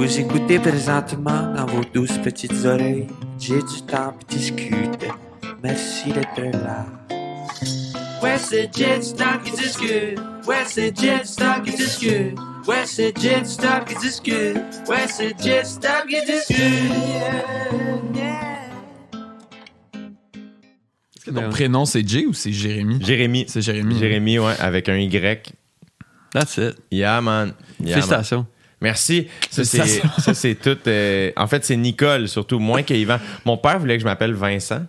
Vous écoutez présentement dans vos douces petites oreilles. J'ai du temps pour discuter. Merci d'être là. Ouais, c'est Jet Stop qui discute. Ouais, c'est Jet Stop qui discute. Ouais, c'est Jet Stop qui discute. Ouais, c'est Jet Stop qui discute. Yeah, yeah. Est-ce que ton prénom c'est Jay ou c'est Jérémy? Jérémy. C'est Jérémy. Jérémy, ouais, avec un Y. That's it. Yeah, man. Yeah, man. Félicitations. Merci. Ça, c'est, Félicitations. ça, c'est tout. euh, en fait, c'est Nicole, surtout, moins que Yvan. Mon père voulait que je m'appelle Vincent.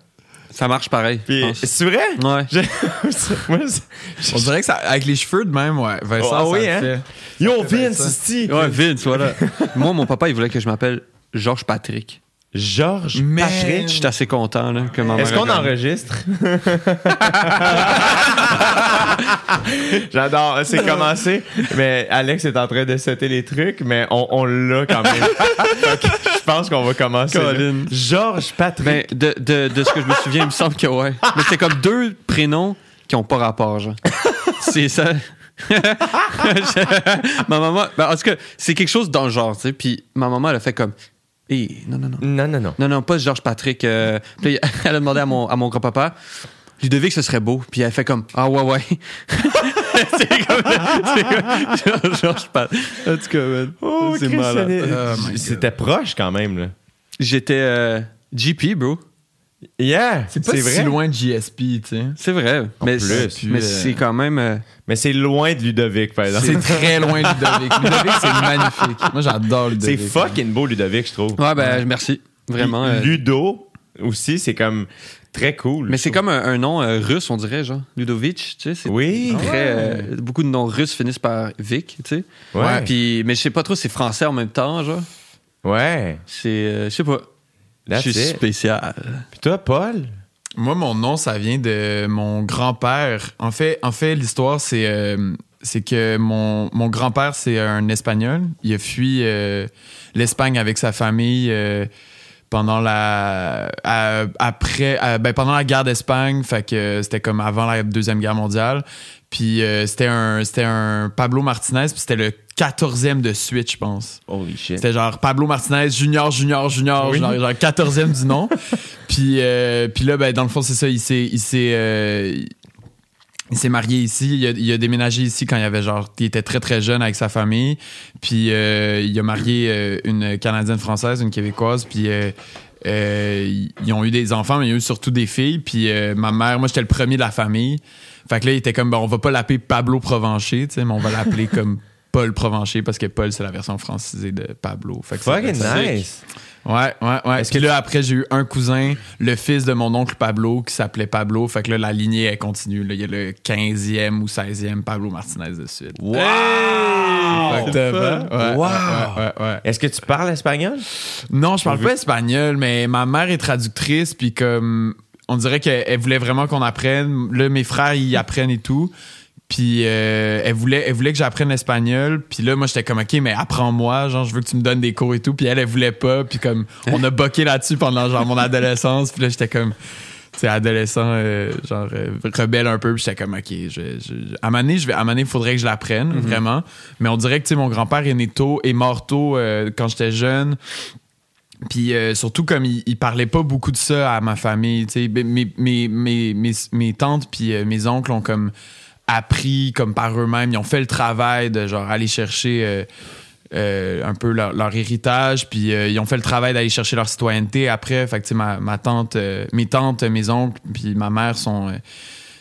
Ça marche pareil. c'est vrai? Ouais. Je- Moi, c'est- On dirait que ça, avec les cheveux de même, ouais. Vincent, Ah oui, ça hein? le fait. Yo, Vince, Vincent. sti. Ouais, Vince, voilà. Moi, mon papa, il voulait que je m'appelle Georges Patrick. Georges Man. Patrick. J'étais assez content, là, Est-ce qu'on enregistre? J'adore. C'est commencé, mais Alex est en train de setter les trucs, mais on, on l'a quand même. Je pense qu'on va commencer. Georges Patrick. Ben, de, de, de ce que je me souviens, il me semble que ouais. Mais c'est comme deux prénoms qui ont pas rapport, genre. C'est ça. ma maman, ben, en tout cas, c'est quelque chose dans le genre, tu sais. Puis ma maman, elle a fait comme, Non, non, non. non, non, non. Non, non, pas Georges Patrick. euh, puis elle a demandé à mon, à mon grand-papa, Ludovic, ce serait beau. Puis elle fait comme, ah ouais, ouais. c'est comme, c'est comme Georges Patrick. En tout cas, man, Oh, c'est malade. Oh. C'était proche quand même, là. J'étais euh, GP, bro. Yeah, C'est pas si loin de JSP, tu sais. C'est vrai. mais plus, c'est- mais euh, c'est quand même. euh, Mais c'est loin de Ludovic, par exemple. C'est très loin de Ludovic. Ludovic, c'est magnifique. Moi, j'adore C'est Ludovic. fucking beau, Ludovic, je trouve. Ouais, ben, merci. Vraiment. euh, Ludo aussi, c'est comme très cool. Mais c'est comme un, un nom euh, russe, on dirait, genre. Ludovic, tu sais. c'est Oui. Très, euh, beaucoup de noms russes finissent par Vic, tu sais. Ouais. Puis, mais je sais pas trop, c'est français en même temps, genre. Ouais. C'est. euh, je sais pas. That's Je suis it. spécial. Puis toi, Paul? Moi, mon nom, ça vient de mon grand-père. En fait, en fait l'histoire, c'est euh, c'est que mon, mon grand-père, c'est un Espagnol. Il a fui euh, l'Espagne avec sa famille euh, pendant la à- après à- ben, pendant la guerre d'Espagne. Fait que c'était comme avant la deuxième guerre mondiale. Puis euh, c'était un c'était un Pablo Martinez. Puis c'était le 14e de suite, je pense. Holy shit. C'était genre Pablo Martinez, junior, junior, junior, Oui. genre, genre 14e du nom. puis, euh, puis là, ben, dans le fond, c'est ça, il s'est. Il s'est euh, il s'est marié ici, il a, il a déménagé ici quand il avait genre, il était très très jeune avec sa famille, puis euh, il a marié euh, une Canadienne française, une Québécoise, puis euh, euh, ils ont eu des enfants, mais il y a eu surtout des filles, puis euh, ma mère, moi j'étais le premier de la famille, fait que là il était comme, bon, on va pas l'appeler Pablo Provencher, tu sais, mais on va l'appeler comme Paul Provencher parce que Paul c'est la version francisée de Pablo. Fait que Fucking nice. Ouais, ouais, ouais. Est-ce que là, après, j'ai eu un cousin, le fils de mon oncle Pablo, qui s'appelait Pablo. Fait que là, la lignée, elle continue. Là. Il y a le 15e ou 16e Pablo Martinez de suite. Wow! Fait que, euh, ouais, Wow! ouais, ouais, ouais, ouais. Est-ce que tu parles espagnol? Non, je parle pas espagnol, mais ma mère est traductrice, puis comme on dirait qu'elle elle voulait vraiment qu'on apprenne. Là, mes frères, ils apprennent et tout. Puis euh, elle voulait elle voulait que j'apprenne l'espagnol. Puis là, moi, j'étais comme, OK, mais apprends-moi. Genre, je veux que tu me donnes des cours et tout. Puis elle, elle voulait pas. Puis comme, on a boqué là-dessus pendant genre mon adolescence. Puis là, j'étais comme... Tu sais, adolescent, euh, genre, euh, rebelle un peu. Puis j'étais comme, OK, je, je- à un moment donné, je vais, à il faudrait que je l'apprenne, vraiment. Mais on dirait que, tu sais, mon grand-père est né tôt, est mort tôt quand j'étais jeune. Puis euh, surtout comme il, il parlait pas beaucoup de ça à ma famille, tu sais, mes, mes, mes, mes, mes- mes tantes puis euh, mes oncles ont comme appris comme par eux-mêmes, ils ont fait le travail de genre aller chercher euh, euh, un peu leur, héritage, puis euh, ils ont fait le travail d'aller chercher leur citoyenneté après. Fait que ma, ma tante, mes tantes, mes oncles puis ma mère sont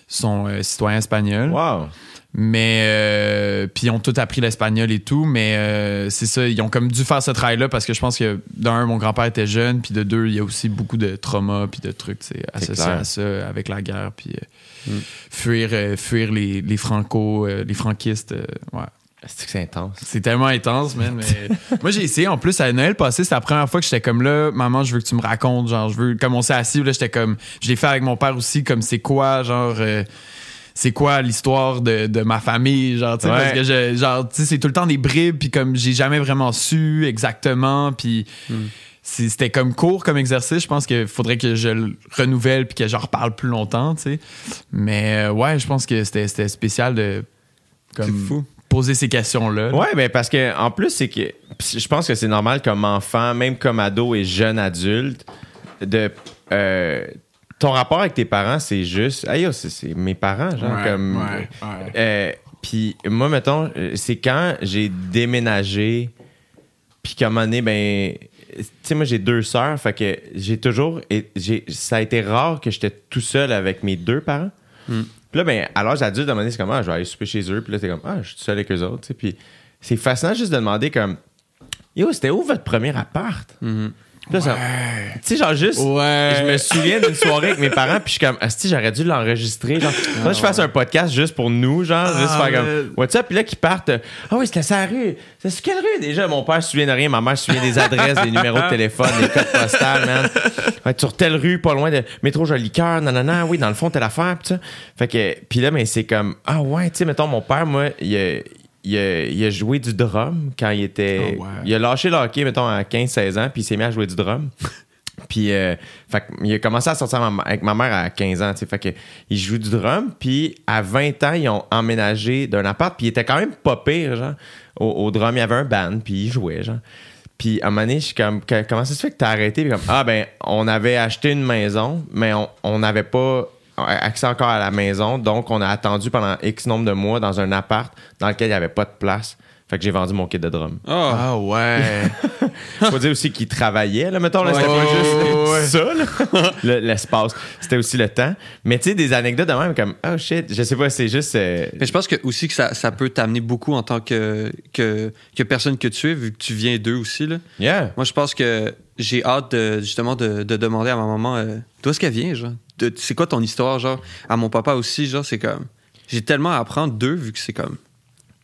sont citoyens espagnols. Wow. Mais euh, puis ils ont tout appris l'espagnol et tout, mais euh, c'est ça, ils ont comme dû faire ce travail-là parce que je pense que d'un, mon grand-père était jeune, puis de deux, il y a aussi beaucoup de traumas puis de trucs associés clair. à ça avec la guerre, puis euh, Mm. fuir, euh, fuir les, les franco, euh, les franquistes, ouais. C'est que c'est intense? C'est tellement intense, man. Mais moi, j'ai essayé. En plus, à Noël passé, c'était la première fois que j'étais comme là, maman, je veux que tu me racontes. Genre, je veux. Comme on s'est assis, là, j'étais comme. Je l'ai fait avec mon père aussi, comme c'est quoi, genre. euh, c'est quoi l'histoire de, de ma famille, genre, tu sais, Ouais. parce que je, genre, tu sais, c'est tout le temps des bribes, puis comme j'ai jamais vraiment su exactement, puis c'est- c'était comme court comme exercice. Je pense qu'il faudrait que je le renouvelle puis que j'en reparle plus longtemps, tu sais. Mais euh, ouais, je pense que c'était c'était spécial de. Comme, fou. poser ces questions-là. Ouais, ben parce que en plus, c'est que je pense que c'est normal comme enfant, même comme ado et jeune adulte, de. euh, ton rapport avec tes parents, c'est juste. Aïe, oh, c'est- c'est mes parents, genre, Ouais, comme. ouais, ouais. Euh, puis moi, mettons, euh, c'est quand j'ai déménagé, puis qu'à un moment donné, ben, tu sais, moi, j'ai deux sœurs, fait que j'ai toujours, et j'ai, ça a été rare que j'étais tout seul avec mes deux parents. Puis là, ben, à l'âge adulte, à un moment donné, c'est comme, ah, je vais aller souper chez eux, puis là, t'es comme, ah, je suis tout seul avec eux autres, tu sais. Puis c'est fascinant juste de demander, comme, yo, c'était où votre premier appart? Puis là, ça- tu sais, genre juste, Ouais. je me souviens d'une soirée avec mes parents, puis je suis comme, Asti, j'aurais dû l'enregistrer. Genre, que je fasse un podcast juste pour nous, genre, juste Ah, faire comme, what's up? Puis là, qui partent, ah oui, c'était la rue. C'est sur quelle rue déjà? Mon père se souvient de rien, ma mère se souvient des adresses, des numéros de téléphone, des codes postales, man. Ouais, sur telle rue, pas loin de métro Joli Cœur, nanana, oui, dans le fond, telle affaire, pis ça. Fait que, puis là, mais c'est comme, ah ouais, tu sais, mettons, mon père, moi, il a, il a, il a joué du drum quand il était. Oh, ouais. Il a lâché le hockey, mettons, à 15-16 ans, puis il s'est mis à jouer du drum. Puis, euh, fait que il a commencé à sortir avec ma mère à 15 ans, tu sais. Fait que, il joue du drum, puis à 20 ans, ils ont emménagé d'un appart, puis il était quand même pas pire, genre. Au, au drum, il y avait un band, puis il jouait, genre. Puis à un moment donné, je suis comme, comment ça se fait que t'as arrêté? Puis comme, ah ben, on avait acheté une maison, mais on n'avait pas accès encore à la maison, donc on a attendu pendant X nombre de mois dans un appart dans lequel il n'y avait pas de place. Fait que j'ai vendu mon kit de drum. Ah, Ah ouais. Faut dire aussi qu'il travaillait, là, mettons, là, c'était pas juste ouais, ça, l'espace. C'était aussi le temps. Mais tu sais, des anecdotes de même comme, oh shit, je sais pas, c'est juste. euh, Mais je pense que aussi que ça, ça peut t'amener beaucoup en tant que, que, que personne que tu es, vu que tu viens d'eux aussi. Là. yeah. Moi, je pense que j'ai hâte de, justement de, de demander à ma maman euh, d'où est-ce qu'elle vient, genre? De- C'est quoi ton histoire, genre? À mon papa aussi, genre, c'est comme. J'ai tellement à apprendre d'eux, vu que c'est comme.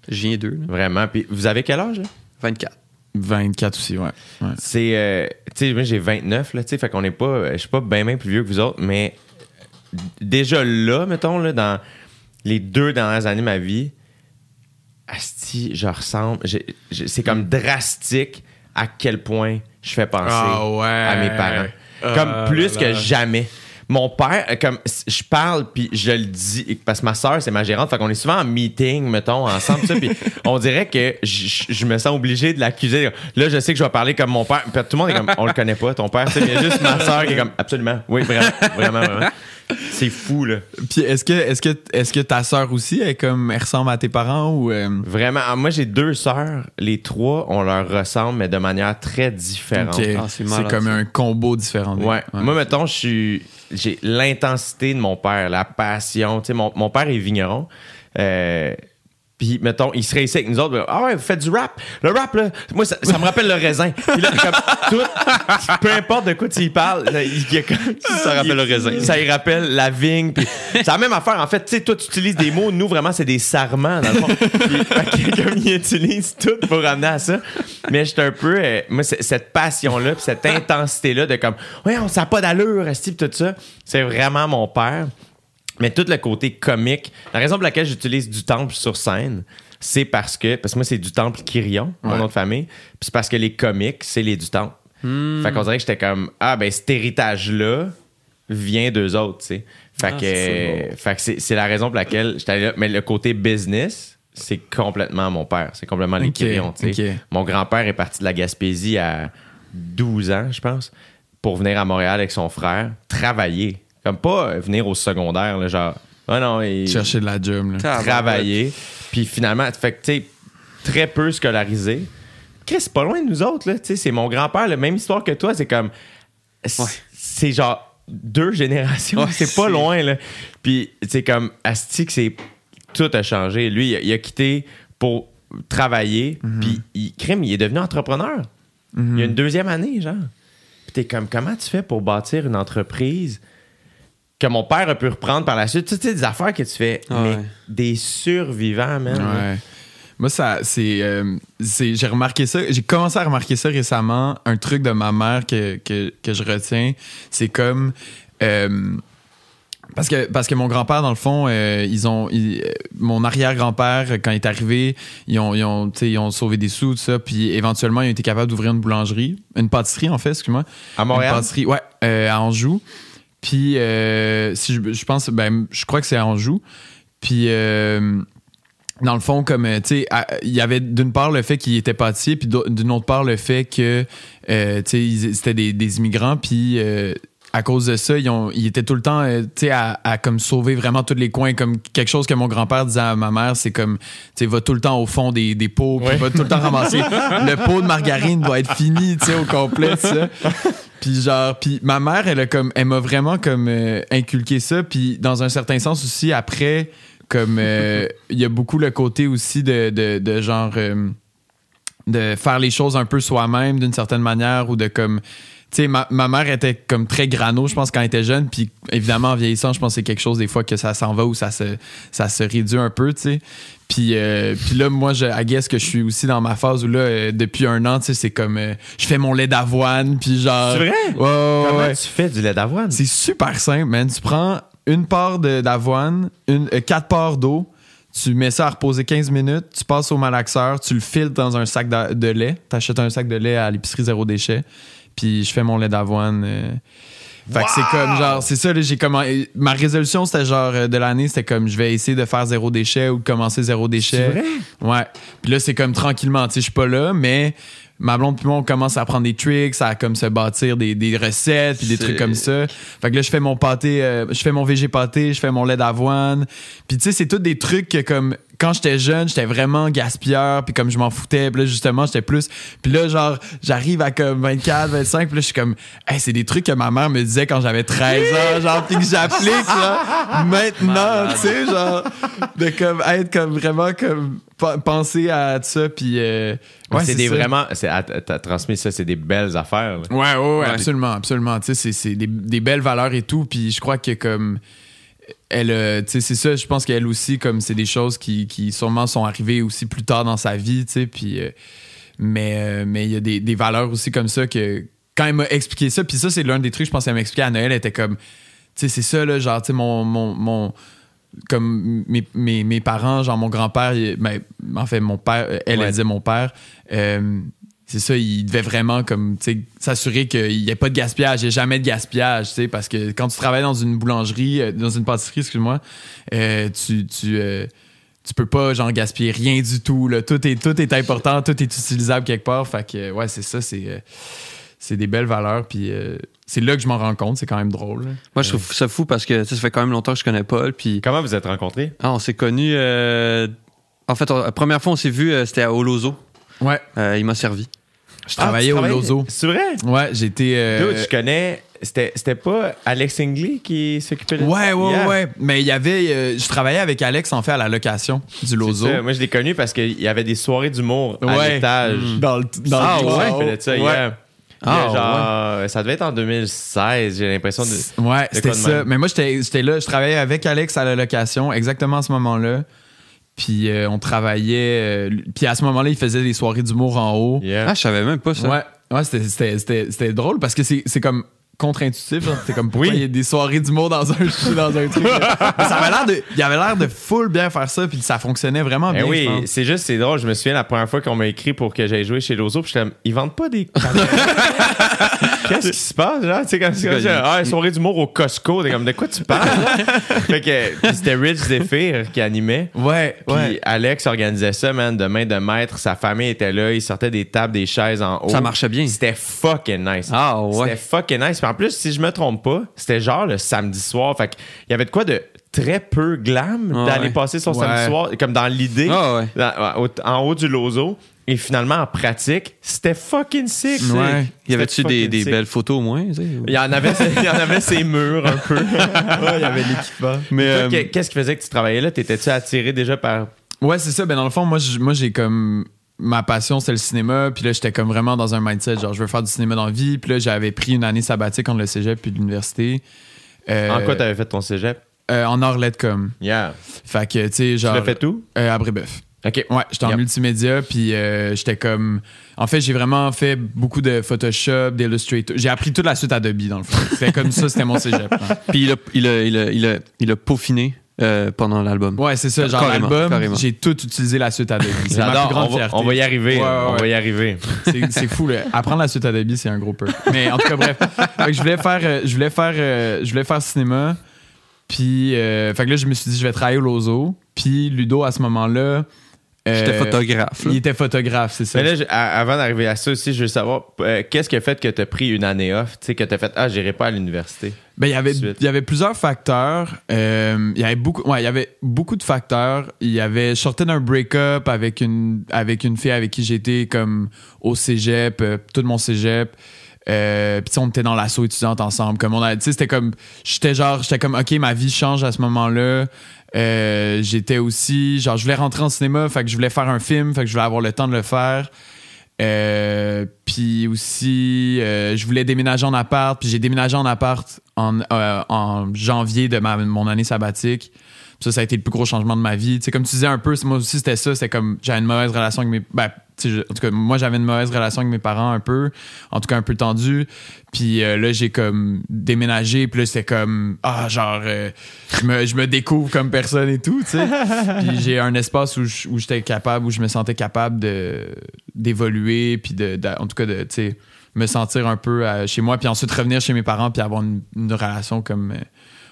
Je viens d'eux, là. Vraiment. Puis vous avez quel âge, là? 24. 24 aussi, ouais. ouais. C'est. euh, tu sais, moi, j'ai 29, là, tu sais, fait qu'on est pas. euh, Je suis pas bien, bien plus vieux que vous autres, mais déjà là, mettons, là, dans les deux dernières années de ma vie, Asti, je ressemble. C'est comme drastique à quel point je fais penser Ah ouais. à mes parents. Ah Comme plus là que jamais. Mon père, euh, comme je parle puis je le dis parce que ma soeur c'est ma gérante, fait qu'on est souvent en meeting, mettons, ensemble, ça, puis on dirait que je, me sens obligé de l'accuser. Là, je sais que je vais parler comme mon père. Tout le monde est comme, on le connaît pas, ton père. a juste ma soeur qui est comme, absolument, oui, vraiment, vraiment, vraiment. C'est fou là. Puis est-ce que, est-ce que, est-ce que ta sœur aussi, elle, est comme, elle ressemble à tes parents ou. euh, Vraiment. Ah, Moi, j'ai deux sœurs. Les trois, on leur ressemble, mais de manière très différente. ok. Ah, c'est c'est malade, comme ça. un combo différent. Ouais. Moi, mettons, je suis. J'ai l'intensité de mon père, la passion. Tu sais, mon, mon père est vigneron. Euh, puis, mettons, il serait ici avec nous autres. Ah ouais, vous faites du rap. Le rap, là, moi, ça, ça me rappelle le raisin. Puis là, comme tout, peu importe de quoi tu y parles, là, il, il y a comme- Ça rappelle le raisin. Ça y rappelle la vigne. Puis c'est la même affaire. En fait, tu sais, toi, tu utilises des mots. Nous, vraiment, c'est des sarments, dans le fond. Puis, comme il utilise tout pour ramener à ça. Mais j'étais un peu. euh, moi, cette passion-là, puis cette intensité-là de comme, ouais, on sait pas d'allure, puis tout ça, c'est vraiment mon père. Mais tout le côté comique, la raison pour laquelle j'utilise du temple sur scène, c'est parce que, parce que moi, c'est du temple Kyrion, mon Ouais. nom de famille, puis c'est parce que les comiques, c'est les du temple. Fait qu'on dirait que j'étais comme, ah, ben, cet héritage-là vient d'eux autres, tu sais. Fait Ah, que, c'est fait que c'est, la raison pour laquelle j'étais allé là. Mais le côté business, c'est complètement mon père. C'est complètement les Ok, Kyrions, tu sais. Mon grand-père est parti de la Gaspésie à 12 ans, je pense, pour venir à Montréal avec son frère, travailler. Comme pas euh, venir au secondaire, là, genre. Ah non, il Chercher de la job, là. Travailler. Puis finalement, fait que, tu sais, très peu scolarisé. Chris, c'est pas loin de nous autres, là. C'est mon grand-père, la même histoire que toi. C'est comme. c'est- Ouais. Genre deux générations. Ouais, c'est pas loin, là. Puis, c'est comme, Asti, que c'est. Tout a changé. Lui, il a, il a quitté pour travailler. Puis, il, crime, il est devenu entrepreneur. Il y a une deuxième année, genre. Puis, t'es comme, comment tu fais pour bâtir une entreprise que mon père a pu reprendre par la suite? Tu sais, des affaires que tu fais, Ah mais des survivants, man. Ouais. Moi, ça, c'est, euh, c'est, j'ai remarqué ça. J'ai commencé à remarquer ça récemment. Un truc de ma mère que, que, que je retiens, c'est comme. euh, parce que, parce que mon grand-père, dans le fond, euh, ils ont. ils- euh, mon arrière-grand-père, quand il est arrivé, ils ont, ils, ont, tu sais, ils ont sauvé des sous, tout ça. Puis éventuellement, ils ont été capables d'ouvrir une boulangerie. Une pâtisserie, en fait, excuse-moi. À Montréal? Une pâtisserie, ouais, euh, à Anjou. Puis, euh, si je, je pense, ben, je crois que c'est Anjou. Puis, euh, dans le fond, comme, euh, tu sais, il y avait d'une part le fait qu'ils étaient pâtissiers, puis d'une autre part le fait que, euh, tu sais, c'était des, des immigrants, puis à cause de ça, ils, ont, ils étaient tout le temps, euh, à, à comme sauver vraiment tous les coins, comme quelque chose que mon grand-père disait à ma mère, c'est comme, va tout le temps au fond des, des pots, puis Ouais. va tout le temps ramasser. le pot de margarine doit être fini, au complet, ça. Puis genre, puis ma mère, elle a comme, elle m'a vraiment comme euh, inculqué ça. Puis dans un certain sens aussi, après, comme euh, il y a beaucoup le côté aussi de, de, de genre euh, de faire les choses un peu soi-même d'une certaine manière ou de comme tu sais ma, ma mère était comme très grano je pense quand elle était jeune puis évidemment en vieillissant je pense que c'est quelque chose des fois que ça s'en va ou ça se ça se réduit un peu tu sais puis euh, puis là moi je I guess que je suis aussi dans ma phase où là euh, depuis un an tu sais c'est comme euh, je fais mon lait d'avoine puis genre C'est vrai? Ouais, ouais, Comment ouais. tu fais du lait d'avoine? C'est super simple, man. Tu prends une part de- d'avoine, une, quatre parts d'eau, tu mets ça à reposer 15 minutes, tu passes au malaxeur, tu le filtres dans un sac d'a- de lait. T'achètes un sac de lait à l'épicerie zéro déchet. Puis je fais mon lait d'avoine. Euh. Fait que c'est comme genre, c'est ça, là, j'ai comment. Ma résolution, c'était genre euh, de l'année, c'était comme je vais essayer de faire zéro déchet ou de commencer zéro déchet. vrai? Ouais. Puis là, c'est comme tranquillement, tu sais, je suis pas là, mais ma blonde puis moi, on commence à prendre des tricks, à comme se bâtir des, des recettes puis des trucs comme ça. Fait que là, je fais mon pâté, euh, je fais mon VG pâté, je fais mon lait d'avoine. Puis tu sais, c'est tous des trucs que comme quand j'étais jeune, j'étais vraiment gaspilleur, puis comme je m'en foutais, puis là justement, j'étais plus puis là genre j'arrive à comme 24, 25, puis là je suis comme hey, c'est des trucs que ma mère me disait quand j'avais 13 ans, genre puis que j'applique là maintenant, tu sais, genre de comme être comme vraiment comme penser à ça puis euh, ouais, c'est des ça. vraiment. c'est- à- T'as transmis ça, c'est des belles affaires. là. Ouais, ouais, ouais, Ouais. absolument, absolument. Tu sais, c'est- c'est des, des belles valeurs et tout. Puis je crois que comme elle, euh, tu sais, c'est ça. Je pense qu'elle aussi, comme c'est des choses qui, qui sûrement sont arrivées aussi plus tard dans sa vie, tu sais. Puis, euh, mais euh, mais il y a des, des valeurs aussi comme ça que quand elle m'a expliqué ça, puis ça c'est l'un des trucs, je pense qu'elle m'a expliqué à Noël, elle était comme, tu sais, c'est ça là, genre, tu sais, mon, mon, mon comme mes, mes, mes parents, genre mon grand-père, ben, en fait mon père, elle, elle Ouais. disait mon père, euh, c'est ça, il devait vraiment comme s'assurer qu'il n'y ait pas de gaspillage, il n'y ait jamais de gaspillage, parce que quand tu travailles dans une boulangerie, euh, dans une pâtisserie, excuse-moi, euh, tu, tu, euh, tu peux pas genre gaspiller rien du tout. Là. Tout, est, tout est important, tout est utilisable quelque part. Fait que ouais, c'est ça, c'est, euh, c'est des belles valeurs. Puis euh, c'est là que je m'en rends compte, c'est quand même drôle. là. Moi, je trouve ça fou parce que ça fait quand même longtemps que je connais Paul. Puis Comment vous êtes rencontrés? ah, on s'est connus. euh, En fait, on- la première fois, on s'est vu, euh, c'était à Olozo. Ouais, Euh, il m'a servi. Je travaillais au Lozo. C'est vrai? Ouais, j'étais. euh, Dude, je connais. C'était c'était pas Alex Ingley qui s'occupait de Ouais, ça? ouais, Yeah. ouais. Mais il y avait. euh, je travaillais avec Alex, en fait, à la location du Lozo. ça. Moi, je l'ai connu parce qu'il y avait des soirées d'humour à Ouais. l'étage. Dans le. Dans Ah, le ouais? de ça, Ouais. yeah. Ah, genre, ça devait être en 2016, j'ai l'impression de. Ouais, c'était ça. même? Mais moi, j'étais là, je travaillais avec Alex à la location, exactement à ce moment-là. Puis euh, on travaillait. euh, puis à ce moment-là, il faisait des soirées d'humour en haut. Yeah. Ah, je savais même pas ça. Ouais, ouais c'était- c'était c'était- c'était drôle parce que c'est c'est comme contre-intuitif. genre. C'est comme pourquoi Oui. il y a des soirées d'humour dans un, dans un truc. Mais ça avait l'air de. Il avait l'air de full bien faire ça, puis ça fonctionnait vraiment Eh bien. je oui, pense. c'est juste, c'est drôle. Je me souviens la première fois qu'on m'a écrit pour que j'aille jouer chez Lozo, puis j'étais comme, ils vendent pas des. Qu'est-ce qui se passe, genre? Tu sais, comme c'est comme ça, ah, soirée d'humour au Costco, t'es comme, de quoi tu parles? fait que, c'était Rich Zephyr qui animait. Ouais, Puis ouais. Alex organisait ça, man, de main de maître. Sa famille était là. Il sortait des tables, des chaises en haut. Ça marchait bien. C'était fucking nice. Ah, ouais. C'était fucking nice. Puis en plus, si je me trompe pas, c'était genre le samedi soir. Fait qu'il y avait de quoi de très peu glam Ah, d'aller ouais. passer son Ouais. samedi soir, comme dans l'idée, Ah, ouais. en haut du lozo. Et finalement, en pratique, c'était fucking sick. tu. Ouais. Y avait-tu des, belles photos au moins? tu sais, ou- Il y en avait, il y en avait ses murs un peu. Ouais, il y avait l'équipement. Mais euh, qu'est- Qu'est-ce qui faisait que tu travaillais là? T'étais-tu attiré déjà par. Ouais, c'est ça. Ben, dans le fond, moi, j'ai comme. Ma passion, c'était le cinéma. Puis là, j'étais comme vraiment dans un mindset, genre, je veux faire du cinéma dans la vie. Puis là, j'avais pris une année sabbatique entre le cégep puis l'université. Euh, En quoi t'avais fait ton cégep? euh, En Orlette, comme. Yeah. Fait que, tu sais, Tu genre. l'as fait tout? À Brébeuf. OK. Ouais, j'étais en Yep. multimédia, puis euh, j'étais comme. En fait, j'ai vraiment fait beaucoup de Photoshop, d'Illustrator. J'ai appris toute la suite Adobe, dans le fond. C'était comme ça, c'était mon cégep. hein. Puis il a, il a, il a, il a, il a peaufiné euh, pendant l'album. Ouais, c'est ça. Genre, Carrément, l'album, carrément. j'ai tout utilisé la suite Adobe. C'est ma plus grande On va, fierté. on va y arriver. Ouais, ouais, On va y arriver. C'est c'est fou, là. Apprendre la suite Adobe, c'est un gros peu. Mais en tout cas, bref. Fait que je voulais faire, euh, je voulais faire, euh, je voulais faire cinéma. Puis, euh, fait que là, je me suis dit, je vais travailler au Lozo. Puis, Ludo, à ce moment-là. J'étais euh, photographe. là. Il était photographe, c'est ça. Mais là, je- à- avant d'arriver à ça aussi, je veux savoir, euh, qu'est-ce qui a fait que tu as pris une année off? Tu sais, que tu as fait, ah, j'irai pas à l'université. Ben, il y avait, Suite. il y avait plusieurs facteurs. Euh, il y avait beaucoup, ouais, il y avait beaucoup de facteurs. Il y avait, je sortais d'un break-up avec une, avec une fille avec qui j'étais comme au cégep, euh, tout mon cégep. Euh, puis on était dans l'assaut étudiante ensemble. Comme on a, tu sais, c'était comme, j'étais genre, j'étais comme, ok, ma vie change à ce moment-là. Euh, j'étais aussi, genre, je voulais rentrer en cinéma, fait que je voulais faire un film, fait que je voulais avoir le temps de le faire. Euh, puis aussi, euh, je voulais déménager en appart, puis j'ai déménagé en appart en, en janvier de ma, mon année sabbatique. Ça, ça a été le plus gros changement de ma vie. Tu sais, comme tu disais un peu, moi aussi, c'était ça. C'était comme, j'avais une mauvaise relation avec mes... Ben, en tout cas, moi, j'avais une mauvaise relation avec mes parents un peu. En tout cas, un peu tendue. Puis euh, là, j'ai comme déménagé. Puis là, c'était comme, ah, genre, euh, je, me, je me découvre comme personne et tout, tu sais. puis j'ai un espace où où j'étais capable, où je me sentais capable de d'évoluer. Puis de, en tout cas, de, tu sais, me sentir un peu chez moi. Puis ensuite revenir chez mes parents. Puis avoir une, une relation comme... euh,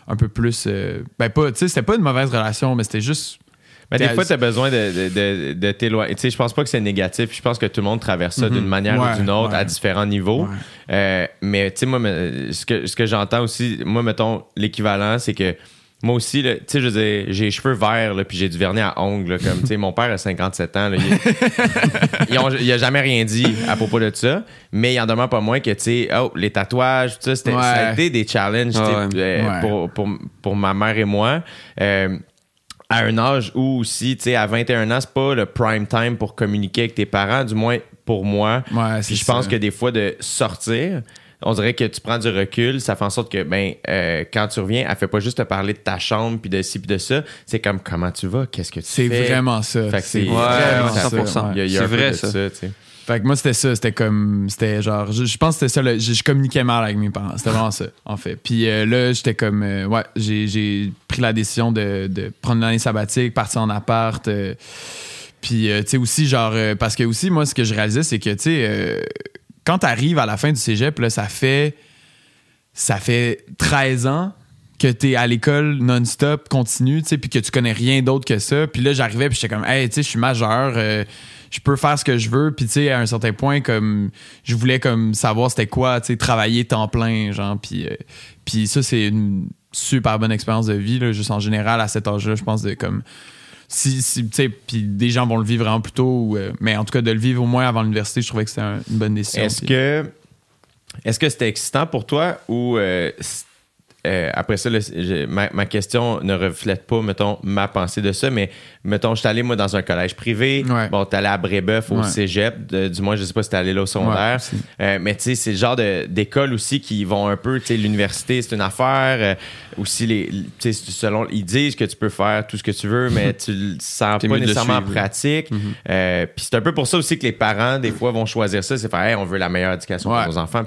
un peu plus. euh, ben, pas, tu sais, c'était pas une mauvaise relation, mais c'était juste. Mais des fois, tu as besoin de, de, de, de t'éloigner. Tu sais, je pense pas que c'est négatif. Je pense que tout le monde traverse ça d'une manière Ouais, ou d'une autre ouais. à différents niveaux. Ouais. Euh, mais tu sais, moi, ce que, ce que j'entends aussi, moi, mettons, l'équivalent, c'est que moi aussi, tu sais, je veux dire, j'ai les cheveux verts, là, puis j'ai du vernis à ongles, là, comme, tu sais, mon père a 57 ans, là, il, il a jamais rien dit à propos de ça, mais il en demeure pas moins que, tu sais, oh, les tatouages, tout ça, c'était- Ouais. ça a été des challenges, Ah ouais. euh, pour, pour, pour ma mère et moi. Euh, à un âge où aussi, tu sais, à 21 ans, c'est pas le prime time pour communiquer avec tes parents, du moins pour moi. Ouais, Puis je pense ça. que des fois, de sortir, on dirait que tu prends du recul, ça fait en sorte que, ben, euh, quand tu reviens, elle fait pas juste te parler de ta chambre, puis de ci, puis de ça. C'est comme, comment tu vas? Qu'est-ce que tu C'est fais? vraiment ça. Fait que c'est c'est- Ouais, vraiment ça, 100%. ouais. Il y a, il y a C'est vrai, ça. ça, tu sais. Fait que moi, c'était ça. C'était comme. C'était genre. Je, je pense que c'était ça. je, je communiquais mal avec mes parents. C'était vraiment ça, en fait. Puis euh, là, j'étais comme. euh, ouais, j'ai, j'ai pris la décision de, de prendre une année sabbatique, partir en appart. euh, puis, euh, tu sais, aussi, genre. euh, parce que aussi, moi, ce que je réalisais, c'est que, tu sais, quand t'arrives à la fin du cégep, là, ça fait. Ça fait 13 ans que t'es à l'école non-stop, continu, tu sais, puis que tu connais rien d'autre que ça. Puis là, j'arrivais, puis j'étais comme, hey, tu sais, je suis majeur, euh, je peux faire ce que je veux. Puis, tu sais, à un certain point, comme, je voulais, comme, savoir c'était quoi, tu sais, travailler temps plein, genre. Puis, euh, puis ça, c'est une super bonne expérience de vie, là, juste en général, à cet âge-là, je pense, de, comme, si, si puis des gens vont le vivre vraiment plus tôt, euh, mais en tout cas, de le vivre au moins avant l'université, je trouvais que c'était un- une bonne décision. Est-ce que est-ce que c'était excitant pour toi ou euh, euh, après ça, ma, ma question ne reflète pas, mettons, ma pensée de ça, mais mettons, je suis allé, moi, dans un collège privé. Ouais. Bon, t'es allé à Brébeuf au Ouais. cégep, de- du moins, je sais pas si t'es allé là au secondaire. Ouais. Euh, mais tu sais, c'est le genre d'école aussi qui vont un peu, tu sais, l'université, c'est une affaire. euh, aussi, les, tu sais, selon, ils disent que tu peux faire tout ce que tu veux, mais tu le sens pas nécessairement en pratique. Euh, Puis c'est un peu pour ça aussi que les parents, des fois, vont choisir ça. C'est faire, Hey, on veut la meilleure éducation pour nos enfants.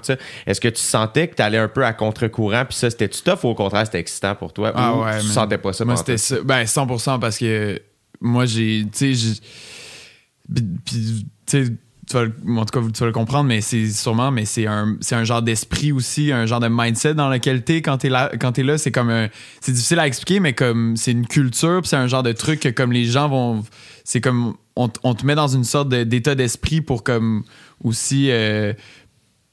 Est-ce que tu sentais que tu allais un peu à contre-courant, puis ça, c'était-tu tough ou au contraire, c'était excitant pour toi? Ah ou ouais, tu sentais pas ça? Moi, c'était ça. Ben, 100% parce que moi, j'ai. Tu sais, j'ai- puis- tu sais, tu vas le- en tout cas, tu vas le comprendre, mais c'est sûrement, mais c'est un, c'est un genre d'esprit aussi, un genre de mindset dans lequel t'es quand t'es là. Quand t'es là, c'est comme un. C'est difficile à expliquer, mais comme c'est une culture, c'est un genre de truc que comme les gens vont. C'est comme. On, on te met dans une sorte de- d'état d'esprit pour comme aussi. euh,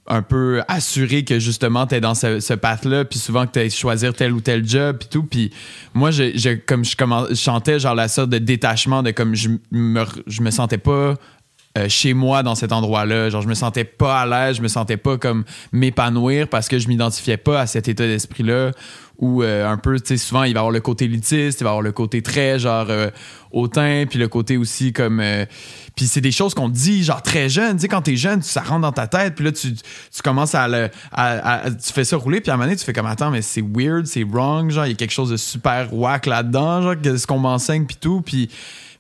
un peu assuré que justement t'es dans ce, ce path-là, puis souvent que t'as choisir tel ou tel job, puis tout. Puis moi, je, je- comme je, chantais genre la sorte de détachement de comme je me, me sentais pas euh, chez moi dans cet endroit-là. Genre, je me sentais pas à l'aise, je me sentais pas comme m'épanouir parce que je m'identifiais pas à cet état d'esprit-là. Ou euh, un peu, tu sais, souvent, il va avoir le côté élitiste, il va avoir le côté très, genre, euh, hautain, puis le côté aussi comme. euh, puis c'est des choses qu'on dit, genre, très jeune. Tu sais, quand t'es jeune, ça rentre dans ta tête, puis là, tu, tu commences à le. tu fais ça rouler, puis à un moment donné, tu fais comme, attends, mais c'est weird, c'est wrong, genre, il y a quelque chose de super whack là-dedans, genre, ce qu'on m'enseigne, puis tout. Puis,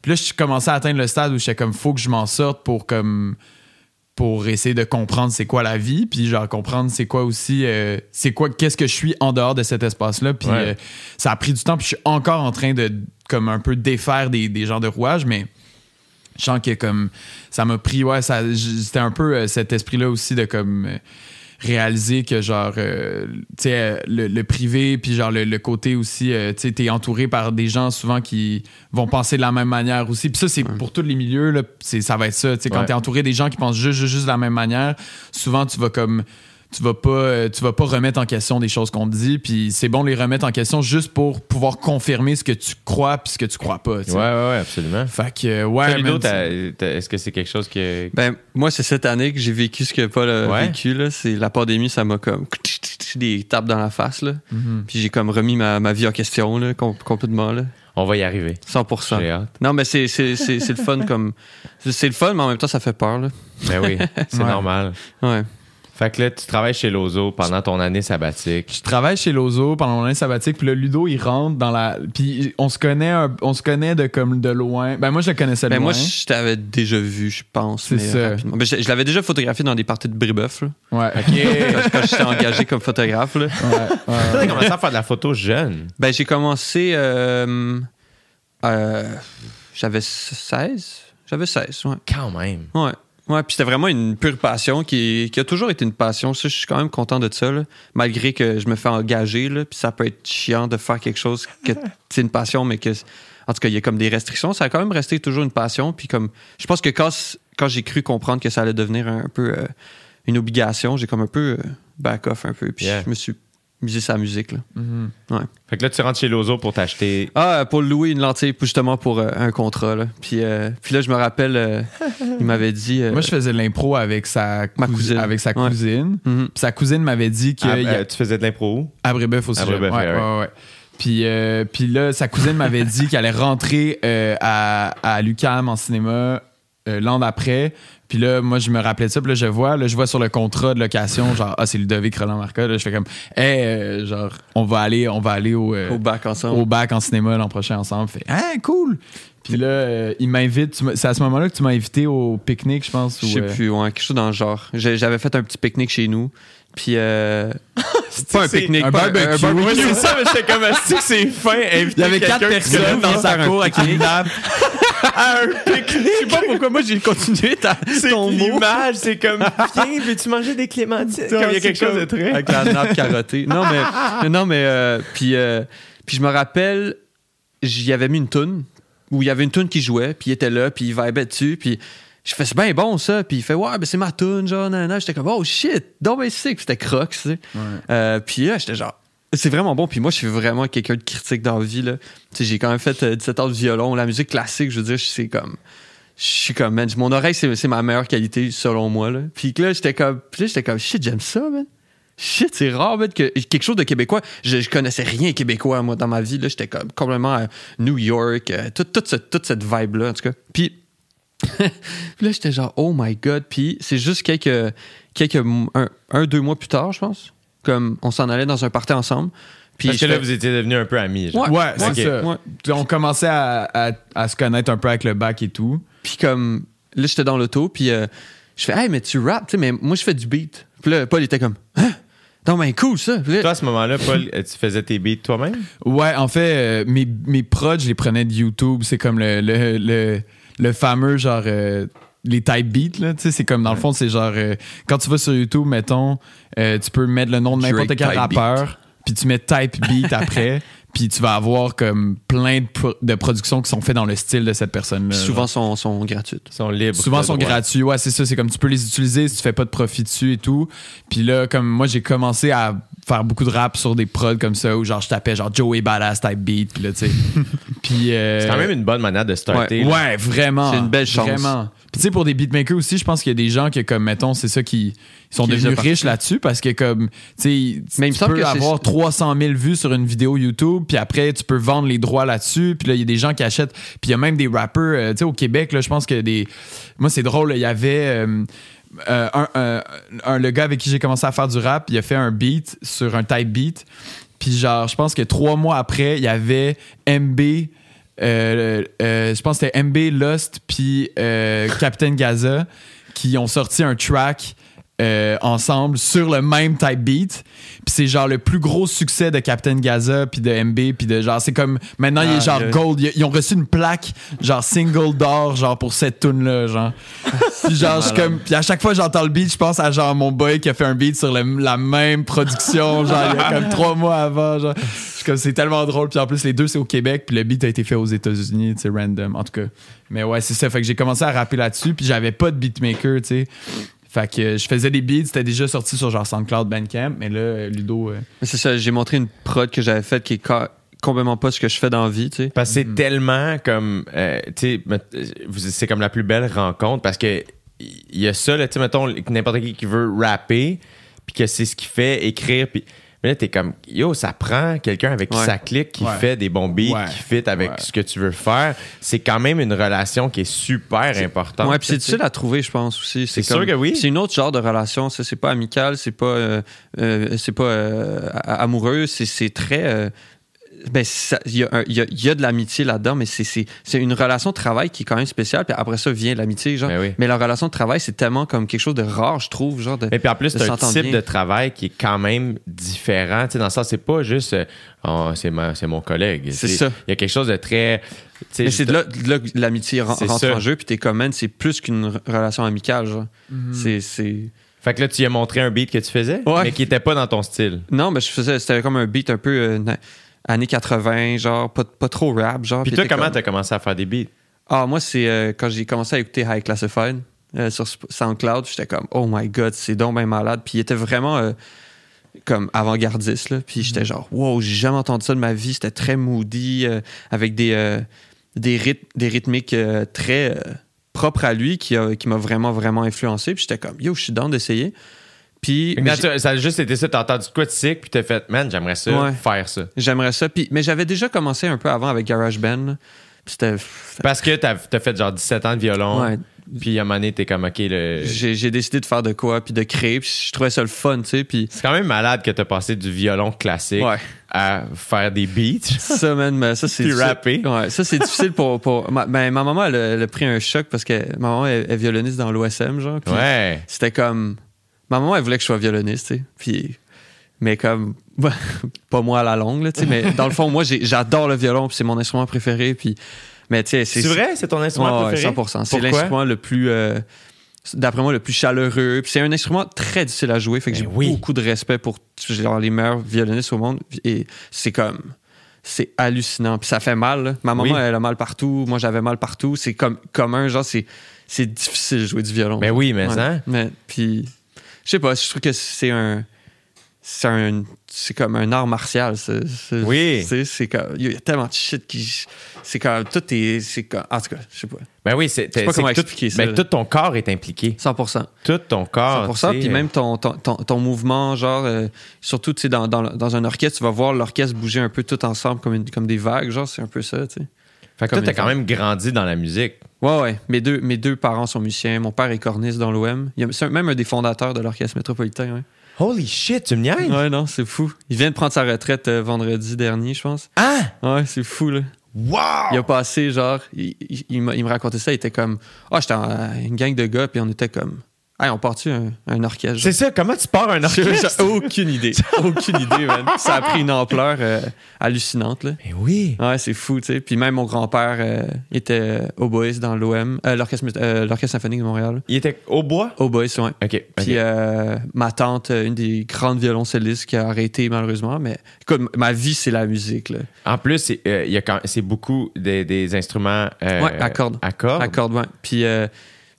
puis là, je commençais à atteindre le stade où j'étais comme, faut que je m'en sorte pour, comme pour essayer de comprendre c'est quoi la vie, puis genre comprendre c'est quoi aussi, euh, c'est quoi, qu'est-ce que je suis en dehors de cet espace-là. Puis Ouais. euh, ça a pris du temps, puis je suis encore en train de comme un peu défaire des, des genres de rouages, mais je sens que comme ça m'a pris, ouais, ça, c'était un peu euh, cet esprit-là aussi de comme réaliser que genre euh, tu sais euh, le, le privé puis genre le, le côté aussi euh, tu sais t'es entouré par des gens souvent qui vont penser de la même manière aussi. Puis ça c'est pour tous les milieux là. C'est ça va être ça tu sais quand Ouais. t'es entouré des gens qui pensent juste, juste juste de la même manière souvent tu vas comme tu vas pas euh, tu vas pas remettre en question des choses qu'on te dit puis c'est bon de les remettre en question juste pour pouvoir confirmer ce que tu crois puis ce que tu crois pas tu sais. Ouais, ouais, ouais, absolument. fait que euh, ouais est-ce que c'est quelque chose que. Ben, moi, c'est cette année que j'ai vécu ce que Paul a Ouais. vécu. Là. C'est la pandémie, ça m'a comme des tapes dans la face. Là. Mhm. Puis j'ai comme remis ma, ma vie en question là, com- complètement. Là. On va y arriver. 100%. J'ai hâte. Non, mais c'est, c'est, c'est, c'est le fun comme. C'est le fun, mais en même temps, ça fait peur. Là. Ben oui, c'est Ouais. normal. Ouais. Fait que là, tu travailles chez Lozo pendant ton année sabbatique. je travaille chez Lozo pendant mon année sabbatique puis le Ludo il rentre dans la puis on se connaît un- on se connaît de comme de loin ben moi je le connaissais de Ben, loin moi, je t'avais déjà vu, je pense. C'est mais, ça. rapidement. Ben, je, je l'avais déjà photographié dans des parties de Brébeuf. Là, ouais OK. quand, quand j'étais engagé comme photographe. Là. ouais, ouais. T'as commencé à faire de la photo jeune. Ben, j'ai commencé. euh, euh, j'avais 16. J'avais 16, ouais. Quand même. Ouais. Ouais, puis c'était vraiment une pure passion qui, qui a toujours été une passion. Ça, je suis quand même content de ça, là. malgré que je me fais engager. Là, puis ça peut être chiant de faire quelque chose que c'est une passion, mais que. En tout cas, il y a comme des restrictions. Ça a quand même resté toujours une passion. Puis comme. Je pense que quand, quand j'ai cru comprendre que ça allait devenir un, peu euh, une obligation, j'ai comme un peu euh, back off un peu. Puis Yeah. je me suis misé sa musique. Là. Mhm. Fait que là, tu rentres chez Lozo pour t'acheter. Ah, pour louer une lentille, justement pour euh, un contrat. Là. Puis, euh, puis là, je me rappelle, euh, il m'avait dit. euh, moi je faisais de l'impro avec sa Ma cousine. avec sa Ouais. cousine mhm. Puis sa cousine m'avait dit Ah, a euh, tu faisais de l'impro où? à Brébeuf aussi À Brébeuf, ouais, ouais, ouais, ouais. Puis, euh, puis là, sa cousine m'avait dit qu'elle allait rentrer euh, à, à l'UQAM en cinéma euh, l'an d'après. Puis là, moi, je me rappelais de ça. Puis là, je vois, là, je vois sur le contrat de location, genre, ah, c'est Ludovic Roland Marca. Là, je fais comme, hey, euh, genre, on va aller, on va aller au, euh, au bac ensemble. au bac en cinéma l'an prochain ensemble. Fait, ah, cool. Puis là, il m'invite. C'est à ce moment-là que tu m'as invité au pique-nique, je pense. Je sais plus, ouais, quelque chose dans le genre. J'avais fait un petit pique-nique chez nous. Puis, euh, pas un pique-nique, un pas barbecue. C'est ça, mais j'étais comme si c'est fin. Il y avait quatre personnes dans sa cour avec une nappe. à un pique-nique. Je sais pas pourquoi moi j'ai continué ta, C'est ton l'image, c'est comme viens, veux-tu manger des clémentines? Comme il y a quelque chose de très. Avec la nappe carottée. Non, mais, non, mais euh, puis, euh, puis je me rappelle, j'y avais mis une toune où il y avait une toune qui jouait, puis il était là, puis il vibait dessus, puis je fais c'est bien bon ça, puis il fait ouais, ben c'est ma toune, genre, nanana. J'étais comme oh shit, donc ben sick, c'était crocs, tu sais. Euh, puis là, j'étais genre. C'est vraiment bon. Puis moi, je suis vraiment quelqu'un de critique dans la vie. Là. Tu sais, j'ai quand même fait euh, 17 ans de violon. La musique classique, je veux dire, c'est comme. Je suis comme, man, mon oreille, c'est c'est ma meilleure qualité, selon moi. Là. Puis là, j'étais comme, j'étais comme, shit, j'aime ça, man. Shit, c'est rare, man, que quelque chose de québécois. Je, je connaissais rien québécois, moi, dans ma vie. Là, j'étais comme complètement à New York, euh, toute, toute, cette- toute cette vibe-là, en tout cas. Puis, puis là, j'étais genre, oh my god. Puis c'est juste quelques, quelques, un, un, deux mois plus tard, je pense. Comme on s'en allait dans un party ensemble. Puis Parce que là, fais- vous étiez devenus un peu amis. genre. Ouais, c'est Ok. ça. Ouais. On commençait à, à- à se connaître un peu avec le bac et tout. Puis comme, là, j'étais dans l'auto, puis euh, je fais, hey, mais tu rap, tu sais, mais moi, je fais du beat. Puis là, Paul était comme, hein? Non, mais cool, ça. Puis là- Toi, à ce moment-là, Paul, euh, tu faisais tes beats toi-même? Ouais, en fait, euh, mes, mes prods, je les prenais de YouTube. C'est comme le, le, le, le fameux genre. euh, les type beats, là, tu sais, c'est comme dans le fond, c'est genre. euh, quand tu vas sur YouTube, mettons, euh, tu peux mettre le nom de n'importe Drake quel type rappeur, puis tu mets type beat après, puis tu vas avoir comme plein de, pro- de productions qui sont faites dans le style de cette personne-là. Puis souvent, sont, sont gratuites. Ils sont libres. Souvent sont droit. gratuits. Ouais, c'est ça. C'est comme tu peux les utiliser si tu fais pas de profit dessus et tout. Puis là, comme moi, j'ai commencé à faire beaucoup de rap sur des prods comme ça où genre je tapais genre Joey Badass type beat. Puis là, tu sais. puis. euh, C'est quand même une bonne manière de starter. Ouais, vraiment. C'est une belle chance. Vraiment. Puis tu sais, pour des beatmakers aussi, je pense qu'il y a des gens qui, comme, mettons, c'est ça qui ils sont Qui devenus riches là-dessus parce que, comme, tu sais, tu peux que avoir 300 000 vues sur une vidéo YouTube, puis après, tu peux vendre les droits là-dessus, puis là, il y a des gens qui achètent. Puis il y a même des rappers, euh, tu sais, au Québec, là, je pense que des. Moi, c'est drôle, là, il y avait. euh, euh, un, un- le gars avec qui j'ai commencé à faire du rap, il a fait un beat sur un type beat. Puis genre, je pense que trois mois après, il y avait MB, euh, euh, je pense que c'était MB, Lost, puis euh, Captain Gaza qui ont sorti un track euh, ensemble sur le même type beat. Puis c'est genre le plus gros succès de Captain Gaza puis de MB puis de genre c'est comme maintenant il est Ah, genre yeah. gold. Ils, ils ont reçu une plaque genre single d'or genre pour cette tune là genre. Puis genre je comme puis à chaque fois que j'entends le beat, je pense à genre mon boy qui a fait un beat sur le- la même production genre il y a comme trois mois avant genre. Je suis comme c'est tellement drôle puis en plus les deux c'est au Québec puis le beat a été fait aux États-Unis, tu sais random en tout cas. Mais ouais, c'est ça fait que j'ai commencé à rapper là-dessus puis j'avais pas de beatmaker, tu sais. Fait que euh, je faisais des beats, c'était déjà sorti sur genre SoundCloud Bandcamp, mais là, euh, Ludo. euh, c'est ça, j'ai montré une prod que j'avais faite qui est ca- complètement pas ce que je fais dans la vie, tu sais. Parce que c'est Mm-hmm. tellement comme. euh, tu sais, c'est comme la plus belle rencontre parce que il y a ça, là, tu sais, mettons, n'importe qui qui veut rapper, puis que c'est ce qu'il fait, écrire, puis. Mais là, t'es comme, yo, ça prend quelqu'un avec qui Ouais. ça clique, qui Ouais. fait des bons beats, Ouais. qui fit avec ce que tu veux faire. C'est quand même une relation qui est super importante. Ouais, puis c'est difficile à trouver, je pense aussi. C'est sûr que oui. C'est une autre genre de relation. Ça, c'est pas amical, c'est pas, euh, euh, c'est pas euh, amoureux. C'est, c'est très. Ben, il y, y y a de l'amitié là-dedans, mais c'est, c'est, c'est une relation de travail qui est quand même spéciale. Puis après ça vient l'amitié, genre. Ben oui. Mais la relation de travail, c'est tellement comme quelque chose de rare, je trouve, genre. De, Mais puis en plus, c'est un type bien. de travail qui est quand même différent. Tu sais, dans le sens, c'est pas juste euh, Oh, c'est, ma- c'est mon collègue. C'est ça. Il y a quelque chose de très. Mais c'est de là, de là que l'amitié rentre ça. en jeu, puis t'es comme, c'est plus qu'une re- relation amicale, genre. C'est, c'est... Fait que là, tu lui as montré un beat que tu faisais, Ouais. mais qui était pas dans ton style. Non, mais je faisais, c'était comme un beat un peu euh, années 80, genre, pas, pas trop rap, genre. Puis toi, comment comme- t'as commencé à faire des beats? Ah, moi, c'est euh, quand j'ai commencé à écouter High Classified euh, sur SoundCloud, j'étais comme, oh my god, c'est donc malade. Puis il était vraiment euh, comme avant-gardiste, là. Puis j'étais genre, wow, j'ai jamais entendu ça de ma vie. C'était très moody, avec des, des, des rythmiques très propres à lui qui, qui m'a vraiment, vraiment influencé. Puis j'étais comme, yo, je suis down d'essayer. Puis ça a juste été ça, t'as entendu quoi de sick, puis t'as fait, man, j'aimerais ça, Ouais. faire ça. j'aimerais ça. Puis, mais j'avais déjà commencé un peu avant avec GarageBand. C'était. Parce que t'as as fait genre 17 ans de violon, Ouais. puis à un moment donné, t'es comme, OK, le... J'ai décidé de faire de quoi, puis de créer. Puis je trouvais ça le fun, tu sais. Puis c'est quand même malade que t'as passé du violon classique Ouais. à faire des beats. ça, man, mais ça, c'est. Rapper. Ouais, ça, c'est difficile pour. pour ma, ben, ma maman, elle, a- elle a pris un choc parce que ma maman est, est violoniste dans l'OSM, genre. Puis ouais. c'était comme. Ma maman, elle voulait que je sois violoniste, tu sais. Puis. Mais comme. pas moi à la longue, là, tu sais. Mais dans le fond, moi, j'adore le violon, puis c'est mon instrument préféré. Puis. Mais, tu sais, C'est vrai? C'est ton instrument préféré? 100%. C'est l'instrument le plus, euh, d'après moi, le plus chaleureux. Puis c'est un instrument très difficile à jouer. Fait que Ben j'ai oui. beaucoup de respect pour genre, les meilleurs violonistes au monde. Et c'est comme. C'est hallucinant. Puis ça fait mal. là. Ma maman, Oui. elle a mal partout. Moi, j'avais mal partout. C'est comme commun. Genre, c'est, c'est difficile de jouer du violon. Ben oui, mais Ouais. ça. Mais, puis, je sais pas, je trouve que c'est un. C'est un. C'est comme un art martial. c'est- Oui. C'est comme. Il y a tellement de shit qui. C'est comme. Tout est. C'est comme. En tout cas, je sais pas. Ben oui, c'est pas comment tout- expliquer ça, ben, là. tout ton corps est impliqué. 100%. Tout ton corps. 100%. tu sais, Puis même ton, ton, ton, ton mouvement, genre, euh, surtout, tu sais, dans, dans, dans un orchestre, tu vas voir l'orchestre bouger un peu tout ensemble comme, une- comme des vagues, genre, c'est un peu ça, tu sais. Fait que toi, t'as quand même grandi dans la musique. Ouais, ouais. Mes deux, mes deux parents sont musiciens. Mon père est corniste dans l'OM. C'est même un des fondateurs de l'orchestre métropolitain, ouais. Holy shit, tu me niaises? Ouais, non, c'est fou. Il vient de prendre sa retraite euh, vendredi dernier, je pense. Ah! Ouais, c'est fou, là. Wow! Il a passé, genre, il, il- il me racontait ça, il était comme, ah, j'étais en- une gang de gars, puis on était comme, hey, on part-tu un, un orchestre? C'est ça, comment tu pars un J'ai orchestre? aucune idée. aucune idée, man. Ça a pris une ampleur euh, hallucinante, là. Mais oui. Ouais, c'est fou, tu sais. Puis même mon grand-père euh, était oboïste dans l'OM, euh, l'orchestre, euh, l'orchestre symphonique de Montréal. Il était au bois? Oboïste, ouais. OK. Puis euh, ma tante, une des grandes violoncellistes qui a arrêté malheureusement, mais écoute, ma vie c'est la musique là. En plus, c'est euh, il y a quand- c'est beaucoup des, des instruments Ouais, à cordes. À cordes. À cordes, ouais. Puis,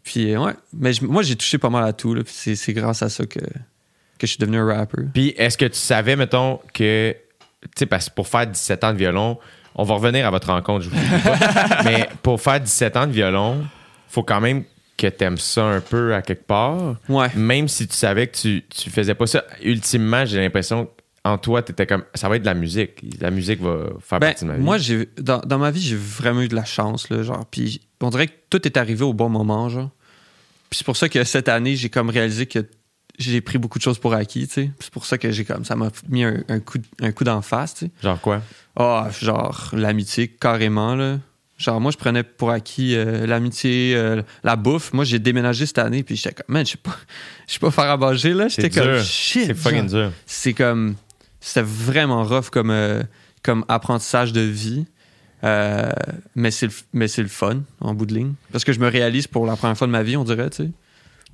puis euh, ouais, mais je- moi j'ai touché pas mal à tout là. Puis c'est, c'est grâce à ça que que je suis devenu un rapper. Puis est-ce que tu savais, mettons, que, tu sais, parce que pour faire 17 ans de violon, on va revenir à votre rencontre, je vous dis pas, mais pour faire 17 ans de violon, faut quand même que t'aimes ça un peu à quelque part. Ouais. Même si tu savais que tu, tu faisais pas ça, ultimement, j'ai l'impression en toi, t'étais comme, ça va être de la musique. La musique va faire Ben, partie de ma vie. moi, j'ai, dans, dans ma vie, j'ai vraiment eu de la chance, là, genre. Puis on dirait que tout est arrivé au bon moment, genre. Puis c'est pour ça que cette année, j'ai comme réalisé que j'ai pris beaucoup de choses pour acquis, tu sais. C'est pour ça que j'ai comme, ça m'a mis un, un coup, un coup d'en face, tu sais. Genre quoi? Ah, genre, l'amitié, carrément, là. Genre, moi, je prenais pour acquis euh, l'amitié, euh, la bouffe. Moi, j'ai déménagé cette année, puis j'étais comme, man, je sais pas, je sais pas faire à manger, là. J'étais C'est comme, shit. C'est fucking genre. dur. C'est comme, c'était vraiment rough comme, euh, comme apprentissage de vie. Euh, mais c'est le, le fun, en bout de ligne. Parce que je me réalise pour la première fois de ma vie, on dirait, tu sais.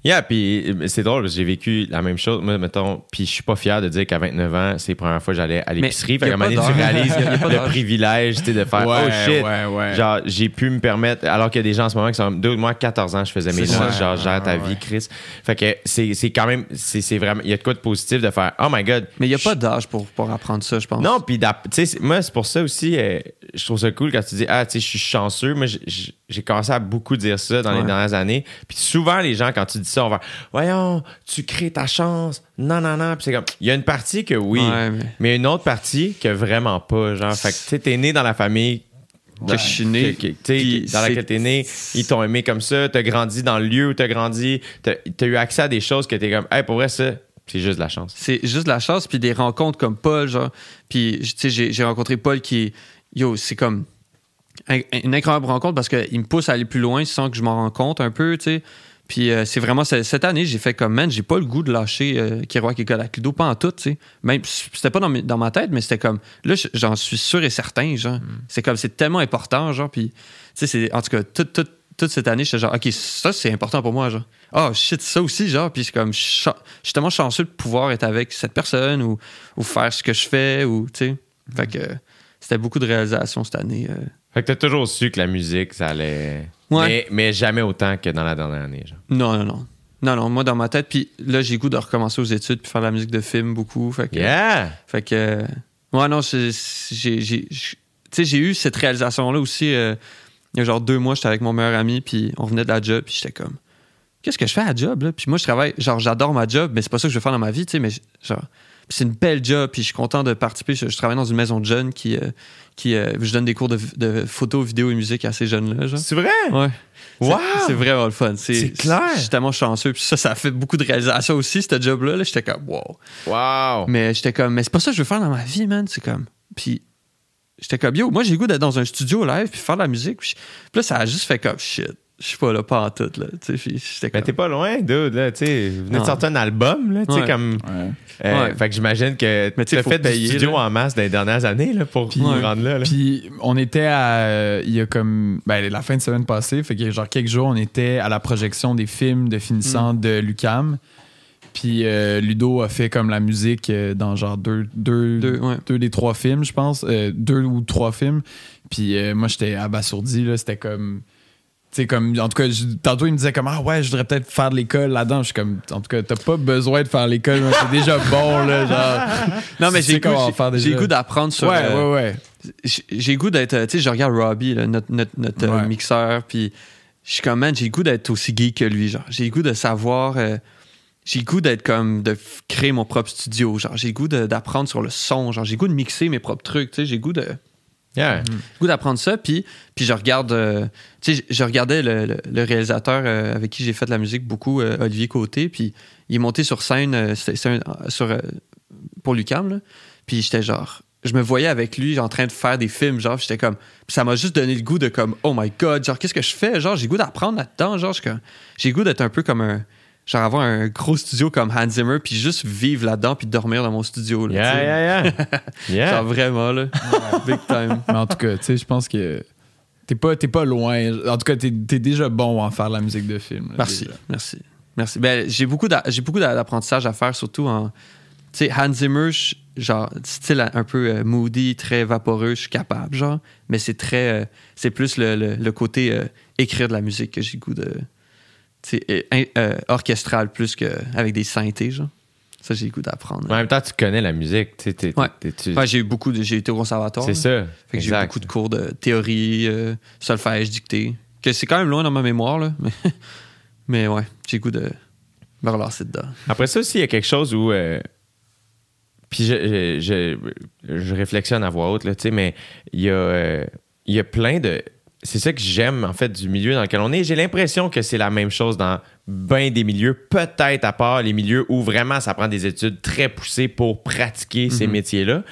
Yeah, puis c'est drôle parce que j'ai vécu la même chose. Moi, mettons, puis je suis pas fier de dire qu'à 29 ans, c'est la première fois que j'allais à l'épicerie. Fait qu'à un moment donné, tu réalises le privilège, tu sais, de faire Ouais, oh shit. ouais, ouais. Genre, j'ai pu me permettre, alors qu'il y a des gens en ce moment qui sont deux, moi, 14 ans, je faisais mes lunchs, genre, gère ta Ouais, vie. Chris. Fait que c'est quand même, c'est vraiment, il y a de quoi de positif de faire, oh my god. Mais il n'y a je- pas d'âge pour, pour apprendre ça, je pense. non, puis tu sais, moi, c'est pour ça aussi, euh, je trouve ça cool quand tu dis, ah, tu sais, je suis chanceux. Moi, j'ai- j'ai commencé à beaucoup dire ça dans les dernières années. Puis souvent, les gens, quand tu dis ça, on va, voyons, tu crées ta chance. Non, non, non. Puis c'est comme, il y a une partie que oui, Ouais, mais- mais une autre partie que vraiment pas. Genre, fait que, tu sais, t'es né dans la famille. Que je suis né. que- que- dans laquelle t'es né, ils t'ont aimé comme ça, t'as grandi dans le lieu où t'as grandi, t'as as eu accès à des choses que t'es comme, hey, pour vrai, ça, c'est juste de la chance. C'est juste de la chance, puis des rencontres comme Paul, genre. Puis, tu sais, j'ai rencontré Paul qui. Yo, c'est comme. Un- Une incroyable rencontre parce qu'il me pousse à aller plus loin sans que je m'en rende compte un peu, tu sais. Puis, euh, c'est vraiment. ce- Cette année, j'ai fait comme, man, j'ai pas le goût de lâcher euh, Kerouac et Colacudo, pas en tout, tu sais. Même, c'était pas dans, dans ma tête, mais c'était comme. Là, j'en suis sûr et certain, genre. C'est comme, c'est tellement important, genre. Puis, tu sais. En tout cas, toute, cette année, j'étais genre, OK, ça, c'est important pour moi, genre. Oh, shit, ça aussi, genre. Puis, c'est comme, je suis tellement chanceux de pouvoir être avec cette personne ou, ou faire ce que je fais, ou, tu sais. Fait que euh, c'était beaucoup de réalisations cette année. euh. Fait que t'as toujours su que la musique, ça allait. Ouais. Mais, mais jamais autant que dans la dernière année, genre. Non, non, non. Non, non, moi, dans ma tête, puis là, j'ai goût de recommencer aux études puis faire de la musique de film beaucoup. Fait que, Yeah! Fait que. euh, ouais, non, j'ai. Tu sais, j'ai eu cette réalisation-là aussi. euh, il y a genre deux mois, j'étais avec mon meilleur ami, puis on venait de la job, puis j'étais comme. Qu'est-ce que je fais à la job, là? Puis moi, je travaille. Genre, j'adore ma job, mais c'est pas ça que je veux faire dans ma vie, tu sais, mais genre. C'est une belle job, puis je suis content de participer. Je, je travaille dans une maison de jeunes qui. euh, qui euh, je donne des cours de, de photo, vidéo et musique à ces jeunes-là. C'est vrai? Ouais. Wow! C'est- vraiment le fun. C'est clair. Je suis tellement chanceux. Puis ça, ça a fait beaucoup de réalisations aussi, ce job-là. là. J'étais comme, wow. Wow! Mais j'étais comme, mais c'est pas ça que je veux faire dans ma vie, man. C'est comme. Puis j'étais comme, yo, moi j'ai le goût d'être dans un studio live puis faire de la musique. Puis, puis là, ça a juste fait comme, shit. Je suis pas là, pas en tout, là. Tu sais, Mais t'es pas loin, dude, là, tu sais. Venez de sortir un album, là, tu sais, Ouais. comme. Ouais. euh, Ouais. Fait que j'imagine que Mais tu sais, t'as faut fait du payer, studio là. en masse dans les dernières années, là, pour Puis- nous Ouais. rendre là, là. Puis on était à. Il y a comme. Ben, la fin de semaine passée, fait a genre quelques jours, on était à la projection des films de finissant de Lucam. Puis euh, Ludo a fait comme la musique euh, dans genre deux, deux, Deux, ouais. deux des trois films, je pense. Euh, deux ou trois films. Puis euh, moi, j'étais abasourdi, là. C'était comme. Sais, comme. En tout cas, je- tantôt, il me disait comme Ah ouais, je voudrais peut-être faire de l'école là-dedans. Je suis comme. En tout cas, t'as pas besoin de faire l'école, mais c'est déjà bon, là. Genre. Non, mais j'ai goût- j'ai- goût d'apprendre sur. Ouais, euh, ouais, ouais. j'ai j'ai goût d'être. euh, Tu sais, je regarde Robbie, là, notre, notre, notre, euh, Ouais. mixeur, puis je suis comme, man, j'ai goût d'être aussi geek que lui. Genre, j'ai goût de savoir. euh, j'ai goût d'être comme. de créer mon propre studio. Genre, j'ai goût d'apprendre sur le son. Genre, j'ai goût de mixer mes propres trucs. Tu sais, j'ai goût de. Yeah. le goût d'apprendre ça, puis, puis je regarde. euh, tu sais, je- regardais le, réalisateur euh, avec qui j'ai fait de la musique beaucoup, euh, Olivier Côté, puis il est monté sur scène sur, pour Lucam. Puis j'étais genre. Je me voyais avec lui en train de faire des films, genre, j'étais comme. ça m'a juste donné le goût de comme, oh my god, genre, qu'est-ce que je fais? Genre, j'ai goût d'apprendre là-dedans, genre, j'ai goût d'être un peu comme un. Genre, avoir un gros studio comme Hans Zimmer, puis juste vivre là-dedans, puis dormir dans mon studio, là. tu sais. Yeah, yeah, yeah. yeah. Genre, vraiment, là. Big time. Mais en tout cas, tu sais, je pense que t'es pas, t'es pas loin. En tout cas, t'es, t'es déjà bon à faire de la musique de film. là, Merci, déjà. merci, merci. Ben, j'ai beaucoup, j'ai beaucoup d'a- d'apprentissage à faire, surtout en. Tu sais, Hans Zimmer, genre, style un peu euh, moody, très vaporeux, je suis capable, genre. Mais c'est très. euh, c'est plus le, le- le côté euh, écrire de la musique que j'ai le goût de. Euh, euh, orchestral plus qu'avec des synthés, genre. Ça, j'ai le goût d'apprendre. En même temps, tu connais la musique, tu sais. t'es- Ouais. j'ai eu beaucoup de. J'ai été au conservatoire. C'est ça. Fait que j'ai eu beaucoup de cours de théorie, euh, solfège, dictée. Que c'est quand même loin dans ma mémoire, là. Mais, mais ouais, j'ai le goût de me relancer dedans. Après ça aussi, il y a quelque chose où. euh, puis je, je, je, je réflexionne à voix haute, là, tu sais, mais il y, a, euh, il y a plein de. C'est ça que j'aime, en fait, du milieu dans lequel on est. J'ai l'impression que c'est la même chose dans bien des milieux, peut-être à part les milieux où vraiment ça prend des études très poussées pour pratiquer ces métiers-là.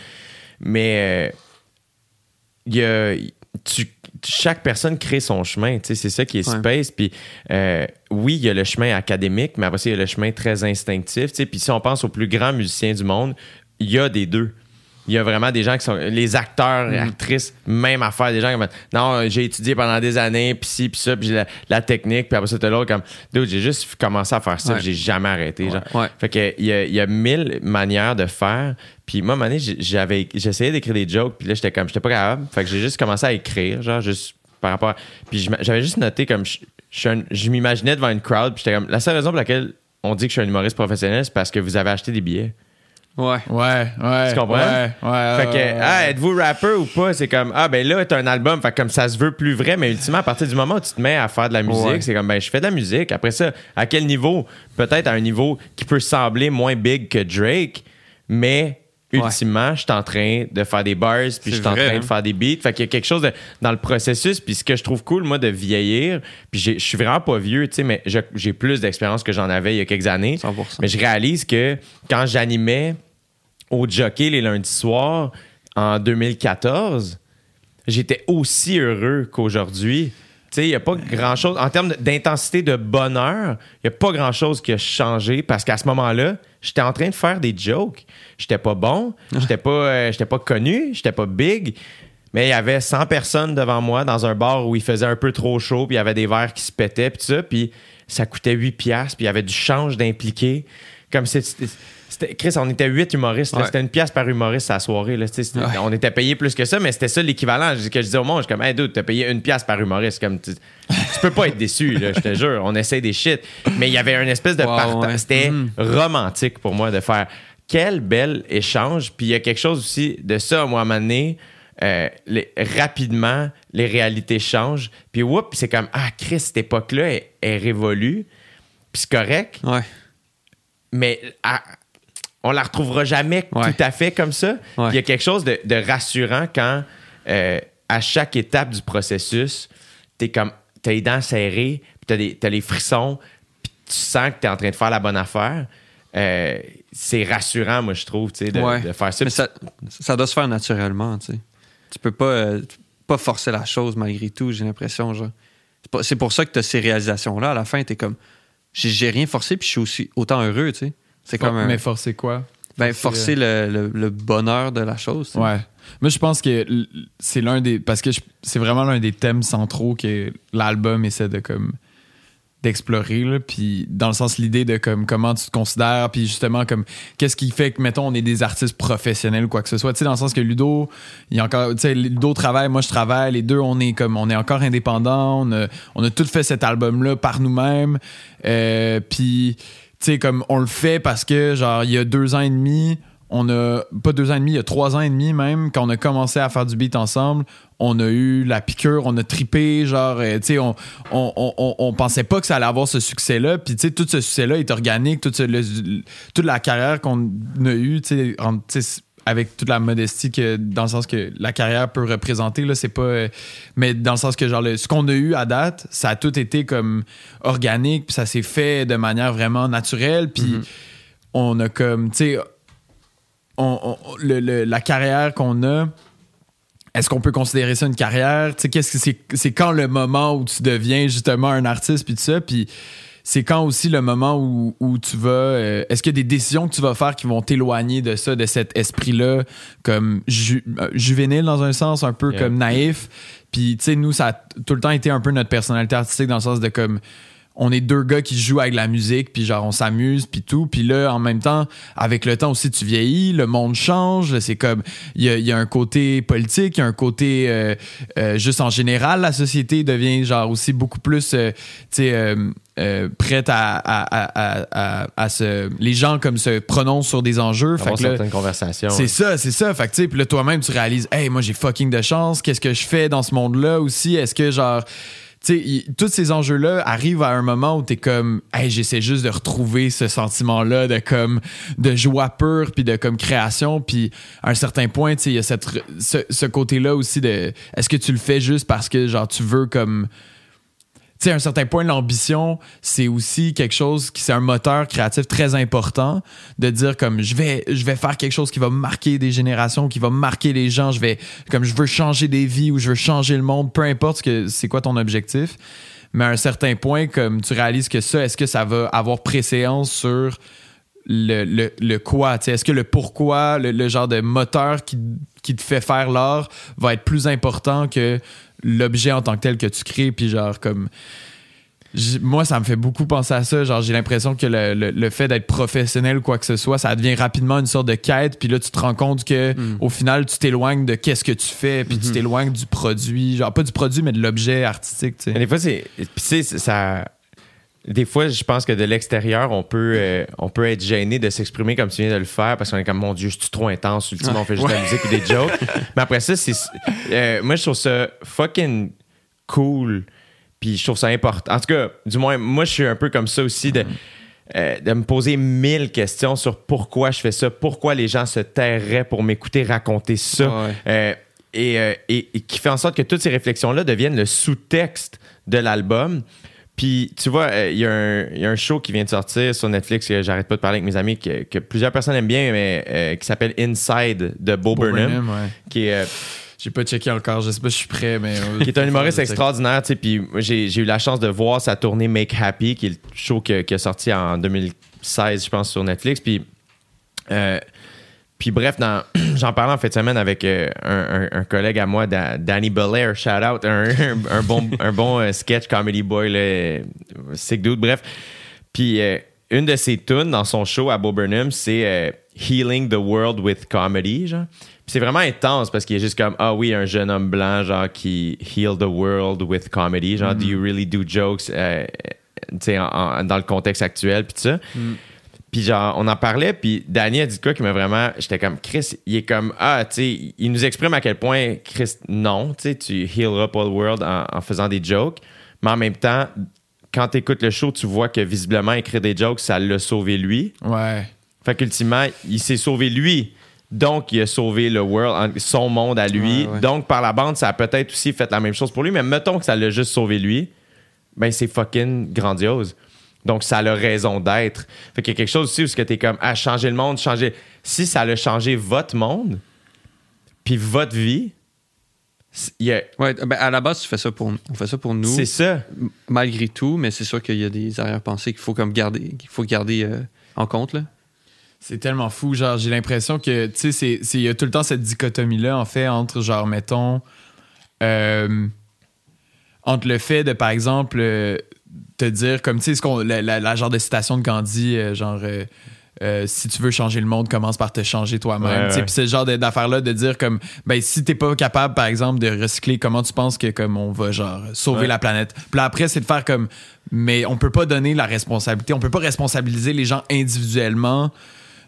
Mais euh, il y a. Tu, chaque personne crée son chemin, c'est ça qui est Ouais. space. Puis euh, oui, il y a le chemin académique, mais après il y a le chemin très instinctif. Puis si on pense aux plus grands musiciens du monde, il y a des deux. Il y a vraiment des gens qui sont les acteurs, Mm. actrices, même affaire, des gens comme non, j'ai étudié pendant des années, puis ci, puis ça, puis j'ai la, la technique, puis après ça, t'as l'autre comme dude, j'ai juste commencé à faire ça, Ouais. j'ai jamais arrêté. Genre. Ouais. Fait que il y a, il y a mille manières de faire. Puis moi, à un moment donné, j'ai- j'avais, j'essayais d'écrire des jokes, puis là, j'étais comme, j'étais pas capable. Fait que j'ai juste commencé à écrire, genre, juste par rapport à- Puis j'avais juste noté comme, je, je m'imaginais devant une crowd, puis j'étais comme, la seule raison pour laquelle on dit que je suis un humoriste professionnel, c'est parce que vous avez acheté des billets. Ouais. Ouais, ouais. Tu comprends? Ouais, ouais. Fait que, ouais, ouais. ah, êtes-vous rapper ou pas? C'est comme, ah, ben là, t'as un album. Fait que comme ça se veut plus vrai, mais ultimement, à partir du moment où tu te mets à faire de la musique, c'est comme, ben, je fais de la musique. Après ça, à quel niveau? Peut-être à un niveau qui peut sembler moins big que Drake, mais ultimement, je suis en train de faire des bars, puis je suis en train hein? de faire des beats. Fait qu'il y a quelque chose de- dans le processus. Puis ce que je trouve cool, moi, de vieillir, puis je suis vraiment pas vieux, tu sais, mais j'ai plus d'expérience que j'en avais il y a quelques années. 100%. Mais je réalise que quand j'animais au jockey les lundis soirs en 2014, j'étais aussi heureux qu'aujourd'hui. Tu sais, il n'y a pas grand-chose. En termes d'intensité de bonheur, il n'y a pas grand-chose qui a changé parce qu'à ce moment-là, j'étais en train de faire des jokes. J'étais pas bon, j'étais pas, euh, j'étais pas connu, j'étais pas big. Mais il y avait 100 personnes devant moi dans un bar où il faisait un peu trop chaud, puis il y avait des verres qui se pétaient, puis ça, puis ça coûtait 8 piastres, puis il y avait du change d'impliqué. Comme si c'était- Chris, on était 8 humoristes, là. Ouais. c'était une pièce par humoriste à la soirée. Là. Tu sais, c'était- Ouais. On était payé plus que ça, mais c'était ça l'équivalent. Je- Que je disais au monde, je suis comme, hey dude, t'as payé une pièce par humoriste. Comme, tu, tu peux pas être déçu, là, je te jure. On essaie des shit. Mais il y avait une espèce de Wow, partage. ouais. C'était Mhm. romantique pour moi de faire quel bel échange. Puis il y a quelque chose aussi de ça, moi, à un moment donné, euh, les- rapidement, les réalités changent. Puis whoop, c'est comme, ah, Chris, cette époque-là est, est révolue. Puis c'est correct, Ouais. mais à- on la retrouvera jamais Ouais. tout à fait comme ça. Ouais. Il y a quelque chose de, de rassurant quand, euh, à chaque étape du processus, t'es comme, t'as les dents serrées, puis t'as, t'as les frissons, puis tu sens que t'es en train de faire la bonne affaire. Euh, c'est rassurant, moi, je trouve, tu sais, de, Ouais. de faire ça. Mais ça, ça doit se faire naturellement, tu sais. Tu peux pas, euh, pas forcer la chose malgré tout, j'ai l'impression, genre. C'est pour ça que tu as ces réalisations-là. À la fin, tu es comme, j'ai j'ai rien forcé, puis je suis aussi autant heureux, tu sais. C'est comme un- Mais forcer quoi? ben, forcer le, le- le bonheur de la chose. Ouais. Moi, je pense que c'est l'un des. Parce que c'est vraiment l'un des thèmes centraux que l'album essaie de comme d'explorer puis dans le sens l'idée de comme comment tu te considères puis justement comme qu'est-ce qui fait que mettons on est des artistes professionnels ou quoi que ce soit tu sais dans le sens que Ludo il y a encore tu sais Ludo travaille moi je travaille les deux on est comme on est encore indépendants on a, on a tout fait cet album là par nous-mêmes euh, puis tu sais comme on le fait parce que genre il y a deux ans et demi on a pas deux ans et demi, il y a trois ans et demi même, quand on a commencé à faire du beat ensemble, on a eu la piqûre, on a tripé, genre, euh, tu sais, on, on, on, on- pensait pas que ça allait avoir ce succès-là, puis tu sais, tout ce succès-là est organique, toute la carrière qu'on a eue, tu sais, avec toute la modestie que dans le sens que la carrière peut représenter là c'est pas euh, mais dans le sens que genre le- ce qu'on a eu à date ça a tout été comme organique puis ça s'est fait de manière vraiment naturelle puis on a comme tu sais on- on- le- le- la carrière qu'on a, est-ce qu'on peut considérer ça une carrière? Tu sais, qu'est-ce que c'est, c'est quand le moment où tu deviens justement un artiste puis tout ça, puis c'est quand aussi le moment où, où tu vas. euh, est-ce qu'il y a des décisions que tu vas faire qui vont t'éloigner de ça, de cet esprit-là, comme ju- euh, juvénile dans un sens, un peu Yeah. comme naïf? Puis, tu sais, nous, ça a tout le temps été un peu notre personnalité artistique dans le sens de comme on est deux gars qui jouent avec la musique, puis genre on s'amuse, puis tout. Puis là, en même temps, avec le temps aussi, tu vieillis, le monde change. C'est comme, il y a, il y a un côté politique, il y a un côté, euh, euh, juste en général, la société devient genre aussi beaucoup plus, euh, tu sais, euh, prête à, à, à, à, se... Les gens comme se prononcent sur des enjeux. Fait Avoir que là, certaines conversations. c'est ça, c'est ça. Fait que, tu sais, puis là, toi-même, tu réalises, hey, moi, j'ai fucking de chance. Qu'est-ce que je fais dans ce monde-là aussi? Est-ce que, genre, tu sais, tous ces enjeux-là arrivent à un moment où t'es comme, hey, j'essaie juste de retrouver ce sentiment-là de comme, de joie pure, puis de comme création. Puis à un certain point, tu sais, il y a cette, ce, ce côté-là aussi de, est-ce que tu le fais juste parce que, genre, tu veux comme, sais, à un certain point, l'ambition, c'est aussi quelque chose qui, c'est un moteur créatif très important de dire comme je vais, je vais faire quelque chose qui va marquer des générations, qui va marquer les gens, je vais, comme je veux changer des vies ou je veux changer le monde, peu importe que, c'est quoi ton objectif. Mais à un certain point, comme tu réalises que ça, est-ce que ça va avoir préséance sur le, le, le quoi? Est-ce que le pourquoi, le, le genre de moteur qui, qui te fait faire l'art va être plus important que l'objet en tant que tel que tu crées? Puis genre comme... Moi, ça me fait beaucoup penser à ça. Genre, j'ai l'impression que le, le- le fait d'être professionnel ou quoi que ce soit, ça devient rapidement une sorte de quête. Puis là, tu te rends compte que au final, tu t'éloignes de qu'est-ce que tu fais, puis tu t'éloignes du produit. Genre, pas du produit, mais de l'objet artistique, tu sais. Des fois, c'est. Puis, tu sais, c'est- ça. Des fois, je pense que de l'extérieur, on peut, euh, on peut être gêné de s'exprimer comme tu viens de le faire parce qu'on est comme, mon Dieu, je suis trop intense. Ultimement, on fait juste de la musique ou des jokes. Mais après ça, c'est. euh, moi, je trouve ça fucking cool. Puis je trouve ça important. En tout cas, du moins, moi, je suis un peu comme ça aussi de. euh, de me poser mille questions sur pourquoi je fais ça, pourquoi les gens se tairaient pour m'écouter raconter ça. Ouais. Et, et- et qui fait en sorte que toutes ces réflexions-là deviennent le sous-texte de l'album. Puis, tu vois, euh, il y, a un- il y a un show qui vient de sortir sur Netflix, que j'arrête pas de parler avec mes amis, que, que plusieurs personnes aiment bien, mais euh, qui s'appelle Inside de Bo, Bo Burnham, Burnham, ouais. qui est... euh, J'ai pas checké encore, je sais pas si je suis prêt, mais. qui est un humoriste extraordinaire, tu sais, puis j'ai j'ai eu la chance de voir sa tournée Make Happy, qui est le show que- qui est sorti en 2016, je pense, sur Netflix, puis... euh, puis bref, j'en parlais en fin de semaine avec euh, un, un- un collègue à moi, Da- Danny Belair, shout out, un, bon, un bon euh, sketch comedy boy, là, euh, sick dude, bref. Puis euh, une de ses tunes dans son show à Bo Burnham, c'est euh, Healing the World with Comedy, genre. Puis c'est vraiment intense parce qu'il est juste comme, ah oui, un jeune homme blanc, genre, qui heal the world with comedy, genre, do you really do jokes, euh, tu sais, dans le contexte actuel, puis tout ça. Puis genre, on en parlait, puis Danny a dit quoi qui m'a vraiment... J'étais comme, Chris, il est comme, ah, tu sais, il nous exprime à quel point, Chris, non, tu sais, tu heal up all world en, en faisant des jokes, mais en même temps, quand tu écoutes le show, tu vois que visiblement, écrire des jokes, ça l'a sauvé lui. Ouais. Fait qu'ultimement, il s'est sauvé lui. Donc, il a sauvé le world, son monde à lui. Ouais, ouais. Donc, par la bande, ça a peut-être aussi fait la même chose pour lui, mais mettons que ça l'a juste sauvé lui, ben c'est fucking grandiose. Donc, ça a la raison d'être. Fait qu'il y a quelque chose aussi où ce que t'es comme, ah, changer le monde, changer. Si ça a changé votre monde, puis votre vie, c'est- il y a- Ouais, ben, à la base, tu fais ça pour, on fait ça pour nous, c'est ça. malgré tout, mais c'est sûr qu'il y a des arrière-pensées qu'il faut comme garder, qu'il faut garder euh, en compte. Là. C'est tellement fou. Genre, j'ai l'impression que, tu sais, c'est- c'est- il y a tout le temps cette dichotomie-là, en fait, entre, genre, mettons, euh, entre le fait de, par exemple, euh, te dire, comme, tu sais, ce qu'on- la, la- la genre de citation de Gandhi, euh, genre, euh, euh, si tu veux changer le monde, commence par te changer toi-même. Ouais, Tu sais, ouais. Puis c'est ce genre d'affaires-là de dire, comme, ben, si t'es pas capable, par exemple, de recycler, comment tu penses que, comme, on va, genre, sauver Ouais. la planète? Puis après, c'est de faire comme, mais on peut pas donner la responsabilité, on peut pas responsabiliser les gens individuellement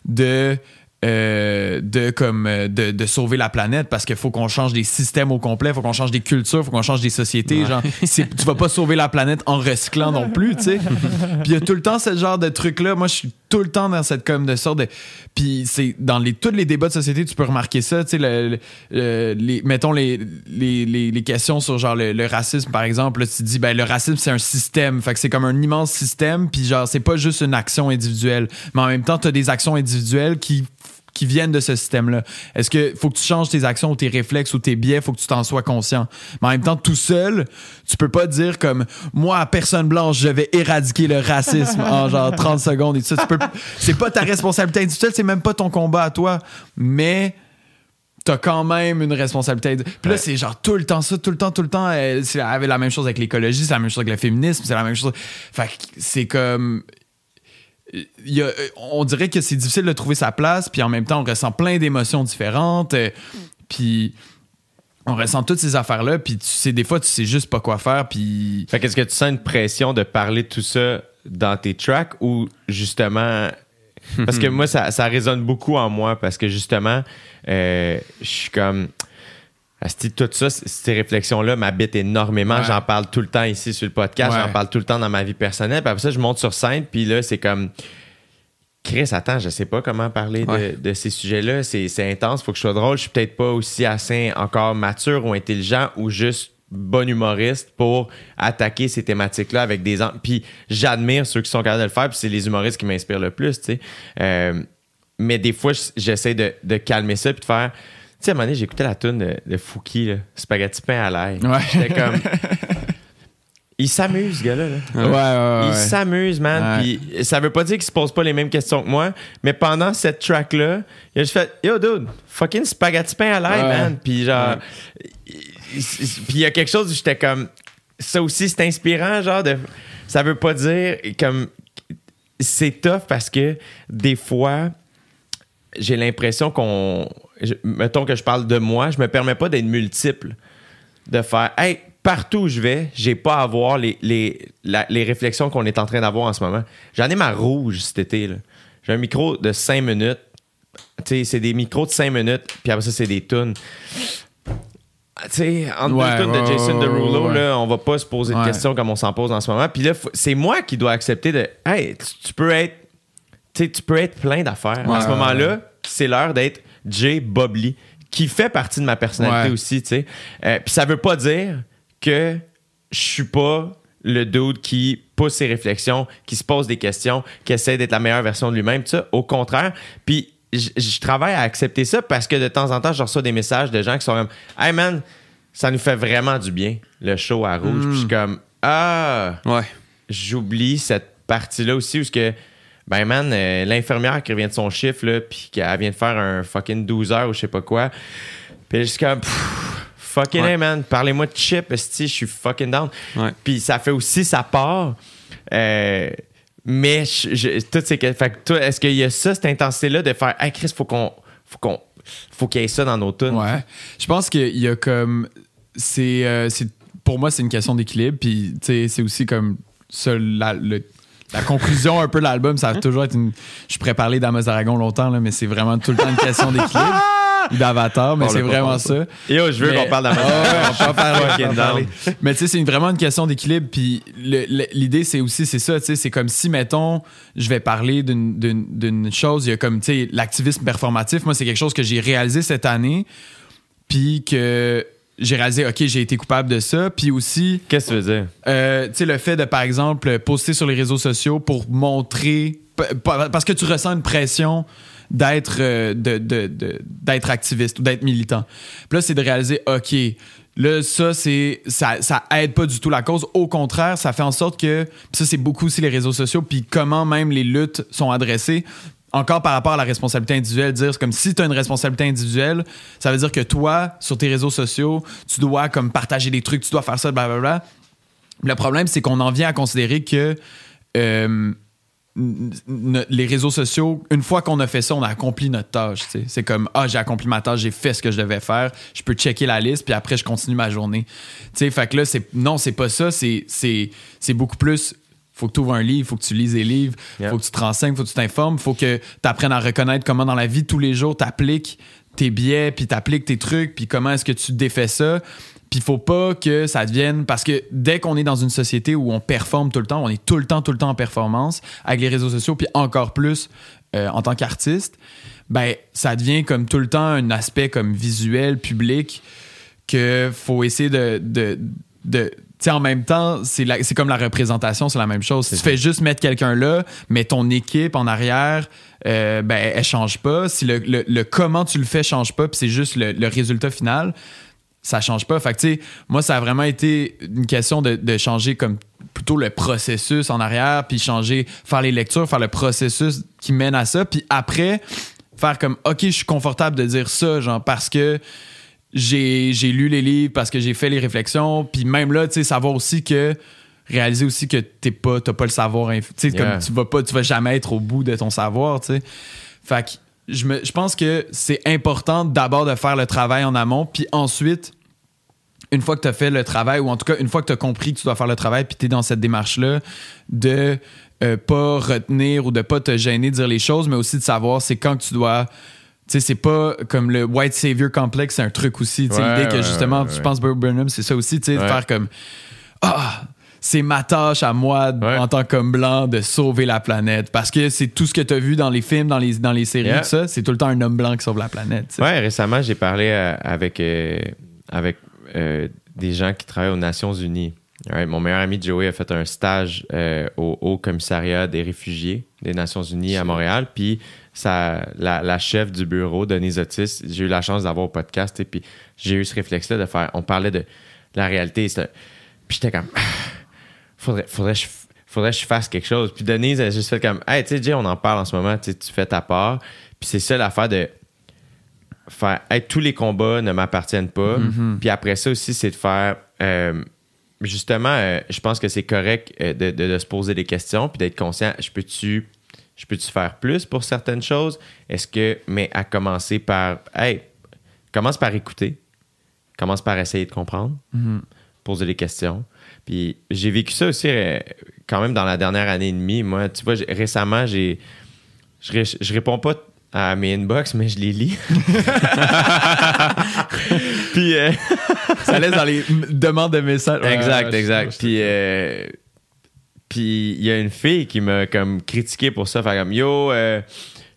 de euh, de comme euh, de, de sauver la planète parce qu'il faut qu'on change des systèmes au complet, faut qu'on change des cultures, faut qu'on change des sociétés. Genre, c'est- tu vas pas sauver la planète en recyclant non plus, tu sais. Puis il y a tout le temps ce genre de truc là. Moi, je suis tout le temps dans cette comme de sorte de. Puis c'est dans les tous les débats de société, tu peux remarquer ça. Tu sais, le- le- le- les mettons les, les, les, les questions sur genre le, le racisme par exemple. Là, tu te dis ben le racisme c'est un système, fait que c'est comme un immense système. Puis genre c'est pas juste une action individuelle, mais en même temps tu as des actions individuelles qui qui viennent de ce système-là. Est-ce que faut que tu changes tes actions ou tes réflexes ou tes biais, faut que tu t'en sois conscient. Mais en même temps, tout seul, tu peux pas dire comme moi, personne blanche, je vais éradiquer le racisme en genre 30 secondes et tout ça. Tu peux, c'est pas ta responsabilité individuelle, c'est même pas ton combat à toi, mais t'as quand même une responsabilité. Puis là, Ouais. c'est genre tout le temps ça, tout le temps, tout le temps. C'est la même chose avec l'écologie, c'est la même chose avec le féminisme, c'est la même chose. Fait que c'est comme y a- on dirait que c'est difficile de trouver sa place, puis en même temps, on ressent plein d'émotions différentes, euh, puis on ressent toutes ces affaires-là, puis tu sais, des fois, tu sais juste pas quoi faire, puis... Fait qu'est-ce que tu sens une pression de parler de tout ça dans tes tracks ou justement. Parce que moi, ça, ça résonne beaucoup en moi parce que justement, euh, je suis comme. Asti, tout ça, ces réflexions-là m'habitent énormément. Ouais. J'en parle tout le temps ici sur le podcast. Ouais. J'en parle tout le temps dans ma vie personnelle. Puis après ça, je monte sur scène. Puis là, c'est comme. Chris, attends, je sais pas comment parler de- Ouais. de, ces sujets-là. C'est c'est intense. Faut que je sois drôle. Je suis peut-être pas aussi assez encore mature ou intelligent ou juste bon humoriste pour attaquer ces thématiques-là avec des... Puis j'admire ceux qui sont capables de le faire, puis c'est les humoristes qui m'inspirent le plus, tu sais. Euh, mais des fois, j'essaie de, de calmer ça puis de faire... Sais, à un moment donné, écouté la tune de, de Fouki, là, Spaghetti pain à l'ail. Ouais. J'étais comme... Il s'amuse, ce gars-là. là. Ouais, ouais, Il s'amuse, man. Puis ça veut pas dire qu'il se pose pas les mêmes questions que moi, mais pendant cette track-là, il a juste fait Yo, dude, fucking spaghetti pain à l'ail, man. Puis genre. Puis il y a quelque chose où j'étais comme. Ça aussi, c'est inspirant, genre de. Ça veut pas dire comme. C'est tough parce que des fois, j'ai l'impression qu'on. Je- Mettons que je parle de moi, je me permets pas d'être multiple. De faire, hey, partout où je vais, j'ai pas à avoir les, les, la- les réflexions qu'on est en train d'avoir en ce moment. J'en ai ma rouge cet été. là. J'ai un micro de 5 minutes. Tu sais, c'est des micros de 5 minutes, puis après ça, c'est des tunes. Tu sais, entre Ouais, deux tunes de ouais, Jason ouais, Derulo, ouais. là, on va pas se poser de Ouais. questions comme on s'en pose en ce moment. Puis là, c'est moi qui dois accepter de, hey, tu, tu peux être tu sais, tu peux être plein d'affaires. Ouais, à ce ouais, moment-là, c'est l'heure d'être Jay Bobley, qui fait partie de ma personnalité Ouais. aussi, tu sais. Euh, Puis ça veut pas dire que je suis pas le dude qui pousse ses réflexions, qui se pose des questions, qui essaie d'être la meilleure version de lui-même, tout ça. Au contraire. Puis je travaille à accepter ça parce que de temps en temps, je reçois des messages de gens qui sont comme Hey man, ça nous fait vraiment du bien, le show à rouge. Puis je suis comme Ah, Ouais. j'oublie cette partie-là aussi où ce que ben man, euh, l'infirmière qui revient de son chiffre là, puis qu'elle vient de faire un fucking 12 heures ou je sais pas quoi. Puis pff, fucking Ouais. hey, man, parlez-moi de chip, esti, je suis fucking down. Puis ça fait aussi sa part. Euh, mais je, je- tout c'est que fait que toi, est-ce qu'il y a ça cette intensité là de faire hey Chris, faut qu'on faut qu'on faut qu'il y ait ça dans nos tunes? Ouais. Je pense qu'il y a comme. C'est. euh, c'est- pour moi, c'est une question d'équilibre. Puis, tu sais, c'est aussi comme. Ça, la, le- la conclusion un peu de l'album, ça va toujours être une. Je pourrais parler d'Amos Aragon longtemps, là, mais c'est vraiment tout le temps une question d'équilibre. D'avatar, mais c'est vraiment ça. Yo, je veux Mais- qu'on parle down. Mais tu sais, c'est vraiment une question d'équilibre. Puis l'idée, c'est aussi, c'est ça, tu sais, c'est comme si, mettons, je vais parler d'une chose, il y a comme, tu sais, l'activisme performatif. Moi, c'est quelque chose que j'ai réalisé cette année, puis que j'ai réalisé, OK, j'ai été coupable de ça. Puis aussi, Qu'est-ce que tu veux dire? euh, tu sais, le fait de, par exemple, poster sur les réseaux sociaux pour montrer. Parce que tu ressens une pression d'être euh, de, de- de- d'être activiste ou d'être militant. Puis là, c'est de réaliser, OK, là, ça, c'est ça, ça aide pas du tout la cause. Au contraire, ça fait en sorte que. puis ça, c'est beaucoup aussi les réseaux sociaux, puis comment même les luttes sont adressées. Encore par rapport à la responsabilité individuelle, dire comme si tu as une responsabilité individuelle, ça veut dire que toi, sur tes réseaux sociaux, tu dois comme partager des trucs, tu dois faire ça, blablabla. Le problème, c'est qu'on en vient à considérer que euh, les réseaux sociaux, une fois qu'on a fait ça, on a accompli notre tâche. C'est comme, ah, j'ai accompli ma tâche, j'ai fait ce que je devais faire, je peux checker la liste, puis après, je continue ma journée. Tu sais, fait que là, c'est, non, c'est pas ça, c'est, c'est, c'est beaucoup plus. Faut que tu ouvres un livre, faut que tu lises des livres, Yeah. faut que tu te renseignes, faut que tu t'informes, faut que tu apprennes à reconnaître comment dans la vie tous les jours tu appliques tes biais, puis tu appliques tes trucs, puis comment est-ce que tu défais ça. Puis il faut pas que ça devienne parce que dès qu'on est dans une société où on performe tout le temps, on est tout le temps tout le temps en performance avec les réseaux sociaux puis encore plus euh, en tant qu'artiste, ben ça devient comme tout le temps un aspect comme visuel, public que faut essayer de de, de sais, en même temps, c'est la- c'est comme la représentation, c'est la même chose. Si tu fais juste mettre quelqu'un là, mais ton équipe en arrière, euh, ben, elle change pas. Si le, le- le comment tu le fais change pas, puis c'est juste le, le résultat final, ça change pas. Fait que, tu sais, moi, ça a vraiment été une question de, de changer comme plutôt le processus en arrière, puis changer, faire les lectures, faire le processus qui mène à ça, puis après, faire comme, OK, je suis confortable de dire ça, genre, parce que j'ai j'ai lu les livres, parce que j'ai fait les réflexions, puis même là, tu sais, savoir aussi que réaliser aussi que t'es pas t'as pas le savoir tu sais Yeah. comme tu vas pas tu vas jamais être au bout de ton savoir tu sais fait que je me je pense que c'est important d'abord de faire le travail en amont puis ensuite une fois que tu as fait le travail, ou en tout cas une fois que tu as compris que tu dois faire le travail, puis tu es dans cette démarche-là, de euh, pas retenir ou de pas te gêner de dire les choses, mais aussi de savoir c'est quand que tu dois. Tu sais, c'est pas comme le white savior complex, c'est un truc aussi. Tu sais, Ouais, l'idée que justement, je pense Bob Burnham, c'est ça aussi, tu sais, de faire comme Ah, c'est ma tâche à moi Ouais. en tant qu'homme blanc de sauver la planète. Parce que c'est tout ce que tu as vu dans les films, dans les, dans les séries, Yeah. tout ça, c'est tout le temps un homme blanc qui sauve la planète. tu sais. Ouais, récemment, j'ai parlé euh, avec, euh, avec euh, des gens qui travaillent aux Nations Unies. Mon meilleur ami Joey a fait un stage euh, au Haut Commissariat des réfugiés des Nations Unies à Montréal. Puis ça, la, la chef du bureau, Denise Otis, j'ai eu la chance d'avoir au podcast. Et puis j'ai eu ce réflexe-là de faire. On parlait de la réalité. Puis j'étais comme. Faudrait, faudrait, que je- faudrait que je fasse quelque chose. Puis Denise, elle a juste fait comme. Hey, tu sais, Jay, on en parle en ce moment. Tu fais ta part. Puis c'est ça l'affaire de faire hey, tous les combats ne m'appartiennent pas. Puis après ça aussi, c'est de faire euh, justement, euh, je pense que c'est correct euh, de, de- de se poser des questions puis d'être conscient. Je peux-tu je peux-tu faire plus pour certaines choses? Est-ce que, mais à commencer par, hey, commence par écouter, commence par essayer de comprendre, poser des questions. Puis j'ai vécu ça aussi euh, quand même dans la dernière année et demie. Moi, tu vois, récemment, j'ai, je, ré- je réponds pas à mes inbox, mais je les lis. Puis, euh, Ça laisse dans les demandes de messages. Ouais, exact, exact. Puis, euh, puis il y a une fille qui m'a comme critiqué pour ça, faire comme yo, euh,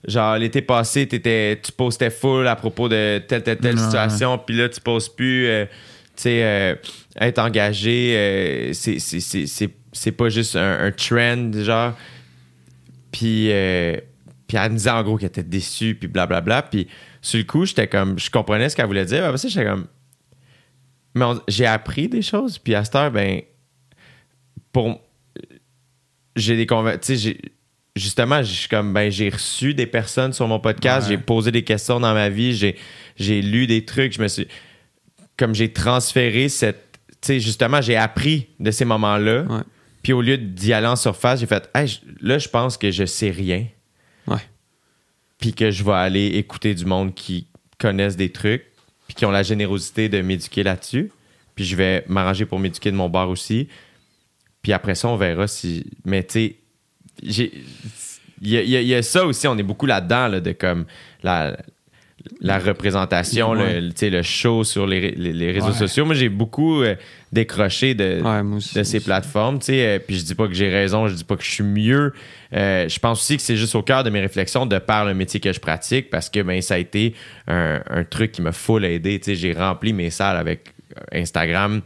genre l'été passé, t'étais, tu postais full à propos de telle telle telle situation, puis là tu poses plus. euh, tu sais, euh, être engagé, c'est, c'est, c'est, c'est, c'est pas juste un, un trend, genre. Puis, puis elle me disait en gros qu'elle était déçue, puis blablabla. Puis sur le coup, j'étais comme, je comprenais ce qu'elle voulait dire. Après ça, j'étais comme, mais on- j'ai appris des choses. Puis à cette heure, ben, pour. J'ai des conver- Tu sais, j'ai- justement, je suis comme, ben, j'ai reçu des personnes sur mon podcast, Ouais. j'ai posé des questions dans ma vie, j'ai, j'ai lu des trucs, je me suis. Comme j'ai transféré cette. Tu sais, justement, j'ai appris de ces moments-là. Ouais. Puis au lieu d'y aller en surface, j'ai fait, Hey, là, je pense que je sais rien. Ouais. Puis que je vais aller écouter du monde qui connaissent des trucs, puis qui ont la générosité de m'éduquer là-dessus. Puis je vais m'arranger pour m'éduquer de mon bar aussi. Puis après ça, on verra si. Mais tu sais, j'ai- il y, a- y y ça aussi, on est beaucoup là-dedans, là, de comme la, la représentation, Ouais. le, le show sur les, les- les réseaux Ouais. sociaux. Moi, j'ai beaucoup euh, décroché de, Ouais, moi aussi. de ces plateformes, tu sais. euh, puis je dis pas que j'ai raison, je dis pas que je suis mieux. Euh, je pense aussi que c'est juste au cœur de mes réflexions de par le métier que je pratique parce que ben ça a été un, un truc qui m'a full aidé. J'ai rempli mes salles avec Instagram.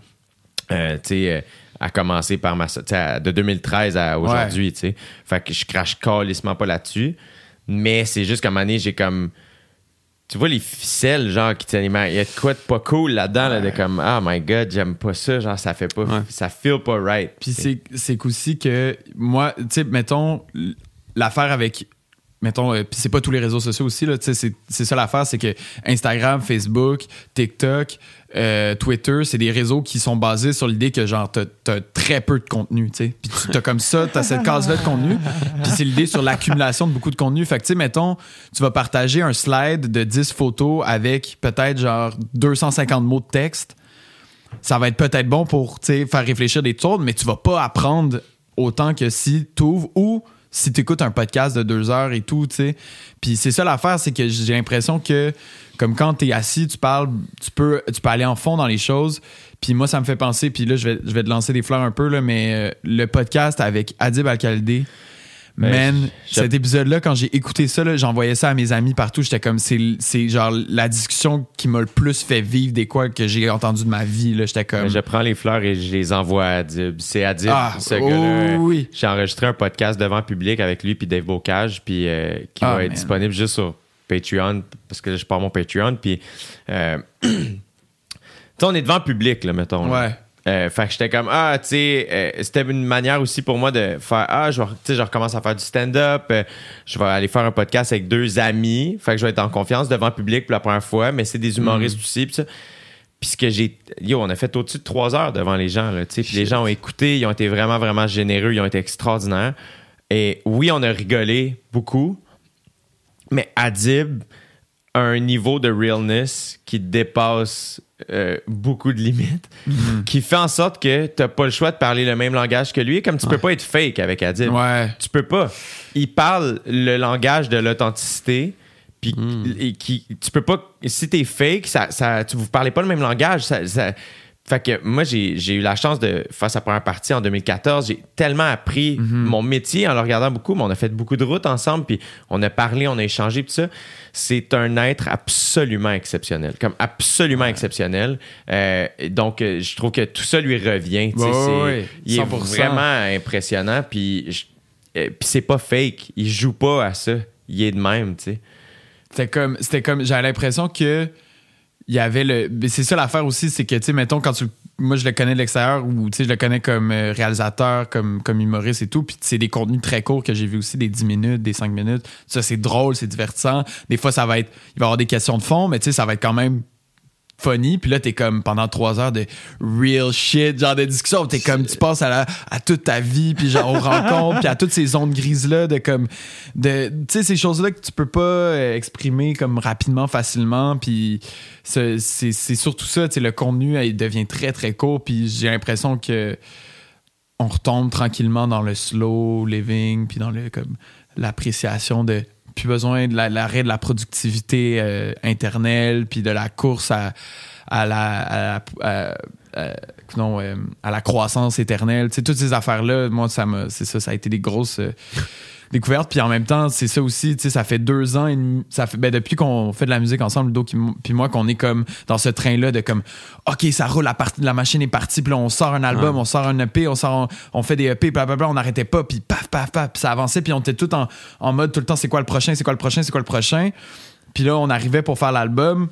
euh, tu sais, euh, à commencer par ma à- de 2013 à aujourd'hui, tu sais. Fait que je crache calissement pas là-dessus. Mais c'est juste qu'à un moment donné, j'ai comme tu vois les ficelles genre qui tiennent il y a de quoi de pas cool là-dedans là, de comme oh my god j'aime pas ça genre ça fait pas Ouais. ça feel pas right Puis c'est, c'est qu'aussi que moi, tu sais, mettons, l'affaire avec. Mettons, euh, c'est pas tous les réseaux sociaux aussi, là, tu sais, c'est, c'est ça l'affaire, c'est que Instagram, Facebook, TikTok, euh, Twitter, c'est des réseaux qui sont basés sur l'idée que, genre, t'as, très peu de contenu, tu sais. Puis t'as comme ça, t'as cette case-là de contenu. Puis c'est l'idée sur l'accumulation de beaucoup de contenu. Fait que, tu sais, mettons, tu vas partager un slide de 10 photos avec peut-être, genre, 250 mots de texte ça va être peut-être bon pour faire réfléchir des tours, mais tu vas pas apprendre autant que si tu ouvres ou si tu écoutes un podcast de deux heures et tout, tu sais. Puis c'est ça l'affaire, c'est que j'ai l'impression que comme quand tu es assis, tu parles, tu peux, tu peux aller en fond dans les choses. Puis moi, ça me fait penser, puis là, je vais, je vais te lancer des fleurs un peu, là, mais euh, le podcast avec Adib Al-Khalidé, Ben, Man, cet épisode-là, quand j'ai écouté ça, j'envoyais ça à mes amis partout. J'étais comme, c'est, genre la discussion qui m'a le plus fait vivre des quoi que j'ai entendu de ma vie. J'étais comme. Mais je prends les fleurs et je les envoie à Adib c'est Adib Ah, ce oh gars-là oui. j'ai enregistré un podcast devant public avec lui puis Dave Bocage puis euh, qui Ah, va être man. disponible juste sur Patreon parce que je pars mon Patreon puis euh, tu sais on est devant public là mettons là. Ouais. Euh, fait que j'étais comme ah tu sais euh, c'était une manière aussi pour moi de faire ah je vais- tu sais je recommence à faire du stand-up euh, je vais aller faire un podcast avec deux amis fait que je vais être en confiance devant le public pour la première fois mais c'est des humoristes aussi puis ça puis ce que j'ai yo on a fait au-dessus de trois heures devant les gens là tu sais les gens ont écouté ils ont été vraiment vraiment généreux ils ont été extraordinaires et oui on a rigolé beaucoup mais Adib a un niveau de realness qui dépasse euh, beaucoup de limites, qui fait en sorte que t'as pas le choix de parler le même langage que lui, comme tu peux pas être fake avec Adib. Ouais. Tu peux pas. Il parle le langage de l'authenticité, puis et qui, tu peux pas. Si t'es fake, ça, ça, tu vous parlez pas le même langage. Ça, ça- fait que moi, j'ai j'ai eu la chance de faire sa première partie en 2014. J'ai tellement appris Mhm. mon métier en le regardant beaucoup, mais on a fait beaucoup de routes ensemble, puis on a parlé, on a échangé, puis ça. C'est un être absolument exceptionnel, comme absolument exceptionnel. Euh, donc, euh, je trouve que tout ça lui revient. ouais. Il est 100%. vraiment impressionnant, puis je- euh, puis c'est pas fake. Il joue pas à ça. Il est de même, tu sais. C'était comme, c'était comme, j'avais l'impression que il y avait le, c'est ça l'affaire aussi, c'est que tu sais, mettons quand tu, moi je le connais de l'extérieur ou tu sais, je le connais comme euh, réalisateur, comme comme humoriste et tout, puis c'est des contenus très courts que j'ai vu aussi, des 10 minutes, des 5 minutes. Ça c'est drôle, c'est divertissant. Des fois ça va être, il va y avoir des questions de fond, mais tu sais, ça va être quand même funny puis là t'es comme pendant trois heures de real shit genre de discussion t'es comme tu passes à, la, à toute ta vie puis genre aux rencontres puis à toutes ces zones grises là de comme de tu sais ces choses là que tu peux pas euh, exprimer comme rapidement facilement puis c'est c'est c'est surtout ça tu sais le contenu il devient très très court puis j'ai l'impression que on retombe tranquillement dans le slow living puis dans le comme l'appréciation de plus besoin de la- l'arrêt de la productivité euh, internelle puis de la course à, la non, euh, à la croissance éternelle. Tu sais toutes ces affaires là moi ça c'est ça ça a été des grosses découvertes puis en même temps c'est ça aussi tu sais ça fait deux ans et demi ça fait ben, depuis qu'on fait de la musique ensemble Ludo puis moi qu'on est comme dans ce train là de comme ok ça roule la partie la machine est partie puis là on sort un album on sort un EP on sort on fait des EP blablabla on n'arrêtait pas puis paf paf paf puis ça avançait puis on était tout en, en mode tout le temps c'est quoi le prochain c'est quoi le prochain c'est quoi le prochain puis là on arrivait pour faire l'album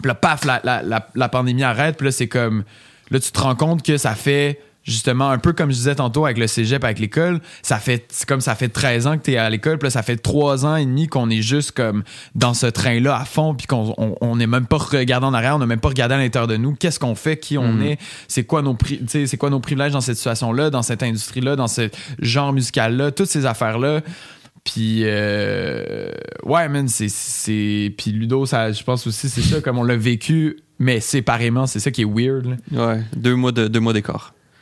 puis là, paf, la, la, la, la pandémie arrête. Puis là, c'est comme. Là, tu te rends compte que ça fait justement un peu comme je disais tantôt avec le cégep, avec l'école. Ça fait. C'est comme ça fait 13 ans que tu es à l'école. Puis là, ça fait 3 ans et demi qu'on est juste comme dans ce train-là à fond. Puis qu'on on, on n'est même pas regardé en arrière. On n'a même pas regardé à l'intérieur de nous. Qu'est-ce qu'on fait? Qui on est? C'est quoi, nos c'est quoi privilèges dans cette situation-là, dans cette industrie-là, dans ce genre musical-là? Toutes ces affaires-là. Puis, euh, ouais, man, c'est. Puis Ludo, ça, je pense aussi, c'est ça, comme on l'a vécu, mais séparément, c'est ça qui est weird. là. Ouais, deux mois de deux mois.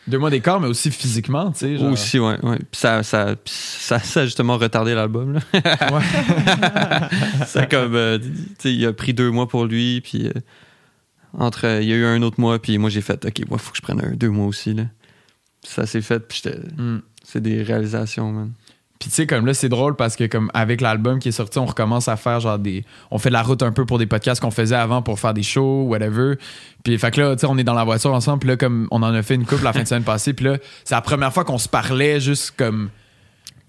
Deux mois d'écart, mais aussi physiquement, tu sais. genre. Aussi, ouais, ouais. Puis ça, ça, ça, ça a justement retardé l'album. là. ça comme, euh, tu sais, il a pris deux mois pour lui, puis euh, entre, euh, il y a eu un autre mois, puis moi j'ai fait, ok, moi faut que je prenne un deux mois aussi là. Puis ça s'est fait, puis j'étais, Mm. c'est des réalisations, man. Puis tu sais, comme là, c'est drôle parce que comme avec l'album qui est sorti, on recommence à faire genre des. On fait de la route un peu pour des podcasts qu'on faisait avant pour faire des shows, whatever. Puis fait que là, tu sais, on est dans la voiture ensemble, puis là, comme on en a fait une couple la fin de semaine passée, puis là, c'est la première fois qu'on se parlait juste comme.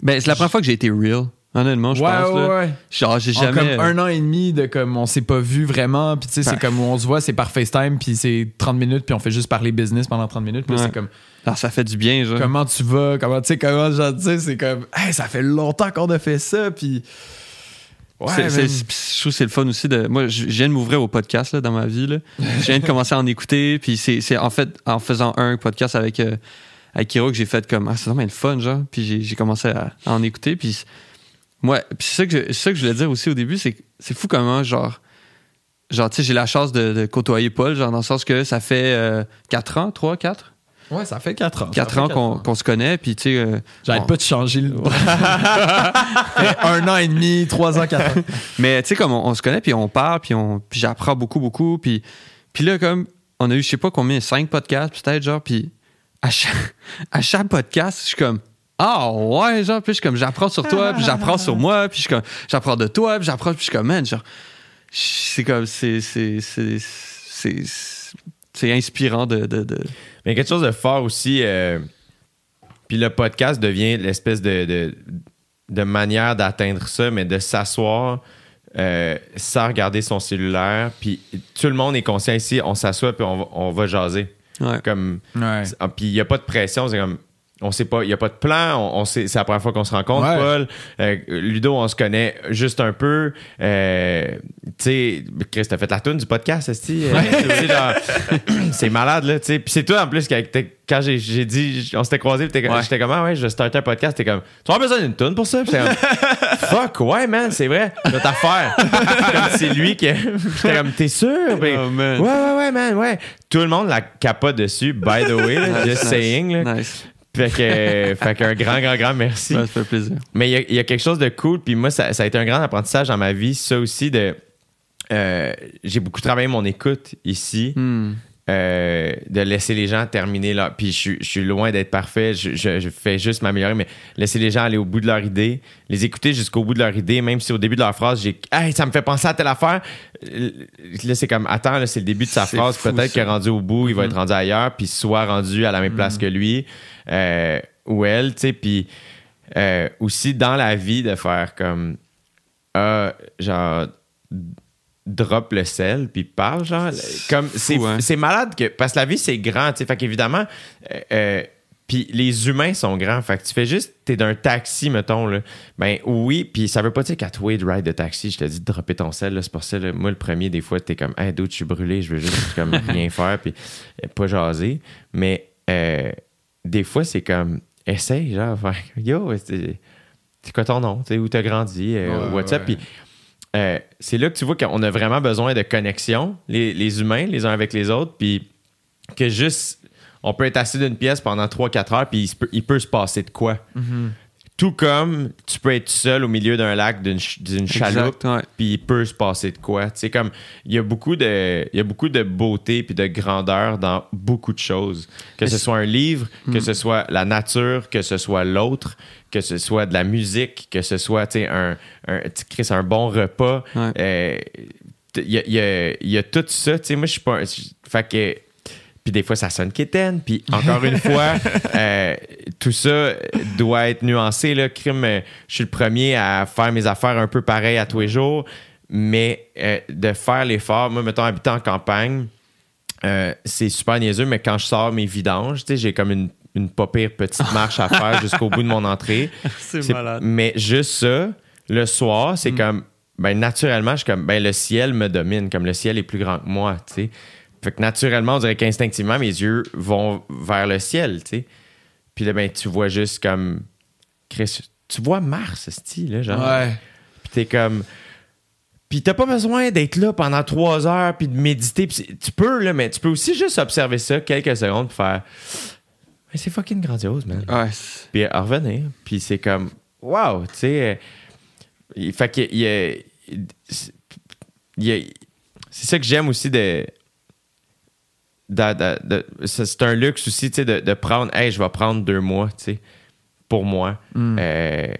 Ben c'est la première fois que j'ai été real, honnêtement, je ouais, pense. ouais, là. ouais. Genre j'ai En jamais. comme un an et demi de comme on s'est pas vu vraiment puis tu sais c'est Ben. comme où on se voit c'est par FaceTime puis c'est 30 minutes puis on fait juste parler business pendant 30 minutes puis c'est comme Alors, ça fait du bien, genre. comment tu vas? Comment tu sais comment genre c'est comme hey, ça fait longtemps qu'on a fait ça puis ouais C'est- je trouve que c'est le fun aussi de. Moi, je viens de m'ouvrir au podcast là, dans ma vie. Là. Je viens de commencer à en écouter. Puis c'est c'est en fait en faisant un podcast avec, euh, avec Hiro que j'ai fait comme. Ah, c'est vraiment le fun, genre. Puis j'ai- j'ai commencé à, à en écouter. Puis moi, puis c'est ça, que je- c'est ça que je voulais dire aussi au début. C'est que c'est fou comment, genre. Genre, tu sais, j'ai la chance de, de côtoyer Paul, genre, dans le sens que ça fait 4 ans, 3, 4 ouais ça fait 4 ans 4 ans qu'on qu'on se connaît. Puis, tu sais. euh, j'arrête bon. pas de changer le Fait un an et demi 3 ans 4 ans Mais tu sais, comme on, on se connaît, puis on parle, puis, on, puis j'apprends beaucoup, beaucoup. Puis, puis là, comme, on a eu, je sais pas combien, cinq podcasts, peut-être, genre, puis à chaque, à chaque podcast, je suis comme, ah ouais, genre, puis je suis comme, j'apprends sur toi, puis j'apprends sur moi, puis je suis comme, j'apprends de toi, puis j'apprends, puis je suis comme, man, genre, c'est comme, c'est, c'est, inspirant de, de, de- Mais quelque chose de fort aussi. euh, puis le podcast devient l'espèce de, de, de manière d'atteindre ça, mais de s'asseoir euh, sans regarder son cellulaire. Puis tout le monde est conscient ici, on s'assoit puis on va, on va jaser. Ouais. Comme, ouais ah, puis il n'y a pas de pression, c'est comme. On sait pas, il n'y a pas de plan, on, on sait, c'est la première fois qu'on se rencontre, Ouais. Paul. Euh, Ludo, on se connaît juste un peu. Euh, tu sais, Chris, t'as fait la tune du podcast, esti? Euh, c'est malade, là, tu sais. Puis c'est toi, en plus, qui- quand j'ai, j'ai dit, on s'était croisés, puis t'es- Ouais. j'étais comme, ah ouais, je vais starter un podcast, t'es comme, tu as besoin d'une tune pour ça? Puis j'étais comme, fuck, ouais, man, c'est vrai, notre affaire. comme c'est lui qui. J'étais comme, t'es sûr? Oh, ouais, ouais, ouais, man, ouais. Tout le monde la capote dessus, by the way, là, just Nice, saying, là. Nice. Fait que, fait qu'un grand, grand, grand merci. Ouais, ça fait plaisir. Mais il y a- il y, a quelque chose de cool, puis moi, ça, ça a été un grand apprentissage dans ma vie, ça aussi, de. euh, j'ai beaucoup travaillé mon écoute ici. Hmm. Euh, de laisser les gens terminer là. Puis je, suis- je suis loin d'être parfait, je, je- je fais juste m'améliorer, mais laisser les gens aller au bout de leur idée, les écouter jusqu'au bout de leur idée, même si au début de leur phrase, j'ai Hey, ça me fait penser à telle affaire. Euh, Là, c'est comme Attends, là, c'est le début de sa phrase. Peut-être qu'il est rendu au bout, il va être rendu ailleurs, puis soit rendu à la même place que lui euh, ou elle, tu sais. Puis euh, aussi dans la vie, de faire comme Ah, genre drop le sel puis parle genre comme c'est hein. c'est malade que parce que la vie c'est grand tu sais fait qu'évidemment euh, euh, puis les humains sont grands fait que tu fais juste t'es d'un taxi mettons là ben oui puis ça veut pas dire qu'à toi de ride de taxi je te dis de dropper ton sel là, c'est pour ça là, moi le premier des fois t'es comme hey dude je suis brûlé je veux juste comme rien faire puis euh, pas jaser mais euh, des fois c'est comme essaye genre faire, yo c'est quoi ton nom tu sais où t'as grandi euh, Ouais, what's up ouais. puis euh, c'est là que tu vois qu'on a vraiment besoin de connexion, les, humains, les uns avec les autres, puis que juste, on peut être assis d'une pièce pendant 3-4 heures, puis il, peut, il peut se passer de quoi. Tout comme tu peux être seul au milieu d'un lac, d'une ch- d'une chaloupe, puis il peut se passer de quoi. C'est comme, il y a beaucoup de, il y a beaucoup de beauté puis de grandeur dans beaucoup de choses. Que ce soit un livre, Hmm. que ce soit la nature, que ce soit l'autre, que ce soit de la musique, que ce soit, un, un, un bon repas. Ouais. Euh, Il y, a, y a- y a tout ça, tu sais, moi, je suis pas... Fait que... Puis des fois, ça sonne quétaine. Puis encore une fois, euh, tout ça doit être nuancé. Là. Crime, euh, je suis le premier à faire mes affaires un peu pareil à tous les jours. Mais euh, de faire l'effort, moi, mettons, habitant en campagne, euh, c'est super niaiseux, mais quand je sors mes vidanges, j'ai comme une, une pas pire petite marche à faire jusqu'au bout de mon entrée. C'est malade. Mais juste ça, le soir, c'est comme, ben naturellement, je suis comme, ben le ciel me domine, comme le ciel est plus grand que moi, tu sais. Fait que naturellement, on dirait qu'instinctivement, mes yeux vont vers le ciel, tu sais. Puis là, ben, tu vois juste comme, Chris, tu vois Mars, style, là, genre. Ouais. Puis t'es comme. Puis t'as pas besoin d'être là pendant trois heures puis de méditer. Puis tu peux, là, mais tu peux aussi juste observer ça quelques secondes pour faire. Mais c'est fucking grandiose, man. Ouais, Puis à revenir. Puis c'est comme. Wow, tu sais. il- fait a. il y a- C'est ça que j'aime aussi de. C'est un luxe aussi, de, de prendre. Hey, je vais prendre deux mois, pour moi. Euh,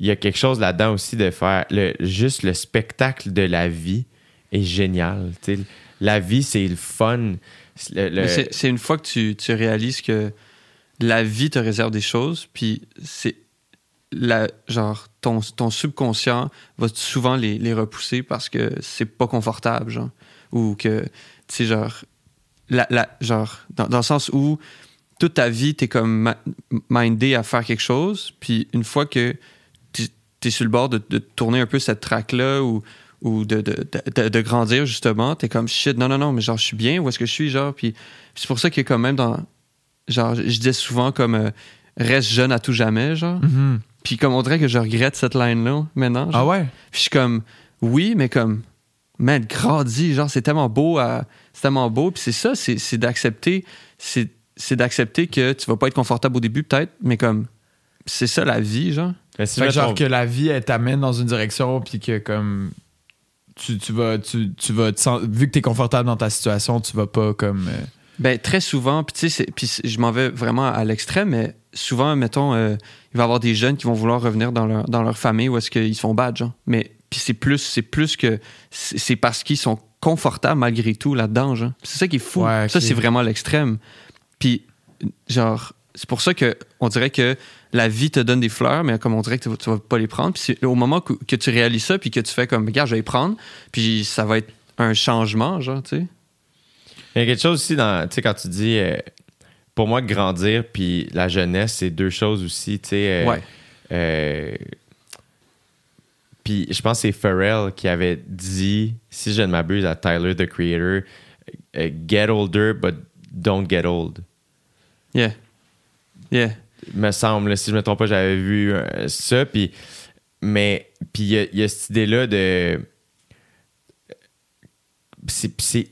il y a quelque chose là-dedans aussi de faire. Le, juste le spectacle de la vie est génial. La vie, c'est le fun. Le- c'est- C'est une fois que tu, tu réalises que la vie te réserve des choses, puis c'est la, genre ton, ton subconscient va souvent les, les repousser parce que c'est pas confortable, genre. Ou que, tu sais, genre, la, la- genre dans, dans le sens où toute ta vie, t'es comme ma- mindé à faire quelque chose, puis une fois que tu es sur le bord de, de tourner un peu cette track-là ou, ou de, de, de- de grandir, justement, t'es comme shit, non, non, non, mais genre, je suis bien, où est-ce que je suis, genre, puis c'est pour ça que quand même dans. Genre, je dis souvent comme euh, reste jeune à tout jamais, genre. Mhm. Puis comme on dirait que je regrette cette line-là maintenant. genre. Ah ouais? Puis je suis comme, oui, mais comme, man, grandis, genre, c'est tellement beau, à- c'est tellement beau. Puis c'est ça, c'est c'est d'accepter, c'est c'est d'accepter que tu vas pas être confortable au début, peut-être, mais comme, c'est ça la vie, genre. Mais si Fait que genre que la vie, elle t'amène dans une direction, puis que comme. Tu, tu vas. Tu, tu vas te sen- vu que t'es confortable dans ta situation, tu vas pas comme. euh, Ben, très souvent, puis tu sais, puis je m'en vais vraiment à l'extrême, mais souvent, mettons, euh, il va y avoir des jeunes qui vont vouloir revenir dans leur, dans leur famille où est-ce qu'ils se font battre, genre. Mais puis c'est plus, c'est plus que c'est parce qu'ils sont confortables malgré tout là-dedans, genre. C'est ça qui est fou. Ouais. Ça, c'est vraiment l'extrême. Puis, genre, c'est pour ça que on dirait que la vie te donne des fleurs, mais comme on dirait que tu vas, pas les prendre. Puis au moment que, que tu réalises ça, puis que tu fais comme, regarde, je vais les prendre, puis ça va être un changement, genre, tu sais. Il y a quelque chose aussi dans, tu sais, quand tu dis, euh, pour moi, grandir puis la jeunesse, c'est deux choses aussi, tu sais. euh, Ouais. euh, puis je pense que c'est Pharrell qui avait dit, si je ne m'abuse, à Tyler, the Creator, euh, get older, but don't get old. Yeah. Yeah. me semble, si je me trompe pas, j'avais vu euh, ça. Puis, mais, puis il y a- il y, a cette idée-là de. C'est.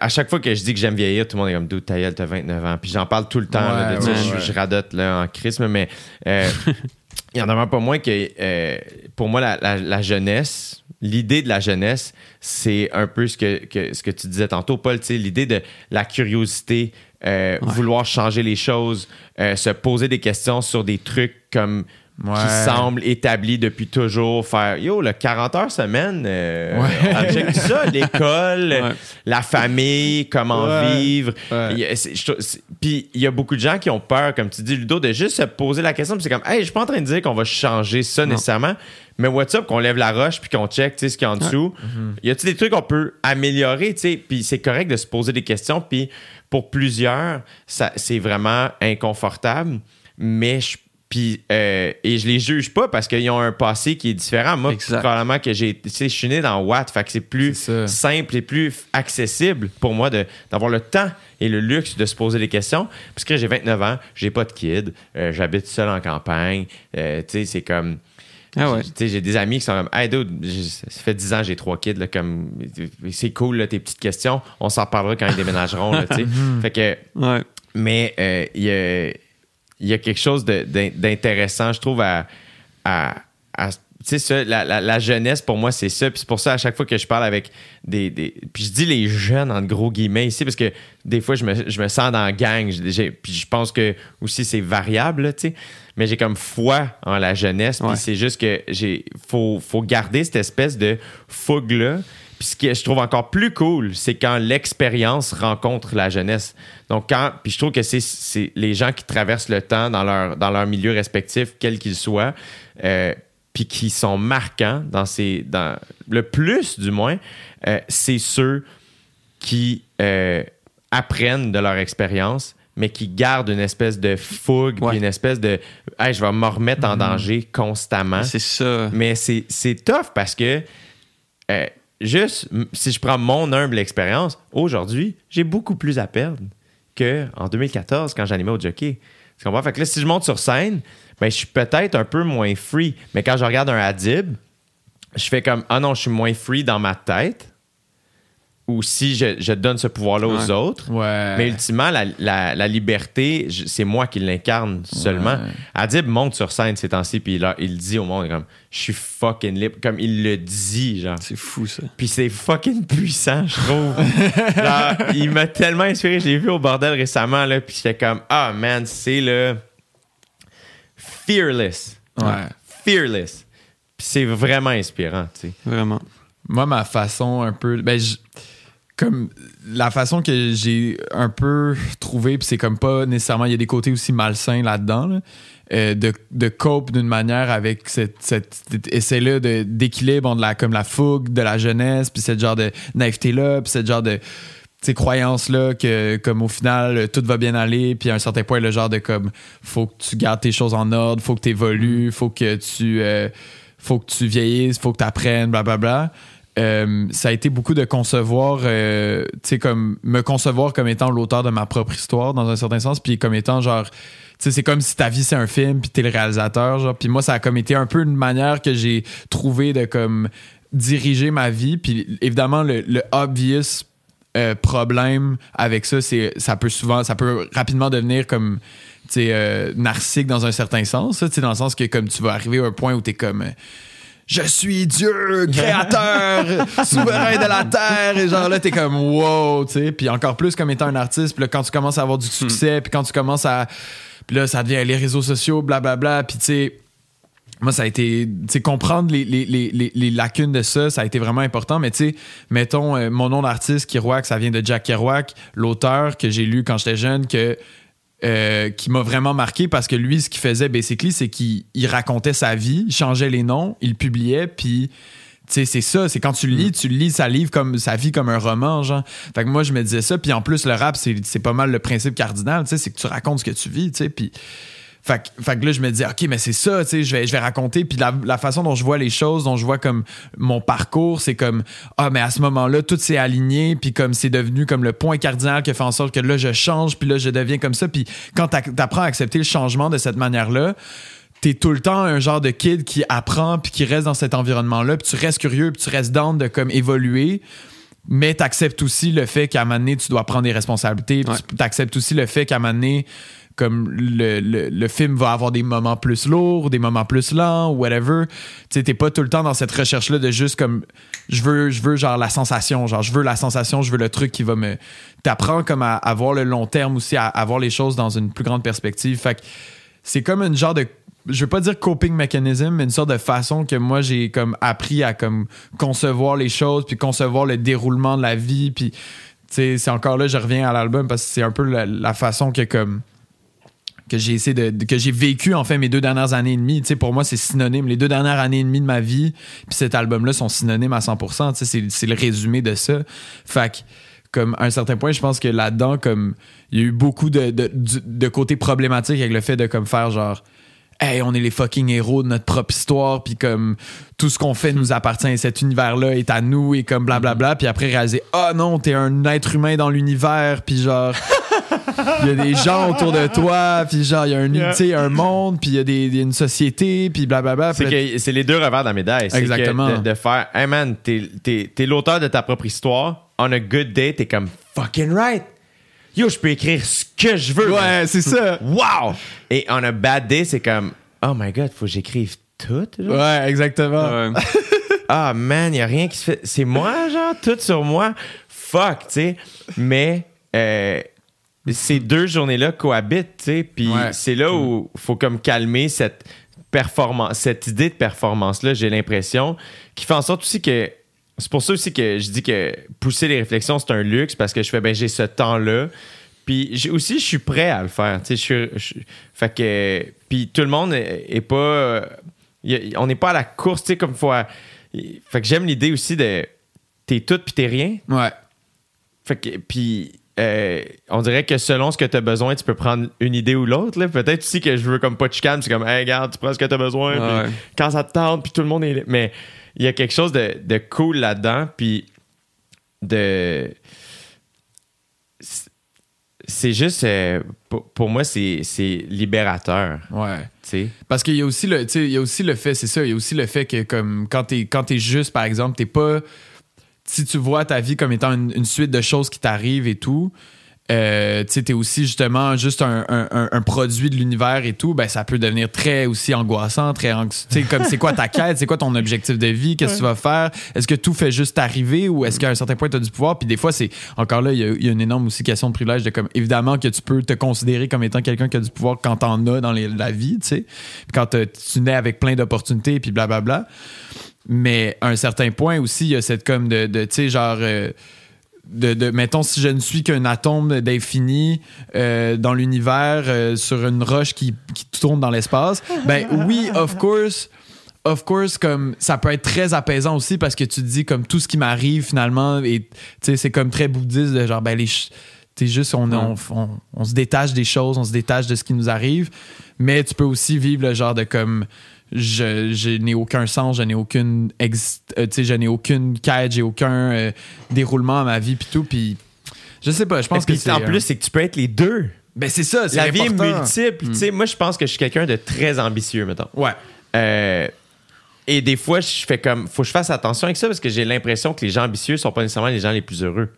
à chaque fois que je dis que j'aime vieillir, tout le monde est comme Dude, ta t'as 29 ans. Puis j'en parle tout le temps. là, de Ouais, ça. ouais, je, ouais. je radote là, en chrisme, mais euh, il y en a pas moins que euh, pour moi, la, la- la jeunesse, l'idée de la jeunesse, c'est un peu ce que, que- ce que tu disais tantôt, Paul, l'idée de la curiosité, euh, vouloir changer les choses, euh, se poser des questions sur des trucs comme Ouais. qui semblent établis depuis toujours, faire yo, le 40 heures semaine, euh, Ouais. on check ça, l'école, Ouais. la famille, comment vivre. Puis il y a beaucoup de gens qui ont peur, comme tu dis, Ludo, de juste se poser la question. puis c'est comme, hey, je suis pas en train de dire qu'on va changer ça nécessairement, mais what's up, qu'on lève la roche puis qu'on check tu sais, ce qu'il y a en dessous. Y a-t-il des trucs qu'on peut améliorer, tu sais? Puis c'est correct de se poser des questions. Puis pour plusieurs, ça, c'est vraiment inconfortable, mais je puis, euh, et je les juge pas parce qu'ils ont un passé qui est différent. Moi, probablement que j'ai. Tu sais, je suis né dans Watt, fait que c'est plus simple et plus accessible pour moi d'avoir le temps et le luxe de se poser des questions. Parce que j'ai 29 ans, j'ai pas de kid, euh, j'habite seul en campagne. euh, tu sais, c'est comme. Ah ouais. Tu sais, j'ai des amis qui sont comme, hey dude, ça fait 10 ans, j'ai trois kids, là, comme, c'est cool, là, tes petites questions. On s'en parlera quand ils déménageront, là, tu sais. fait que, Ouais. mais euh, il y, a, il y a quelque chose d'intéressant, je trouve, à. à- à- tu sais, la, la- la jeunesse, pour moi, c'est ça. Puis c'est pour ça, à chaque fois que je parle avec des. des- puis je dis les jeunes, en gros guillemets, ici, parce que des fois, je me, je me sens dans la gang. J'ai- puis je pense que aussi, c'est variable, là, tu sais. Mais j'ai comme foi en la jeunesse. Puis Ouais. c'est juste que j'ai. Faut, faut garder cette espèce de fougue-là. Puis ce que je trouve encore plus cool, c'est quand l'expérience rencontre la jeunesse. Donc, quand. Puis je trouve que c'est- c'est les gens qui traversent le temps dans leur, dans leur milieu respectif, quel qu'il soit, euh, puis qui sont marquants dans ces. Dans, le plus, du moins, euh, c'est ceux qui euh, apprennent de leur expérience, mais qui gardent une espèce de fougue, puis Ouais. une espèce de. Hey, je vais me remettre en danger constamment. C'est ça. Mais c'est, c'est tough parce que, euh, juste, si je prends mon humble expérience, aujourd'hui, j'ai beaucoup plus à perdre qu'en 2014 quand j'animais au jockey. Tu comprends? Fait que là, si je monte sur scène, ben, je suis peut-être un peu moins free. Mais quand je regarde un Adib, je fais comme, ah non, je suis moins free dans ma tête. Ou si je, je donne ce pouvoir-là aux Ouais. autres. Ouais. Mais ultimement, la, la- la liberté, c'est moi qui l'incarne seulement. Ouais. Adib monte sur scène ces temps-ci, puis il, il dit au monde comme je suis fucking libre, comme il le dit, genre. C'est fou, ça. Puis c'est fucking puissant, je trouve. Genre, il m'a tellement inspiré. Je l'ai vu au bordel récemment, là, puis j'étais comme ah man, c'est le fearless. Ouais. Fearless. Puis c'est vraiment inspirant, tu sais. Vraiment. Moi, ma façon un peu. Ben, je- comme la façon que j'ai un peu trouvé, puis c'est comme pas nécessairement. Il y a des côtés aussi malsains là-dedans, là, euh, de, de cope d'une manière avec cette, cette, cet essai-là de- d'équilibre entre la, comme la fougue de la jeunesse, puis cette genre de naïveté-là, puis cette genre de ces croyances-là que, comme au final, tout va bien aller, puis à un certain point, le genre de comme, faut que tu gardes tes choses en ordre, faut que tu évolues, faut que tu. euh, faut que tu vieillisses, faut que tu apprennes, blablabla. Euh, ça a été beaucoup de concevoir, euh, tu sais, comme me concevoir comme étant l'auteur de ma propre histoire dans un certain sens, puis comme étant genre, tu sais, c'est comme si ta vie c'est un film, puis t'es le réalisateur, genre. Puis moi, ça a comme été un peu une manière que j'ai trouvé de comme diriger ma vie, puis évidemment le, obvious euh, problème avec ça, c'est ça peut souvent, ça peut rapidement devenir comme tu sais, narcissique dans un certain sens, tu sais, dans le sens que comme tu vas arriver à un point où t'es comme je suis Dieu, créateur, souverain de la terre. Et genre là, t'es comme wow, tu sais. Puis encore plus comme étant un artiste. Puis là, quand tu commences à avoir du succès, puis quand tu commences à. Puis là, ça devient les réseaux sociaux, blablabla. Puis tu sais. Moi, ça a été, tu sais, comprendre les, les, les, les- les lacunes de ça, ça a été vraiment important. Mais tu sais, mettons, euh, mon nom d'artiste, Kerouac, ça vient de Jack Kerouac, l'auteur que j'ai lu quand j'étais jeune, que euh, qui m'a vraiment marqué parce que lui, ce qu'il faisait, basically, c'est qu'il il racontait sa vie, il changeait les noms, il publiait, puis. C'est ça, c'est quand tu lis, tu lis sa livre comme sa vie comme un roman, genre. Fait que moi, je me disais ça, puis en plus, le rap, c'est c'est pas mal le principe cardinal, tu sais, c'est que tu racontes ce que tu vis, tu sais, puis. Fait, que- fait que là, je me disais, OK, mais c'est ça, tu sais, je vais, je vais raconter. Puis la, la façon dont je vois les choses, dont je vois comme mon parcours, c'est comme, ah, mais à ce moment-là, tout s'est aligné, puis comme c'est devenu comme le point cardinal qui fait en sorte que là, je change, puis là, je deviens comme ça. Puis quand t'apprends à accepter le changement de cette manière-là, t'es tout le temps un genre de kid qui apprend, puis qui reste dans cet environnement-là, puis tu restes curieux, puis tu restes down de comme évoluer. Mais tu acceptes aussi le fait qu'à un moment donné, tu dois prendre des responsabilités. Ouais. Tu acceptes aussi le fait qu'à un moment donné, comme le, le, film va avoir des moments plus lourds, des moments plus lents, whatever. Tu t'es pas tout le temps dans cette recherche-là de juste comme je veux, je veux genre la sensation, genre je veux la sensation, je veux le truc qui va me. T'apprends comme à, à voir le long terme aussi, à, à voir les choses dans une plus grande perspective. Fait que c'est comme une genre de je veux pas dire coping mechanism mais une sorte de façon que moi j'ai comme appris à comme concevoir les choses puis concevoir le déroulement de la vie puis c'est encore là je reviens à l'album parce que c'est un peu la façon que comme que j'ai essayé de, que j'ai vécu en fait mes deux dernières années et demie. Tu sais pour moi c'est synonyme. Les deux dernières années et demie de ma vie puis cet album là sont synonymes à 100% tu sais c'est le résumé de ça. Fait que comme à un certain point, je pense que là-dedans, comme il y a eu beaucoup de, de, de côté problématique avec le fait de comme faire genre Hey, on est les fucking héros de notre propre histoire, puis comme tout ce qu'on fait nous appartient, cet univers-là est à nous, et comme blablabla, puis après réaliser Ah non, t'es un être humain dans l'univers, puis genre il y a des gens autour de toi, puis genre il y a un, Yeah. un monde, puis il y a des, une société, puis blablabla. C'est c'est les deux revers de la médaille. Que Exactement. De, de faire, hey man, t'es, t'es- t'es l'auteur de ta propre histoire. On a good day, t'es comme fucking right. Yo, je peux écrire ce que je veux. Ouais, c'est ça. Wow! Et on a bad day, c'est comme, oh my god, faut que j'écrive tout. genre. Ouais, exactement. Ouais. Ah man, y a rien qui se fait. C'est moi, genre, tout sur moi. Fuck, tu sais. Mais euh, ces deux journées-là cohabitent, tu sais. Puis Ouais. c'est là où faut comme calmer cette performance, cette idée de performance-là, j'ai l'impression, qui fait en sorte aussi que. C'est pour ça aussi que je dis que pousser les réflexions, c'est un luxe parce que je fais, ben, j'ai ce temps-là. Puis aussi, je suis prêt à le faire. Tu sais, je suis- fait que. Puis tout le monde est, pas. on n'est pas à la course, tu sais, comme faut. à- fait que j'aime l'idée aussi de. T'es tout puis t'es rien. Ouais. Fait que. Puis. Euh, on dirait que selon ce que tu as besoin, tu peux prendre une idée ou l'autre. Peut-être aussi que je veux comme pas de chicane, c'est comme, hey, regarde, tu prends ce que tu as besoin. puis. Quand ça te tente, puis tout le monde est. Mais il y a quelque chose de, de cool là-dedans, puis de. c'est- juste. euh, pour, pour moi, c'est libérateur. Ouais. Parce qu'il y a aussi le, il y a aussi le fait, c'est ça, il y a aussi le fait que comme quand t'es quand t'es juste, par exemple, t'es pas. Si tu vois ta vie comme étant une, une suite de choses qui t'arrivent et tout, euh, tu sais, t'es aussi justement juste un, un- un- un produit de l'univers et tout, ben ça peut devenir très aussi angoissant, très anxieux. Tu sais, comme c'est quoi ta quête, c'est quoi ton objectif de vie, qu'est-ce que tu vas faire, est-ce que tout fait juste arriver ou est-ce qu'à un certain point tu as du pouvoir, puis des fois c'est encore là il y, a, il y a une énorme aussi question de privilège de comme évidemment que tu peux te considérer comme étant quelqu'un qui a du pouvoir quand t'en as dans les- la vie, tu sais, quand t'as- tu nais avec plein d'opportunités puis blablabla. Mais à un certain point aussi, il y a cette comme de, de tu sais, genre. euh, de, de- mettons, si je ne suis qu'un atome d'infini euh, dans l'univers euh, sur une roche qui, qui tourne dans l'espace, ben oui, of course. Of course, comme ça peut être très apaisant aussi parce que tu te dis comme tout ce qui m'arrive finalement et tu sais c'est comme très bouddhiste de genre ben les t'es juste on, on, on, on se détache des choses, on se détache de ce qui nous arrive, mais tu peux aussi vivre le genre de comme je, je n'ai aucun sens, je n'ai aucune ex- euh, je n'ai aucune quête, j'ai aucun euh, déroulement à ma vie puis tout puis je sais pas, je pense Et que c'est en euh, plus, c'est que tu peux être les deux. ben c'est ça, c'est La vie est multiple. Tu sais, moi, je pense que je suis quelqu'un de très ambitieux, mettons. Ouais. Euh, et des fois, je fais comme. Faut que je fasse attention avec ça parce que j'ai l'impression que les gens ambitieux sont pas nécessairement les gens les plus heureux.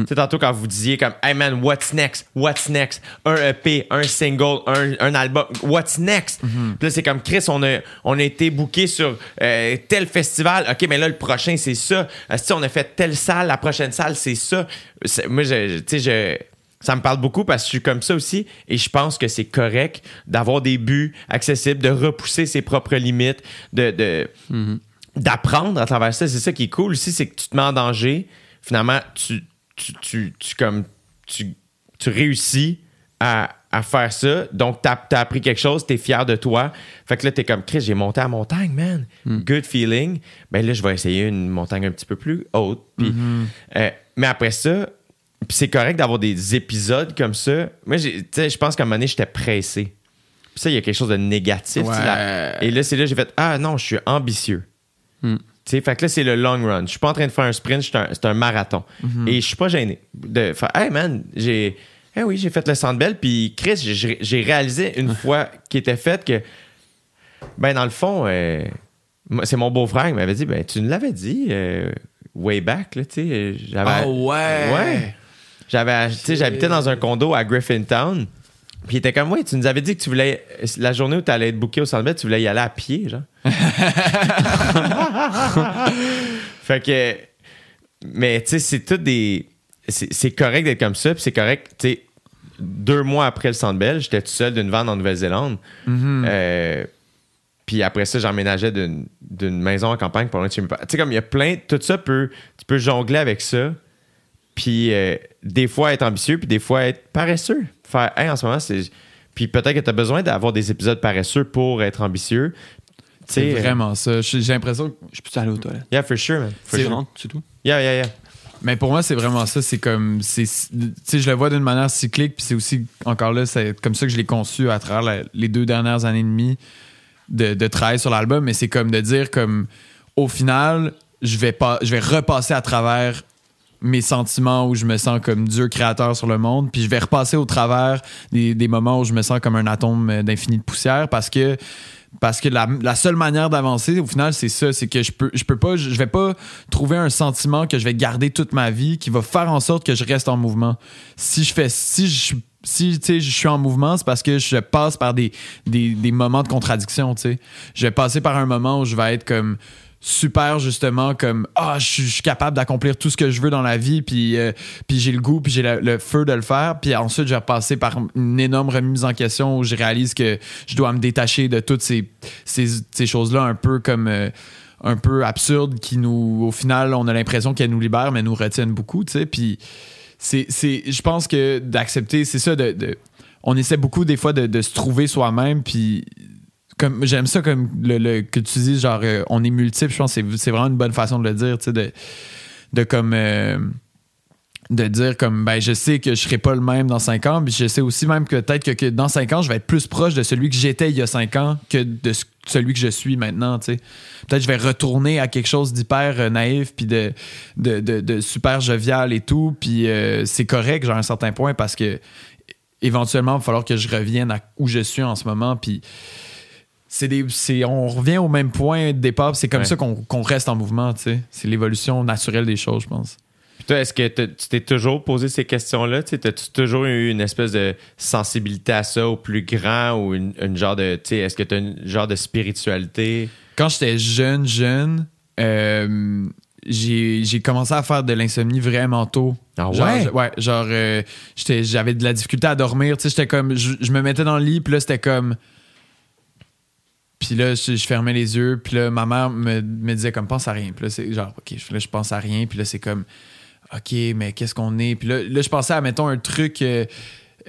Tu sais, tantôt, quand vous disiez comme, hey man, what's next? What's next? Un EP, un single, un, un album, what's next? Puis là, c'est comme, Chris, on a, on a été booké sur euh, tel festival. OK, mais là, le prochain, c'est ça. Euh, si on a fait telle salle, la prochaine salle, c'est ça. C'est- Moi, je, tu sais, je ça me parle beaucoup parce que je suis comme ça aussi et je pense que c'est correct d'avoir des buts accessibles, de repousser ses propres limites, de, de- d'apprendre à travers ça. C'est ça qui est cool aussi, c'est que tu te mets en danger. Finalement, tu, tu, tu, tu comme, tu, tu réussis à, à faire ça. Donc, tu as, appris quelque chose, tu es fier de toi. Fait que là, tu es comme, Chris, j'ai monté à la montagne, man. Good feeling. Ben là, je vais essayer une montagne un petit peu plus haute. Puis, euh, mais après ça, c'est correct d'avoir des épisodes comme ça. Moi, je pense qu'à un moment donné, j'étais pressé. Puis ça, il y a quelque chose de négatif. là. Et là, c'est là que j'ai fait Ah non, je suis ambitieux. Tu sais, fait que là, c'est le long run. Je suis pas en train de faire un sprint, suis un- c'est un marathon. Et je suis pas gêné de faire Hey man, j'ai. Eh oui, j'ai fait le centre belle. Puis Chris, j'ai réalisé une fois qu'il était fait que, ben, dans le fond, euh, c'est mon beau-frère qui m'avait dit Ben, tu nous l'avais dit euh, way back, là, tu sais. Ah ouais. Ouais. J'avais, j'habitais dans un condo à Griffintown. Puis il était comme, oui, tu nous avais dit que tu voulais, la journée où tu allais être booké au Centre Bell, tu voulais y aller à pied, genre. fait que, mais tu sais, c'est tout des, c'est correct d'être comme ça, puis c'est correct, tu sais, deux mois après le Centre Bell, j'étais tout seul d'une vente en Nouvelle-Zélande. Euh, puis après ça, j'emménageais d'une d'une maison en campagne pour loin de chez mes parents. Tu sais, comme il y a plein, tout ça peut, tu peux jongler avec ça. Puis euh, des fois être ambitieux, puis des fois être paresseux. Faire, hey, en ce moment, c'est. Puis peut-être que tu as besoin d'avoir des épisodes paresseux pour être ambitieux. C'est euh, vraiment ça. J'ai l'impression que Je peux aller aux toilettes? Yeah, for sure, man. For C'est- sure. Tout? Yeah, yeah, yeah. Mais pour moi, c'est vraiment ça. C'est comme. c'est Tu sais, je le vois d'une manière cyclique, puis c'est aussi, encore là, c'est comme ça que je l'ai conçu à travers la- les deux dernières années et demie de, de travail sur l'album. Mais c'est comme de dire, comme, au final, je vais, pas, je vais repasser à travers mes sentiments où je me sens comme Dieu créateur sur le monde, puis je vais repasser au travers des, des moments où je me sens comme un atome d'infini de poussière parce que parce que la, seule manière d'avancer au final c'est ça c'est que je peux je peux pas je vais pas trouver un sentiment que je vais garder toute ma vie qui va faire en sorte que je reste en mouvement si je fais si je si je suis en mouvement, c'est parce que je passe par des, des, des moments de contradiction. tu sais. Je vais passer par un moment où je vais être comme super justement comme ah je suis- capable d'accomplir tout ce que je veux dans la vie puis euh, puis j'ai le goût puis j'ai le, feu de le faire. Puis ensuite je vais passer par une énorme remise en question où je réalise que je dois me détacher de toutes ces ces, choses là un peu comme euh, un peu absurdes qui nous au final on a l'impression qu'elles nous libèrent mais nous retiennent beaucoup tu sais. Puis c'est je pense que d'accepter c'est ça de- on essaie beaucoup des fois de, de se trouver soi-même puis comme j'aime ça comme le, le- que tu dis genre euh, on est multiple je pense que c'est vraiment une bonne façon de le dire tu sais de de comme euh, de dire comme ben je sais que je serai pas le même dans 5 ans puis je sais aussi même que peut-être que, que dans 5 ans je vais être plus proche de celui que j'étais il y a 5 ans que de ce- celui que je suis maintenant tu sais. Peut-être je vais retourner à quelque chose d'hyper euh, naïf puis de, de, de, super jovial et tout puis c'est correct genre à un certain point parce que éventuellement il va falloir que je revienne à où je suis en ce moment puis c'est on revient au même point de départ c'est comme Ouais. ça qu'on reste en mouvement tu sais c'est l'évolution naturelle des choses je pense Puis toi, est-ce que tu t'es toujours posé ces questions-là? Tu T'as-tu toujours eu une espèce de sensibilité à ça au plus grand ou une, une genre de. Tu sais, Est-ce que tu as une genre de spiritualité? quand j'étais jeune, jeune, euh, j'ai commencé à faire de l'insomnie vraiment tôt. Ah Genre, ouais? je- ouais, genre, euh, j'étais- j'avais de la difficulté à dormir. Tu sais, j'étais comme, je, je me mettais dans le lit, puis là, c'était comme. Puis là, je, fermais les yeux, puis là, ma mère me, me disait comme, pense à rien. Puis là, c'est genre, OK, je, pense à rien, puis là, c'est comme, OK, mais qu'est-ce qu'on est? Puis là, là, je pensais à, mettons, un truc. euh,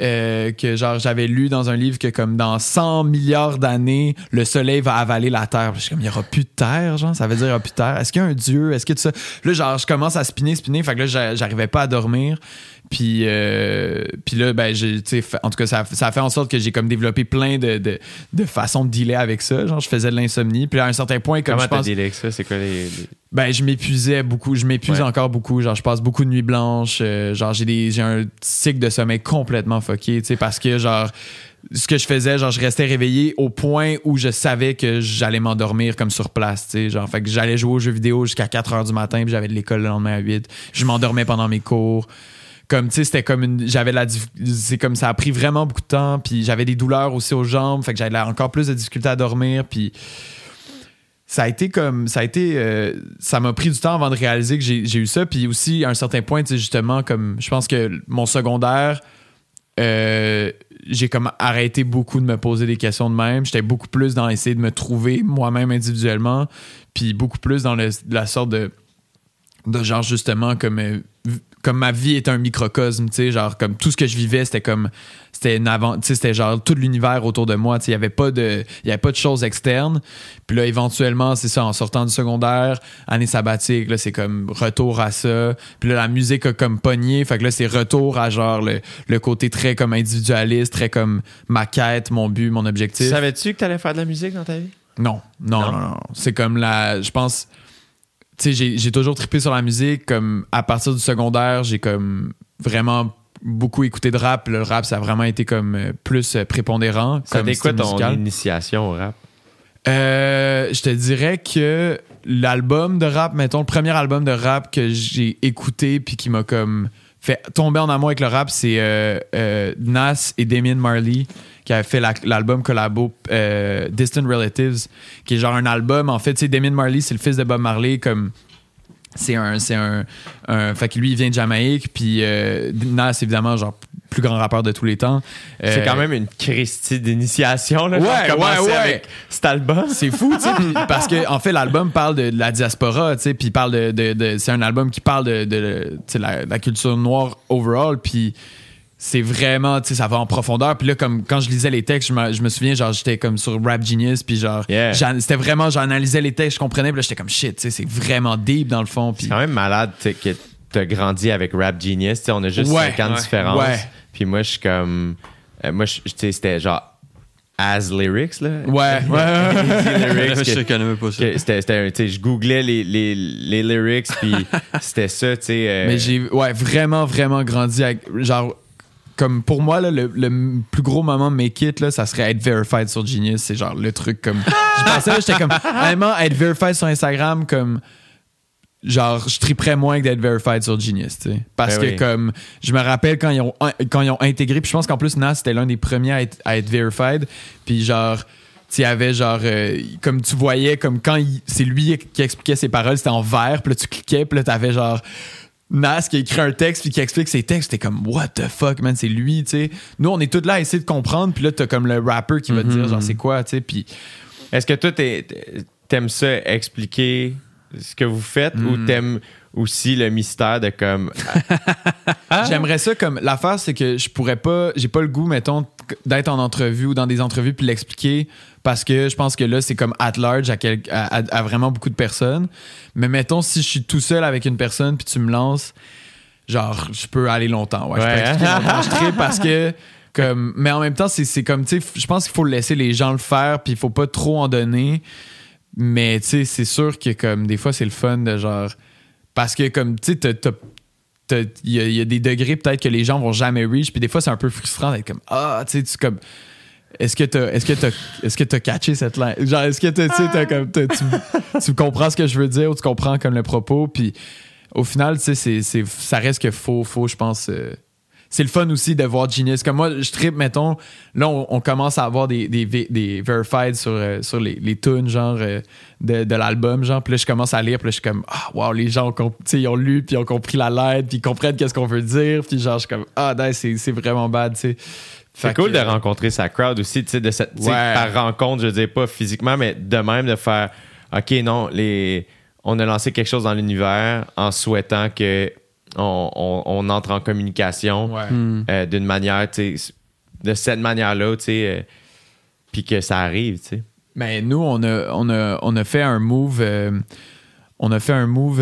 euh, que genre j'avais lu dans un livre que comme dans 100 milliards d'années le soleil va avaler la terre Puis je suis comme il y aura plus de terre genre? Ça veut dire il y aura plus de terre est-ce qu'il y a un dieu? Est-ce que tout ça? Là genre je commence à spinner spinner fait que là j'a- j'arrivais pas à dormir puis euh, puis là ben j'ai tu sais fait- en tout cas ça, ça a fait en sorte que j'ai comme développé plein de, de, de façons de dealer avec ça genre je faisais de l'insomnie puis à un certain point comme Comment je t'as pense dealé avec ça? C'est quoi les. les- ben, je m'épuisais beaucoup. Je m'épuise Ouais. encore beaucoup. Genre, je passe beaucoup de nuits blanches. euh, genre, j'ai des, j'ai un cycle de sommeil complètement fucké, tu sais, parce que, genre, ce que je faisais, genre, je restais réveillé au point où je savais que j'allais m'endormir comme sur place, tu sais. Genre, fait que j'allais jouer aux jeux vidéo jusqu'à 4 heures du matin, puis j'avais de l'école le lendemain à 8. Je m'endormais pendant mes cours. Comme, tu sais, c'était comme une. J'avais la. C'est comme ça a pris vraiment beaucoup de temps, puis j'avais des douleurs aussi aux jambes, fait que j'avais encore plus de difficultés à dormir, puis ça a été comme ça a été euh, ça m'a pris du temps avant de réaliser que j'ai eu ça puis aussi à un certain point tu justement comme je pense que mon secondaire euh, j'ai comme arrêté beaucoup de me poser des questions de même j'étais beaucoup plus dans essayer de me trouver moi-même individuellement puis beaucoup plus dans la sorte de de genre justement comme euh, comme ma vie est un microcosme tu sais genre comme tout ce que je vivais c'était comme c'était une avant tu sais c'était genre tout l'univers autour de moi tu sais il y avait pas de il y avait pas de choses externes puis là éventuellement c'est ça en sortant du secondaire année sabbatique là c'est comme retour à ça puis là la musique a comme pogné fait que là c'est retour à genre le, le côté très comme individualiste très comme ma quête mon but mon objectif Savais-tu que t'allais faire de la musique dans ta vie? non, non, Non? non, non. C'est comme la. Je pense. Tu sais, j'ai- toujours trippé sur la musique. Comme à partir du secondaire, j'ai comme vraiment beaucoup écouté de rap. Le rap, ça a vraiment été comme euh, plus euh, prépondérant. Ça comme quoi ton musical. initiation au rap? Euh, je te dirais que l'album de rap, mettons, le premier album de rap que j'ai écouté puis qui m'a comme fait tomber en amour avec le rap, c'est euh, euh, Nas et Damien Marley qui avaient fait la- l'album collabo euh, Distant Relatives, qui est genre un album. En fait, tu sais, Damien Marley, c'est le fils de Bob Marley, comme c'est un c'est un, un- fait que lui il vient de Jamaïque puis euh, Nas évidemment genre plus grand rappeur de tous les temps C'est Euh, quand même une Christie d'initiation, là. Ouais, ouais, ouais. avec cet album. c'est fou, tu sais, parce que en fait l'album parle de, de la diaspora, tu sais, puis parle de, de- de- c'est un album qui parle de, la, la culture noire overall, puis c'est vraiment, tu sais, ça va en profondeur. Puis là, comme quand je lisais les textes, je me, je me souviens, genre, j'étais comme sur Rap Genius, puis genre, Yeah. c'était vraiment, j'analysais les textes, je comprenais, puis là, j'étais comme shit, tu sais, c'est vraiment deep dans le fond. Puis C'est quand même malade tu sais, que t'as grandi avec Rap Genius. Tu sais, on a juste Ouais, 5 ans de ouais. différence. Ouais. Puis moi, je suis comme. euh, moi, tu sais, c'était genre As Lyrics, là. Ouais, ouais, ouais. Easy lyrics, Je connais même pas ça. c'était, tu sais, je googlais les, les, les lyrics, puis c'était ça, tu sais. euh, Mais j'ai ouais, vraiment, vraiment grandi avec. Genre, comme pour moi, là, le, le plus gros moment de Make It, là, ça serait être verified sur Genius. C'est genre le truc comme. je pensais, j'étais comme. Honnêtement, être verified sur Instagram, comme. Genre, je triperais moins que d'être verified sur Genius, tu sais. Parce Ben que, oui. comme, je me rappelle quand ils ont, quand ils ont intégré, puis je pense qu'en plus, Nas, c'était l'un des premiers à être, à être verified. Puis, genre, tu avait genre, euh, comme tu voyais, comme quand c'est lui qui expliquait ses paroles, c'était en vert, puis là, tu cliquais, puis là, t'avais genre. Nas qui a écrit un texte puis qui explique ses textes, t'es comme what the fuck man, c'est lui, tu sais. Nous on est tous là à essayer de comprendre, puis là t'as comme le rapper qui va te dire genre c'est quoi, tu sais, puis Est-ce que toi, t'aimes ça expliquer ce que vous faites ou t'aimes aussi le mystère de comme. J'aimerais ça comme l'affaire c'est que je pourrais pas j'ai pas le goût mettons d'être en entrevue ou dans des entrevues puis l'expliquer parce que je pense que là c'est comme at large à, quel- à- vraiment beaucoup de personnes. Mais mettons si je suis tout seul avec une personne puis tu me lances genre je peux aller longtemps. Ouais, je peux longtemps, je parce que comme mais en même temps c'est comme tu sais je pense qu'il faut laisser les gens le faire puis il faut pas trop en donner. Mais tu sais c'est sûr que comme des fois c'est le fun de genre parce que comme tu sais t'as- il y, y a des degrés peut-être que les gens vont jamais reach puis des fois c'est un peu frustrant d'être comme ah tu sais tu comme est-ce que t'as est-ce est-ce catché cette ligne genre est-ce que tu tu, comprends ce que je veux dire ou tu comprends comme le propos? Puis au final ça reste que faux faux je pense euh, c'est le fun aussi de voir Genius. Comme moi, je tripe, mettons, là, on, commence à avoir des, des, des, verified sur, euh, sur les, les tunes, genre, euh, de, de l'album, genre. Puis là, je commence à lire, puis là, je suis comme, ah, wow, les gens ont, ils ont lu, puis ils ont compris la lettre, puis ils comprennent qu'est-ce qu'on veut dire. Puis genre, je suis comme, ah, non, c'est c'est vraiment bad, tu sais. C'est cool que, de rencontrer sa crowd aussi, tu sais, de cette, Ouais. par rencontre, je dis pas physiquement, mais de même de faire, OK, non, les, on a lancé quelque chose dans l'univers en souhaitant que on, on- on entre en communication Ouais. euh, d'une manière, tu sais, de cette manière-là, tu sais, euh, puis que ça arrive, tu sais. Mais nous, on a, on a, on a fait un move. euh, on a fait un move.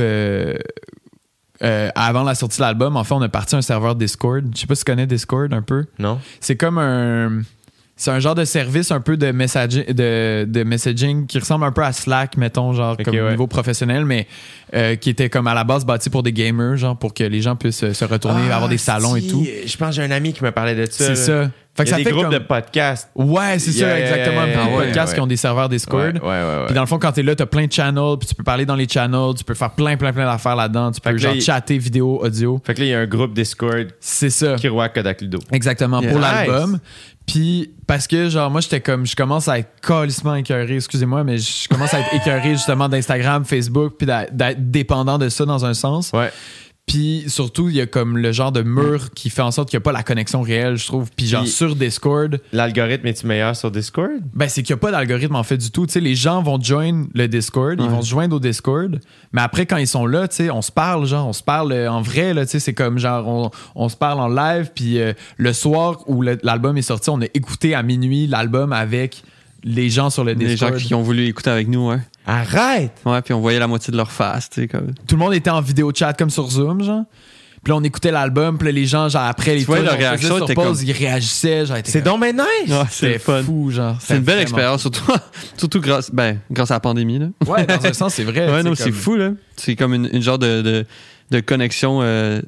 Euh, avant la sortie de l'album, en fait, on a parti un serveur Discord. Je sais pas si tu connais Discord un peu. Non? C'est comme un. C'est un genre de service un peu de messaging, de, de messaging qui ressemble un peu à Slack, mettons, genre comme ouais. niveau professionnel, mais euh, qui était comme à la base bâti pour des gamers, genre pour que les gens puissent euh, se retourner, avoir des salons et tout. Je pense que j'ai un ami qui me parlait de ça. C'est ça. Fait Il y a ça des fait groupes comme- de podcasts. Ouais, c'est Yeah, ça, yeah, exactement. yeah, des yeah, podcasts ouais. qui ont des serveurs Discord. Ouais, ouais. Puis dans le fond, quand t'es là, t'as plein de channels, puis tu peux parler dans les channels, tu peux faire plein, plein, plein d'affaires là-dedans. Tu peux là, genre chatter, vidéo, audio. Fait que là, il y a un groupe Discord C'est ça. qui roule Kodak Ludo. Exactement, pour Nice. Puis parce que genre moi j'étais comme je commence à être calissement écœuré, excusez-moi, mais je commence à être écœuré justement d'Instagram, Facebook, puis d'être dépendant de ça dans un sens. Ouais. Puis surtout, il y a comme le genre de mur qui fait en sorte qu'il n'y a pas la connexion réelle, je trouve. Puis genre Puis- sur Discord, L'algorithme est-il meilleur sur Discord? ben c'est qu'il n'y a pas d'algorithme en fait du tout. Tu sais, les gens vont join le Discord, ils vont se joindre au Discord, mais après quand ils sont là, tu sais, on se parle, genre, on se parle euh, en vrai, là, tu sais, c'est comme genre, on, on se parle en live, puis euh, le soir où l'album est sorti, on a écouté à minuit l'album avec les gens sur le Les gens Discord. qui ont voulu écouter avec nous, ouais. Arrête! Ouais, puis on voyait la moitié de leur face, tu sais, comme. Tout le monde était en vidéo chat comme sur Zoom, genre. Puis là, on écoutait l'album, puis là, les gens, genre, après les Tu vois, tunes, leur réaction sur pause, comme- ils réagissaient, genre, C'est donc bien nice! Ouais, c'est fou, genre. C'est une belle expérience, surtout, surtout grâce, ben, grâce à la pandémie, là. Ouais, dans un sens, c'est vrai. Ouais, non, c'est c'est comme- fou, là. C'est comme une, une genre de, de, de connexion euh,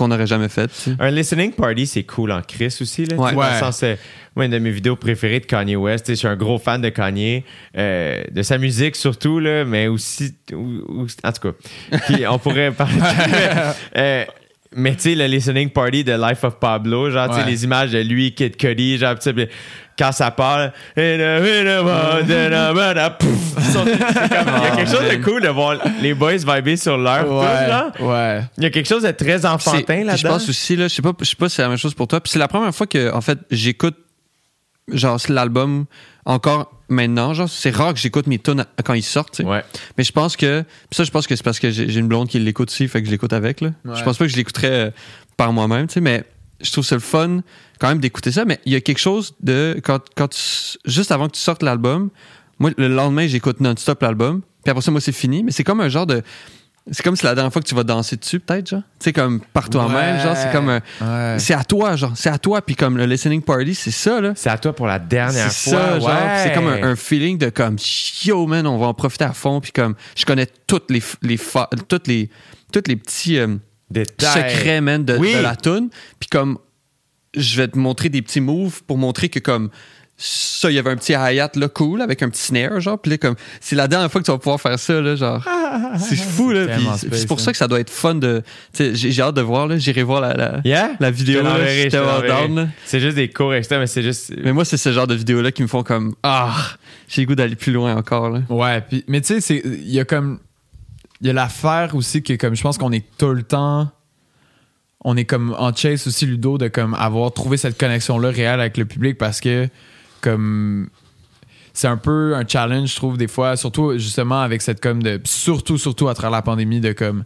qu'on n'aurait jamais sais. Un listening party, c'est cool en Chris aussi. Là, Ouais. Ouais. sens, euh, moi, une de mes vidéos préférées de Kanye West, je suis un gros fan de Kanye, euh, de sa musique surtout, là, mais aussi. ou- ou- en tout cas, puis on pourrait parler. euh, mais tu sais, le listening party de Life of Pablo, genre, tu sais, les images de lui, Kid Cudi, genre, tu sais, puis quand ça parle, world, ah, c'est comme- il y a quelque chose de cool de voir les boys vibrer sur leur. Ouais. Ouais. Il y a quelque chose de très enfantin puis Je là-dedans. pense aussi, là, je sais pas, je sais pas si c'est la même chose pour toi. Puis c'est la première fois que, en fait, j'écoute, genre, l'album encore maintenant. Genre, c'est rare que j'écoute mes tunes quand ils sortent, tu sais. Ouais. Mais je pense que, puis ça, je pense que c'est parce que j'ai j'ai une blonde qui l'écoute aussi, fait que je l'écoute avec, là. Ouais. Je pense pas que je l'écouterais euh, par moi-même, tu sais, mais je trouve ça le fun quand même d'écouter ça. Mais il y a quelque chose de, quand, quand tu- juste avant que tu sortes l'album, moi, le lendemain, j'écoute non-stop l'album. Puis après ça, moi, c'est fini. Mais c'est comme un genre de. C'est comme si la dernière fois que tu vas danser dessus, peut-être, genre. Tu sais, comme par toi-même, Ouais. genre. C'est comme un. Ouais. C'est à toi, genre. C'est à toi. Puis comme le listening party, c'est ça, là. C'est à toi pour la dernière C'est fois. ça, genre. C'est comme un, un feeling de comme, yo, man, on va en profiter à fond. Puis comme, je connais toutes les, les, toutes les, toutes les petits euh, Détail. secrets, man, de, Oui. de la tune. Puis comme, je vais te montrer des petits moves pour montrer que comme, ça, il y avait un petit hi-hat là, cool, avec un petit snare, genre. Puis là, comme, c'est la dernière fois que tu vas pouvoir faire ça, là, genre. c'est fou, là. C'est pour hein. ça que ça doit être fun de. tu sais, J'ai j'ai hâte de voir, là. J'irai voir la, la, Yeah? la vidéo. C'est juste des cours extrêmes, mais c'est juste. Mais moi, c'est ce genre de vidéos-là qui me font comme Ah, j'ai le goût d'aller plus loin encore. Là. Ouais, puis, mais tu sais, c'est- il y a comme. Il y a l'affaire aussi que, comme je pense qu'on est tout le temps. On est comme en chase aussi, Ludo, de comme avoir trouvé cette connexion-là réelle avec le public parce que, comme. C'est un peu un challenge, je trouve, des fois, surtout justement avec cette comme de. Surtout, surtout à travers la pandémie, de comme.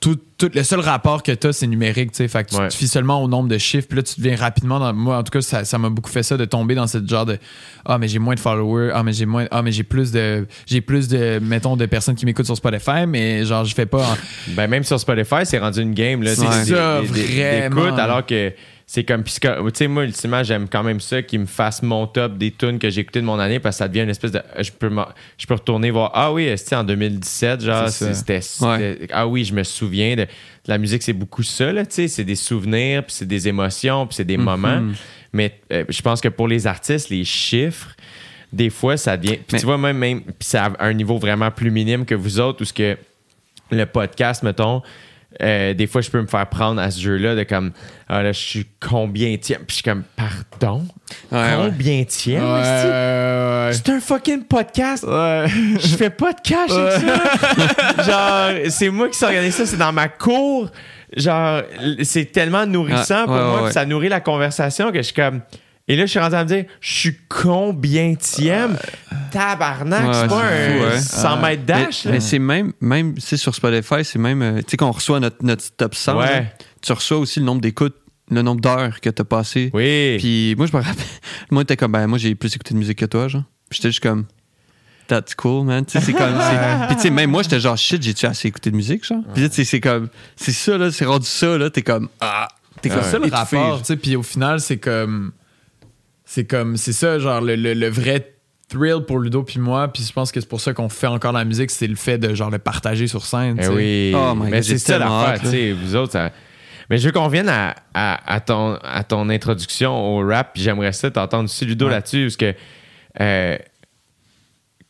Tout, tout- le seul rapport que tu as, c'est numérique, tu sais. Fait que tu Ouais. te fies seulement au nombre de chiffres. Puis là, tu deviens rapidement dans. Moi, en tout cas, ça ça m'a beaucoup fait ça de tomber dans cette genre de. Ah, mais j'ai moins de followers. Ah, mais j'ai moins. Ah, mais j'ai plus de. J'ai plus de. Mettons, de personnes qui m'écoutent sur Spotify, mais genre, je fais pas. en- Ben, même sur Spotify, c'est rendu une game. Là, C'est ça, des- des- vraiment. d'écoute, alors que c'est comme. Tu sais, moi, ultimement, j'aime quand même ça, qui me fasse mon top des tunes que j'ai écoutées de mon année, parce que ça devient une espèce de. Je peux, je peux retourner voir. Ah oui, c'était en 2017, genre, c'était. c'était- Ah oui, je me souviens. De, de la musique, c'est beaucoup ça, là, tu sais. C'est des souvenirs, puis c'est des émotions, puis c'est des moments. Mais euh, je pense que pour les artistes, les chiffres, des fois, ça devient. Puis Mais- tu vois, même, même puis c'est à un niveau vraiment plus minime que vous autres, où ce que le podcast, mettons, euh, des fois, je peux me faire prendre à ce jeu-là de comme, ah là, je suis combien tième? Puis je suis comme, pardon? Ouais, ouais. combien tième? Ouais, C'est un fucking podcast. ouais. Je fais pas de cash avec ça. Genre, c'est moi qui s'organise ça, c'est dans ma cour. Genre, c'est tellement nourrissant Ah, pour ouais, moi ouais. ça nourrit la conversation que je suis comme. Et là, je suis rendu à me dire, je suis combien tième? Tabarnak, Ouais, c'est pas c'est un fou, ouais. 100 mètres dash. Mais, là. mais c'est même, même tu sais, sur Spotify, c'est même, euh, tu sais, qu'on reçoit notre, notre top 100. Ouais. là, tu reçois aussi le nombre d'écoutes, le nombre d'heures que tu as passé. Oui. Puis moi, je me rappelle, moi, t'es comme, ben, moi, j'ai plus écouté de musique que toi, genre. Puis j'étais juste comme, that's cool, man. Tu sais, c'est comme, c'est- puis tu sais, même moi, j'étais genre, shit, j'ai-tu assez écouté de musique, genre? Puis tu sais, c'est comme, c'est ça, là, c'est rendu ça, là, t'es comme, ah, t'es comme C'est ça le rapport, tu sais. Puis au final, c'est comme. C'est comme. C'est ça, genre, le, le- le vrai thrill pour Ludo puis moi. Puis je pense que c'est pour ça qu'on fait encore la musique, c'est le fait de, genre, le partager sur scène. Eh oui. Oh my mais c'est ça tellement l'affaire, tu sais, vous autres. ça- Mais je veux qu'on revienne à, à- à ton, à ton introduction au rap, puis j'aimerais ça t'entendre aussi, Ludo, Ouais. là-dessus, parce que, euh,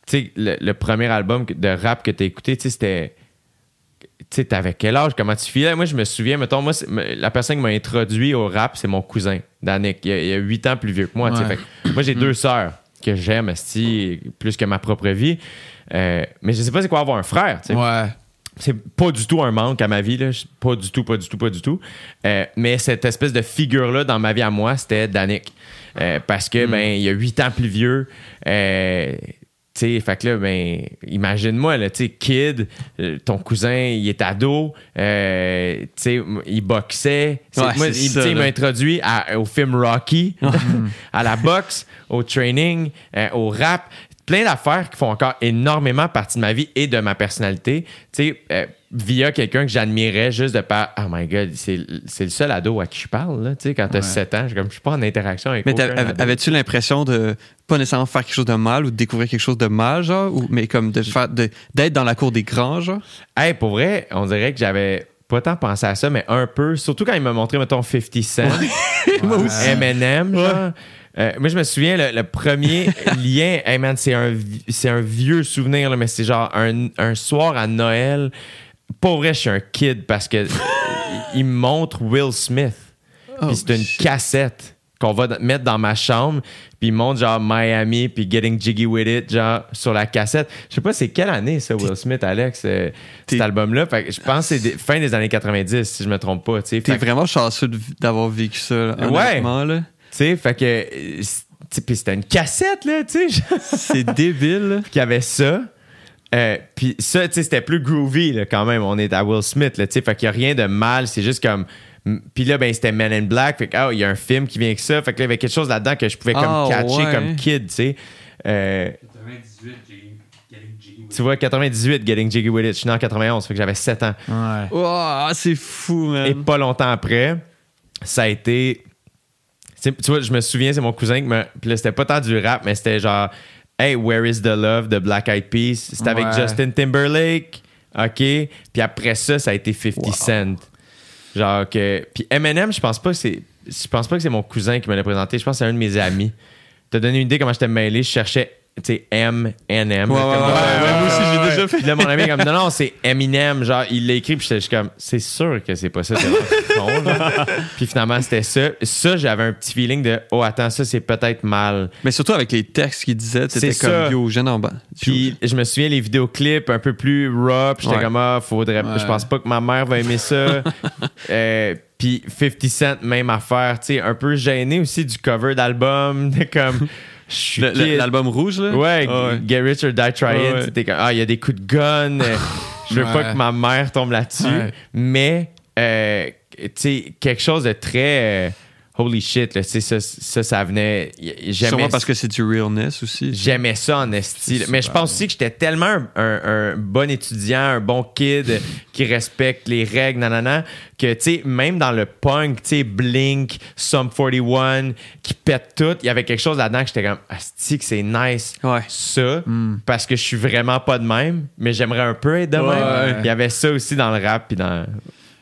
tu sais, le, le premier album de rap que t'as écouté, tu sais, c'était. Tu sais, t'avais quel âge? Comment tu filais? Moi, je me souviens, mettons, moi, la personne qui m'a introduit au rap, c'est mon cousin, Danick. Il, il a 8 ans plus vieux que moi. Ouais. Fait moi, j'ai deux sœurs que j'aime, plus que ma propre vie. Euh, mais je sais pas c'est quoi avoir un frère, Ouais. c'est pas du tout un manque à ma vie, là. Pas du tout, pas du tout, pas du tout. Euh, mais cette espèce de figure-là dans ma vie à moi, c'était Danick. Euh, parce que, ben, il y a huit ans plus vieux. Tu sais, fait que là, ben, imagine-moi, là, tu sais, kid, euh, ton cousin, il est ado, euh, tu sais, il boxait. Ouais, moi, il, ça, m'a introduit à- au film Rocky, à la boxe, au training, euh, au rap. Plein d'affaires qui font encore énormément partie de ma vie et de ma personnalité. Tu sais, euh, via quelqu'un que j'admirais juste de par Oh my god, c'est c'est le seul ado à qui je parle, là. Tu sais, quand t'as Ouais. 7 ans, je suis comme, je suis pas en interaction avec Mais aucun t'avais- ado. avais-tu l'impression de pas nécessairement faire quelque chose de mal ou de découvrir quelque chose de mal, genre, ou, mais comme de faire de- d'être dans la cour des grands, genre? Hey, pour vrai, on dirait que j'avais pas tant pensé à ça, mais un peu. Surtout quand il m'a montré, mettons, 50 Cent, Moi aussi. Eminem, genre. Euh, moi, je me souviens, le, le premier lien, hey man, c'est un, un vieux souvenir, là, mais c'est genre un, un soir à Noël. Pour vrai, je suis un kid parce que il me montre Will Smith. Oh, puis c'est une cassette qu'on va mettre dans ma chambre. Puis il montre genre Miami, puis Getting Jiggy With It, genre sur la cassette. Je sais pas c'est quelle année ça, Will Smith, Alex, euh, cet album-là. Fait que je pense que c'est des- fin des années 90, si je me trompe pas. T'es que- vraiment chanceux d'avoir vécu ça, là, Ouais. honnêtement. Tu sais, fait que. euh, Puis c'était une cassette, là, tu sais. C'est débile. qu'il y avait ça. Euh, puis ça, tu sais, c'était plus groovy là, quand même. On est à Will Smith, là, tu sais. Fait qu'il y a rien de mal. C'est juste comme. Puis là, ben, c'était Men in Black. Fait que, ah, il y a un film qui vient avec ça. Fait que là, il y avait quelque chose là-dedans que je pouvais comme Ah, catcher ouais. comme kid, tu sais. Euh, tu vois, 98, Getting Jiggy With It. Je suis né en 91, fait que j'avais 7 ans. Ouais. Wow, c'est fou, man. Et pas longtemps après, ça a été. Tu vois, je me souviens, c'est mon cousin qui me. Puis là, c'était pas tant du rap, mais c'était genre Hey, Where is the Love de Black Eyed Peas? C'était avec Ouais. Justin Timberlake. OK. Puis après ça, ça a été 50 Cent. Genre que. Puis Eminem, je pense pas que c'est. Je pense pas que c'est mon cousin qui me l'a présenté. Je pense que c'est un de mes amis. T'as donné une idée comment j'étais mêlé? Je cherchais, tu sais, M, N, M. Ouais, ouais, ouais, ouais, moi aussi, j'ai déjà fait. Puis là, mon ami est comme, non, non, c'est Eminem. Genre, il l'a écrit, puis j'étais juste comme, c'est sûr que c'est pas ça. c'est vraiment con, genre. Puis finalement, c'était ça. Ça, j'avais un petit feeling de, oh, attends, ça, c'est peut-être mal. Mais surtout avec les textes qu'il disait, c'était C'est comme ça. yo, jeune en bas. Puis je me souviens, les vidéoclips un peu plus raw, puis j'étais Ouais. comme, ah, faudrait, Ouais. je pense pas que ma mère va aimer ça. Euh, puis 50 Cent, même affaire, tu sais, un peu gêné aussi du cover d'album, de comme, L'album rouge, là? Ouais, Ah ouais. Get Rich or Die Trying. Ouais, ouais. Comme, ah, il y a des coups de gun. euh, je veux pas que ma mère tombe là-dessus. Mais, euh, tu sais, quelque chose de très. euh, holy shit, là, ça, ça, ça venait. J'aimais Sûrement parce que c'est du realness aussi. J'aimais ça en esti. Mais je pense aussi que j'étais tellement un, un- un bon étudiant, un bon kid qui respecte les règles, nanana, que, tu sais, même dans le punk, tu sais, Blink, Sum 41, qui pète tout, il y avait quelque chose là-dedans que j'étais comme, asti, que c'est nice. Ouais. Ça, parce que je suis vraiment pas de même, mais j'aimerais un peu être de même. Il y avait ça aussi dans le rap, puis dans.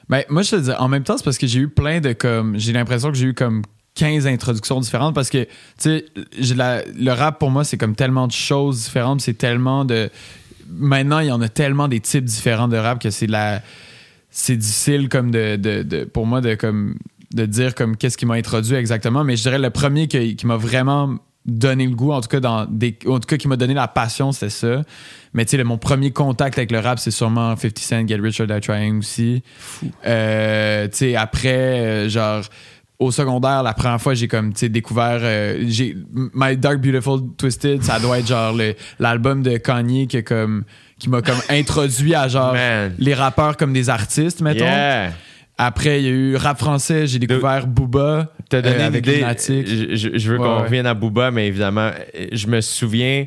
Ben, moi, je te dis, en même temps, c'est parce que j'ai eu plein de comme. J'ai l'impression que j'ai eu comme 15 introductions différentes parce que, tu sais, le rap pour moi, c'est comme tellement de choses différentes. C'est tellement de. Maintenant, il y en a tellement des types différents de rap que c'est la. C'est difficile comme de, de- de- pour moi de comme de dire comme qu'est-ce qui m'a introduit exactement mais je dirais le premier qui m'a vraiment donné le goût en tout cas dans des en tout cas qui m'a donné la passion c'était ça mais tu sais mon premier contact avec le rap c'est sûrement 50 Cent Get Rich or Die Trying aussi euh, tu sais, après, euh, genre, au secondaire, la première fois, j'ai comme, tu sais, découvert, euh, j'ai, My Dark Beautiful Twisted, ça doit être genre l'album de Kanye qui, comme, qui m'a comme introduit à genre Man. les rappeurs comme des artistes, mettons. Yeah! Après, il y a eu rap français, j'ai découvert Booba T'as donné euh, une avec idée. Je, veux Ouais, qu'on ouais. revienne à Booba, mais évidemment, euh, je me souviens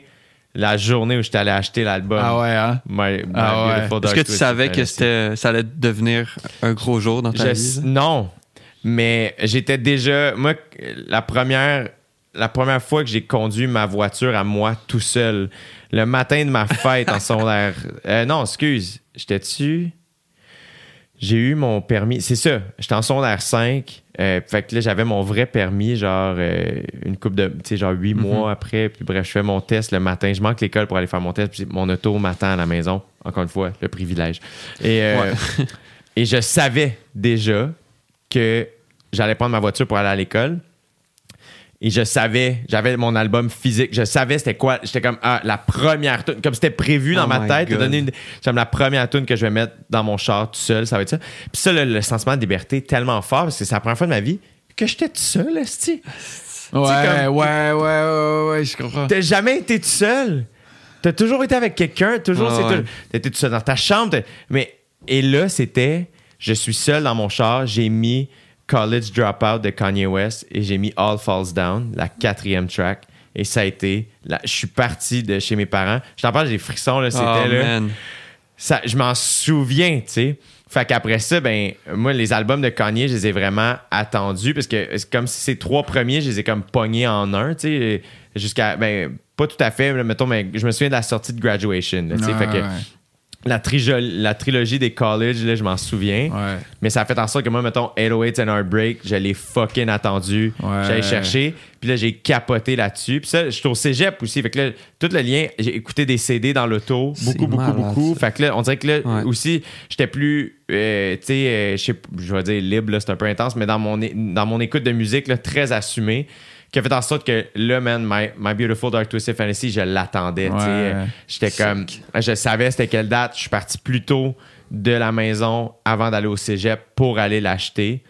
la journée où j'étais allé acheter l'album. Ah ouais, hein? My, My Ah ouais. Beautiful Est-ce que tu savais que c'était, ça allait devenir un gros jour dans ta Je- vie? Non, mais j'étais déjà. Moi, la première, la première fois que j'ai conduit ma voiture à moi tout seul, le matin de ma fête en secondaire. euh, non, excuse, j'étais dessus. J'ai eu mon permis. C'est ça, j'étais en secondaire 5. euh, fait que là, j'avais mon vrai permis, genre euh, une coupe de. Tu sais, genre huit mois après. Puis bref, je fais mon test le matin. Je manque l'école pour aller faire mon test. Puis mon auto m'attend à la maison. Encore une fois, le privilège. Et, euh, et je savais déjà que j'allais prendre ma voiture pour aller à l'école. Et je savais, j'avais mon album physique, je savais c'était quoi. J'étais comme, ah, la première tune, comme c'était prévu dans Oh ma tête, de donner une, comme la première tune que je vais mettre dans mon char tout seul, ça va être ça. Puis ça, le, le sentiment de liberté est tellement fort, parce que c'est la première fois de ma vie que j'étais tout seul, esti. Ouais, ouais, ouais, ouais, ouais, je comprends. T'as jamais été tout seul. T'as toujours été avec quelqu'un. Toujours, c'est ouais. été tout seul dans ta chambre. Mais, et là, c'était, je suis seul dans mon char. J'ai mis College Dropout de Kanye West et j'ai mis All Falls Down, la quatrième track. Et ça a été, là, je suis parti de chez mes parents. Je t'en parle, j'ai des frissons, là. C'était Oh, là man. ça, je m'en souviens, tu sais. Fait qu'après ça, ben, moi, les albums de Kanye, je les ai vraiment attendus parce que c'est comme si ces trois premiers, je les ai comme pognés en un, tu sais, jusqu'à, ben, pas tout à fait, mettons, mais je me souviens de la sortie de Graduation, tu sais. Ouais, fait que ouais. La, trijo- la trilogie des college, là, je m'en souviens. Ouais. Mais ça a fait en sorte que moi, mettons, 808 and Heartbreak, je l'ai fucking attendu. Ouais. J'allais chercher. Puis là, j'ai capoté là-dessus. Puis ça, je suis au cégep aussi. Fait que là, tout le lien, j'ai écouté des CD dans l'auto. C'est Beaucoup, beaucoup, malade, beaucoup. Fait que là, on dirait que là Ouais. aussi, j'étais plus, euh, tu sais, euh, je sais p- je vais dire libre, là, c'est un peu intense, mais dans mon, é- dans mon écoute de musique, là, très assumé, qui a fait en sorte que là, man, My, My Beautiful Dark Twisted Fantasy, je l'attendais. tu sais. Ouais. J'étais comme, je savais c'était quelle date. Je suis parti plus tôt de la maison avant d'aller au cégep pour aller l'acheter.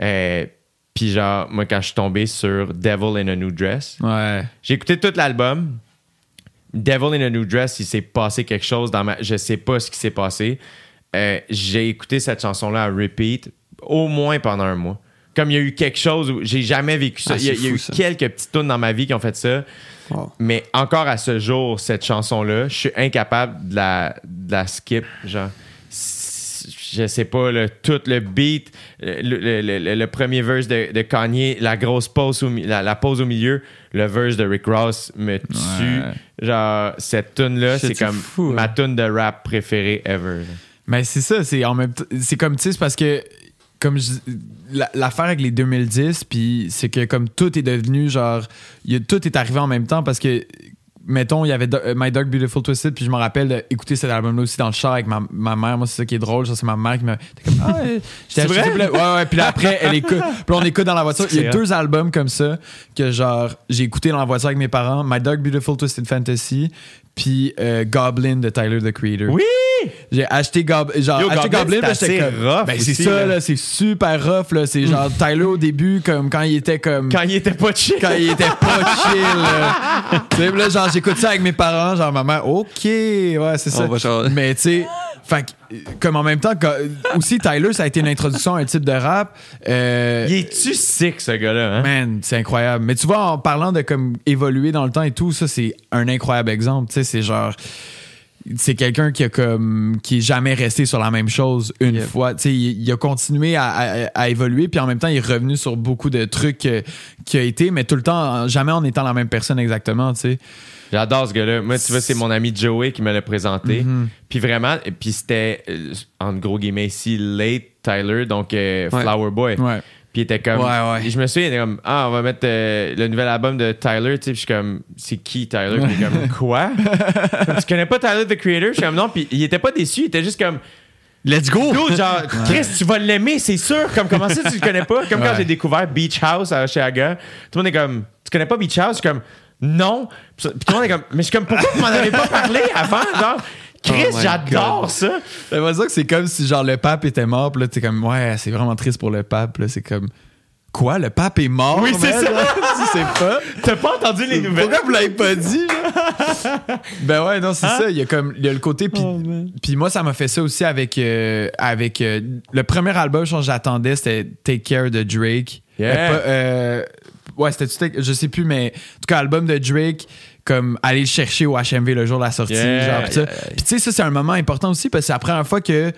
Euh, Puis genre, moi, quand je suis tombé sur Devil in a New Dress, Ouais. j'ai écouté tout l'album. Devil in a New Dress, il s'est passé quelque chose dans ma. Je sais pas ce qui s'est passé. Euh, j'ai écouté cette chanson-là à repeat au moins pendant un mois. Comme il y a eu quelque chose où j'ai jamais vécu ça. Ah, il y a, c'est il y a fou, eu ça. quelques petites tunes dans ma vie qui ont fait ça. Mais encore à ce jour, cette chanson-là, je suis incapable de la, de la skip. Genre, je sais pas, le, tout le beat, le, le- le- premier verse de, de Kanye, la grosse pause, au, la, la pause au milieu, le verse de Rick Ross me tue. Ouais. Genre, cette tune-là, c'est comme fou, ma hein. tune de rap préférée ever. là. Mais c'est ça, c'est en même temps- c'est comme tu sais, c'est parce que comme je- la- l'affaire avec les 2010 puis c'est que comme tout est devenu genre y a- tout est arrivé en même temps parce que mettons il y avait Do- euh, My Dark Beautiful Twisted puis je me rappelle d'écouter cet album là aussi dans le char avec ma, ma mère. Moi c'est ça qui est drôle genre, c'est ma mère qui me t'es comme ah euh, j'étais vrai? ça, puis là- ouais ouais puis là, après elle écoute. Puis on écoute dans la voiture. Il y a deux albums comme ça que genre j'ai écouté dans la voiture avec mes parents. My Dark Beautiful Twisted Fantasy puis euh, Goblin de Tyler the Creator Oui! j'ai acheté, Gob- genre, Yo, acheté Goblin, assez comme. rough Ben, c'est ça, là. là, c'est super rough, là. C'est genre Tyler au début, comme quand il était comme. Quand il était pas chill. quand il était pas chill, là. Tu sais, là, genre, j'écoute ça avec mes parents, genre, maman, OK, ouais, c'est ça. On va changer. Mais, tu sais, fait que, comme en même temps, aussi, Tyler, ça a été une introduction à un type de rap. Euh, Il est-tu sick, ce gars-là? Hein? Man, c'est incroyable. Mais tu vois, en parlant de comme évoluer dans le temps et tout, ça, c'est un incroyable exemple. Tu sais, c'est genre. C'est quelqu'un qui a comme qui est jamais resté sur la même chose une fois. Tu sais, il, il a continué à, à- à évoluer, puis en même temps, il est revenu sur beaucoup de trucs qui a été, mais tout le temps, jamais en étant la même personne exactement. Tu sais. J'adore ce gars-là. Moi, tu vois, c'est mon ami Joey qui me l'a présenté. Mhm. Puis vraiment, puis c'était, euh, en gros guillemets ici, late Tyler, donc euh, Ouais. Flower Boy. Ouais. Puis il était comme. Ouais, je me souviens, il était comme, ah, on va mettre euh, le nouvel album de Tyler, tu sais. Puis je suis comme, c'est qui Tyler? Puis il est comme, quoi? Tu connais pas Tyler the Creator? Je suis comme, non. Puis il était pas déçu, il était juste comme, Let's go! Dude, genre, Chris, tu vas l'aimer, c'est sûr. Comme, comment ça, tu le connais pas? Comme quand j'ai découvert Beach House à Oshiaga, tout le monde est comme, tu connais pas Beach House? Je suis comme, non. Puis tout le monde est comme, mais je suis comme, pourquoi vous m'en avez pas parlé avant? Genre, Chris, Oh j'adore ça. Ça veut dire que c'est comme si genre le pape était mort, puis là t'es comme ouais, c'est vraiment triste pour le pape, là c'est comme quoi, le pape est mort Oui, c'est ça. tu sais pas. T'as pas entendu les nouvelles? Pourquoi vous l'avez pas dit? là? ben ouais, non, c'est ça. Il y a comme il y a le côté. Puis puis moi, ça m'a fait ça aussi avec, euh, avec euh, le premier album, je pense que j'attendais, c'était Take Care de Drake. Yeah. Euh, euh, ouais, c'était je sais plus, mais en tout cas, album de Drake. Comme aller le chercher au HMV le jour de la sortie. Yeah, genre, yeah. Puis tu sais, ça, c'est un moment important aussi parce que c'est la première fois que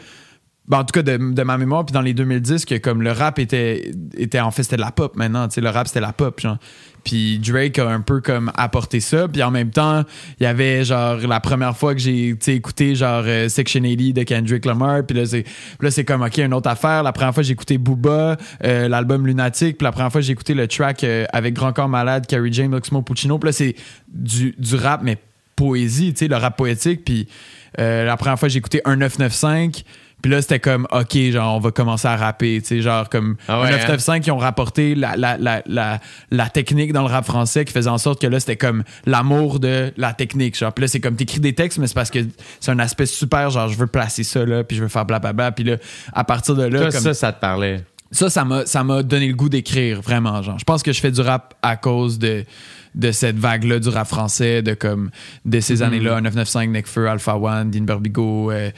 ben, en tout cas de, de ma mémoire puis dans les 2010 que comme le rap était était en fait c'était de la pop maintenant tu sais le rap c'était la pop genre puis Drake a un peu comme apporté ça. Puis en même temps il y avait genre la première fois que j'ai écouté genre euh, Section 80 de Kendrick Lamar. Puis là c'est là c'est comme ok une autre affaire. La première fois j'ai écouté Booba euh, l'album Lunatic. Puis la première fois j'ai écouté le track euh, avec Grand Corps Malade Carrie James Oxmo Puccino. Puis là c'est du, du rap mais poésie tu le rap poétique. Puis la première fois j'ai écouté 1995 puis là, c'était comme, OK, genre, on va commencer à rapper, tu sais, genre, comme Ah ouais, 995 qui ont rapporté la, la, la, la, la technique dans le rap français qui faisait en sorte que là, c'était comme l'amour de la technique, genre. Puis là, c'est comme, t'écris des textes, mais c'est parce que c'est un aspect super, genre, je veux placer ça, là, puis je veux faire blablabla. Puis là, à partir de là, Toi, comme, ça, ça te parlait? ça, ça m'a, ça m'a donné le goût d'écrire, vraiment. Genre. Je pense que je fais du rap à cause de, de cette vague-là du rap français, de comme de ces années-là, 995, Necfeu, Alpha One, Dean Barbigo, euh,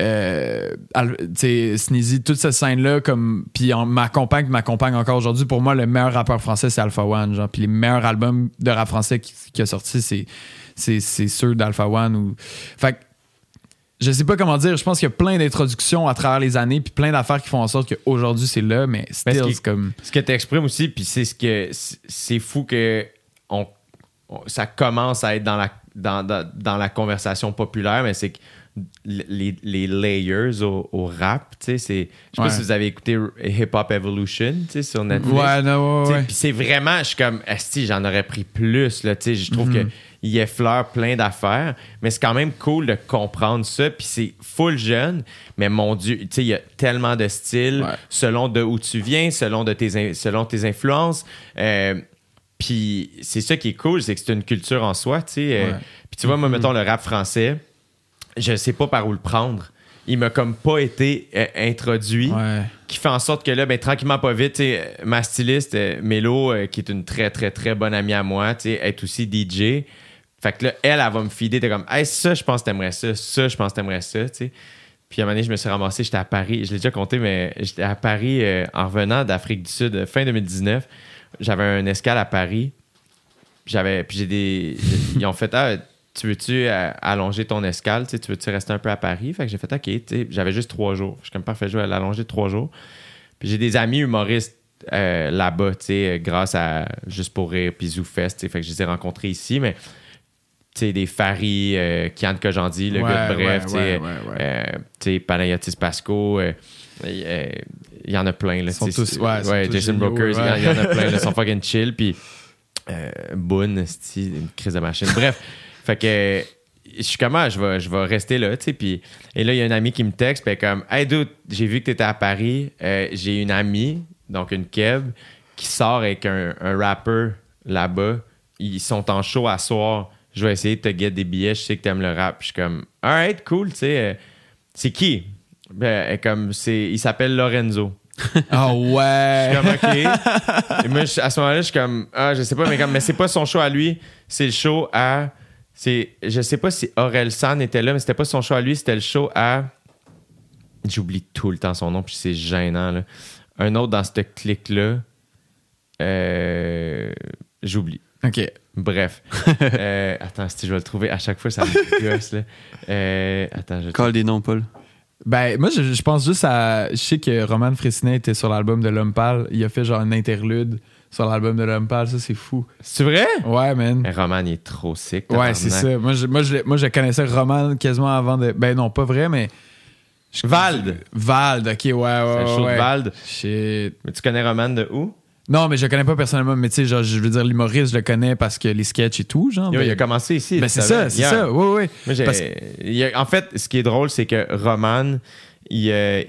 euh, Sneezy, toute cette scène-là, comme, puis on m'accompagne, m'accompagne encore aujourd'hui. Pour moi, le meilleur rappeur français, c'est Alpha One. Genre. Puis les meilleurs albums de rap français qui, qui a sorti, c'est, c'est, ceux d'Alpha One. Ou... Fait que je sais pas comment dire, je pense qu'il y a plein d'introductions à travers les années, puis plein d'affaires qui font en sorte qu'aujourd'hui c'est là, mais still, c'est comme. Ce que tu exprimes aussi, puis c'est ce que c'est- fou que ça commence à être dans la, dans, dans, dans la conversation populaire, mais c'est que les, les layers au, au rap. Tu sais, c'est- je sais Ouais. pas si vous avez écouté Hip Hop Evolution tu sais, sur Netflix. Ouais, non, ouais, ouais. Puis c'est vraiment, je suis comme, esti, j'en aurais pris plus. Là, tu sais, je trouve Mhm. que il effleure plein d'affaires, mais c'est quand même cool de comprendre ça. Puis c'est full jeune, mais mon Dieu, tu sais, il y a tellement de styles Ouais. selon de où tu viens, selon, de tes, selon tes influences. Euh, puis c'est ça qui est cool, c'est que c'est une culture en soi, tu sais. euh, Ouais. Puis tu vois, moi, mettons le rap français, je sais pas par où le prendre. Il m'a comme pas été euh, introduit Ouais. qui fait en sorte que là, ben, tranquillement, pas vite, ma styliste, euh, Mélo, euh, qui est une très, très, très bonne amie à moi, tu sais, est aussi DJ. Fait que là, elle, elle va me fider. T'es comme, hey, ça, je pense que t'aimerais ça. Ça, je pense que t'aimerais ça, tu sais. Puis à un moment donné, je me suis ramassé, j'étais à Paris. Je l'ai déjà compté, mais j'étais à Paris euh, en revenant d'Afrique du Sud, fin 2019. J'avais un escale à Paris. J'avais, puis j'ai des. Ils ont fait, ah, tu veux-tu euh, allonger ton escale? Tu veux-tu rester un peu à Paris? Fait que j'ai fait, OK, j'avais juste trois jours. Je suis comme parfait, je vais l'allonger de trois jours. Puis j'ai des amis humoristes euh, là-bas, tu sais, euh, grâce à Juste pour rire, puis ZooFest, fait que je les ai rencontrés ici, mais tu sais, des Farid, euh, Kian Kojandi, le Ouais, gars de Bref, ouais, tu sais, ouais, euh, Panayotis Pasco, euh, euh, il y en a plein, là. Ils sont tous- ouais, tous Jason Brokers, il y en- ouais. il y, en a plein, ils sont fucking chill, puis euh, Boone, une crise de machine. Bref, fait que je suis comme, ah, je vais, je vais rester là, tu sais. Puis, et là, il y a un ami qui me texte, puis comme, hey, dude, j'ai vu que tu étais à Paris. Euh, j'ai une amie, donc une Keb, qui sort avec un, un rapper là-bas. Ils sont en show à soir. Je vais essayer de te get des billets. Je sais que t'aimes le rap. Je suis comme, alright, cool, tu sais. euh, c'est qui? Ben, comme, c'est, il s'appelle Lorenzo. Ah Je ouais. suis comme, OK. Et moi, je- à ce moment-là, je suis comme, ah, je sais pas, mais comme, mais c'est pas son show à lui, c'est le show à. C'est, je sais pas si Aurel San était là, mais c'était pas son show à lui, c'était le show à. J'oublie tout le temps son nom, puis c'est gênant, là. Un autre dans cette clique-là. Euh, j'oublie. OK. Bref. Euh, attends, si je vais le trouver à chaque fois, ça me gosse, là. Euh, attends, je. Colle des noms, Paul. Ben, moi, je, je pense juste à. Je sais que Roman Fressinet était sur l'album de L'Homme Pâle. Il a fait genre une interlude sur l'album de L'Homme Pâle. Ça, c'est fou. C'est vrai? Ouais, man. Mais Roman, il est trop sick. Ouais, c'est ça. Moi je, moi, je, moi, je connaissais Roman quasiment avant de. Ben, non, pas vrai, mais. je- Vald. Vald, ok, ouais, ouais. C'est le show ouais. de Vald. Shit. Mais tu connais Roman de où? Non, mais je le connais pas personnellement, mais tu sais, genre, je veux dire, l'humoriste, je le connais parce que les sketchs et tout, genre. Yo, il a commencé ici. Ben, c'est ça, c'est ça. Oui, oui. Parce- a- en fait, ce qui est drôle, c'est que Roman, il, euh,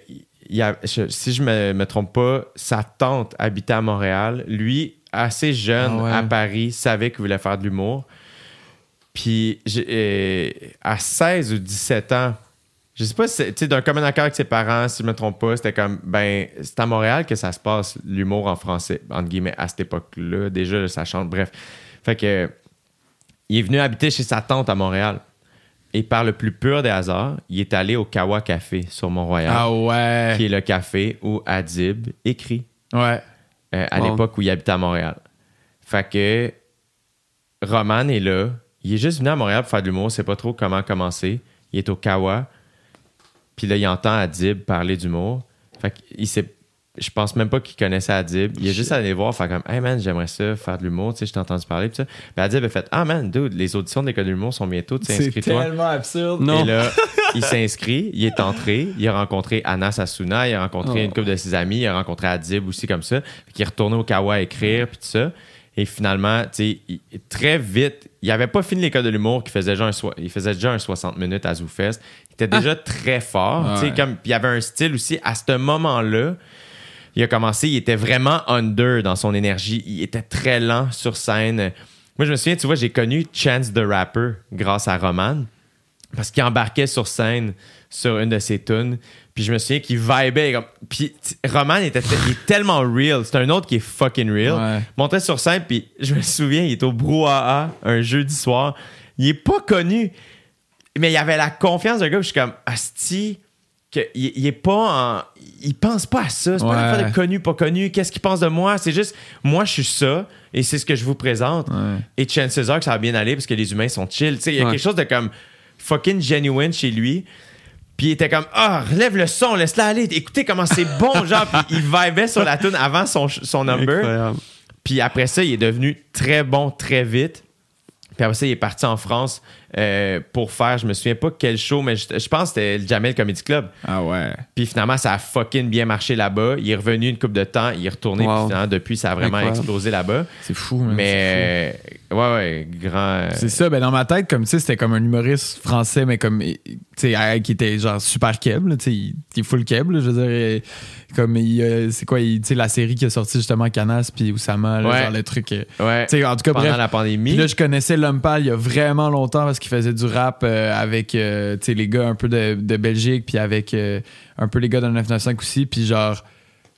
il a- je- si je me, me trompe pas, sa tante habitait à Montréal. Lui, assez jeune Ah ouais. à Paris, savait qu'il voulait faire de l'humour. Puis euh, à 16 ou 17 ans, je sais pas, si c'est- tu sais, d'un commun accord avec ses parents, si je me trompe pas, c'était comme, ben, c'est à Montréal que ça se passe, l'humour en français, entre guillemets, à cette époque-là. Déjà, ça change. Bref. Fait que, il est venu habiter chez sa tante à Montréal. Et par le plus pur des hasards, il est allé au Kawa Café sur Mont-Royal, Ah ouais. qui est le café où Adib écrit Ouais. euh, à l'époque où il habitait à Montréal. Fait que Roman est là. Il est juste venu à Montréal pour faire de l'humour. C'est pas trop comment commencer. Il est au Kawa. Puis là, il entend Adib parler d'humour. Fait qu'il s'est. Je pense même pas qu'il connaissait Adib. Il est juste allé voir, faire comme, hey man, j'aimerais ça, faire de l'humour, tu sais, je t'ai entendu parler. Puis ça. Puis Adib a fait, ah man, dude, les auditions de l'école de l'humour sont bientôt, tu sais, C'est tellement absurde. Non. Et là, il s'inscrit, il est entré, il a rencontré Anna Sassouna, il a rencontré Oh. une couple de ses amis, il a rencontré Adib aussi comme ça, puis il est retourné au Kawa écrire, puis tout ça. Et finalement, tu sais, très vite, il avait pas fini l'école de l'humour, qu'il faisait déjà un, il faisait déjà un 60 minutes à ZooFest. Il était déjà très fort, Ouais. comme, il avait un style aussi, à ce moment-là, il a commencé, il était vraiment under dans son énergie. Il était très lent sur scène. Moi, je me souviens, tu vois, j'ai connu Chance the Rapper grâce à Roman parce qu'il embarquait sur scène sur une de ses tunes. Puis je me souviens qu'il vibait. Comme... Puis Roman était il est tellement real. C'est un autre qui est fucking real. Ouais. Montait sur scène, puis je me souviens, il est au Brouhaha un jeudi soir. Il est pas connu, mais il avait la confiance d'un gars. puis Je suis comme, Asti, que il, il est pas en. Il pense pas à ça. C'est pas une affaire de connu, pas connu. Qu'est-ce qu'il pense de moi? C'est juste, moi, je suis ça et c'est ce que je vous présente. Ouais. Et chances are que ça va bien aller parce que les humains sont chill. Tu sais, Il y a quelque chose de comme fucking genuine chez lui. Puis il était comme ah relève le son laisse-la aller écoutez comment c'est bon genre. Puis il vibait sur la tune avant son, son number. Incroyable. puis après ça il est devenu très bon très vite. Puis après ça il est parti en France euh, pour faire, je me souviens pas quel show, mais je, je pense que c'était le Jamel Comedy Club. Ah ouais. Puis finalement, ça a fucking bien marché là-bas. Il est revenu une couple de temps, il est retourné, Wow. puis finalement, depuis, ça a vraiment Incroyable. explosé là-bas. C'est fou, fou. Mais, euh, ouais, ouais, grand. euh, C'est ça, ben dans ma tête, comme tu sais, c'était comme un humoriste français, mais comme, tu sais, qui était genre super keb, là, tu sais, il, est full keb, je veux dire, comme, il, c'est quoi, il- tu sais, la série qui a sorti justement Canas puis Oussama, là, Ouais. genre le truc, euh, ouais. tu sais, en tout cas, pendant bref. la pandémie. Puis là, je connaissais L'Homme Pâle il y a vraiment longtemps parce qu'il faisait du rap euh, avec euh, tu sais, les gars un peu de, de Belgique, puis avec euh, un peu les gars de 995 aussi. Puis genre,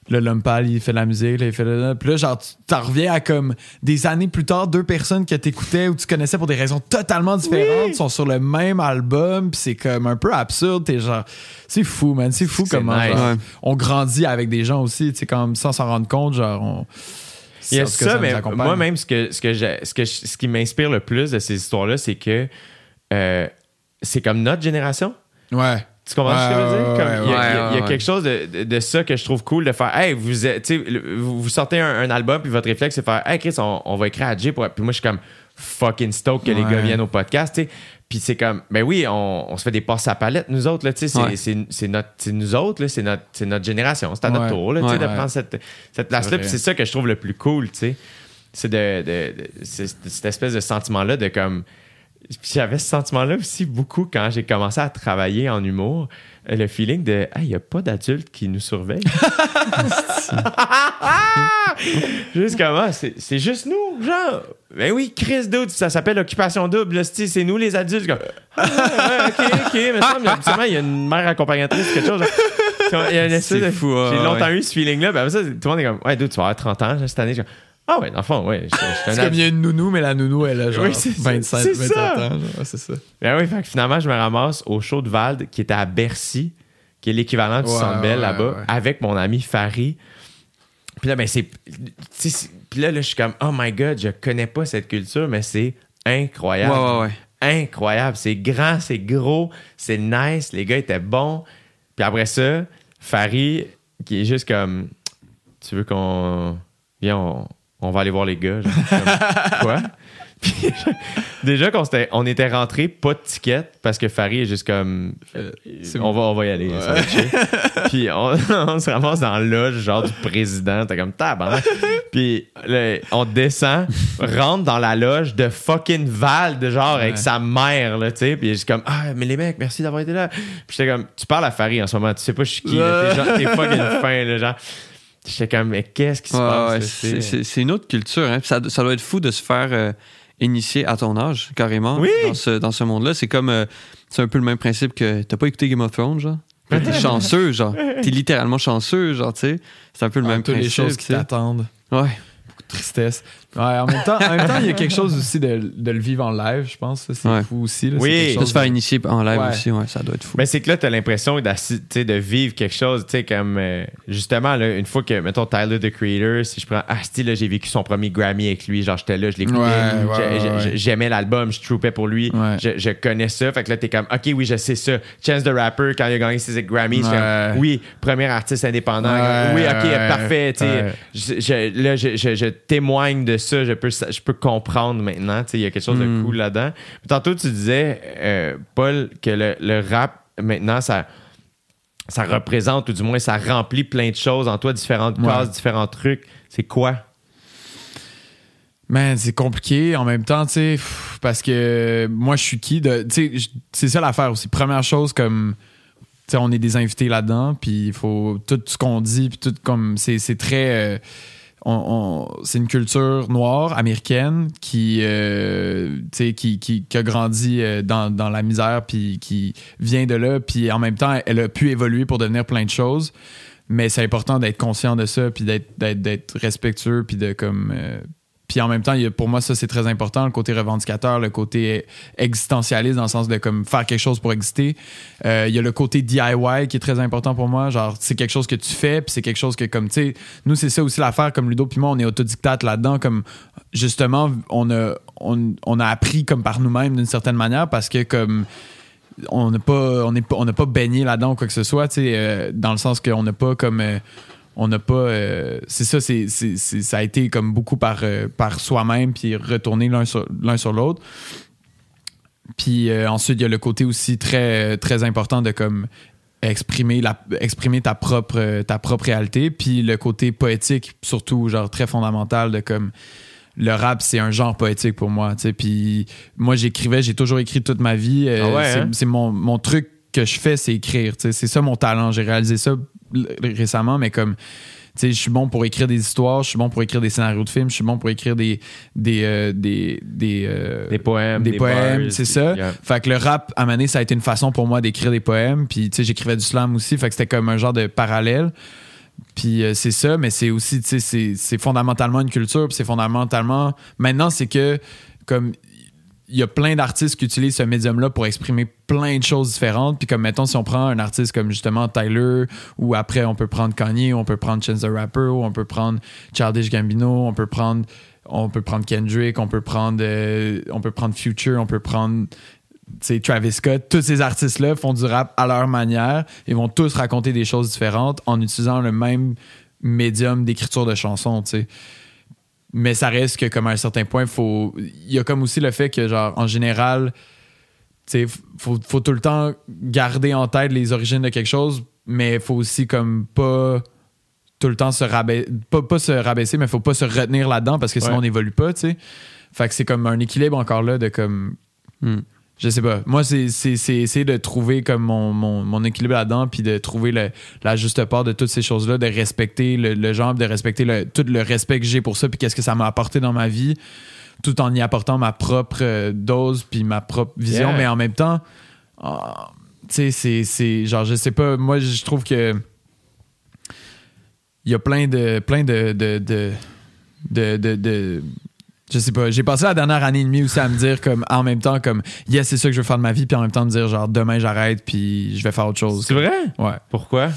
là, L'Homme Pâle, il fait de la musique, là, il fait la- Puis là, genre, tu t'en reviens à comme des années plus tard, deux personnes que t'écoutais ou tu connaissais pour des raisons totalement différentes sont sur le même album, puis c'est comme un peu absurde. T'es genre, c'est fou, man. C'est fou comment nice. genre, on grandit avec des gens aussi, tu sais, comme sans s'en rendre compte, genre, on. Il y a ça, mais moi-même, ce, que, ce, que ce, que je- ce qui m'inspire le plus de ces histoires-là, c'est que euh, c'est comme notre génération. Ouais. Tu comprends ce que je veux dire? Ouais, Comme, ouais, il y a, ouais, il y a- il y a ouais. quelque chose de, de- de ça que je trouve cool de faire. Hey, vous, vous, sortez un, un album, puis votre réflexe, c'est de faire Hey, Chris, on, on va écrire à Jay. Pour... Puis moi, je suis comme fucking stoked que les gars viennent au podcast, tu sais. Puis c'est comme, ben oui, on, on se fait des passes à palette, nous autres, là, tu sais. C'est, Ouais. c'est, c'est notre, nous autres, là, c'est notre, c'est notre génération. C'est à notre Ouais. tour, là, tu sais, Ouais. de Ouais. prendre cette, cette place-là. C'est Puis c'est ça que je trouve le plus cool, tu sais. C'est de, de- cette espèce de sentiment-là de comme. J'avais ce sentiment-là aussi beaucoup quand j'ai commencé à travailler en humour. Euh, Le feeling de Ah, il n'y a pas d'adultes qui nous surveillent. juste comment c'est c'est juste nous, genre. Ben oui, Chris Double, ça s'appelle Occupation Double. c'est nous les adultes. Comme, ah, ouais, ok, ok. Mais ça, il y a une mère accompagnatrice, quelque chose. genre. Il y a une espèce de- fou, J'ai longtemps ouais. eu ce feeling-là. Ben, ça, tout le monde est comme Ouais, Dude, tu vas avoir 30 ans cette année. Ah, ouais, dans le fond, ouais. C'est comme il y a une nounou, mais la nounou, elle a genre Oui, c'est ça. 25, C'est 27 ça. ans. Ouais, c'est ça. Ben oui, fait que finalement, je me ramasse au show de Vald, qui était à Bercy, qui est l'équivalent du Ouais, Centre Bell ouais, là-bas, avec mon ami Farid. Puis là, ben c'est. Puis là, là, je suis comme, oh my god, je connais pas cette culture, mais c'est incroyable. Ouais, ouais, ouais. Incroyable. C'est grand, c'est gros, c'est nice. Les gars étaient bons. Puis après ça, Farid, qui est juste comme, tu veux qu'on. Viens, on, on va aller voir les gars. Genre, comme, Quoi? Puis, déjà qu'on s'était- on était rentré pas de ticket parce que Farid est juste comme Euh, on va on va y aller ça va puis on, on se ramasse dans la loge genre du président t'es comme tabarnak. Puis on descend rentre dans la loge de fucking Val de genre avec sa mère là tu sais. Puis il est juste comme ah mais les mecs merci d'avoir été là. Puis j'étais comme tu parles à Farid en ce moment tu sais pas je suis qui t'es fucking fin là genre j'étais comme mais qu'est-ce qui se Ouais, passe ouais, c'est- une autre culture. Hein. Ça, ça doit être fou de se faire euh, initier à ton âge, carrément, Oui. dans ce, dans ce monde-là. C'est comme. euh, c'est un peu le même principe que. T'as pas écouté Game of Thrones, genre? T'es chanceux, genre. T'es littéralement chanceux, genre, tu sais. C'est un peu le Ah, même toutes principe. les choses qui t'attendent. Ouais. Tristesse. Ouais, en même temps, en même temps, il y a quelque chose aussi de, de le vivre en live, je pense. C'est Ouais. fou aussi. là. Oui. Chose se faire initier en live Ouais. aussi, ouais, ça doit être fou. Mais c'est que là, t'as l'impression de vivre quelque chose, tu sais, comme euh, justement, là, une fois que, mettons, Tyler, the Creator, si je prends, ah, style, là, j'ai vécu son premier Grammy avec lui, genre, j'étais là, je l'écoutais, j'aimais l'album, je troupais pour lui, Ouais. je, je connais ça, fait que là, t'es comme, ok, oui, je sais ça. Chance the Rapper, quand il a gagné ses Grammys, comme, oui, premier artiste indépendant, Ouais, oui, ok, ouais, parfait, tu sais, là, je, je- je témoigne de ça, je peux, je peux comprendre maintenant, il y a quelque chose de Mm. cool là-dedans. Tantôt, tu disais, euh, Paul, que le, le rap, maintenant, ça, ça représente, ou du moins, ça remplit plein de choses en toi, différentes Ouais. cases, différents trucs. C'est quoi? Man, c'est compliqué en même temps, tu sais, parce que moi, je suis qui de. Tu sais, je- c'est ça l'affaire aussi. Première chose, comme. Tu sais, on est des invités là-dedans, puis il faut. Tout ce qu'on dit, puis tout comme. C'est c'est très. euh, c'est une culture noire américaine qui, euh, qui, qui, a grandi euh, dans, dans la misère puis qui vient de là puis en même temps elle a pu évoluer pour devenir plein de choses. Mais c'est important d'être conscient de ça puis d'être respectueux puis de comme euh, puis en même temps, pour moi, ça, c'est très important, le côté revendicateur, le côté existentialiste, dans le sens de comme faire quelque chose pour exister. Euh, il y a le côté DIY qui est très important pour moi. Genre, c'est quelque chose que tu fais, puis c'est quelque chose que, comme, tu sais, nous, c'est ça aussi l'affaire, comme Ludo, puis moi, on est autodictate là-dedans, comme, justement, on a, on, a appris comme par nous-mêmes d'une certaine manière, parce que, comme, on n'a pas on on pas baigné là-dedans ou quoi que ce soit tu sais euh, dans le sens qu'on n'a pas comme euh, on n'a pas euh, c'est ça c'est, c'est, c'est- ça a été comme beaucoup par euh, par soi-même puis retourner l'un sur l'un sur l'autre Puis euh, ensuite, il y a le côté aussi très, très important de comme exprimer, la, exprimer ta, propre, ta propre réalité. Puis le côté poétique, surtout, genre très fondamental de comme le rap, c'est un genre poétique pour moi. Puis moi, j'écrivais, j'ai toujours écrit toute ma vie. Ah ouais, c'est hein? c'est mon, mon truc que je fais, c'est écrire. C'est ça mon talent. J'ai réalisé ça récemment, mais comme. tu sais, Je suis bon pour écrire des histoires, je suis bon pour écrire des scénarios de films, je suis bon pour écrire des des euh, des des, euh, Des poèmes, des, des poèmes, c'est ça. yeah. Fait que le rap à Mané, ça a été une façon pour moi d'écrire des poèmes, puis tu sais j'écrivais du slam aussi, fait que c'était comme un genre de parallèle. Puis euh, c'est ça, mais c'est aussi, tu sais, c'est- c'est fondamentalement une culture, puis c'est fondamentalement. Maintenant, c'est que, comme, il y a plein d'artistes qui utilisent ce médium-là pour exprimer plein de choses différentes. Puis comme, mettons, si on prend un artiste comme justement Tyler, ou après, on peut prendre Kanye, on peut prendre Chance the Rapper, ou on peut prendre Childish Gambino, on peut prendre. On peut prendre Kendrick, on peut prendre, euh, on peut prendre Future, on peut prendre Travis Scott, tous ces artistes-là font du rap à leur manière. Ils vont tous raconter des choses différentes en utilisant le même médium d'écriture de chansons, tu sais. Mais ça reste que, comme à un certain point, faut. Il y a comme aussi le fait que, genre, en général, tu sais, faut, faut tout le temps garder en tête les origines de quelque chose, mais faut aussi, comme, pas tout le temps se rabaisser. Pas, pas se rabaisser, mais faut pas se retenir là-dedans parce que sinon Ouais. on n'évolue pas, tu sais. Fait que c'est comme un équilibre encore là de comme. Hmm. Je sais pas. Moi, c'est essayer de trouver comme mon, mon, mon équilibre là-dedans, puis de trouver le- la juste part de toutes ces choses-là, de respecter le, le genre, de respecter le, tout le respect que j'ai pour ça, puis qu'est-ce que ça m'a apporté dans ma vie, tout en y apportant ma propre euh, dose, puis ma propre vision, Yeah. mais en même temps, ah, tu sais, c'est- c'est genre, je sais pas, moi, je trouve que il y a plein de plein de, de, de- de- je sais pas. J'ai passé la dernière année et demie aussi à me dire comme en même temps comme yes c'est ça que je veux faire de ma vie puis en même temps me dire genre demain j'arrête puis je vais faire autre chose. C'est vrai? ouais. Pourquoi?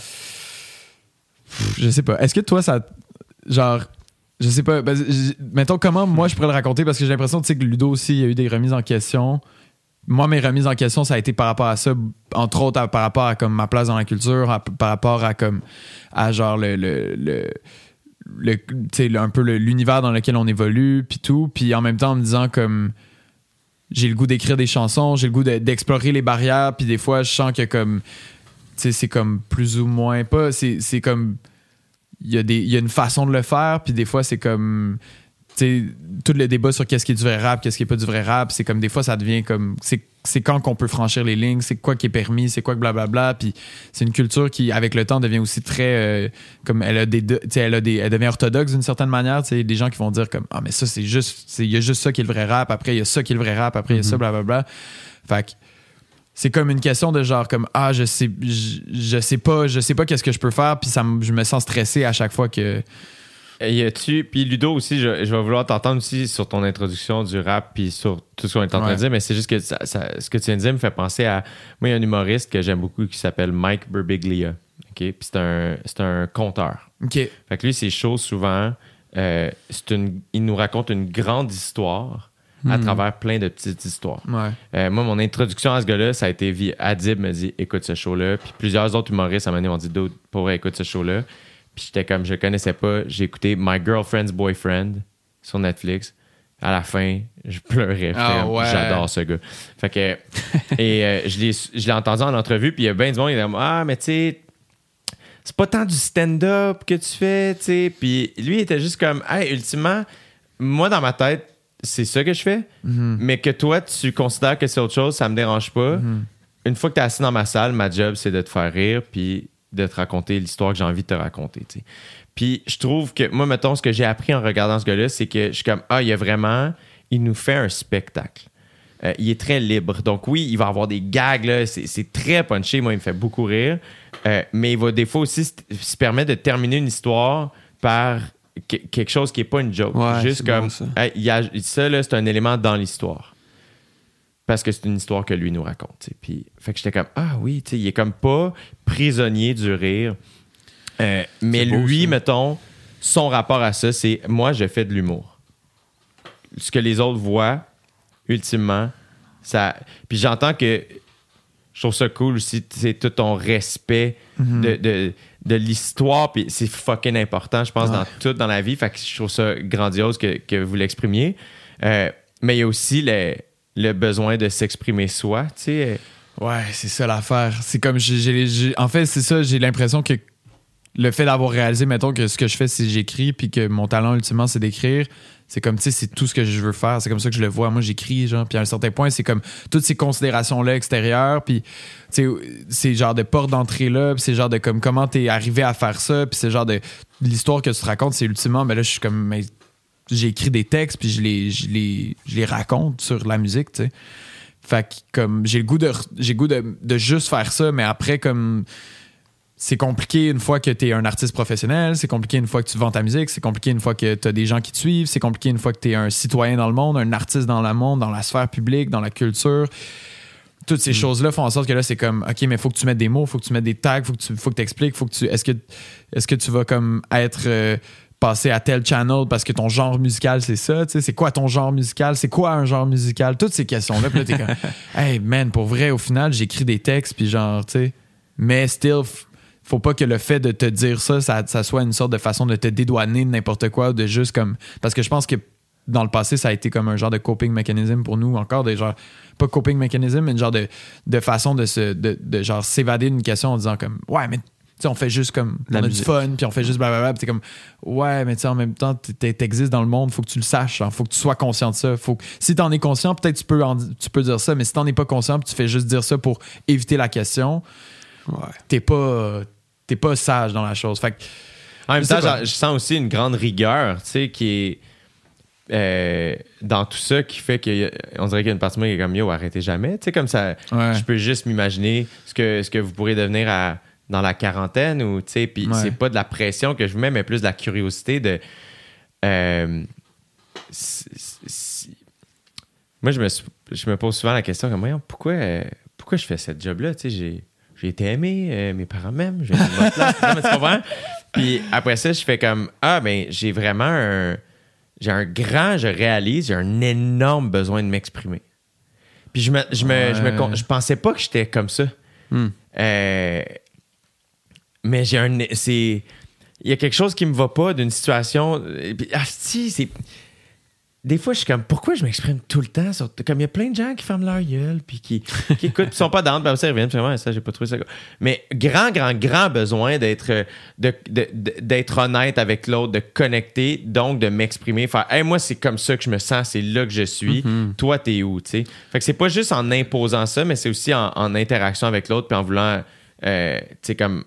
je sais pas. Est-ce que toi ça genre je sais pas ben, mettons comment moi je pourrais le raconter? Parce que j'ai l'impression tu sais que Ludo aussi il y a eu des remises en question. Moi mes remises en question ça a été par rapport à ça entre autres à- par rapport à comme ma place dans la culture à- par rapport à comme à genre le le, le un peu l'univers dans lequel on évolue puis tout. Puis en même temps en me disant comme j'ai le goût d'écrire des chansons j'ai le goût de- d'explorer les barrières puis des fois je sens que comme c'est comme plus ou moins pas c'est comme il y y a une façon de le faire puis des fois c'est comme tout le débat sur qu'est-ce qui est du vrai rap qu'est-ce qui est pas du vrai rap c'est comme des fois ça devient comme c'est quand qu'on peut franchir les lignes c'est quoi qui est permis c'est quoi que blablabla puis c'est une culture qui avec le temps devient aussi très euh, comme elle a des tu sais elle a des elle devient orthodoxe d'une certaine manière tu des gens qui vont dire comme ah mais ça c'est juste il y a juste ça qui est le vrai rap après il y a ça qui est le vrai rap après il y a ça blablabla fait que c'est comme une question de genre comme ah je sais je, je sais pas je sais pas qu'est-ce que je peux faire puis ça je me sens stressé à chaque fois que Et y a-tu. Puis Ludo aussi, je, je vais vouloir t'entendre aussi sur ton introduction du rap puis sur tout ce qu'on est en train de dire, mais c'est juste que ça- ça- ce que tu viens de dire me fait penser à. Moi, il y a un humoriste que j'aime beaucoup qui s'appelle Mike Birbiglia. OK? Puis c'est un, c'est un conteur. ok Fait que lui, ses shows, souvent, euh, c'est une, il nous raconte une grande histoire à travers plein de petites histoires. ouais Euh, moi, mon introduction à ce gars-là, ça a été via Adib me dit écoute ce show-là. Puis plusieurs autres humoristes à un moment donné m'ont dit d'autres pour écoute ce show-là. Puis j'étais comme je connaissais pas. J'ai écouté My Girlfriend's Boyfriend sur Netflix. À la fin, je pleurais. Ah ouais. J'adore ce gars. Fait que. et euh, je l'ai entendu en entrevue. Puis il y a bien du monde qui dit Ah, mais tu sais, c'est pas tant du stand-up que tu fais, tu sais. Puis lui, il était juste comme, hey, ultimement, moi, dans ma tête, c'est ça que je fais. Mais que toi, tu considères que c'est autre chose, ça me dérange pas. Une fois que tu es assis dans ma salle, ma job, c'est de te faire rire, puis de te raconter l'histoire que j'ai envie de te raconter. Puis je trouve que, moi, mettons, ce que j'ai appris en regardant ce gars-là, c'est que je suis comme, ah, il y a vraiment, il nous fait un spectacle. Euh, il est très libre. Donc oui, il va avoir des gags, là, c'est, c'est très punché. Moi, il me fait beaucoup rire. Euh, mais il va des fois aussi se, permettre de terminer une histoire par que- quelque chose qui n'est pas une joke. Ouais, Juste comme, bon, ça. Hey, il y a- ça, là, c'est un élément dans l'histoire. Parce que c'est une histoire que lui nous raconte. Puis, fait que j'étais comme, ah oui, tu sais, il est comme pas prisonnier du rire. Euh, mais beau, lui, ça. mettons, son rapport à ça, c'est moi, je fais de l'humour. Ce que les autres voient, ultimement, ça. Puis j'entends que je trouve ça cool aussi, c'est tout ton respect de, de, de l'histoire, puis c'est fucking important, je pense, Ouais. dans tout dans la vie. Fait que je trouve ça grandiose que, que vous l'exprimiez. Euh, mais il y a aussi le- le besoin de s'exprimer soi, tu sais. Ouais, c'est ça l'affaire. C'est comme j'ai, en fait, c'est ça, j'ai l'impression que le fait d'avoir réalisé, mettons, que ce que je fais, c'est j'écris, puis que mon talent, ultimement, c'est d'écrire, c'est comme, tu sais, c'est tout ce que je veux faire. C'est comme ça que je le vois. Moi, j'écris, genre, puis à un certain point, c'est comme toutes ces considérations-là extérieures, puis, tu sais, c'est genre de porte d'entrée-là, puis c'est genre de comme comment t'es arrivé à faire ça, puis c'est genre de l'histoire que tu te racontes, c'est ultimement, ben là, je suis comme, mais j'ai écrit des textes, puis je les, je les, je les raconte sur la musique, tu sais. Fait que comme j'ai le goût de j'ai goût de, de juste faire ça, mais après comme c'est compliqué une fois que tu es un artiste professionnel, c'est compliqué une fois que tu vends ta musique, c'est compliqué une fois que tu as des gens qui te suivent, c'est compliqué une fois que tu es un citoyen dans le monde, un artiste dans le monde, dans la sphère publique, dans la culture. Toutes ces choses-là font en sorte que là, c'est comme, OK, mais faut que tu mettes des mots, faut que tu mettes des tags, faut que tu faut que expliques, faut que tu. Est-ce que, est que tu vas comme être. euh, passer à tel channel parce que ton genre musical, c'est ça, tu sais, c'est quoi ton genre musical, c'est quoi un genre musical, toutes ces questions-là. Puis là, t'es comme, hey man, pour vrai, au final, j'écris des textes, puis genre, tu sais, mais still, faut pas que le fait de te dire ça, ça, ça soit une sorte de façon de te dédouaner de n'importe quoi, de juste comme, parce que je pense que dans le passé, ça a été comme un genre de coping mechanism pour nous, encore des genre, pas coping mechanism, mais une genre de, de façon de se, de, de genre s'évader d'une question en disant comme, ouais, mais sais, on fait juste comme, La on a musique. du fun, puis on fait juste blablabla, puis t'es comme, ouais, mais tu sais, en même temps, t'es- t'existes dans le monde, faut que tu le saches, genre, faut que tu sois conscient de ça. Faut que- si t'en es conscient, peut-être tu peux, en- tu peux dire ça, mais si t'en es pas conscient, puis tu fais juste dire ça pour éviter la question, t'es pas, t'es pas sage dans la chose. Fait que, En même temps, je sens aussi une grande rigueur, tu sais, qui est euh, dans tout ça, qui fait qu'on dirait qu'il y a une partie de moi qui est comme yo, arrêtez jamais. Tu sais, comme ça, Ouais. je peux juste m'imaginer ce que, ce que vous pourrez devenir à- dans la quarantaine, ou tu sais, puis Ouais. c'est pas de la pression que je mets, mais plus de la curiosité de. euh, si- si- moi, je me, je me pose souvent la question comme, voyons, pourquoi, euh, pourquoi je fais cette job-là? Tu sais, j'ai, j'ai été aimé, euh, mes parents m'aiment, j'ai une? Puis après ça, je fais comme, ah, ben, j'ai vraiment un. J'ai un grand, je réalise, j'ai un énorme besoin de m'exprimer. Puis je me, je me, je me je pensais pas que j'étais comme ça. Hmm. Euh, mais j'ai un. C'est. Il y a quelque chose qui me va pas d'une situation. puis, Ah, si, c'est. Des fois, je suis comme, pourquoi je m'exprime tout le temps? Sur... Comme il y a plein de gens qui ferment leur gueule, puis qui, qui écoutent, puis sont pas puis ça, ils reviennent, puis ouais, ça, j'ai pas trouvé ça. Mais grand, grand, grand besoin d'être de- de- de- d'être honnête avec l'autre, de connecter, donc de m'exprimer, faire, hey, moi, c'est comme ça que je me sens, c'est là que je suis. Toi, t'es où, tu sais? Fait que c'est pas juste en imposant ça, mais c'est aussi en, en interaction avec l'autre, puis en voulant, euh, tu sais, comme,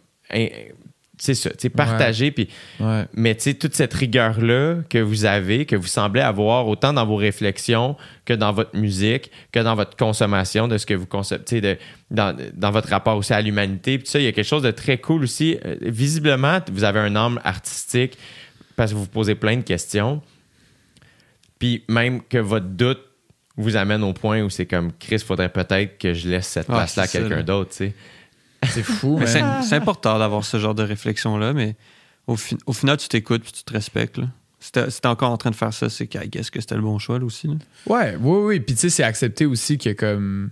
c'est ça, tu sais, partager, puis ouais. mais tu sais, toute cette rigueur-là que vous avez, que vous semblez avoir autant dans vos réflexions que dans votre musique, que dans votre consommation de ce que vous consommez, de- dans, dans votre rapport aussi à l'humanité. Puis ça, il y a quelque chose de très cool aussi. Euh, visiblement, vous avez un âme artistique parce que vous vous posez plein de questions. Puis même que votre doute vous amène au point où c'est comme Chris, faudrait peut-être que je laisse cette Ah, place-là à c'est ça, quelqu'un d'autre, tu sais. C'est fou, Mais c'est c'est important d'avoir ce genre de réflexion-là, mais au, fi- au final, tu t'écoutes puis tu te respectes. Là. Si t'es encore en train de faire ça, c'est qu'à guess que c'était le bon choix là, aussi. là. Ouais, oui, oui. Puis tu sais, c'est accepter aussi que comme.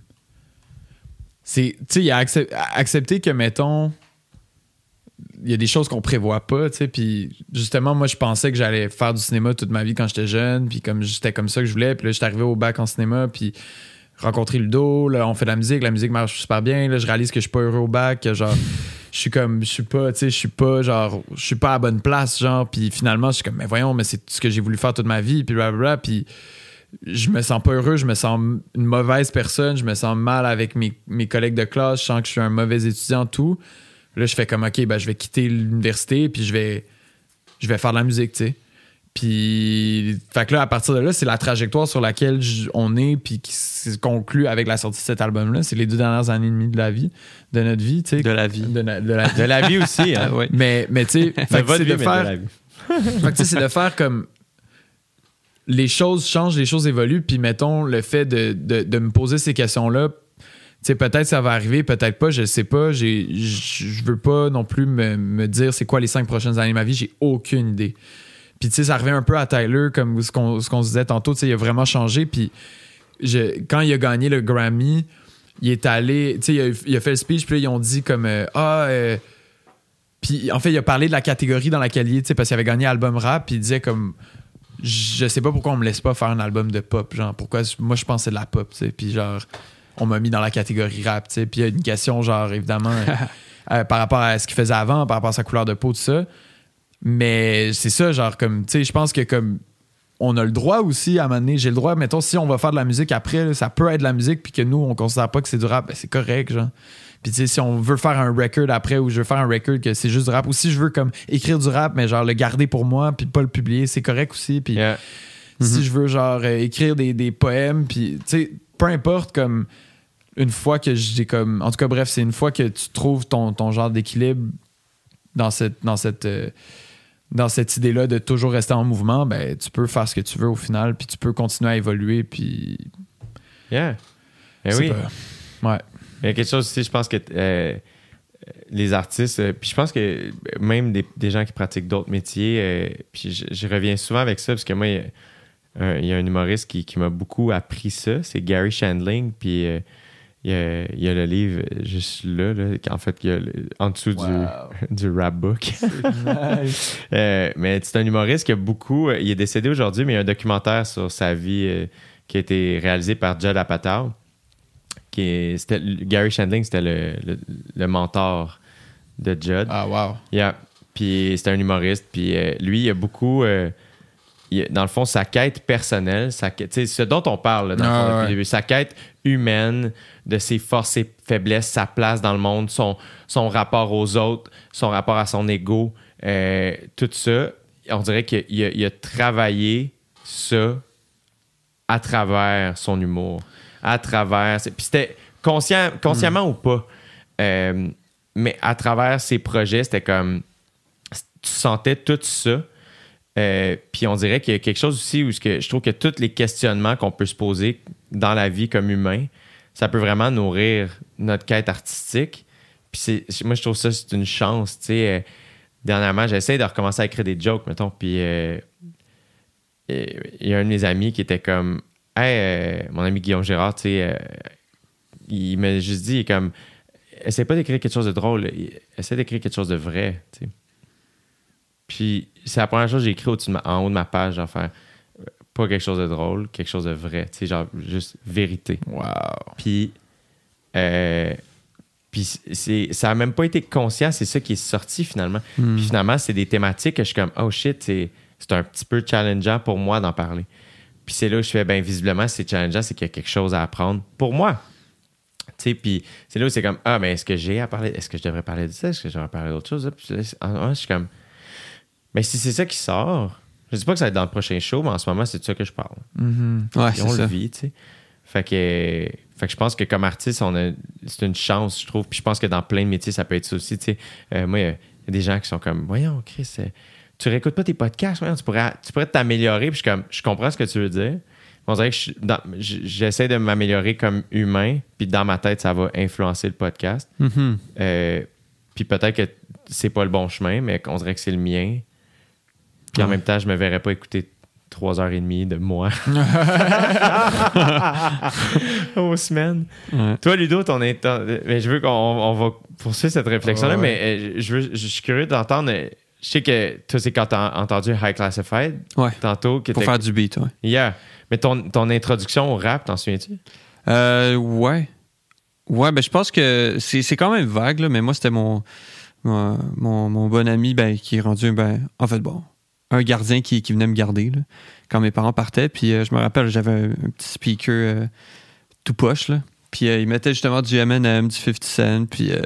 C'est. Tu sais, il y a accep- accepter que, mettons. Il y a des choses qu'on prévoit pas, tu sais. Puis justement, moi, je pensais que j'allais faire du cinéma toute ma vie quand j'étais jeune. Puis comme c'était comme ça que je voulais. Puis là, j'étais arrivé au bac en cinéma. Puis rencontrer Ludo. Là, on fait de la musique. La musique marche super bien. Là, je réalise que je suis pas heureux au bac. Genre. Je suis comme, je suis pas, tu sais, je suis pas, genre, je suis pas à bonne place, genre, puis finalement, je suis comme, mais voyons, mais c'est ce que j'ai voulu faire toute ma vie, puis blablabla, puis je me sens pas heureux, je me sens une mauvaise personne, je me sens mal avec mes, mes collègues de classe, je sens que je suis un mauvais étudiant, tout. Là, je fais comme, OK, ben, je vais quitter l'université, puis je vais, je vais faire de la musique, tu sais. Puis, fait que là, à partir de là, c'est la trajectoire sur laquelle on est, puis qui se conclut avec la sortie de cet album-là. C'est les deux dernières années et demie de la vie, de notre vie, tu sais. De la vie. De, na- de la De la vie aussi, hein. Ouais. Mais, mais tu sais, c'est de faire, la vie. fait que, tu sais, c'est de faire comme les choses changent, les choses évoluent, puis mettons le fait de, de, de me poser ces questions-là, tu sais, peut-être ça va arriver, peut-être pas, je sais pas. Je veux pas non plus me, me dire c'est quoi les cinq prochaines années de ma vie, j'ai aucune idée. Puis tu sais, ça revient un peu à Tyler, comme ce qu'on, ce qu'on se disait tantôt, tu sais, il a vraiment changé. Puis je- quand il a gagné le Grammy, il est allé, tu sais, il a, il a fait le speech, puis là, ils ont dit comme euh, ah. euh, puis en fait, il a parlé de la catégorie dans laquelle il est, tu sais, parce qu'il avait gagné album rap, puis il disait comme je sais pas pourquoi on me laisse pas faire un album de pop. Genre, pourquoi moi je pense que c'est de la pop, tu sais. Puis genre, on m'a mis dans la catégorie rap, tu sais. Puis il y a une question, genre, évidemment, euh, par rapport à ce qu'il faisait avant, par rapport à sa couleur de peau, tout ça. Mais c'est ça, genre, comme, tu sais, je pense que comme on a le droit aussi à un moment donné, j'ai le droit, mettons, si on va faire de la musique après, là, ça peut être de la musique, puis que nous, on considère pas que c'est du rap, ben, c'est correct, genre. Puis tu sais, si on veut faire un record après, ou je veux faire un record que c'est juste du rap, ou si je veux comme écrire du rap, mais genre le garder pour moi, puis pas le publier, c'est correct aussi. Puis Yeah. si je veux genre euh, écrire des, des poèmes, puis tu sais, peu importe, comme une fois que j'ai comme. En tout cas, bref, c'est une fois que tu trouves ton, ton genre d'équilibre dans cette. Dans cette euh, dans cette idée-là de toujours rester en mouvement, ben tu peux faire ce que tu veux au final, puis tu peux continuer à évoluer, puis Yeah. Eh oui. pas- Ouais. Il y a quelque chose aussi, je pense que euh, les artistes, euh, puis je pense que même des, des gens qui pratiquent d'autres métiers, euh, puis je, je reviens souvent avec ça, parce que moi, il y a un, il y a un humoriste qui, qui m'a beaucoup appris ça, c'est Gary Shandling, puis euh, il, y a, il y a le livre juste là, là en fait, il y a le- en dessous Wow. du, du rap book. Euh, mais c'est un humoriste qui a beaucoup. euh, il est décédé aujourd'hui, mais il y a un documentaire sur sa vie euh, qui a été réalisé par Judd Apatow. Qui est, c'était- Gary Shandling, c'était le, le- le mentor de Judd. Ah, wow. Yeah. Puis c'est un humoriste. Puis euh, lui, il a beaucoup. Dans le fond, sa quête personnelle, sa quête- ce dont on parle là, dans le Ah, fond, depuis ouais. le début, sa quête humaine, de ses forces, ses faiblesses, sa place dans le monde, son, son rapport aux autres, son rapport à son ego, euh, tout ça, on dirait qu'il a, il a travaillé ça à travers son humour, à travers. Puis c'était conscient, consciemment ou pas, euh, mais à travers ses projets, c'était comme. Tu sentais tout ça. Euh, puis on dirait qu'il y a quelque chose aussi où je trouve que tous les questionnements qu'on peut se poser dans la vie comme humain, ça peut vraiment nourrir notre quête artistique. Puis moi, je trouve ça, c'est une chance. Euh, dernièrement, j'essaie de recommencer à écrire des jokes, mettons. Puis euh, il y a un de mes amis qui était comme Hey, mon ami Guillaume Gérard, tu sais, il m'a juste dit, comme Essaie pas d'écrire quelque chose de drôle, essaie d'écrire quelque chose de vrai, tu sais. Puis c'est la première chose que j'ai écrit au-dessus de ma- en haut de ma page, genre faire euh, pas quelque chose de drôle, quelque chose de vrai, tu sais, genre juste vérité. Wow. Puis, euh, puis c'est, ça a même pas été conscient, c'est ça qui est sorti finalement. Puis finalement, c'est des thématiques que je suis comme, oh shit, c'est, c'est un petit peu challengeant pour moi d'en parler. Puis c'est là où je fais, ben visiblement, c'est challengeant, c'est qu'il y a quelque chose à apprendre pour moi. Tu sais, puis c'est là où c'est comme, ah, mais est-ce que j'ai à parler, est-ce que je devrais parler de ça, est-ce que je devrais parler d'autre chose? Puis ouais, je suis comme, mais si c'est ça qui sort, je dis pas que ça va être dans le prochain show, mais en ce moment, c'est de ça que je parle. Mhm. Ouais, c'est on ça. le vit, tu sais. Fait que, fait que je pense que comme artiste, on a, c'est une chance, je trouve. Puis je pense que dans plein de métiers, ça peut être ça aussi, tu sais. Euh, moi, il y, a- il y a des gens qui sont comme, voyons, Chris, euh, tu réécoutes pas tes podcasts, voyons, tu pourrais, tu pourrais t'améliorer. Puis je comme, je comprends ce que tu veux dire. On dirait que je- j'essaie de m'améliorer comme humain, puis dans ma tête, ça va influencer le podcast. Mhm. Euh, puis peut-être que c'est pas le bon chemin, mais qu'on dirait que c'est le mien. Puis en même temps, je me verrais pas écouter trois heures et demie de moi aux semaines. Ouais. Toi, Ludo, ton inten- mais je veux qu'on on va poursuivre cette réflexion-là, Ouais, ouais. mais euh, je, veux, je suis curieux d'entendre. euh, Je sais que toi, c'est quand t'as entendu High Classified Ouais. tantôt. Que Pour faire du beat, ouais. Yeah. Mais ton, ton introduction au rap, t'en souviens-tu? Euh, ouais. Ouais, ben je pense que c'est c'est quand même vague, là, mais moi, c'était mon, mon, mon, mon bon ami ben, qui est rendu, ben, en fait, bon, un gardien qui, qui venait me garder là, quand mes parents partaient. Puis euh, je me rappelle, j'avais un, un petit speaker euh, tout poche, là. Puis euh, il mettait justement du M&M, du 50 Cent, puis euh,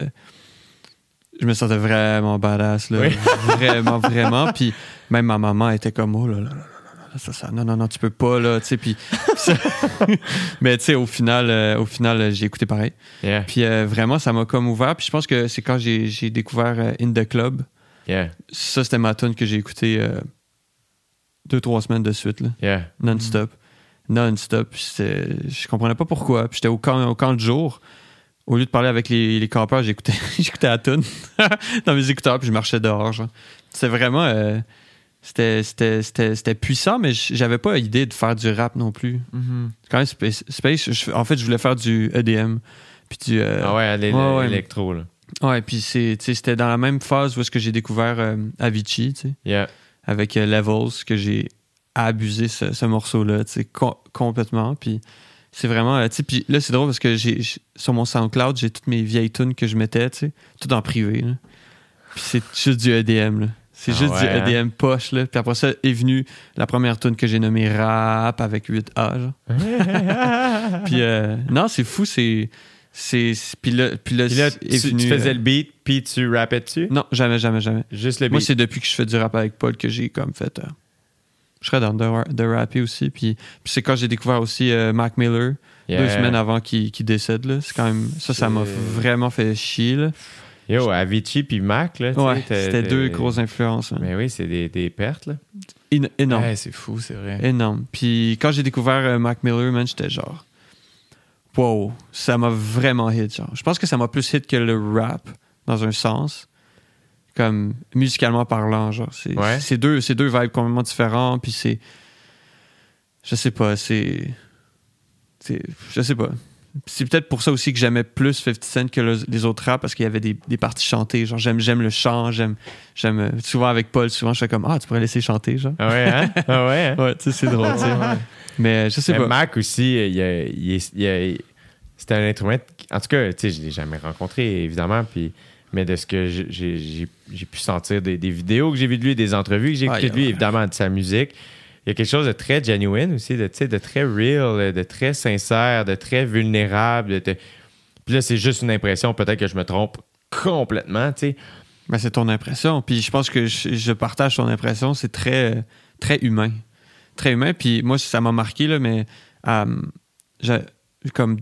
je me sentais vraiment badass, là. Oui. Vraiment, vraiment. Puis même ma maman était comme, oh là là là ça, ça, non, non, non, tu peux pas, là, tu sais, puis... Mais tu sais, au final, euh, au final j'ai écouté pareil. Yeah. Puis euh, vraiment, ça m'a comme ouvert. Puis je pense que c'est quand j'ai découvert euh, In The Club. Yeah. Ça, c'était ma tune que j'ai écouté euh, deux, trois semaines de suite, là, Yeah. non-stop. Non-stop. Je comprenais pas pourquoi. Puis j'étais au camp, au camp de jour. Au lieu de parler avec les, les campeurs, j'écoutais j'écoutais la tune dans mes écouteurs, puis je marchais dehors. genre. C'était vraiment... euh, c'était- puissant, mais j'avais pas idée de faire du rap non plus. Mhm. C'est quand même space. space. Je- en fait, je voulais faire du EDM. Puis du. euh, Ah ouais, l'é- ouais, ouais. l'électro, là. ouais, puis c'était dans la même phase où est-ce que j'ai découvert euh, Avicii, tu sais, Yeah. Avec euh, Levels, que j'ai à abuser ce, ce morceau-là, tu sais, co- complètement. Puis c'est vraiment, euh, tu puis là, c'est drôle parce que j'ai sur mon SoundCloud, j'ai toutes mes vieilles tunes que je mettais, tu sais, tout en privé, là. Puis c'est juste du EDM, là. C'est Ah juste ouais, du EDM poche, là. Puis après ça est venu la première tune que j'ai nommée Rap avec 8A, genre. puis euh, non, c'est fou, c'est. C'est Puis là, puis là, Puis là, est tu, venu, tu faisais euh, le beat, puis tu rappais dessus? Non, jamais, jamais, jamais. Juste le Moi, c'est depuis que je fais du rap avec Paul que j'ai comme fait. euh, je serais dans de, de rapper aussi. Puis, puis c'est quand j'ai découvert aussi euh, Mac Miller, Yeah. deux semaines avant qu'il décède. Là. C'est quand même, ça, ça m'a vraiment fait chier. Là. Yo, Avicii puis Mac, là. Ouais, c'était deux grosses influences. hein. Mais oui, c'est des, des pertes, là. Éno- énorme. Ouais, c'est fou, c'est vrai. Énorme. Puis quand j'ai découvert euh, Mac Miller, man, j'étais genre. Wow, ça m'a vraiment hit. Genre. Je pense que ça m'a plus hit que le rap, dans un sens. Comme musicalement parlant, genre. C'est Ouais. c'est deux, c'est deux vibes complètement différents. Puis c'est. Je sais pas, c'est. c'est- Je sais pas. C'est peut-être pour ça aussi que j'aimais plus 50 Cent que le- les autres rap parce qu'il y avait des, des parties chantées. Genre, j'aime, j'aime le chant, j'aime, j'aime. euh, Souvent avec Paul, souvent je fais comme Ah, tu pourrais laisser chanter, genre. Ah ouais, hein? Ah ouais, hein? Ouais, tu sais, c'est drôle, tu sais. Mais je sais Mais pas. Mac aussi, il, a- il a- c'était un instrument. En tout cas, tu sais, je l'ai jamais rencontré, évidemment. Puis, mais de ce que j'ai- j'ai j'ai- j'ai pu sentir des, des vidéos que j'ai vues de lui, des entrevues que j'ai Ah, écoutées de lui, ouais. évidemment, de sa musique. Il y a quelque chose de très genuine aussi, de, de très real, de très sincère, de très vulnérable. de- Puis là, c'est juste une impression. Peut-être que je me trompe complètement, tu sais. Ben, c'est ton impression. Puis je pense que je, je partage ton impression. C'est très, très humain. Très humain. Puis moi, ça m'a marqué, là, mais euh, comme.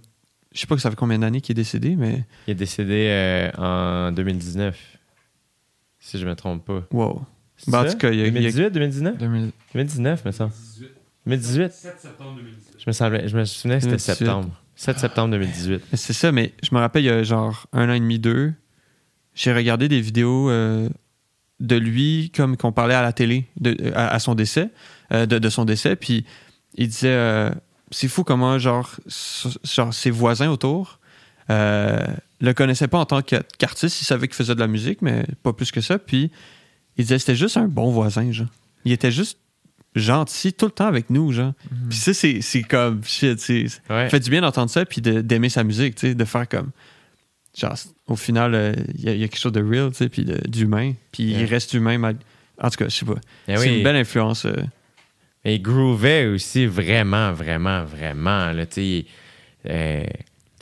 Je sais pas que ça fait combien d'années qu'il est décédé, mais Il est décédé euh, en 2019, si je me trompe pas. wow. C'est Ben, en ça? tout cas, il y a- il y a- 2018, 2019? 2000 2019, me semble. 2018? 7 septembre 2018. Je me, semblais, je me souvenais que c'était 2018. septembre. 7 septembre 2018. Mais C'est ça, mais je me rappelle, il y a genre un an et demi, deux, j'ai regardé des vidéos euh, de lui, comme qu'on parlait à la télé, de, à, à son décès, euh, de, de son décès, puis il disait, euh, c'est fou comment, genre, genre ses voisins autour euh, le connaissaient pas en tant que- qu'artiste, ils savaient qu'il faisait de la musique, mais pas plus que ça, puis il disait, c'était juste un bon voisin, genre. Il était juste gentil tout le temps avec nous, genre. Puis ça, c'est c'est comme, shit, c'est... Ouais. Fait du bien d'entendre ça puis de- d'aimer sa musique, tu sais, de faire comme. Genre, au final, euh, il y, a- il y a quelque chose de real, tu sais, puis d'humain. Puis il reste humain. mal- En tout cas, je sais pas. Eh c'est oui. une belle influence. euh. Et il groovait aussi vraiment, vraiment, vraiment. Là, tu sais, euh,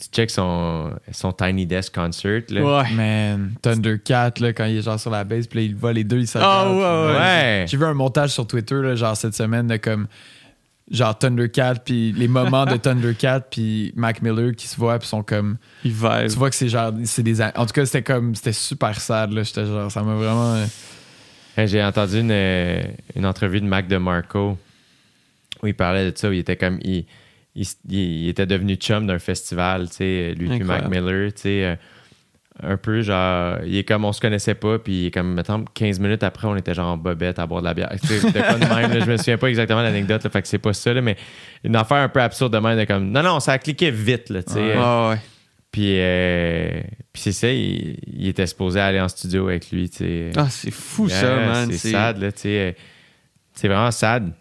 tu check son, son Tiny Desk Concert. Là. Man, Thundercat, là, quand il est genre sur la base, puis là, il va, les deux, ils Ah, s'attendent. ouais, ouais. Ouais. J'ai vu un montage sur Twitter, là, genre cette semaine, de comme. Genre Thundercat, puis les moments de Thundercat, puis Mac Miller qui se voient, puis sont comme. Il vibe. Tu vois que c'est genre. C'est des. En tout cas, c'était comme. C'était super sad, là. J'étais genre. Ça m'a vraiment. euh, Hey, J'ai entendu une, une entrevue de Mac DeMarco où il parlait de ça, où il était comme. Il, il, il était devenu chum d'un festival, tu sais, lui puis Mac. Miller, tu sais. euh, un peu genre, il est comme on se connaissait pas, puis il est comme, mettons, 15 minutes après, on était genre en bobette à boire de la bière. Tu sais, de même, là, je me souviens pas exactement l'anecdote, fait que c'est pas ça, là, mais une affaire un peu absurde de même, de comme, non, non, ça a cliqué vite, là, tu sais. Ah ouais. Puis, euh, puis c'est ça, il, il était supposé aller en studio avec lui, tu sais. Ah, c'est fou ça, man. C'est sad, là, tu sais. euh, C'est vraiment sad.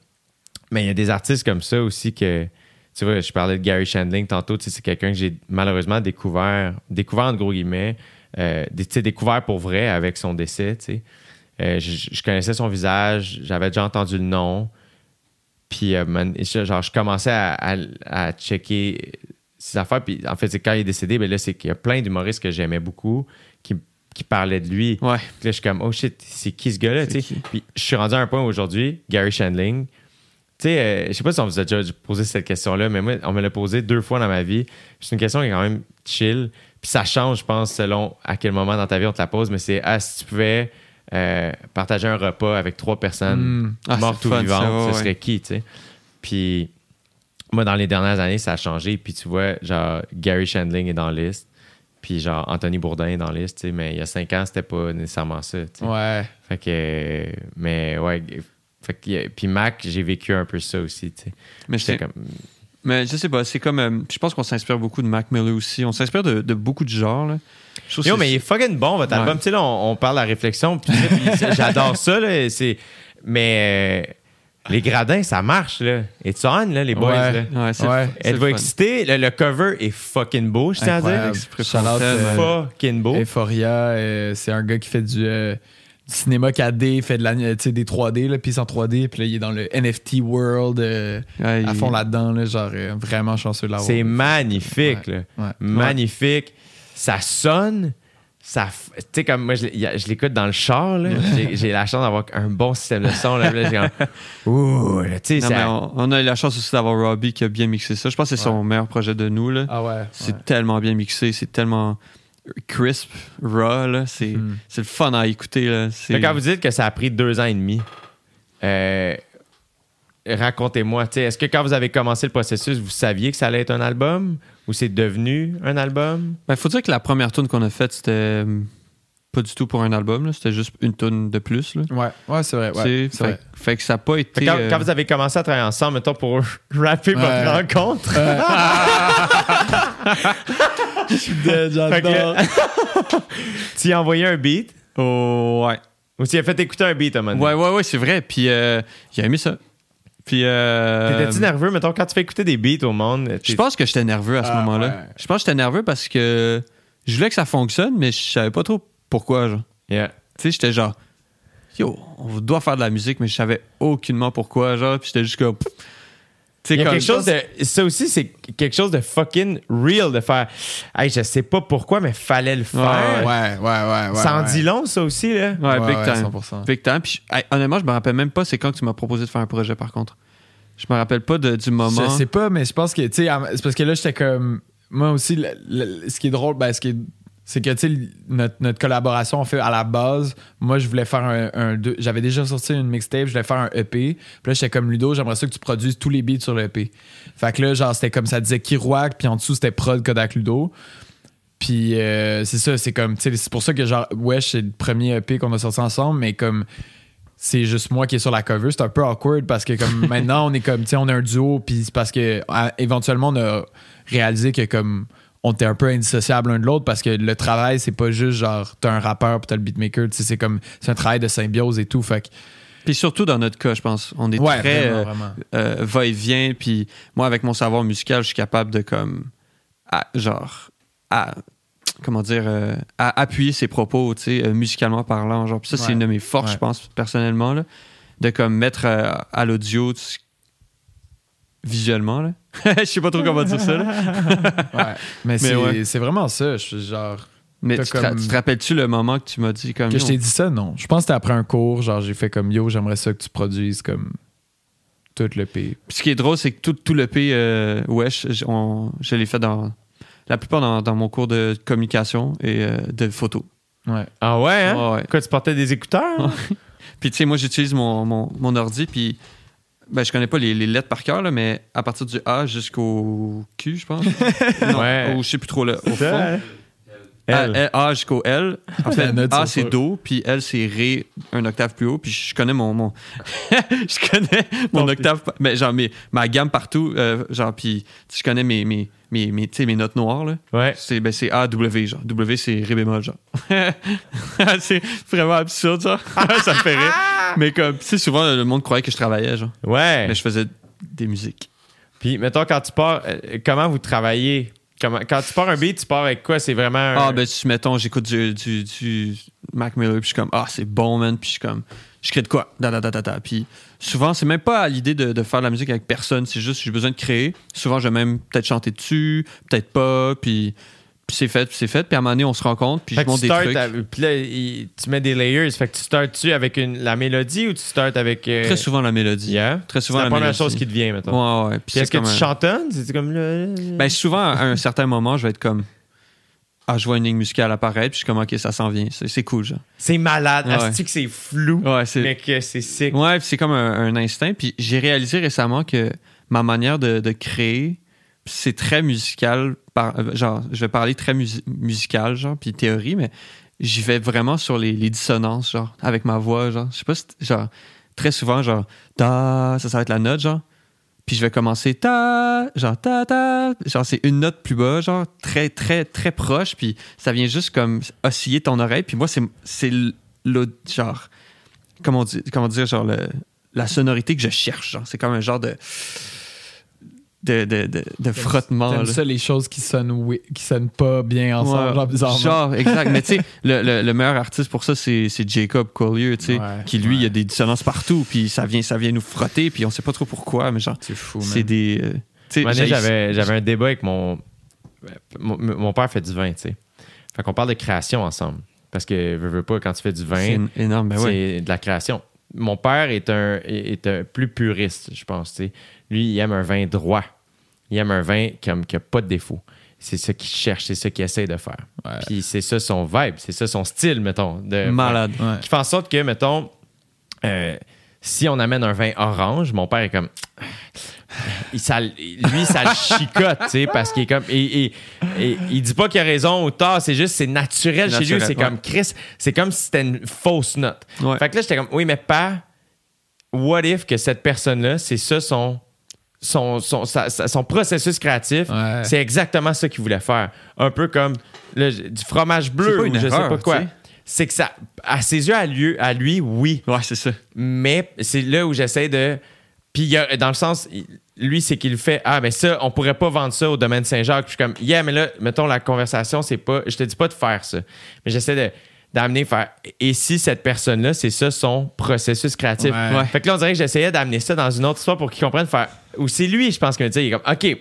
Mais il y a des artistes comme ça aussi que. Tu vois, je parlais de Gary Shandling tantôt, tu sais, c'est quelqu'un que j'ai malheureusement découvert, découvert entre gros guillemets, euh, des- tu sais, découvert pour vrai avec son décès. Euh, je, je connaissais son visage, j'avais déjà entendu le nom. Puis, euh, genre, je commençais à, à- à checker ses affaires. Puis, en fait, c'est quand il est décédé, ben là, c'est qu'il y a plein d'humoristes que j'aimais beaucoup qui, qui parlaient de lui. Ouais. Puis là, je suis comme, oh shit, c'est qui ce gars-là? Puis je suis rendu à un point aujourd'hui, Gary Shandling. Tu sais, euh, je sais pas si on vous a déjà posé cette question-là, mais moi, on me l'a posé deux fois dans ma vie. C'est une question qui est quand même chill. Puis ça change, je pense, selon à quel moment dans ta vie on te la pose. Mais c'est, ah, si tu pouvais euh, partager un repas avec trois personnes hmm. Ah, mortes ou fun, vivantes, ça, ouais, ce serait qui, tu sais? Puis moi, dans les dernières années, ça a changé. Puis tu vois, genre, Gary Shandling est dans la liste. Puis genre, Anthony Bourdin est dans la liste, tu sais. Mais il y a cinq ans, c'était pas nécessairement ça, tu sais. Ouais. Fait que, mais ouais. Fait que, euh, puis Mac, j'ai vécu un peu ça aussi, tu sais. Mais J'étais c'est comme. Mais je sais pas, c'est comme. euh, je pense qu'on s'inspire beaucoup de Mac Miller aussi. On s'inspire de, de beaucoup de genres. Là. Yo, mais il est fucking bon, votre Ouais. album. Tu sais, là, on, on parle de la réflexion, j'adore ça, là. Mais Les gradins, ça marche, là. It's on, là, les boys, Ouais. là. Ouais, Êtes-vous le fun. excités? Le, le cover est fucking beau, je tiens à dire. Out, euh, Fucking beau. Euphoria, euh, c'est un gars qui fait du, euh, du cinéma 4D, fait de la, tu sais, des 3D, là, puis c'est en 3D, puis là, il est dans le NFT world euh, Ouais, à il- fond là-dedans, là, genre euh, vraiment chanceux de l'avoir. C'est magnifique, Ouais. là. Ouais. Magnifique. Ça sonne. Ça, f- tu sais, comme moi, je, je l'écoute dans le char, là. J'ai- J'ai la chance d'avoir un bon système de son, là. Là, j'ai ouh, là, tu sais, on, on a eu la chance aussi d'avoir Robbie qui a bien mixé ça. Je pense que c'est son meilleur projet de nous. Là. Ah ouais. c'est ouais. tellement bien mixé, c'est tellement crisp, raw. là. C'est c'est le fun à écouter. Là. Quand vous dites que ça a pris deux ans et demi, euh, racontez-moi, est-ce que quand vous avez commencé le processus, vous saviez que ça allait être un album? Ou c'est devenu un album? Ben, faut dire que la première tune qu'on a faite, c'était hum, pas du tout pour un album. là. C'était juste une tune de plus. Là. Ouais, ouais, c'est vrai. Ouais, fait, vrai. fait que ça n'a pas été. quand, euh, quand vous avez commencé à travailler ensemble, mettons, pour rapper votre Ouais. rencontre, Fait que- tu y as envoyé un beat? Oh, ouais. ou tu y as fait écouter un beat à un moment donné? Ouais, ouais, ouais, c'est vrai. Puis euh, il a aimé ça. Puis. euh, T'étais-tu nerveux, mettons, quand tu fais écouter des beats au monde? Je pense que j'étais nerveux à ce Ah, moment-là. ouais. Je pense que j'étais nerveux parce que je voulais que ça fonctionne, mais je savais pas trop pourquoi. Genre. Yeah. Tu sais, j'étais genre, yo, on doit faire de la musique, mais je savais aucunement pourquoi. Genre, puis j'étais juste comme. pff. Tu sais, Il y a comme- quelque chose de. Ça aussi, c'est quelque chose de fucking real de faire. Hey, je sais pas pourquoi, mais fallait le faire. Ouais, ouais, ouais. ouais ça en ouais. dit long, ça aussi, là. Ouais, big ouais, time. 100%. Big time. Puis, hey, honnêtement, je me rappelle même pas c'est quand que tu m'as proposé de faire un projet, par contre. Je me rappelle pas de- du moment. Je sais pas, mais je pense que, tu sais, c'est parce que là, j'étais comme. Moi aussi, le- le- ce qui est drôle, ben, ce qui est- c'est que, tu sais, notre, notre collaboration, on fait à la base, moi, je voulais faire un. un- deux- J'avais déjà sorti une mixtape, je voulais faire un EP. Puis là, j'étais comme Ludo, j'aimerais ça que tu produises tous les beats sur le EP. Fait que là, genre, c'était comme ça disait Kirouac, puis en dessous, c'était Prod Kodak Ludo. Puis euh, c'est ça, c'est comme, c'est pour ça que, genre, Wesh, c'est le premier EP qu'on a sorti ensemble, mais comme c'est juste moi qui est sur la cover. C'est un peu awkward parce que comme maintenant on est comme tu sais on est un duo puis c'est parce que à- éventuellement on a réalisé que comme on était un peu indissociable l'un de l'autre parce que le travail c'est pas juste genre t'as un rappeur puis t'as le beatmaker tu sais c'est comme c'est un travail de symbiose et tout fait que Puis surtout dans notre cas, je pense. On est ouais très euh, euh, va-et-vient. Puis moi, avec mon savoir musical, je suis capable de comme. à- genre. à- comment dire. euh, à appuyer ses propos, tu sais, musicalement parlant. Genre. Puis ça, c'est une de mes forces, Ouais. je pense, personnellement. Là, de comme mettre à l'audio. Visuellement, là. Je sais pas trop comment dire ça, là. Ouais. mais c'est ouais. c'est vraiment ça je suis genre Mais tu, te comme- rappelles-tu le moment que tu m'as dit comme. que je t'ai dit ça? Non je pense que c'était après un cours genre j'ai fait comme yo j'aimerais ça que tu produises comme tout le P Puis ce qui est drôle, c'est que tout, tout le P, euh, Wesh, je, on- je l'ai fait dans. La plupart dans, dans mon cours de communication et euh, de photo. ouais Ah ouais, hein? Ouais, ouais. Quoi, tu portais des écouteurs? Puis tu sais, moi, j'utilise mon, mon, mon ordi, puis. Ben, je connais pas les, les lettres par cœur, là, mais à partir du A jusqu'au Q, je pense. non, Ouais. Ou je sais plus trop, là. Au fond. A, Elle. L- A jusqu'au L. En fait, A, c'est. Do, puis L, c'est Ré, un octave plus haut. Puis je connais mon. mon je connais mon octave. Mais genre, mes- ma gamme partout. euh, genre, puis je connais mes, mes, mes, mes, tu sais, mes notes noires, là. Ouais. C'est ben, c'est A, W, genre. W, c'est Ré bémol, genre. c'est vraiment absurde, genre. ça me fait rire. Mais comme, tu sais, souvent, le monde croyait que je travaillais, genre. Ouais. Mais je faisais des musiques. Puis, mettons, quand tu pars, euh, comment vous travaillez? Comment, quand tu pars un beat, tu pars avec quoi? C'est vraiment. un- Ah, ben, tu, mettons, j'écoute du, du, du Mac Miller, puis je suis comme, ah, c'est bon, man. Puis je suis comme, je crée de quoi? Da, da, da, da, da. Puis souvent, c'est même pas à l'idée de, de faire de la musique avec personne, c'est juste, j'ai besoin de créer. Souvent, je vais même peut-être chanter dessus, peut-être pas, puis, puis c'est fait, puis c'est fait. Puis à un moment donné, on se rencontre, puis Fait je monte des starts trucs. puis là, il- tu mets des layers. Fait que tu starts-tu avec une, la mélodie ou tu starts avec. euh, Très souvent, la mélodie. Yeah. Très C'est souvent, la, la première mélodie. chose qui te vient, mettons. Ouais, ouais. Puis est-ce que comme tu chantonnes? C'est comme. Ben, souvent, à un certain moment, je vais être comme, ah, je vois une ligne musicale apparaître, puis je suis comme, ok, ça s'en vient. C'est c'est cool, genre. c'est malade. Ouais. Que c'est flou. Ouais, c'est. Mais que c'est sick. Ouais, puis c'est comme un, un instinct. Puis j'ai réalisé récemment que ma manière de, de créer, c'est très musical. Par, genre, je vais parler très musi- musical, genre, puis théorie, mais j'y vais vraiment sur les, les dissonances, genre, avec ma voix, genre. Je sais pas si, genre, très souvent, genre, ça, ça va être la note, genre. Puis je vais commencer ta, genre ta ta, genre c'est une note plus bas, genre très très très proche, puis ça vient juste comme osciller ton oreille. Puis moi c'est c'est l- l'autre genre comment dire comment dire genre le la sonorité que je cherche. genre. C'est comme un genre de. De, de, de, de frottement. T'aimes ça, les choses qui sonnent, oui- qui sonnent pas bien ensemble, Ouais, genre bizarrement. Genre, exact. Mais tu sais, le, le- le meilleur artiste pour ça, c'est c'est Jacob Collier, tu sais, Ouais, qui lui, il y a des dissonances partout, puis ça vient, ça vient nous frotter, puis on sait pas trop pourquoi, mais genre, C'est fou, c'est man. des. euh, tu sais, J'avais j'avais un débat avec mon, mon. Mon père fait du vin, tu sais. Fait qu'on parle de création ensemble. Parce que, veux, veux pas, quand tu fais du C'est vin, énorme, ben ouais. c'est de la création. Mon père est un, est un plus puriste, je pense. tu sais. Lui, il aime un vin droit. Il aime un vin comme, qui n'a pas de défaut. C'est ça qu'il cherche, c'est ça qu'il essaie de faire. Ouais. Puis c'est ça son vibe, c'est ça son style, mettons. De Malade. Ouais. qui fait en sorte que, mettons, euh, si on amène un vin orange, mon père est comme. Il, ça, lui, ça le chicote, tu sais, parce qu'il est comme. Et, et- et il dit pas qu'il a raison ou tort, c'est juste, c'est naturel chez lui. C'est ouais. comme Chris, c'est comme si c'était une fausse note. Ouais. Fait que là, j'étais comme, oui, mais pas. What if que cette personne-là, c'est ça son. Son, son, sa- son processus créatif, Ouais. c'est exactement ça qu'il voulait faire. Un peu comme le- du fromage bleu ou je sais pas quoi. C'est que ça, à ses yeux, à lui, à lui oui. Ouais, c'est ça. Mais c'est là où j'essaie de. Puis dans le sens, lui, c'est qu'il fait Ah, mais ça, on pourrait pas vendre ça au domaine Saint-Jacques. Puis je suis comme Yeah, mais là, mettons, la conversation, c'est pas. Je te dis pas de faire ça. Mais j'essaie de d'amener faire et si cette personne-là c'est ça son processus créatif Ouais. Ouais. fait que là on dirait que j'essayais d'amener ça dans une autre histoire pour qu'il comprenne faire ou c'est lui je pense qu'il il est comme ok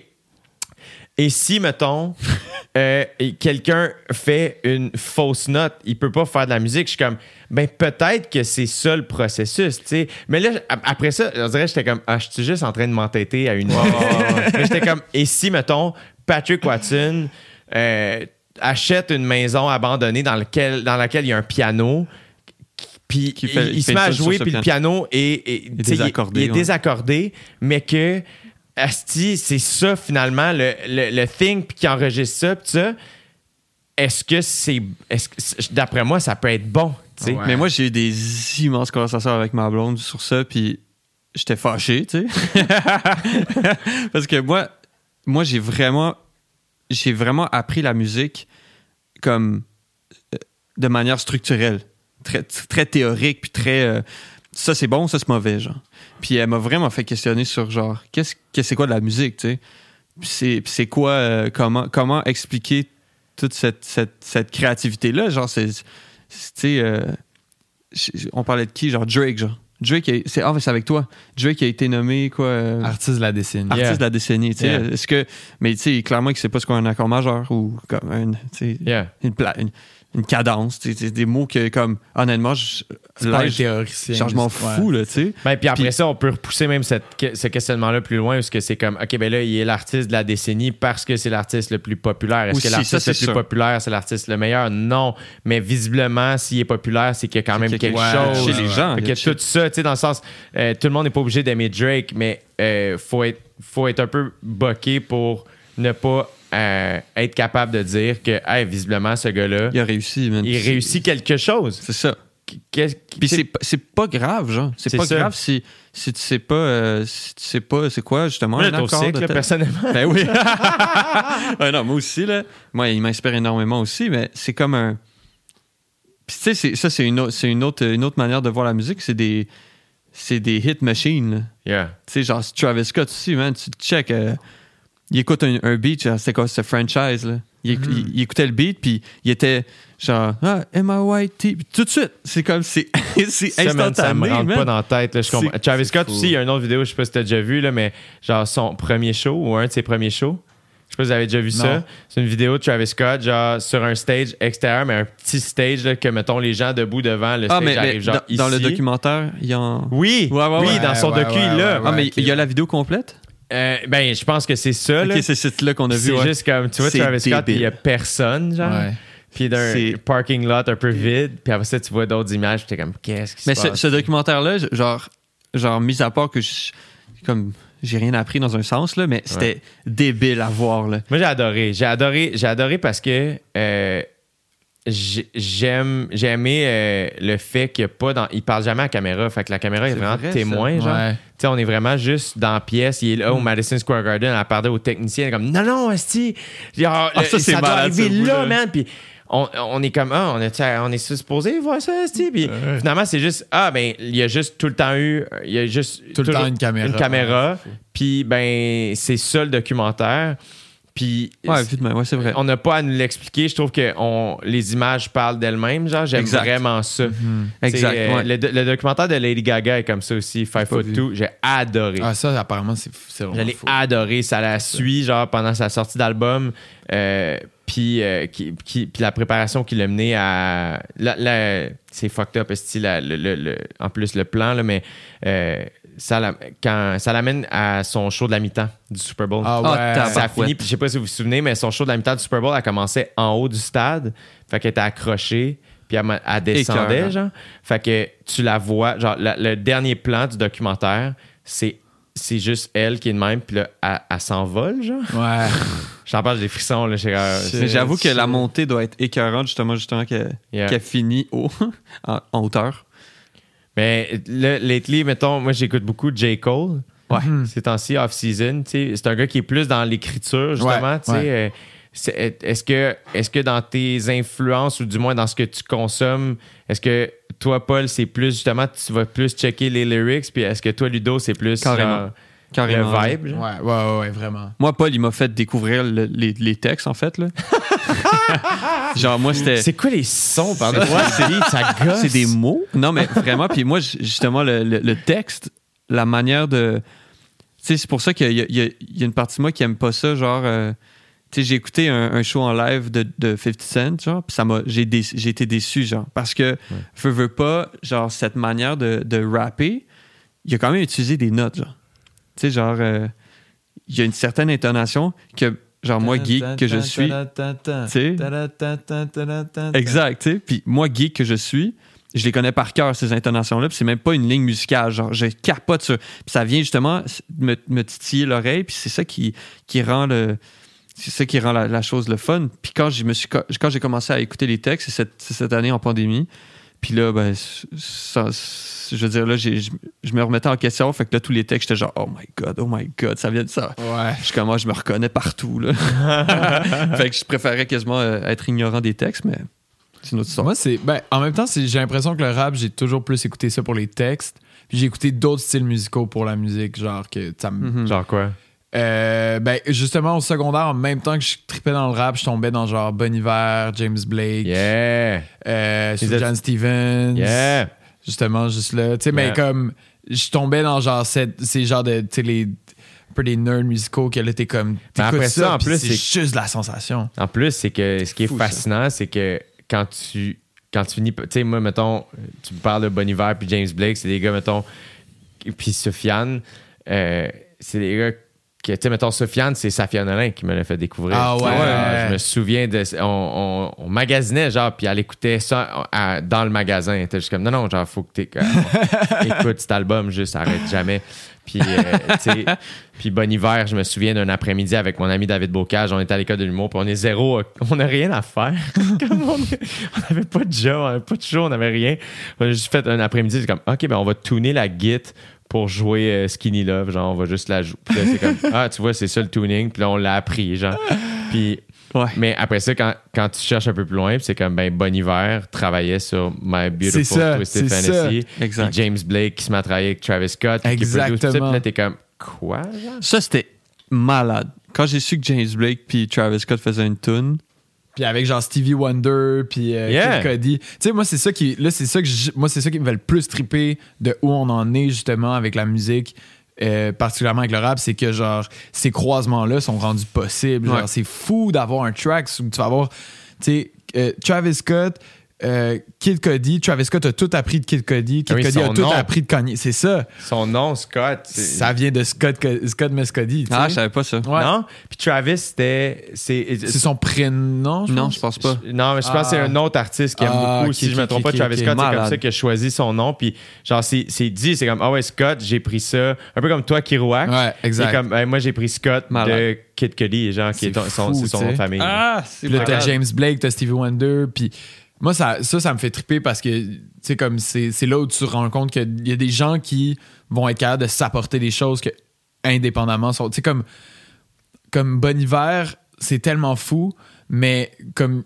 et si, mettons, euh, quelqu'un fait une fausse note, il peut pas faire de la musique, je suis comme, ben peut-être que c'est ça le processus, tu sais. Mais là, ap- après ça, on dirait que j'étais comme, ah, je suis juste en train de m'entêter à une. Mais j'étais comme, et si, mettons, Patrick Watson euh, achète une maison abandonnée dans, lequel, dans laquelle il y a un piano, puis il, il il se met à jouer, puis le piano est, est- désaccordé, il est ouais. désaccordé, mais que Asti, c'est ça finalement le, le, le thing puis qui enregistre ça, puis ça. Est-ce que c'est. C'est- d'après moi, ça peut être bon. Ouais. Mais moi, j'ai eu des immenses conversations avec ma blonde sur ça, puis j'étais fâché, tu sais. Parce que moi, moi j'ai vraiment, j'ai vraiment appris la musique comme euh, de manière structurelle, très, très théorique, puis très. euh, ça c'est bon, ça c'est mauvais, genre. Puis elle m'a vraiment fait questionner sur genre, qu'est-ce que c'est quoi de la musique, tu sais? C'est c'est quoi, euh, comment, comment expliquer toute cette, cette, cette créativité-là, genre, c'est. c'est- euh, on parlait de qui, genre Drake, genre. Drake, a- c'est ah, avec toi. Drake a été nommé quoi euh, Artiste de la décennie. Yeah. artiste de la décennie. tu sais. Yeah. Est-ce que, mais tu sais, clairement que c'est pas ce qu'un un accord majeur ou comme un, tu sais, Yeah. une, pla- une, une cadence. C'est des mots que, comme, honnêtement, je, là, je- genre, je m'en juste- fous, ouais. là, tu sais. Ben, puis après ça, on peut repousser même cette, ce questionnement-là plus loin, parce que c'est comme, OK, ben là, il est l'artiste de la décennie parce que c'est l'artiste le plus populaire. Est-ce que ça, l'artiste le plus sûr. populaire, c'est l'artiste le meilleur? Non. Mais visiblement, s'il est populaire, c'est qu'il y a quand même a quelque quelque chose. chez les gens, Fait il y a que tout ça, tu sais, dans le sens, euh, tout le monde n'est pas obligé d'aimer Drake, mais euh, faut, être, faut être un peu boqué pour ne pas euh, être capable de dire que, hey, visiblement, ce gars-là, Il a réussi, man. il réussit quelque chose. C'est ça. Puis c'est pas- grave, genre. C'est pas ça. grave si, si tu sais pas, euh, si tu sais pas c'est quoi, justement, un accord cycle, de tel- personnellement. Ben oui. Ouais, non, moi aussi, là. Moi, il m'inspire énormément aussi, mais c'est comme un. Puis, tu sais, ça, c'est une, autre- c'est une, autre, une autre manière de voir la musique. C'est des, c'est des hit machines, là. Yeah. Tu sais, genre Travis Scott aussi, man. Tu check. euh, il écoute un, un beat, genre, c'était quoi, ce franchise, là? Il, éc- il- il écoutait le beat, puis il était genre, ah, M-I-Y-T. Puis Tout de suite. C'est comme, c'est c'est instantané, ça me rentre man. pas dans la tête. là, je comprends. C'est- Travis c'est Scott fou. aussi, il y a une autre vidéo, je sais pas si t'as déjà vu, là, mais genre son premier show ou un de ses premiers shows. Je sais pas si vous avez déjà vu ça. C'est une vidéo de Travis Scott, genre sur un stage extérieur, mais un petit stage là, que, mettons, les gens debout devant le Ah, stage mais, mais genre dans, dans le ici. documentaire, il y en. Oui, Ouais, ouais, oui, ouais. dans son docu, ouais, Ah, mais il y a la vidéo complète? Euh, ben, je pense que c'est ça. là. Ok, c'est cette là qu'on a vu. C'est ouais. juste comme, tu vois, Travis Scott, il y a personne, genre. Ouais. Puis d'un parking lot un peu vide. Puis après ça, tu vois d'autres images. Puis t'es comme, qu'est-ce qui se Mais ce, ce documentaire-là, genre, genre, mis à part que je- comme j'ai rien appris dans un sens, là, mais c'était débile à voir. Là. Moi, j'ai adoré. J'ai adoré, j'ai adoré parce que euh, j'aime, j'ai aimé euh, le fait qu'il y a pas dans, il parle jamais à la caméra. Fait que la caméra est, vraiment vrai, témoin, ça. genre. Ouais. Tu sais, on est vraiment juste dans la pièce. Il est là au Madison Square Garden. Elle parlait aux techniciens comme, non, non, esti, Ah, le- ça, doit malade, arriver là, man. Puis on, on est comme, ah, on est, on est supposé voir ça, tu Puis finalement, c'est juste, ah, ben, il y a juste tout le temps eu, il y a juste. Tout le temps une caméra. Une caméra. Ouais, Puis, ben, c'est ça le documentaire. Puis, Ouais, ouais, c'est vrai. on n'a pas à nous l'expliquer. Je trouve que on, les images parlent d'elles-mêmes. Genre, j'aime Exact. vraiment ça. Exact, C'est, euh, ouais. le, le documentaire de Lady Gaga est comme ça aussi, Five Foot. Two. J'ai adoré. Ah, ça, apparemment, c'est c'est Je vraiment l'ai adoré. Ça la suit, genre, pendant sa sortie d'album. Euh, puis, euh, qui- qui- puis la préparation qui l'a mené à. c'est fucked up, la- le- en plus, le plan, là, mais ça, la- quand, ça l'amène à son show de la mi-temps du Super Bowl. Ah Ah, ouais. t'as- ça a fini, puis je sais pas si vous vous souvenez, mais son show de la mi-temps du Super Bowl a commencé en haut du stade. Fait qu'elle était accrochée, puis elle, descendait, genre. Fait que tu la vois, genre, la- le dernier plan du documentaire, c'est c'est juste elle qui est de même, puis là, elle, elle s'envole, genre. Ouais. J'en parle, j'ai des frissons, là. Mais j'avoue que la montée doit être écœurante, justement, justement, qu'elle Yeah. qu'elle finit haut, en, en hauteur. Mais là, lately, mettons, moi, j'écoute beaucoup J. Cole. Ouais. Ces temps-ci, off-season. tu sais, C'est un gars qui est plus dans l'écriture, justement. Ouais, tu sais, ouais. euh, c'est- Est-ce que, est que dans tes influences, ou du moins dans ce que tu consommes, est-ce que toi, Paul, c'est plus justement, tu vas plus checker les lyrics, puis est-ce que toi, Ludo, c'est plus Carrément. genre, Carrément. le vibe? genre? Ouais, ouais, ouais, ouais, vraiment. Moi, Paul, il m'a fait découvrir le- les, les textes, en fait. Là. Genre, moi, c'était. C'est quoi les sons, pardon? gosse. C'est des mots. Non, mais vraiment. Puis moi, justement, le, le- le texte, la manière de. Tu sais, c'est pour ça qu'il y, y a il y a une partie de moi qui aime pas ça. Genre, euh, tu sais, j'ai écouté un, un show en live de, de 50 Cent, genre, puis ça m'a. J'ai dé- j'ai été déçu, genre. Parce que, veux, veux pas, genre, cette manière de, de rapper, il a quand même utilisé des notes, genre. Tu genre, euh, il y a une certaine intonation que, genre, moi, geek que je suis. sais? Exact, tu sais? Puis moi, geek que je suis, je les connais par cœur, ces intonations-là. Puis c'est même pas une ligne musicale. Genre, je capote sur. Puis ça vient justement me, me titiller l'oreille. Puis c'est ça qui, qui rend le. C'est ça qui rend la, la chose le fun. Puis quand, j'ai commencé à écouter les textes, c'est cette, cette année en pandémie. Puis là, ben, ça- je veux dire, là, j'ai- je, je me remettais en question. Fait que là, tous les textes, j'étais genre, oh my god, oh my god, ça vient de ça. Ouais. Je suis comme, moi, je me reconnais partout. Là. fait que je préférais quasiment euh, être ignorant des textes, mais c'est une autre histoire. Moi, c'est. Ben, en même temps, c'est- j'ai l'impression que le rap, j'ai toujours plus écouté ça pour les textes. Puis j'ai écouté d'autres styles musicaux pour la musique, genre que ça me. Mhm. Genre quoi? Euh, ben, justement, au secondaire, en même temps que je tripais dans le rap, je tombais dans genre Bon James Blake, Yeah! euh, Sufjan Stevens. Yeah! Justement, juste là. Tu sais, mais comme. Je tombais dans genre cette- ces genres de. Tu sais, les. Un peu des nerds musicaux que là, t'es comme. Mais après ça, en plus, c'est juste de la sensation. En plus, c'est que ce qui est Fou, fascinant, c'est que quand tu quand tu finis, tu sais, moi, mettons, tu me parles de Bon puis James Blake, c'est des gars, mettons, puis Sofiane, euh, c'est des gars que, tu sais, mettons, Sofiane, c'est Safia Nolin qui me l'a fait découvrir. Ah ouais. genre, Je me souviens de. On, on- on magasinait, genre, puis elle écoutait ça à- dans le magasin. Elle était juste comme, non, non, genre, faut que tu écoutes cet album, juste arrête jamais. Puis, euh, tu sais, puis Bon Hiver, je me souviens d'un après-midi avec mon ami David Bocage, on était à l'école de l'humour, puis on est zéro, euh, on n'a rien à faire. Comme on n'avait pas de job, on n'avait pas de show, on n'avait rien. On a juste fait un après-midi, c'est comme, OK, ben on va tuner la git pour jouer euh, Skinny Love, genre on va juste la jouer. Puis là, c'est comme, ah, tu vois, c'est ça le tuning, puis là, on l'a appris, genre. Puis Ouais. mais après ça, quand, quand tu cherches un peu plus loin, c'est comme, ben, Bon Hiver travaillait sur My Beautiful ça, Twisted Fantasy. Exact. Puis James Blake qui se met à travailler avec Travis Scott. puis qui produit tout ça, Exactement. Puis là, t'es comme, quoi, genre? Ça, c'était malade. Quand j'ai su que James Blake puis Travis Scott faisaient une tune, Puis avec genre Stevie Wonder, puis euh, Yeah. Cudi. Tu sais, moi, c'est ça qui. Là, c'est ça que je- moi, c'est ça qui me fait le plus triper de où on en est, justement, avec la musique. euh, particulièrement avec le rap, c'est que genre ces croisements-là sont rendus possibles. Genre, Ouais. c'est fou d'avoir un track où tu vas avoir, tu sais, euh, Travis Scott, euh, Kid Cudi. Travis Scott a tout appris de Kid Cudi. Kid Ah oui, Cudi a tout nom. appris de Kanye. C'est ça. Son nom, Scott. Ça vient de Scott, Scott sais. ah, je savais pas ça. Ouais. Non? Puis Travis, c'était. C'est son prénom, je Non, pense? je pense pas. Non, mais je pense que c'est Ah. un autre artiste qui aime Ah, beaucoup. si je me trompe pas, Travis. Scott, c'est comme ça qu'il a choisi son nom. Puis, genre, c'est dit, c'est comme, ah ouais, Scott, j'ai pris ça. Un peu comme toi, Kirouac. Ouais, exact. C'est comme, hey, moi, j'ai pris Scott de. Kid Cudi, genre, qui est, C'est ton- son, nom de famille. Ah, c'est Puis là, t'as. James Blake, t'as Stevie Wonder, puis moi, ça, ça, me fait triper parce que, tu sais, comme c'est là où tu te rends compte qu'il y a des gens qui vont être capables de s'apporter des choses que, indépendamment, sont, tu sais, comme, comme Bon Hiver, c'est tellement fou, mais comme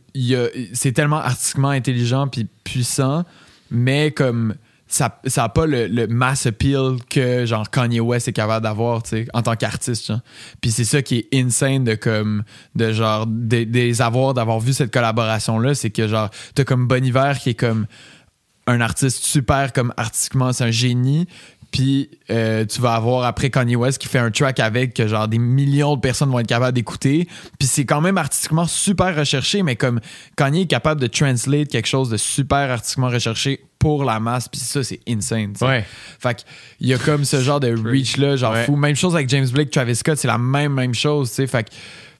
c'est tellement artistiquement intelligent puis puissant, mais comme ça ça a pas le, le mass appeal que genre Kanye West est capable d'avoir, en tant qu'artiste. Puis c'est ça qui est insane de comme de genre des avoir d'avoir vu cette collaboration là, c'est que genre t'as comme Bon qui est comme un artiste super comme artistiquement, c'est un génie. Puis euh, tu vas avoir après Kanye West qui fait un track avec que genre des millions de personnes vont être capables d'écouter. Puis c'est quand même artistiquement super recherché, mais comme Kanye est capable de translate quelque chose de super artistiquement recherché pour la masse, puis ça c'est insane. tu sais. Ouais. Fait qu'il y a comme ce genre de reach là, genre Ouais. fou. Même chose avec James Blake, Travis Scott, c'est la même même chose, tu sais. Fait que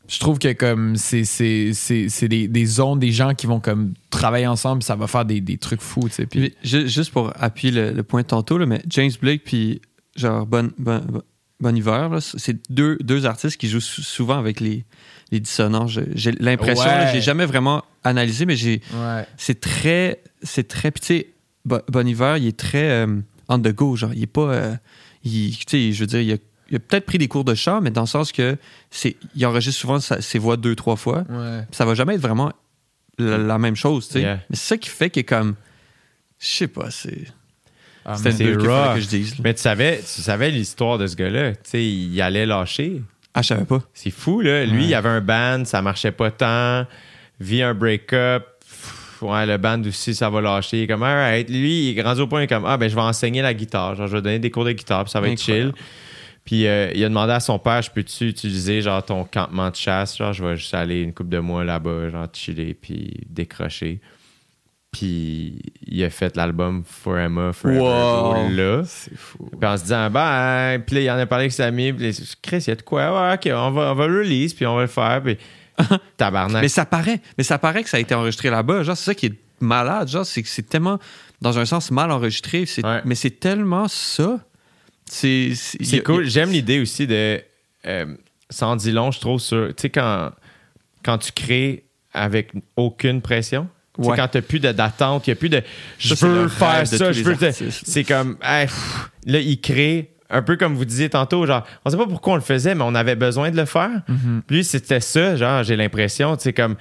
je trouve que comme c'est c'est c'est c'est des, des zones des gens qui vont comme travailler ensemble, ça va faire des, des trucs fous, tu sais. Puis Puis, ju- juste pour appuyer le, le point de tantôt, là, mais James Blake puis genre Bon, bon, c'est deux, deux artistes qui jouent sou- souvent avec les, les dissonances. J'ai- l'impression, Ouais. j'ai jamais vraiment analysé, mais j'ai ouais. c'est très c'est très puis tu sais Bon il est très euh, on the go, genre il est pas euh, il- tu sais, je veux dire il a, il a peut-être pris des cours de chant, mais dans le sens que c'est il enregistre souvent sa- ses voix deux trois fois. Ouais. Ça va jamais être vraiment la, la même chose, tu sais. Yeah. Mais c'est ça qui fait qu'il est comme je sais pas, c'est Ah, c'était c'est que je dise. là. Mais tu savais, tu savais l'histoire de ce gars-là. Tu sais, il allait lâcher. Ah, je savais pas. C'est fou, là. Lui, Ouais. il avait un band, ça marchait pas tant. Vit un break-up. Ouais, le band aussi, ça va lâcher. Il est comme, alright. Lui, il est au point, il est comme, ah, ben, je vais enseigner la guitare. Genre, je vais donner des cours de guitare, puis ça va être chill. Puis, euh, il a demandé à son père, je peux-tu utiliser, genre, ton campement de chasse? Genre, je vais juste aller une couple de mois là-bas, genre, chiller, puis décrocher. Puis, il a fait l'album For Emma, Forever, Wow. là. C'est fou. Puis en se disant, ben, puis là, il en a parlé avec ses amis. Puis Chris, il y a de quoi? Ouais, ok, on va, on va le release, puis on va le faire. Puis tabarnak. Mais ça paraît. Mais ça paraît que ça a été enregistré là-bas. Genre, c'est ça qui est malade. Genre, c'est que c'est tellement, dans un sens, mal enregistré. Ouais. Mais c'est tellement ça. C'est cool. J'aime l'idée aussi de. Euh, en dit long, je trouve, sur. Tu sais, quand, quand tu crées avec aucune pression. Tu Ouais. quand t'as plus d'attente, il n'y a plus de je veux faire ça, je veux. C'est comme. hey, pff, là, il crée. Un peu comme vous disiez tantôt, genre, on sait pas pourquoi on le faisait, mais on avait besoin de le faire. Puis lui, c'était ça, genre, j'ai l'impression, tu sais, comme,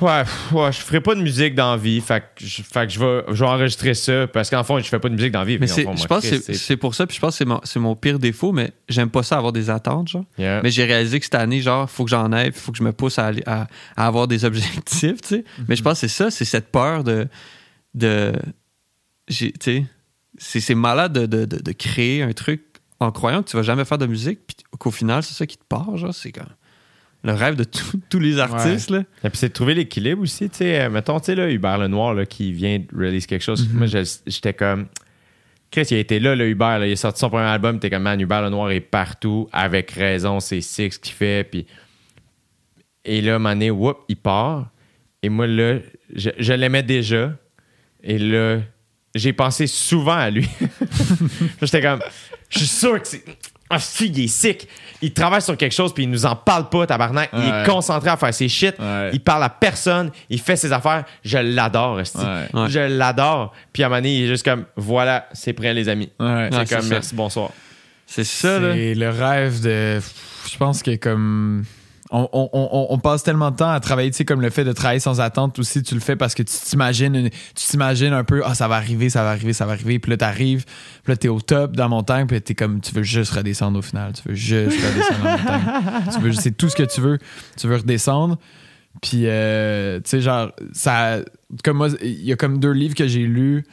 ouais, ouais, je ferai pas de musique dans la vie, fait que je, fait que je vais, je vais enregistrer ça, parce qu'en fond, je fais pas de musique dans la vie. Mais c'est- je pense que c'est- c'est pour ça. Puis je pense que c'est mon, c'est mon pire défaut, mais j'aime pas ça avoir des attentes, genre. Yeah. Mais j'ai réalisé que cette année, genre, faut que j'en aille, faut que je me pousse à, à, à avoir des objectifs, tu sais. Mais je pense que c'est ça, c'est cette peur de. de j'ai- tu sais, c'est c'est malade de, de, de- de créer un truc en croyant que tu vas jamais faire de musique, puis qu'au final, c'est ça qui te part, genre. C'est comme le rêve de tous- tous les artistes, là. Et puis c'est de trouver l'équilibre aussi, tu sais. Euh, Mettons, tu sais, là, Hubert Lenoir, là, qui vient de release quelque chose. Moi, je- j'étais comme. Chris, il a été là, le Hubert, là, il a sorti son premier album, t'es comme, man, Hubert Lenoir est partout, avec raison, c'est Six qu'il fait, puis. Et là, Mané, whoop, il part. Et moi, là, je, je l'aimais déjà. Et là, j'ai pensé souvent à lui. J'étais comme, je suis sûr que c'est. Ah, si, il est sick. Il travaille sur quelque chose, puis il nous en parle pas, tabarnak. Il est concentré à faire ses shit. Ouais. Il parle à personne. Il fait ses affaires. Je l'adore. Je l'adore. Puis à un moment donné, il est juste comme, voilà, c'est prêt, les amis. Ouais. C'est comme, merci, bonsoir. C'est ça, là. C'est le rêve de. Je pense que comme. On, passe tellement de temps à travailler, tu sais, comme le fait de travailler sans attente aussi, tu le fais parce que tu t'imagines, tu t'imagines un peu, ah, ça va arriver, ça va arriver, ça va arriver, puis là, t'arrives, puis là, t'es au top dans la montagne, puis t'es comme, tu veux juste redescendre au final, tu veux juste redescendre la montagne. Tu veux, c'est tout ce que tu veux, tu veux redescendre, puis, euh, tu sais, genre, ça, comme moi, il y a comme deux livres que j'ai lus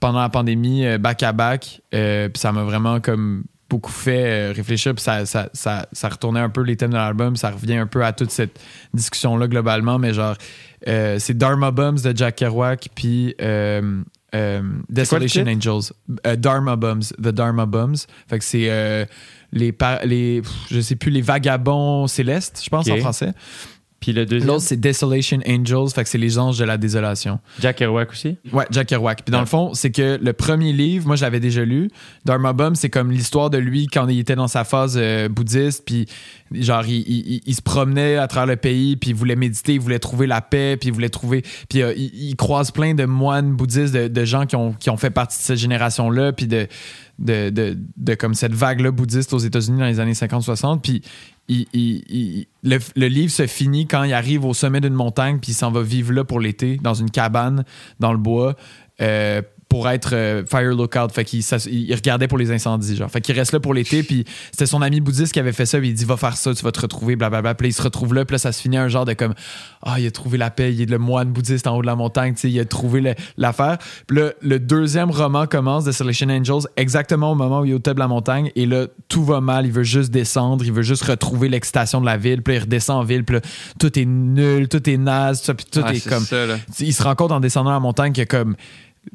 pendant la pandémie, euh, back à back, euh, puis ça m'a vraiment comme beaucoup fait euh, réfléchir, puis ça, ça, ça, ça retournait un peu les thèmes de l'album, ça revient un peu à toute cette discussion-là globalement, mais genre, euh, c'est Dharma Bums de Jack Kerouac, puis euh, euh, Desolation? Angels. Dharma Bums, The Dharma Bums. Fait que c'est les, les, je sais plus, les vagabonds célestes, je pense en français. Puis le deuxième, L'autre, c'est Desolation Angels, fait que c'est les anges de la désolation. Jack Kerouac aussi? Ouais, Jack Kerouac. Puis dans le fond, c'est que le premier livre, moi je l'avais déjà lu, Dharma Bum, c'est comme l'histoire de lui quand il était dans sa phase euh, bouddhiste, puis genre il, il- il- il se promenait à travers le pays, puis il voulait méditer, il voulait trouver la paix, puis il voulait trouver, puis euh, il, il croise plein de moines bouddhistes, de, de gens qui ont, qui ont fait partie de cette génération-là, puis de de, de, de comme cette vague-là bouddhiste aux États-Unis dans les années 50-60. Puis le livre se finit quand il arrive au sommet d'une montagne, puis il s'en va vivre là pour l'été, dans une cabane, dans le bois. euh, pour être euh, fire lookout. Fait qu'il il regardait pour les incendies, genre. Fait qu'il reste là pour l'été, puis c'était son ami bouddhiste qui avait fait ça, puis il dit va faire ça, tu vas te retrouver, blablabla. Puis il se retrouve là, puis là, ça se finit un genre de comme ah, il a trouvé la paix, il est le moine bouddhiste en haut de la montagne, tu sais, il a trouvé l'affaire. Puis là, le deuxième roman commence de Selection Angels exactement au moment où il est au top de la montagne, et là, tout va mal, il veut juste descendre, il veut juste retrouver l'excitation de la ville, puis là, il redescend en ville, puis là, tout est nul, tout est naze, tout ça, puis tout Ah, est comme ça, il se rend compte en descendant la montagne que comme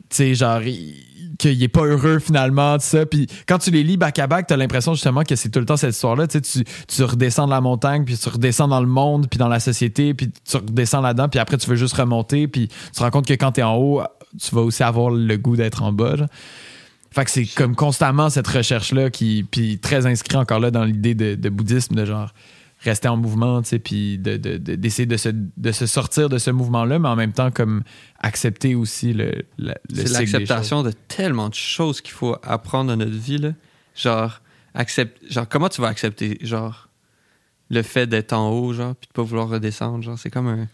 sais genre il- qu'il est pas heureux finalement tout ça puis quand tu les lis back à back t'as l'impression justement que c'est tout le temps cette histoire là tu, tu redescends de la montagne puis tu redescends dans le monde puis dans la société puis tu redescends là-dedans puis après tu veux juste remonter puis tu te rends compte que quand t'es en haut tu vas aussi avoir le goût d'être en bas genre. fait que c'est comme constamment cette recherche là qui puis très inscrit encore là dans l'idée de, de bouddhisme de genre rester en mouvement, tu sais, puis de- de- de- d'essayer de, se, de se sortir de ce mouvement-là, mais en même temps, comme accepter aussi le, le, le C'est l'acceptation de tellement de choses qu'il faut apprendre dans notre vie. Là. Genre, accept... genre, comment tu vas accepter genre, le fait d'être en haut, genre, puis de pas vouloir redescendre? Genre, c'est comme un.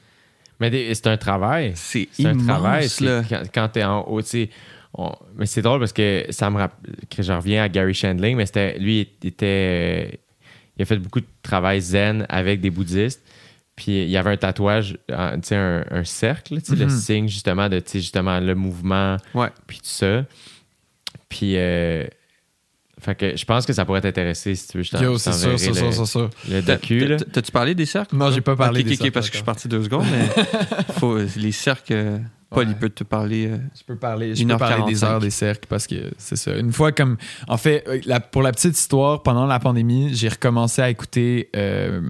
Mais c'est un travail. C'est C'est un immense, travail. c'est là. Quand, quand t'es en haut, tu sais. on- Mais c'est drôle parce que ça me rappelle. que Je reviens à Gary Shandling, mais c'était lui, il était. euh, Il a fait beaucoup de travail zen avec des bouddhistes. Puis il y avait un tatouage, tu sais, un, un cercle, le Mhm. signe justement de, tu sais, justement, le mouvement, Ouais. puis tout ça. Puis, euh, fait que je pense que ça pourrait t'intéresser si tu veux. Je Yo, c'est sûr, c'est sûr, c'est sûr. Le docu, T'as-tu parlé des cercles? Non, j'ai pas parlé Ok, des ok, cercles parce que je suis parti deux secondes, mais faut, les cercles, euh, Paul, Ouais. il peut te parler. euh, Je peux parler, je Une peux heure parler des 45. heures des cercles parce que c'est ça. Une fois comme en fait euh, la- pour la petite histoire pendant la pandémie, j'ai recommencé à écouter euh,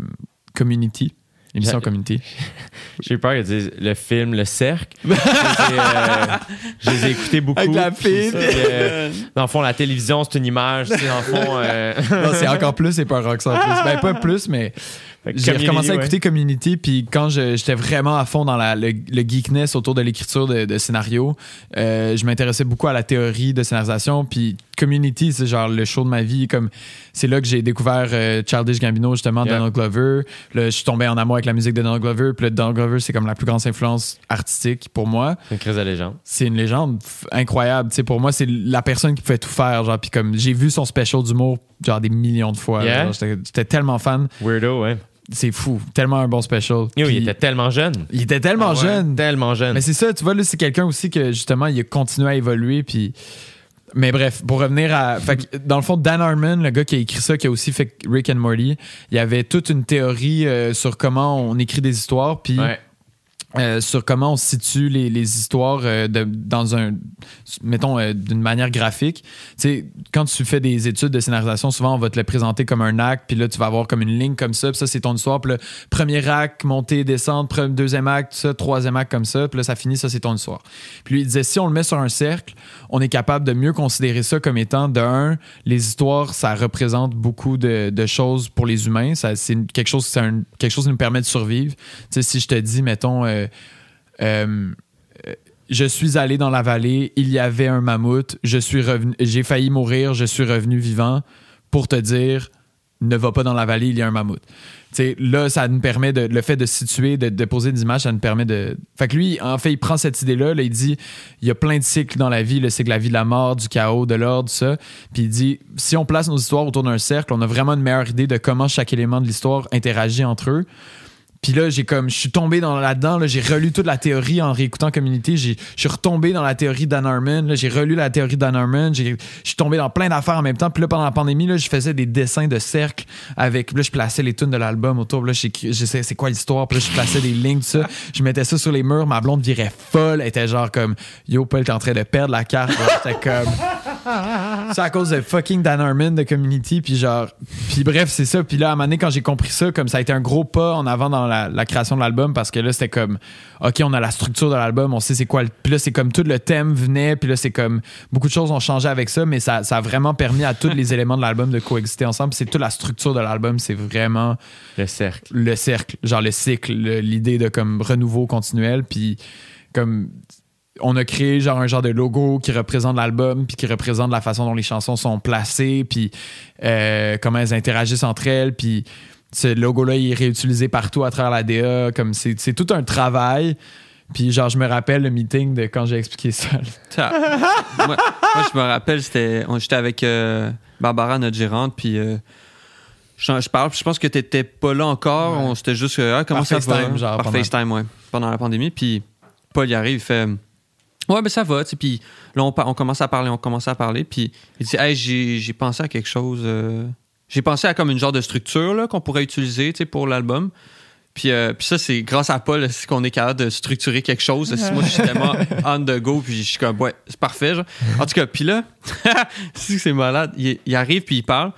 Community, l'émission J'ai- Community. J'ai eu peur qu'ils disent le film Le Cercle. je, les ai, euh, je les ai écoutés beaucoup. Avec la fille. euh, dans le fond, la télévision, c'est une image. Dans le fond, euh, c'est encore plus, c'est pas un rock sans plus. Ben pas plus, mais J'ai recommencé à ouais. écouter Community, puis quand j'étais vraiment à fond dans la- le, le geekness autour de l'écriture de, de scénarios, euh, je m'intéressais beaucoup à la théorie de scénarisation, puis Community, c'est genre le show de ma vie. comme C'est là que j'ai découvert euh, Childish Gambino, justement, Yeah. Donald Glover. Là, je suis tombé en amour avec la musique de Donald Glover, puis Donald Glover, c'est comme la plus grande influence artistique pour moi C'est une crise de légende. c'est une légende incroyable. Tu sais, pour moi, c'est la personne qui pouvait tout faire. Genre, puis comme j'ai vu son special d'humour genre des millions de fois. Yeah. J'étais tellement fan. Weirdo, ouais. C'est fou. Tellement un bon special. Yo, Puis- il était tellement jeune. il était tellement Ah ouais, jeune. Tellement jeune. Mais c'est ça, tu vois, là, c'est quelqu'un aussi que justement, il a continué à évoluer. Puis. Mais bref, pour revenir à. Fait que, dans le fond, Dan Harmon, le gars qui a écrit ça, qui a aussi fait Rick and Morty, il y avait toute une théorie euh, sur comment on écrit des histoires. Puis. Ouais. Euh, sur comment on situe les, les histoires euh, dans un mettons euh, d'une manière graphique. Tu sais quand tu fais des études de scénarisation souvent on va te le présenter comme un acte puis là tu vas avoir comme une ligne comme ça puis ça c'est ton histoire. Puis là, premier acte montée descente deuxième acte ça troisième acte comme ça puis là ça finit ça c'est ton histoire. Puis il disait si on le met sur un cercle on est capable de mieux considérer ça comme étant de un les histoires ça représente beaucoup de, de choses pour les humains. C'est quelque chose quelque chose qui nous permet de survivre. Tu sais, si je te dis, mettons, euh, euh, je suis allé dans la vallée, il y avait un mammouth, j'ai failli mourir, je suis revenu vivant pour te dire, ne va pas dans la vallée, il y a un mammouth. Là, ça nous permet de, le fait de situer, de, poser des images, ça nous permet de. Fait que lui, en fait, il prend cette idée-là, là, il dit, il y a plein de cycles dans la vie, le cycle de la vie, de la mort, du chaos, de l'ordre, ça. Puis il dit, si on place nos histoires autour d'un cercle, on a vraiment une meilleure idée de comment chaque élément de l'histoire interagit entre eux. Puis là, j'ai comme, je suis tombé dans là-dedans, là, j'ai relu toute la théorie en réécoutant Community, je suis retombé dans la théorie d'Anne Harmon, j'ai relu la théorie d'Anne Harmon, je suis tombé dans plein d'affaires en même temps. Puis là, pendant la pandémie, là, je faisais des dessins de cercle avec, là, je plaçais les tunes de l'album autour, là, je sais c'est quoi l'histoire, puis là, je plaçais des lignes, tout ça. Je mettais ça sur les murs, ma blonde virait folle, elle était genre comme, yo, Paul, t'es en train de perdre la carte. J'étais comme, c'est à cause de fucking Dan Harmon de Community. Puis genre puis bref c'est ça. Puis là à un moment donné quand j'ai compris ça comme ça a été un gros pas en avant dans la, la création de l'album parce que là c'était comme ok on a la structure de l'album on sait c'est quoi le- puis là c'est comme tout le thème venait puis là c'est comme beaucoup de choses ont changé avec ça mais ça, ça a vraiment permis à tous les éléments de l'album de coexister ensemble Puis c'est toute la structure de l'album c'est vraiment Le cercle. le cercle, genre le cycle, le- l'idée de comme renouveau continuel, puis comme on a créé genre un genre de logo qui représente l'album puis qui représente la façon dont les chansons sont placées puis euh, comment elles interagissent entre elles puis ce logo là il est réutilisé partout à travers la DA comme c'est c'est tout un travail puis genre je me rappelle le meeting de quand j'ai expliqué ça moi, moi, je me rappelle, c'était, on- j'étais avec euh, Barbara, notre gérante, puis euh, je, je parle, puis je pense que t'étais pas là encore. Ouais. On s'était juste, euh, ah, comment Par ça va? FaceTime, genre, Par pendant- FaceTime, ouais, pendant la pandémie. Puis Paul y arrive, il fait, ouais, ben ça va. Puis là, on, commence à parler, on commence à parler, puis il dit, hey, j'ai, j'ai pensé à quelque chose. euh, j'ai pensé à comme une genre de structure là, qu'on pourrait utiliser, pour l'album. Puis, euh, puis ça, c'est grâce à Paul qu'on est capable de structurer quelque chose. Moi, je suis tellement on the go, puis je suis comme, ouais, c'est parfait. Genre. En tout cas, puis là, c'est malade, il, il arrive, puis il parle.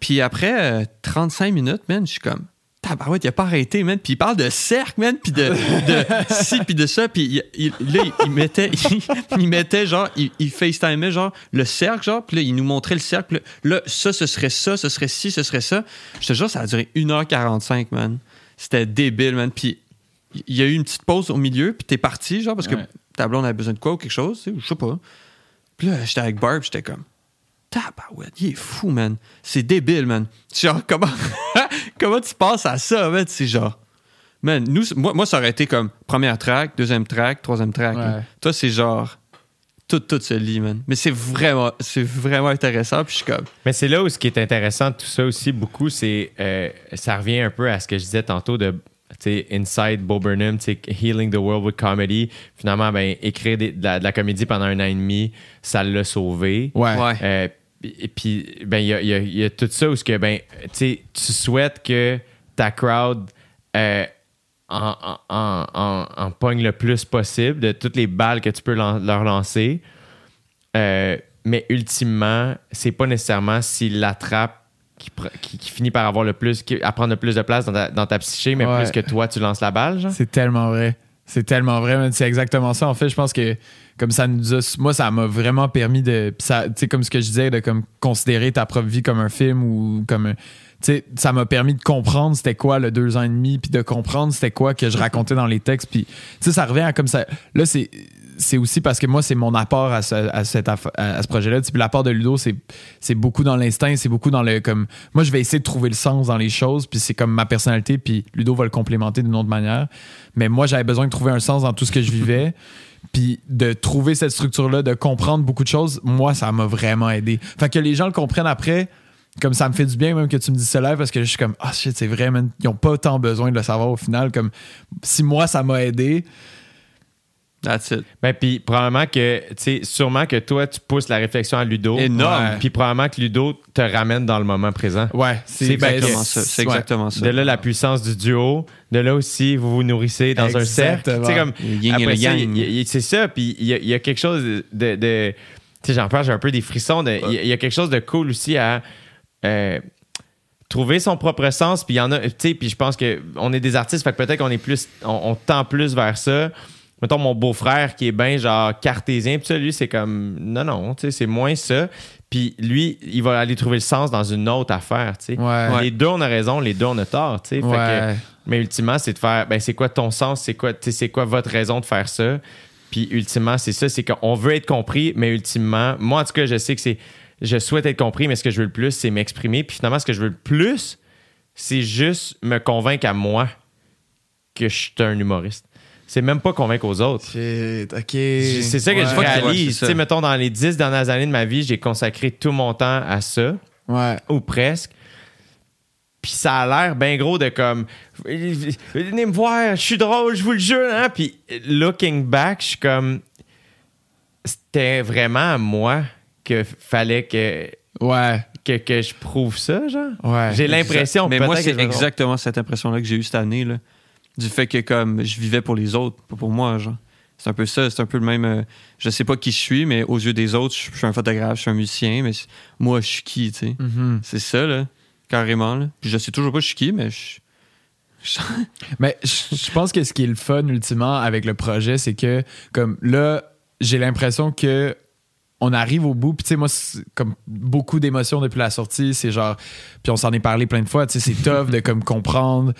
Puis après euh, 35 minutes, man, je suis comme, tabarouette, il a pas arrêté, man. Puis il parle de cercle, man, puis de, de ci, puis de ça. Puis il, il- là, il, il mettait, il, mettait genre, il, il FaceTimait genre le cercle, genre, puis là, il nous montrait le cercle. Là, ça, ce serait ça, ce serait ci, ce serait ça. Je te jure, ça a duré 1h45, man. C'était débile, man. Puis il y a eu une petite pause au milieu, puis t'es parti, genre, parce que Ouais. ta blonde avait besoin de quoi ou quelque chose, tu sais, ou je sais pas. Puis là, j'étais avec Barb, j'étais comme, tabarouette, il est fou, man. C'est débile, man. Genre, comment, comment tu passes à ça, man? C'est genre, man, nous, moi, moi, ça aurait été comme première track, deuxième track, troisième track. Ouais. Toi, c'est genre, tout, tout se lit, man. Mais c'est vraiment, c'est vraiment intéressant, puis je suis comme, Mais c'est là où ce qui est intéressant de tout ça aussi, beaucoup, c'est. euh, ça revient un peu à ce que je disais tantôt de. tu sais, Inside Bo Burnham, tu sais, Healing the World with Comedy. Finalement, ben, écrire des- de, la, de la comédie pendant un an et demi, ça l'a sauvé. ouais, ouais. Euh, et puis, ben, il y a, il y a- il y a tout ça où ce que, ben, tu souhaites que ta crowd euh, en, en, en, en- pogne le plus possible de toutes les balles que tu peux leur lancer. Euh, mais ultimement, c'est pas nécessairement l'attrapent qui, pr- qui, qui finit par avoir le plus, qui, à prendre le plus de place dans ta, dans ta psyché, mais Ouais. plus que toi, tu lances la balle. C'est tellement vrai. C'est tellement vrai, c'est exactement ça. En fait, je pense que comme ça nous a, moi, ça m'a vraiment permis de, ça, tu sais, comme ce que je disais, de comme considérer ta propre vie comme un film ou comme, tu sais, ça m'a permis de comprendre c'était quoi le deux ans et demi, puis de comprendre c'était quoi que je racontais dans les textes, puis tu sais, ça revient à comme ça. Là, c'est c'est aussi parce que moi, c'est mon apport à ce, à cette à- ce projet-là. L'apport de Ludo, c'est c'est beaucoup dans l'instinct, c'est beaucoup dans le comme. Moi, je vais essayer de trouver le sens dans les choses, puis c'est comme ma personnalité, puis Ludo va le complémenter d'une autre manière. Mais moi, j'avais besoin de trouver un sens dans tout ce que je vivais. Puis de trouver cette structure-là, de comprendre beaucoup de choses, moi, ça m'a vraiment aidé. Fait que les gens le comprennent après, comme ça me fait du bien même que tu me dises cela parce que je suis comme, ah shit, c'est vrai. Ils n'ont pas tant besoin de le savoir au final. Comme si moi, ça m'a aidé. That's it. Ben, puis probablement que, tu sais, sûrement que toi, tu pousses la réflexion à Ludo. Énorme. Puis probablement que Ludo te ramène dans le moment présent. Ouais, C'est exactement c'est- ça. C'est ouais. exactement ça. De là, la puissance du duo. De là aussi, vous vous nourrissez dans un cercle. Sais, comme. C'est ça. Puis il y, a- il y a quelque chose de. de- tu sais, j'en parle, j'ai un peu des frissons. de- Il y, a- il y a quelque chose de cool aussi à. euh, trouver son propre sens puis il y en a tu sais puis je pense que on est des artistes fait que peut-être qu'on est plus on, on tend plus vers ça mettons mon beau-frère qui est bien genre cartésien puis ça lui c'est comme non non tu sais c'est moins ça. Puis lui il va aller trouver le sens dans une autre affaire tu sais. Ouais. les deux on a raison les deux on a tort tu sais. Ouais. mais ultimement c'est de faire ben c'est quoi ton sens c'est quoi tu sais, c'est quoi votre raison de faire ça? Puis ultimement c'est ça c'est qu'on veut être compris mais ultimement moi en tout cas je sais que c'est je souhaite être compris mais ce que je veux le plus c'est m'exprimer. Puis finalement ce que je veux le plus c'est juste me convaincre à moi que je suis un humoriste c'est même pas convaincre aux autres Shit, ok. c'est ça que Ouais. je réalise. Tu sais, mettons, dans les dix dernières années de ma vie, j'ai consacré tout mon temps à ça, Ouais. ou presque. Puis ça a l'air bien gros de comme venez me voir, je suis drôle, je vous le jure. Hein? Puis looking back, je suis comme c'était vraiment à moi que fallait que, Ouais. que, que je prouve ça, genre. Ouais. J'ai l'impression. Mais moi, c'est exactement cette impression-là que j'ai eue cette année, là. Du fait que, comme, je vivais pour les autres, pas pour moi, genre. C'est un peu ça, c'est un peu le même. euh, je sais pas qui je suis, mais aux yeux des autres, je je suis un photographe, je suis un musicien, mais moi, je suis qui, tu sais. Mhm. C'est ça, là, carrément, là. Puis je sais toujours pas je suis qui, mais je. je- Mais je je pense que ce qui est le fun ultimement avec le projet, c'est que comme là, j'ai l'impression que on arrive au bout. Puis tu sais, moi, comme beaucoup d'émotions depuis la sortie, c'est genre, puis on s'en est parlé plein de fois. Tu sais, c'est tough de comme comprendre.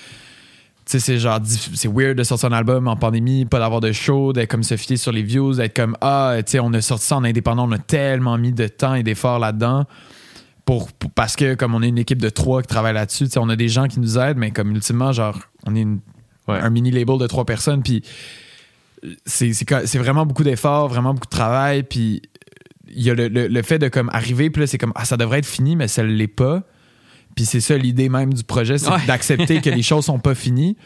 C'est genre, c'est weird de sortir un album en pandémie, pas d'avoir de show, d'être comme se fier sur les views, d'être comme, ah, tu sais, on a sorti ça en indépendant, on a tellement mis de temps et d'efforts là-dedans. Pour, pour- parce que, comme on est une équipe de trois qui travaille là-dessus, on a des gens qui nous aident, mais comme ultimement, genre, on est une- Ouais. un mini label de trois personnes, puis c'est c'est vraiment beaucoup d'efforts, vraiment beaucoup de travail, puis il y a le, le- le fait de comme arriver, puis là, c'est comme, ah, ça devrait être fini, mais ça ne l'est pas. Puis c'est ça l'idée même du projet, c'est Ouais. d'accepter que les choses sont pas finies.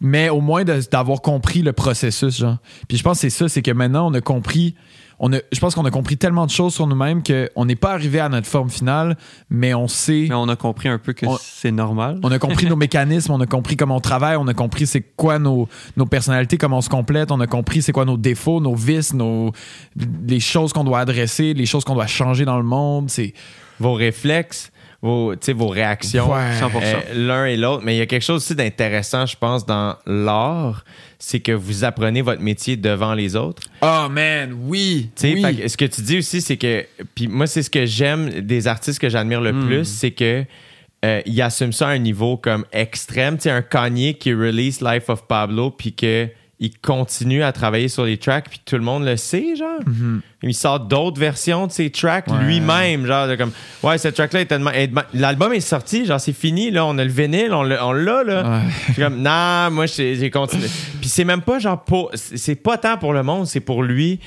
Mais au moins d'avoir compris le processus, genre. Puis je pense que c'est ça, c'est que maintenant, on a compris. On a, je pense qu'on a compris tellement de choses sur nous-mêmes qu'on n'est pas arrivé à notre forme finale, mais on sait. Mais on a compris un peu que c'est normal. On a compris nos mécanismes, on a compris comment on travaille, on a compris c'est quoi nos, nos personnalités, comment on se complète, on a compris c'est quoi nos défauts, nos vices, nos, les choses qu'on doit adresser, les choses qu'on doit changer dans le monde. C'est Vos réflexes, vos, tu sais, vos réactions, Ouais. 100%. euh, l'un et l'autre. Mais il y a quelque chose aussi d'intéressant, je pense, dans l'art, c'est que vous apprenez votre métier devant les autres. Oh man, oui. Tu sais, oui. fait que ce que tu dis aussi, c'est que. Puis moi, c'est ce que j'aime des artistes que j'admire le plus, c'est que. euh, ils assument ça à un niveau comme extrême. Tu sais, un Kanye qui release Life of Pablo, puis que il continue à travailler sur les tracks, puis tout le monde le sait, genre. Il sort d'autres versions de ses tracks Ouais. lui-même, genre, de comme, ouais, cette track-là est tellement. L'album est sorti, genre, c'est fini, là, on a le vinyle, on l'a, là. Ouais. Comme, non, moi, j'ai continué. Puis c'est même pas genre pour. C'est pas tant pour le monde, c'est pour lui.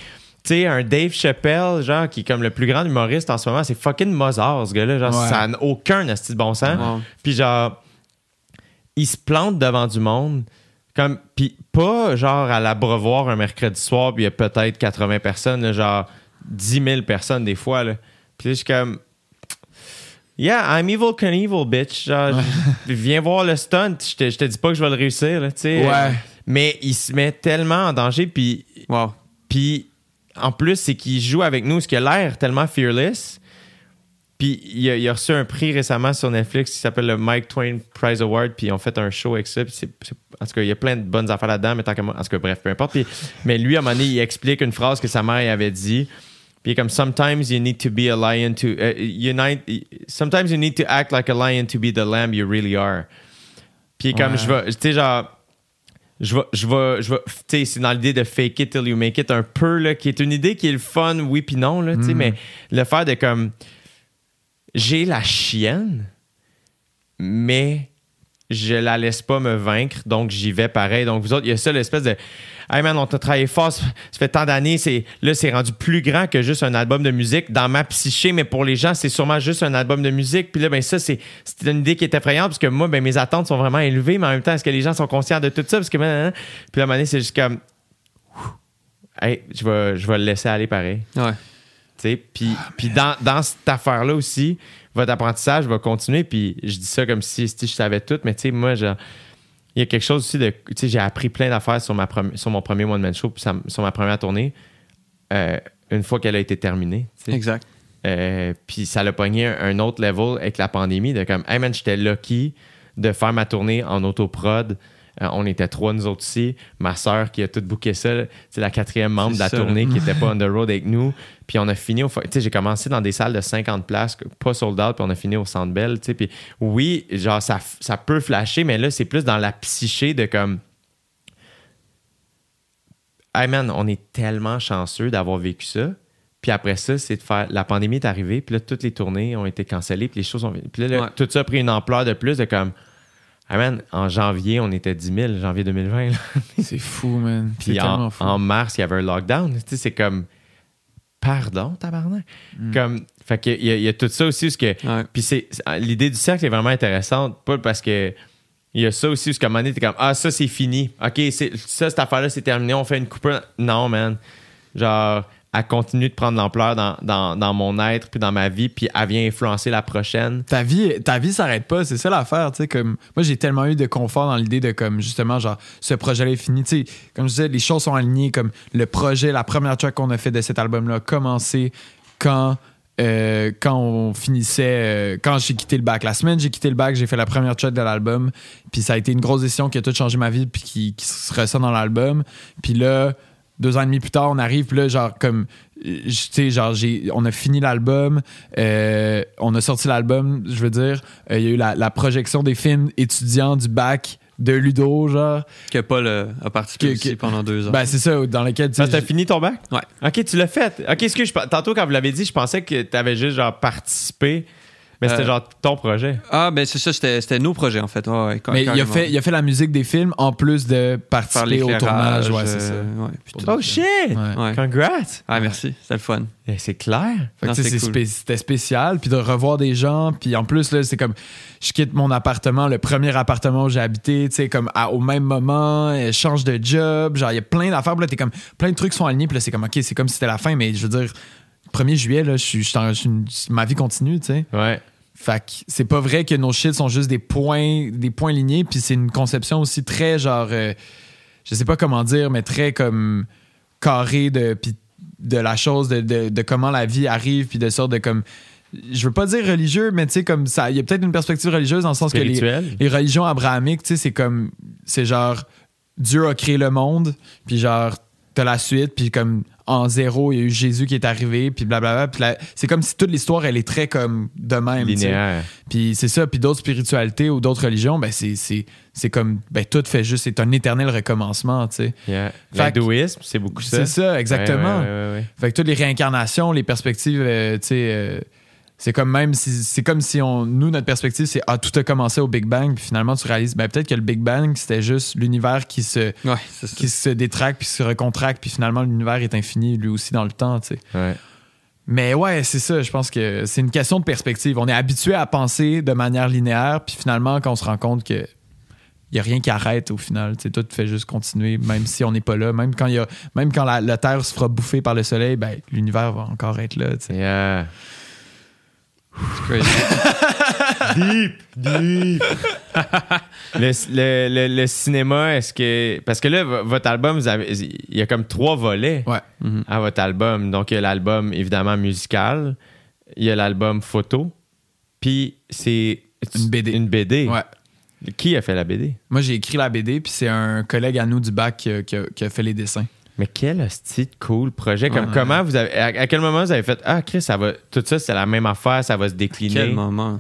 Tu sais, un Dave Chappelle, genre, qui est comme le plus grand humoriste en ce moment, c'est fucking Mozart, ce gars-là. Genre, Ouais. ça n'a aucun asti de bon sens. Puis genre, il se plante devant du monde. Comme, puis pas genre à l'abreuvoir un mercredi soir, puis il y a peut-être 80 personnes, là, genre 10 000 personnes des fois. Là. Puis je suis comme. Yeah, I'm evil Knievel, bitch. Genre, je- viens voir le stunt. Je te, je te dis pas que je vais le réussir, là, tu sais. Ouais. Mais il se met tellement en danger, puis Wow. puis en plus, c'est qu'il joue avec nous, ce qui a l'air tellement fearless. Puis il a, il a reçu un prix récemment sur Netflix qui s'appelle le Mike Twain Prize Award. Puis ils ont fait un show avec ça. Puis c'est- c'est- en tout cas, il y a plein de bonnes affaires là-dedans. Mais tant que moi, en tout cas, bref, peu importe. Puis- mais lui, à un moment donné, il explique une phrase que sa mère il avait dit. Puis comme Sometimes you need to be a lion to. uh, you need- sometimes you need to act like a lion to be the lamb you really are. Puis comme Ouais. je vais. Tu sais, genre je vais, je vais, je vais, tu sais, c'est dans l'idée de fake it till you make it un peu, là, qui est une idée qui est le fun, oui puis non, là, tu sais, mais le faire de comme, j'ai la chienne, mais je la laisse pas me vaincre, donc j'y vais pareil. Donc vous autres, il y a ça l'espèce de, hey man, on t'a travaillé fort, ça fait tant d'années, c'est, là, c'est rendu plus grand que juste un album de musique dans ma psyché, mais pour les gens, c'est sûrement juste un album de musique. Puis là, ben ça, c'est, une idée qui est effrayante, parce que moi, ben mes attentes sont vraiment élevées, mais en même temps, est-ce que les gens sont conscients de tout ça? Parce que, ben, puis là, à un moment donné, c'est juste comme, hey, je vais, je vais le laisser aller pareil. Ouais. Puis, puis dans, dans cette affaire-là aussi, votre apprentissage va continuer. Puis je dis ça comme si, si je savais tout, mais tu sais, moi, genre, il y a quelque chose aussi de. Tu sais, j'ai appris plein d'affaires sur, ma sur mon premier One Man Show, puis ça- sur ma première tournée, euh, une fois qu'elle a été terminée. Exact. Euh, puis ça l'a pogné un, un autre level avec la pandémie, de comme, hey man, j'étais lucky de faire ma tournée en autoprod. Euh, on était trois, nous autres ici. Ma sœur qui a tout booké ça, c'est la quatrième membre de la ça, tournée qui n'était pas on the road avec nous. Puis on a fini au. Tu sais, j'ai commencé dans des salles de 50 places, pas sold out, puis on a fini au Centre Bell. Tu sais, puis oui, genre, ça, ça peut flasher, mais là, c'est plus dans la psyché de comme. Hey man, on est tellement chanceux d'avoir vécu ça. Puis après ça, c'est de faire. La pandémie est arrivée, puis là, toutes les tournées ont été cancellées, puis les choses ont. Puis là, là, Ouais. tout ça a pris une ampleur de plus de comme. Hey man, en janvier, on était 10 000, janvier 2020. là. C'est fou, man. Puis en, tellement fou. en mars, il y avait un lockdown. Tu sais, c'est comme. Pardon, tabarnak. Mm. Comme. Fait qu'il y, y a tout ça aussi. Parce que, Ouais. Puis c'est, l'idée du cercle est vraiment intéressante. Pas parce que. Il y a ça aussi, parce qu'à un moment donné, t'es comme Ah, ça, c'est fini. OK, c'est, ça, cette affaire-là, c'est terminé. On fait une coupure. Non, man. Genre, elle continue de prendre l'ampleur dans, dans, mon être, puis dans ma vie, puis elle vient influencer la prochaine. ta vie ta vie s'arrête pas c'est ça l'affaire tu sais comme moi j'ai tellement eu de confort dans l'idée de comme justement genre ce projet là est fini tu sais comme je disais les choses sont alignées comme le projet la première track qu'on a fait de cet album là a commencé quand euh, quand on finissait euh, quand j'ai quitté le bac la semaine j'ai quitté le bac j'ai fait la première track de l'album puis ça a été une grosse décision qui a tout changé ma vie puis qui, qui se ressent dans l'album puis là deux ans et demi plus tard, on arrive, puis là, genre, comme, euh, tu sais, genre, j'ai, on a fini l'album, euh, on a sorti l'album, je veux dire, euh, il y a eu la, la projection des films étudiants du bac de Ludo, genre. Que Paul euh, a participé Que- aussi que- pendant deux ans. Ben, c'est ça, dans lequel, tu t'as fini ton bac? Ouais. Ok, tu l'as fait. Ok, excuse, je- tantôt quand vous l'avez dit, je pensais que t'avais juste genre participé, mais c'était Euh, genre ton projet. Ah, ben c'est ça, c'était c'était nos projets en fait. Ouais, Mais il a, fait, il a fait la musique des films en plus de participer au tournage. Ouais, c'est ça. euh, ouais, puis tout. Oh shit! Ouais. Congrats! Ah, merci, c'était le fun. Eh, C'est clair. Fait que, Non, tu sais, c'est c'est cool. spé- c'était spécial, puis de revoir des gens, puis en plus là, c'est comme je quitte mon appartement, le premier appartement où j'ai habité, tu sais comme à- au même moment, je change de job, genre il y a plein d'affaires, puis là t'es comme plein de trucs sont alignés, puis là c'est comme ok, c'est comme si c'était la fin, mais je veux dire 1er juillet là, je suis, je une- ma vie continue, tu sais. Ouais. Fait que c'est pas vrai que nos shit sont juste des points, des points lignés, puis c'est une conception aussi très genre, euh, je sais pas comment dire, mais très comme carré de, de la chose, de, de- de comment la vie arrive, puis de sorte de comme, je veux pas dire religieux, mais tu sais comme ça, il y a peut-être une perspective religieuse dans le sens que les, les religions abrahamiques, tu sais, c'est comme, c'est genre, Dieu a créé le monde, puis genre, t'as la suite, puis comme, en zéro, il y a eu Jésus qui est arrivé, puis blablabla. Puis la- c'est comme si toute l'histoire, elle est très comme de même. Linéaire. Puis c'est ça. Puis d'autres spiritualités ou d'autres religions, ben c'est, c'est, c'est comme, ben tout fait juste, c'est un éternel recommencement, tu sais. Yeah. L'hindouisme, c'est beaucoup ça. C'est ça, exactement. Ouais, ouais, ouais, ouais. Fait que toutes les réincarnations, les perspectives, euh, tu sais, euh, c'est comme même si c'est comme si on nous notre perspective c'est ah tout a commencé au Big Bang puis finalement tu réalises ben peut-être que le Big Bang c'était juste l'univers qui se Ouais, qui se détraque puis se recontracte puis finalement l'univers est infini lui aussi dans le temps tu sais Ouais. mais ouais c'est ça je pense que c'est une question de perspective on est habitué à penser de manière linéaire puis finalement quand on se rend compte que il y a rien qui arrête au final tu sais, tout fait juste continuer même si on n'est pas là même quand y a même quand la, la terre se fera bouffer par le soleil ben l'univers va encore être là. Yeah. C'est crazy. Deep, deep. le, le- le- le cinéma, est-ce que. Parce que là, votre album, vous avez, il y a comme trois volets ouais à votre album. Donc, il y a l'album, évidemment, musical. Il y a l'album photo. Puis, c'est. Une BD. Une BD. ouais Qui a fait la BD? Moi, j'ai écrit la BD, puis c'est un collègue à nous du bac qui a, qui a- qui a fait les dessins. Mais quel de cool projet. Comme Ouais. comment vous avez. À, à quel moment vous avez fait Ah, Chris, ça va. Tout ça, c'est la même affaire, ça va se décliner. Quel moment?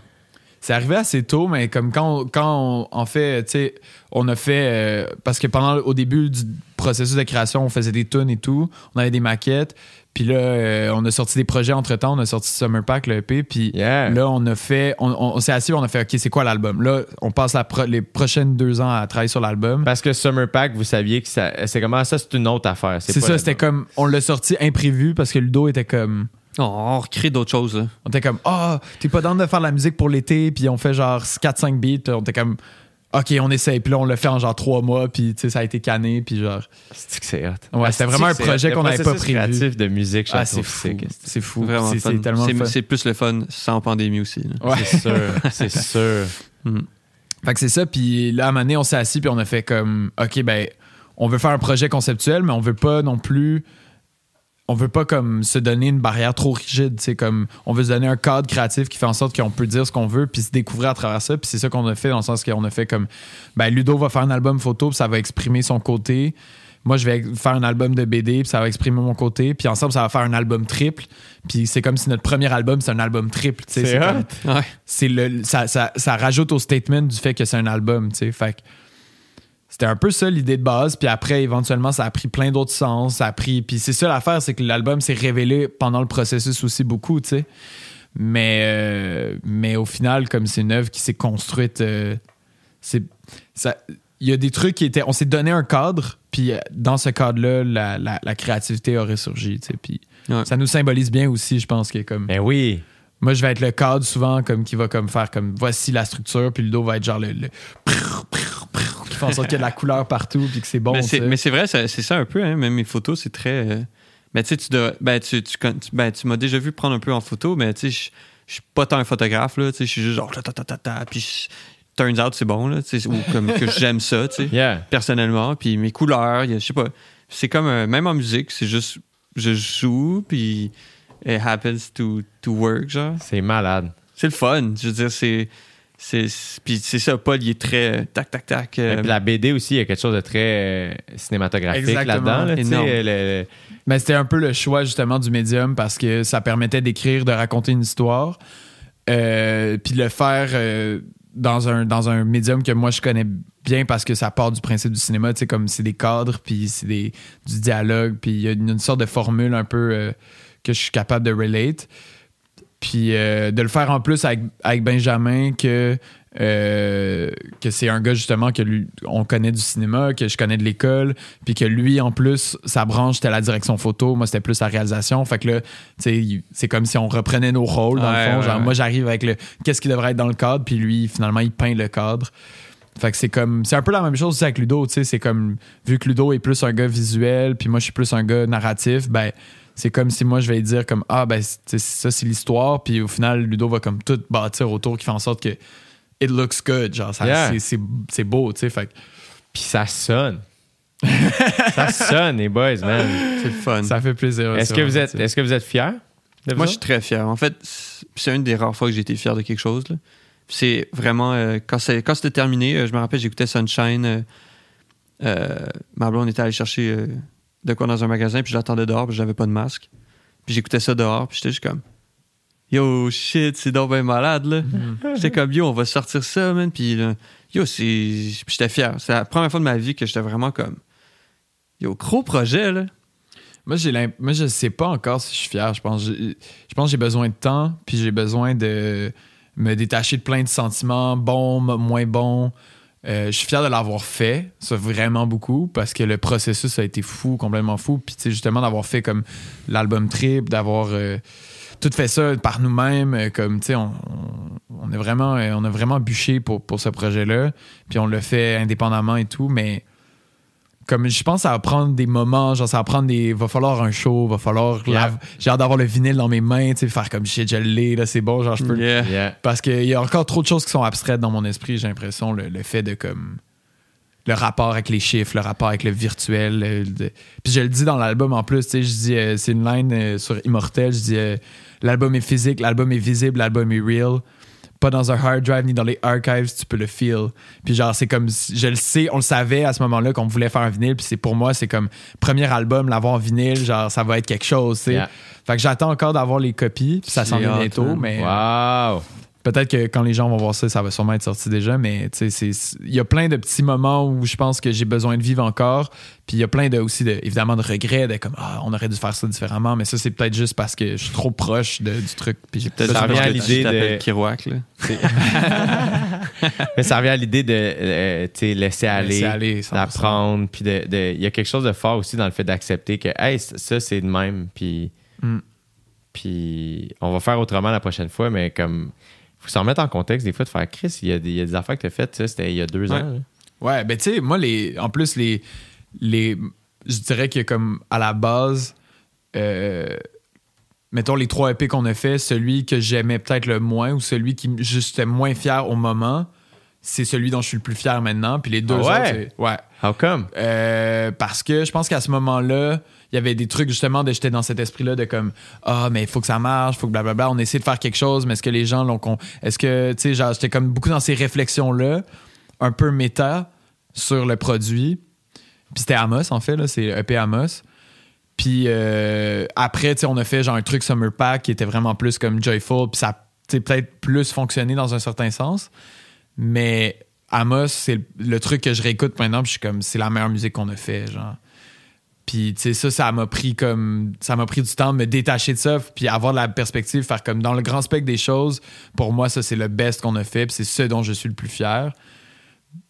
C'est arrivé assez tôt, mais comme quand on, quand on, en fait, tu sais, on a fait. euh, parce que pendant, au début du processus de création, on faisait des tunes et tout, on avait des maquettes, puis là, euh, on a sorti des projets entre temps, on a sorti Summer Pack, le EP, puis Yeah. là, on a fait. On, on- on s'est assis, on a fait, OK, c'est quoi l'album? Là, on passe la pro- les prochaines deux ans à travailler sur l'album. Parce que Summer Pack, vous saviez que ça. C'est comment ça, c'est une autre affaire. C'est ça, c'était comme. On l'a sorti imprévu parce que Ludo était comme. Oh, on recrée d'autres choses. Là. On était comme, ah, t'es pas dans de faire de la musique pour l'été, puis on fait genre 4-5 beats, puis on était comme, ok, on essaye, puis là, on l'a fait en genre 3 mois, puis tu sais, ça a été canné, puis genre, C'est que c'est hot. Ouais, c'était vraiment un projet qu'on n'avait pas prévu. créatif de musique, je ah, c'est fou, c'est fou, Vraiment c'est fun. c'est tellement le C'est- fun. C'est plus le fun sans pandémie aussi. là. Ouais. C'est sûr, c'est sûr. Fait que c'est ça, puis là, à un moment donné, on s'est assis, puis on a fait comme, ok, ben, on veut faire un projet conceptuel, mais on veut pas non plus. On veut pas comme se donner une barrière trop rigide, c'est comme on veut se donner un cadre créatif qui fait en sorte qu'on peut dire ce qu'on veut puis se découvrir à travers ça, puis c'est ça qu'on a fait dans le sens qu'on a fait comme ben Ludo va faire un album photo, puis ça va exprimer son côté. Moi, je vais faire un album de BD, puis ça va exprimer mon côté, puis ensemble ça va faire un album triple, puis c'est comme si notre premier album c'est un album triple, tu sais, C'est. Ouais. c'est le ça, ça, ça rajoute au statement du fait que c'est un album, tu sais. Fait que c'était un peu ça l'idée de base, puis après éventuellement ça a pris plein d'autres sens, ça a pris puis c'est ça l'affaire, c'est que l'album s'est révélé pendant le processus aussi beaucoup, tu sais. Mais euh, mais au final comme c'est une œuvre qui s'est construite euh, c'est ça il y a des trucs qui étaient on s'est donné un cadre, puis euh, dans ce cadre-là la, la, la créativité a ressurgi, tu sais. Puis Ouais. ça nous symbolise bien aussi, je pense que comme Ben oui. moi, je vais être le cadre souvent comme qui va comme faire comme voici la structure, puis Ludo va être genre le, le qui fait en sorte qu'il y a de la couleur partout, puis que c'est bon. mais c'est vrai, c'est ça un peu. Hein, même mes photos, c'est très. euh, Mais tu sais, tu, dois- ben, tu, tu, ben, tu m'as déjà vu prendre un peu en photo, mais tu sais, je je suis pas tant un photographe. là, tu sais, Je suis juste genre ta ta ta ta ta, puis turns out, c'est bon. Là, tu sais, ou comme que j'aime ça, tu sais, Yeah. personnellement. Puis mes couleurs, je sais pas. C'est comme, euh, même en musique, c'est juste, je joue, puis it happens to, to work, genre. C'est malade. C'est le fun. Je veux dire, c'est. C'est c'est- Puis c'est ça, Paul, il est très euh, tac, tac, tac. euh, Et puis la BD aussi, il y a quelque chose de très euh, cinématographique là-dedans. Là, le- Mais c'était un peu le choix justement du médium parce que ça permettait d'écrire, de raconter une histoire, euh, puis de le faire euh, dans un, dans un médium que moi je connais bien parce que ça part du principe du cinéma, tu sais, comme c'est des cadres, puis c'est des, du dialogue, puis il y a une, une sorte de formule un peu euh, que je suis capable de relate. Puis euh, de le faire en plus avec, avec Benjamin, que, euh, que c'est un gars justement que lui, on connaît du cinéma, que je connais de l'école, puis que lui, en plus, sa branche, c'était la direction photo, moi, c'était plus la réalisation. Fait que là, tu sais, il- c'est comme si on reprenait nos rôles, dans Ouais, le fond. Genre, ouais. moi, j'arrive avec le qu'est-ce qui devrait être dans le cadre, puis lui, finalement, il peint le cadre. Fait que c'est comme c'est un peu la même chose aussi avec Ludo, tu sais, c'est comme vu que Ludo est plus un gars visuel, puis moi je suis plus un gars narratif, ben c'est comme si moi je vais dire comme ah ben ça c'est l'histoire, puis au final Ludo va comme tout bâtir autour qui fait en sorte que it looks good, genre ça, Yeah. c'est- beau, tu sais, fait Puis ça sonne. ça sonne, les boys, man. C'est fun. ça fait plaisir. Est-ce que, vous êtes, est-ce que vous êtes vous Moi, je suis très fier. En fait, c'est c'est une des rares fois que j'ai été fier de quelque chose. là. C'est vraiment. euh, quand c'est- quand c'était terminé, euh, je me rappelle, j'écoutais Sunshine. euh, euh, ma blonde était allée chercher euh, de quoi dans un magasin, puis je l'attendais dehors, puis j'avais pas de masque. Puis j'écoutais ça dehors, puis j'étais juste comme. Yo, shit, c'est donc bien malade, là. J'étais comme, yo, on va sortir ça, man. Puis, là, yo, c'est. Puis j'étais fier. C'est la première fois de ma vie que j'étais vraiment comme. Yo, gros projet, là. Moi, j'ai moi, je sais pas encore si je suis fier. Je pense, je, je pense que j'ai besoin de temps, puis j'ai besoin de me détacher de plein de sentiments, bons, mo- moins bons. Euh, je suis fier de l'avoir fait, ça vraiment beaucoup, parce que le processus a été fou, complètement fou. Puis, justement, d'avoir fait comme l'album Trip, d'avoir euh, tout fait ça par nous-mêmes, euh, comme, tu sais, on, a vraiment bûché pour, pour ce projet-là. Puis, on l'a fait indépendamment et tout, mais comme je pense que ça va prendre des moments, genre ça va prendre des. Va falloir un show, va falloir. Yeah. la- J'ai hâte d'avoir le vinyle dans mes mains, tu sais, faire comme shit, je l'ai, là, c'est bon, genre je peux. Yeah. Yeah. Parce qu'il y a encore trop de choses qui sont abstraites dans mon esprit, j'ai l'impression, le, le fait de comme. Le rapport avec les chiffres, le rapport avec le virtuel. le- le- Puis je le dis dans l'album en plus, tu sais, je dis, euh, c'est une line euh, sur Immortel, je dis, euh, l'album est physique, l'album est visible, l'album est real. Pas dans un hard drive ni dans les archives, tu peux le feel. Puis genre, c'est comme, je le sais, on le savait à ce moment-là qu'on voulait faire un vinyle. Puis c'est pour moi, c'est comme, premier album, l'avoir en vinyle, genre, ça va être quelque chose, tu sais. Yeah. Fait que j'attends encore d'avoir les copies, puis ça s'en vient bientôt, mais Wow! Peut-être que quand les gens vont voir ça, ça va sûrement être sorti déjà, mais tu sais, c'est- il y a plein de petits moments où je pense que j'ai besoin de vivre encore, puis il y a plein de, aussi, de, évidemment, de regrets, de comme, ah, on aurait dû faire ça différemment, mais ça, c'est peut-être juste parce que je suis trop proche de- du truc, puis j'ai Peut-être Ça revient à l'idée de- Kirouac, là. Mais ça revient à l'idée de euh, tu sais, laisser aller, Laisser aller, 100%. d'apprendre. Puis de- de- il y a quelque chose de fort aussi dans le fait d'accepter que hey, ça, c'est de même. Puis, Mm. puis on va faire autrement la prochaine fois, mais comme faut s'en mettre en contexte des fois de faire Chris, il y a des, il y a des affaires que tu as faites, c'était il y a deux Ouais. ans. là. Ouais, ben tu sais, moi, les, en plus, les, les. Je dirais que comme à la base, euh, mettons les trois EP qu'on a fait, celui que j'aimais peut-être le moins ou celui qui j'étais moins fier au moment, c'est celui dont je suis le plus fier maintenant. Puis les deux Ah ouais? autres, c'est- ouais. How come? Euh, parce que je pense qu'à ce moment-là, il y avait des trucs justement j'étais dans cet esprit-là de comme ah mais il faut que ça marche, faut que blablabla, on essaie de faire quelque chose, mais est-ce que les gens l'ont con- est-ce que tu sais j'étais comme beaucoup dans ces réflexions-là, un peu méta sur le produit. Puis c'était Amos en fait là, c'est EP Amos. Puis euh, après tu sais on a fait genre un truc Summer Pack qui était vraiment plus comme joyful, puis ça peut-être plus fonctionné dans un certain sens. Mais Amos, c'est le, le truc que je réécoute maintenant, puis je suis comme, c'est la meilleure musique qu'on a fait, genre. Puis, tu sais, ça, ça m'a pris comme. Ça m'a pris du temps de me détacher de ça, puis avoir de la perspective, faire comme dans le grand spectre des choses. Pour moi, ça, c'est le best qu'on a fait, puis c'est ce dont je suis le plus fier.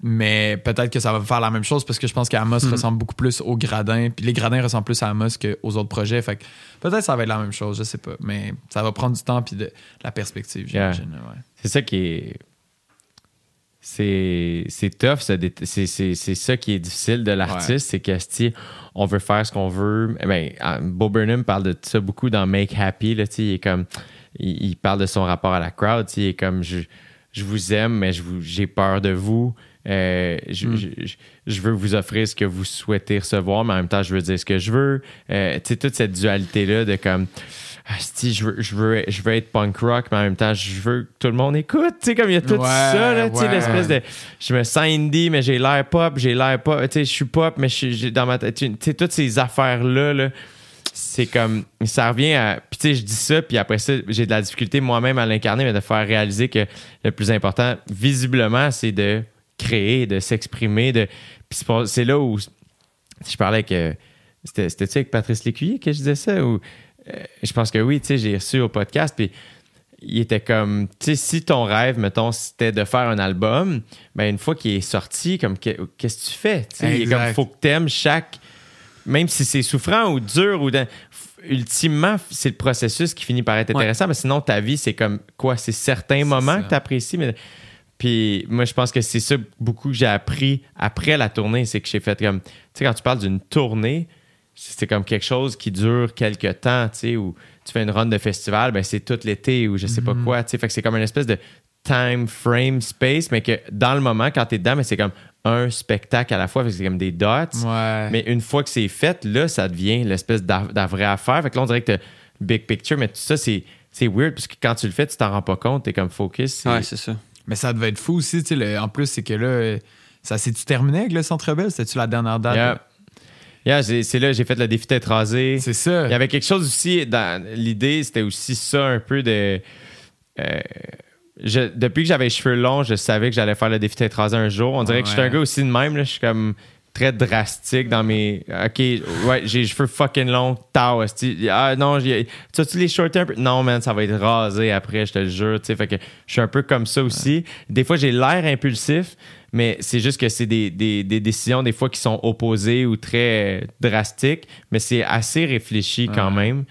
Mais peut-être que ça va faire la même chose parce que je pense qu'Amos ressemble beaucoup plus au gradin, puis les gradins ressemblent plus à Amos qu'aux autres projets. Fait que peut-être que ça va être la même chose, je sais pas. Mais ça va prendre du temps, puis de la perspective, Yeah. j'imagine. ouais. C'est ça qui est. C'est, tough, c'est, ça qui est difficile de l'artiste, c'est que si on veut faire ce qu'on veut. Ben, euh, Bo Burnham parle de ça beaucoup dans Make Happy. Là, il, est comme, il, il parle de son rapport à la crowd. Il est comme je, je vous aime, mais j'ai peur de vous. Euh, je, je- je- je veux vous offrir ce que vous souhaitez recevoir, mais en même temps, je veux dire ce que je veux. Euh, tu sais, toute cette dualité-là de comme. Asti, je veux, je, veux, je veux être punk rock, mais en même temps, je veux que tout le monde écoute. Tu sais, comme il y a tout Ouais, ça, là, tu sais, ouais. l'espèce de. Je me sens indie, mais j'ai l'air pop, j'ai l'air pop. Tu sais, je suis pop, mais je suis- dans ma tête. Tu sais, toutes ces affaires-là, là, c'est comme ça revient à puis tu sais je dis ça puis après ça j'ai de la difficulté moi-même à l'incarner mais de faire réaliser que le plus important visiblement c'est de créer de s'exprimer de puis c'est là où je parlais que c'était c'était avec Patrice Lécuyer que je disais ça ou euh, je pense que oui tu sais j'ai reçu au podcast puis il était comme tu sais si ton rêve mettons c'était de faire un album ben une fois qu'il est sorti comme que- qu'est-ce que tu fais? Tu sais il est Exact. comme faut que t'aimes chaque même si c'est souffrant ou dur ou dans- ultimement c'est le processus qui finit par être Ouais. intéressant mais sinon ta vie c'est comme quoi? C'est certains moments ça. que tu apprécies mais puis moi je pense que c'est ça beaucoup que j'ai appris après la tournée c'est que j'ai fait comme tu sais quand tu parles d'une tournée c'est comme quelque chose qui dure quelques temps tu sais ou tu fais une run de festival ben c'est tout l'été ou je sais pas quoi tu sais fait que c'est comme une espèce de time frame space mais que dans le moment quand tu es dedans mais c'est comme un spectacle à la fois fait que c'est comme des dots Ouais. mais une fois que c'est fait, là, ça devient l'espèce de vraie affaire. Fait que là, on dirait que t'as big picture, mais tout ça, c'est, c'est weird parce que quand tu le fais, tu t'en rends pas compte. T'es comme focus. Ouais, c'est ça. Mais ça devait être fou aussi, tu sais. En plus, c'est que là, ça s'est-tu terminé avec le Centre Bell? C'était-tu la dernière date? Yeah, c'est, c'est là, j'ai fait le défi tête rasée. C'est ça. Il y avait quelque chose aussi dans l'idée, c'était aussi ça un peu de. euh, je- depuis que j'avais les cheveux longs, je savais que j'allais faire le défi tête rasée un jour. On dirait que je suis un gars aussi de même. Là, je suis comme très drastique dans mes. Ok, ouais, j'ai les cheveux fucking longs. Tao. Ah non, tu as-tu les shorter un peu? Non, man, ça va être rasé après, je te le jure. Fait que je suis un peu comme ça aussi. Des fois, j'ai l'air impulsif, mais c'est juste que c'est des, des- des décisions, des fois, qui sont opposées ou très euh, drastiques, mais c'est assez réfléchi quand Ouais. même.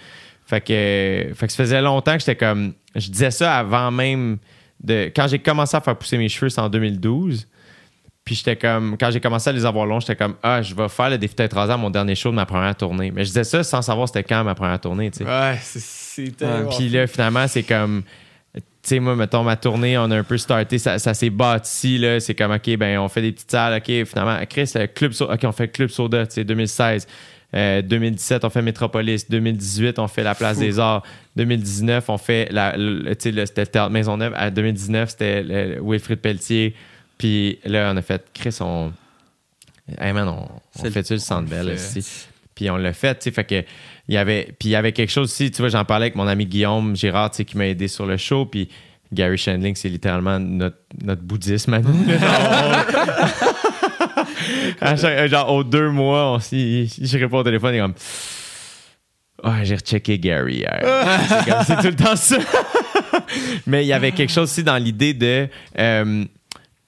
Fait que, fait que ça faisait longtemps que j'étais comme. Je disais ça avant même de. Quand j'ai commencé à faire pousser mes cheveux, c'est en 2012. Puis j'étais comme. Quand j'ai commencé à les avoir longs, j'étais comme Ah, je vais faire le défi tête rasée à mon dernier show de ma première tournée. Mais je disais ça sans savoir c'était quand ma première tournée, tu sais. Ouais, c'est-. Puis là, finalement, c'est comme. Tu sais, moi, mettons, ma tournée, on a un peu starté, ça, ça s'est bâti, là. C'est comme, OK, ben, on fait des petites salles, OK, finalement, Chris, le Club Soda, OK, on fait Club Soda, tu sais, 2016. Euh, 2017, on fait Métropolis. 2018, on fait la Place des Arts. 2019, on fait la, le- tu sais, le- c'était le Théâtre Maisonneuve. À 2019, c'était Wilfrid Pelletier. Puis là, on a fait, Chris, on. Hey man, on, on fait-tu le Centre Bell aussi? Puis on l'a fait, tu sais, fait que il y avait puis il y avait quelque chose aussi, tu vois, j'en parlais avec mon ami Guillaume Girard, tu sais, qui m'a aidé sur le show, puis Gary Shandling, c'est littéralement notre, notre bouddhisme à nous. genre, à chaque- genre, aux deux mois, on, je réponds au téléphone et comme Ouais, j'ai rechecké Gary hier. c'est, comme- c'est tout le temps ça. Mais il y avait quelque chose aussi dans l'idée de euh,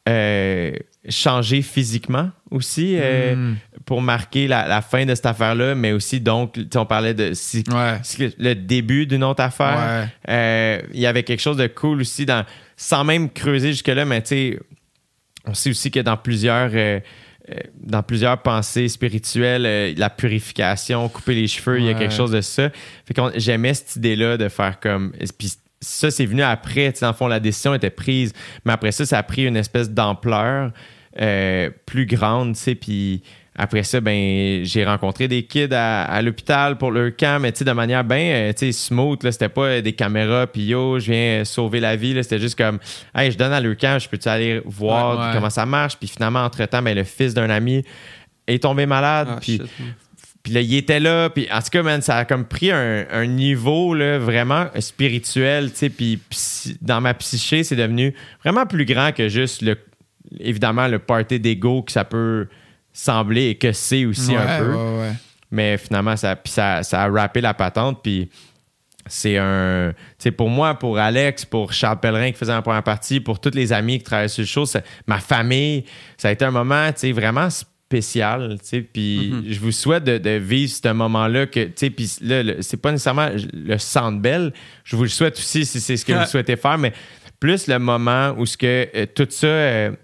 euh, changer physiquement aussi euh, Mm. pour marquer la, la fin de cette affaire-là, mais aussi donc, on parlait de si- Ouais. si- le début d'une autre affaire. Ouais. Euh, Il y avait quelque chose de cool aussi, dans, sans même creuser jusque-là, mais tu sais, on sait aussi que dans plusieurs, euh, dans plusieurs pensées spirituelles, la purification, couper les cheveux, il y a quelque chose de ça. Fait qu'on j'aimais cette idée-là de faire comme. Puis ça, c'est venu après. tu sais, Dans le fond, la décision était prise. Mais après ça, ça a pris une espèce d'ampleur euh, plus grande, tu sais. Puis après ça, ben, j'ai rencontré des kids à, à l'hôpital pour leur camp, mais tu sais, de manière bien, tu sais, smooth, là. C'était pas euh, des caméras, puis yo, je viens sauver la vie, là. C'était juste comme, hey, je donne à leur camp, je peux-tu aller voir Ouais, ouais. comment ça marche? Puis finalement, entre-temps, ben, le fils d'un ami est tombé malade, Ah, puis shit. Puis là, il était là. Puis en tout cas, man, ça a comme pris un, un niveau là, vraiment spirituel. tu sais, Puis dans ma psyché, c'est devenu vraiment plus grand que juste le, évidemment le party d'ego que ça peut sembler et que c'est aussi un peu. ouais, ouais. Mais finalement, ça, ça, ça a rappé la patente. Puis c'est un. C'est pour moi, pour Alex, pour Charles Pellerin qui faisait la première partie, pour tous les amis qui travaillaient sur le show, ma famille, ça a été un moment, tu sais, vraiment spécial, tu sais. Puis je vous souhaite de, de vivre ce moment-là que, tu sais, puis là, c'est pas nécessairement le belle. Je vous le souhaite aussi si c'est ce que vous souhaitez faire, mais plus le moment où ce que euh, tout ça.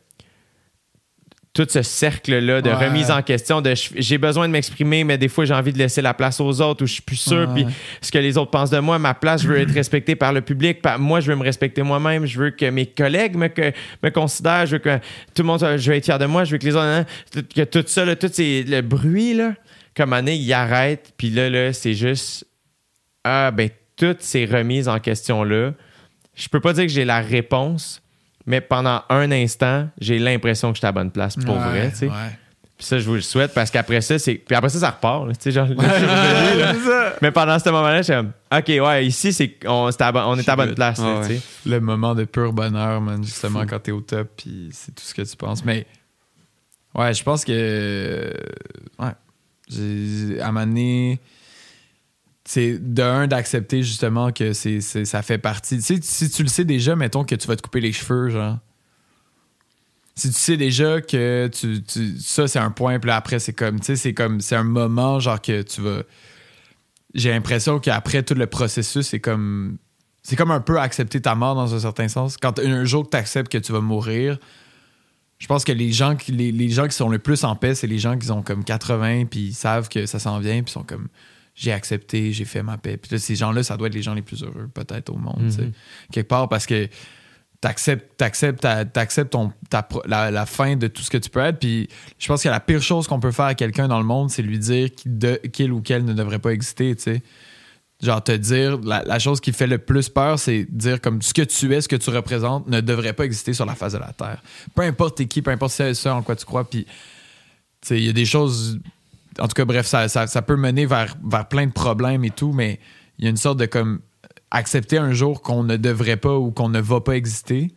Tout ce cercle-là de Ouais. remise en question, de j'ai besoin de m'exprimer, mais des fois j'ai envie de laisser la place aux autres ou je suis plus sûr, puis ce que les autres pensent de moi, ma place, je veux être respecté par le public, par- moi je veux me respecter moi-même, je veux que mes collègues me, que- me considèrent, je veux que tout le monde, je veux être fier de moi, je veux que les autres, hein, que tout ça, là, tout ces- le bruit, là, comme année, il arrête, puis là, là c'est juste, ah ben, toutes ces remises en question-là, je peux pas dire que j'ai la réponse, mais pendant un instant, j'ai l'impression que je suis à la bonne place pour Ouais, vrai, tu sais. ouais. Puis ça, je vous le souhaite parce qu'après ça, c'est. Puis après ça, ça repart. là. Tu sais, genre, revenu, là. Ça. Mais pendant ce moment-là, je suis comme, OK, ouais, ici, c'est, on, à est à bonne place. là, tu ouais. sais. Le moment de pur bonheur, man, justement, quand t'es au top, puis c'est tout ce que tu penses. Mais, ouais, je pense que. Ouais. J'ai- À un moment donné, c'est de un d'accepter justement que c'est, ça fait partie. Tu sais, si tu le sais déjà, mettons que tu vas te couper les cheveux, genre. Si tu sais déjà que tu, tu- ça c'est un point, puis après c'est comme, tu sais, c'est comme, c'est un moment genre que tu vas. J'ai l'impression qu'après tout le processus, c'est comme, c'est comme un peu accepter ta mort dans un certain sens. Quand un jour que tu acceptes que tu vas mourir, je pense que les gens qui, les, les gens qui sont le plus en paix, c'est les gens qui ont comme 80 puis ils savent que ça s'en vient puis sont comme j'ai accepté, j'ai fait ma paix. Puis là, ces gens-là, ça doit être les gens les plus heureux peut-être au monde, sais. quelque part parce que t'acceptes t'acceptes ta- t'acceptes ton ta la, la fin de tout ce que tu peux être puis je pense que la pire chose qu'on peut faire à quelqu'un dans le monde c'est lui dire qu'il ou qu'elle ne devrait pas exister tu sais genre te dire la, la chose qui fait le plus peur c'est dire comme ce que tu es ce que tu représentes ne devrait pas exister sur la face de la terre peu importe t'es qui peu importe ce, ce en quoi tu crois puis tu sais il y a des choses en tout cas bref ça, ça, ça peut mener vers, vers plein de problèmes et tout mais il y a une sorte de comme accepter un jour qu'on ne devrait pas ou qu'on ne va pas exister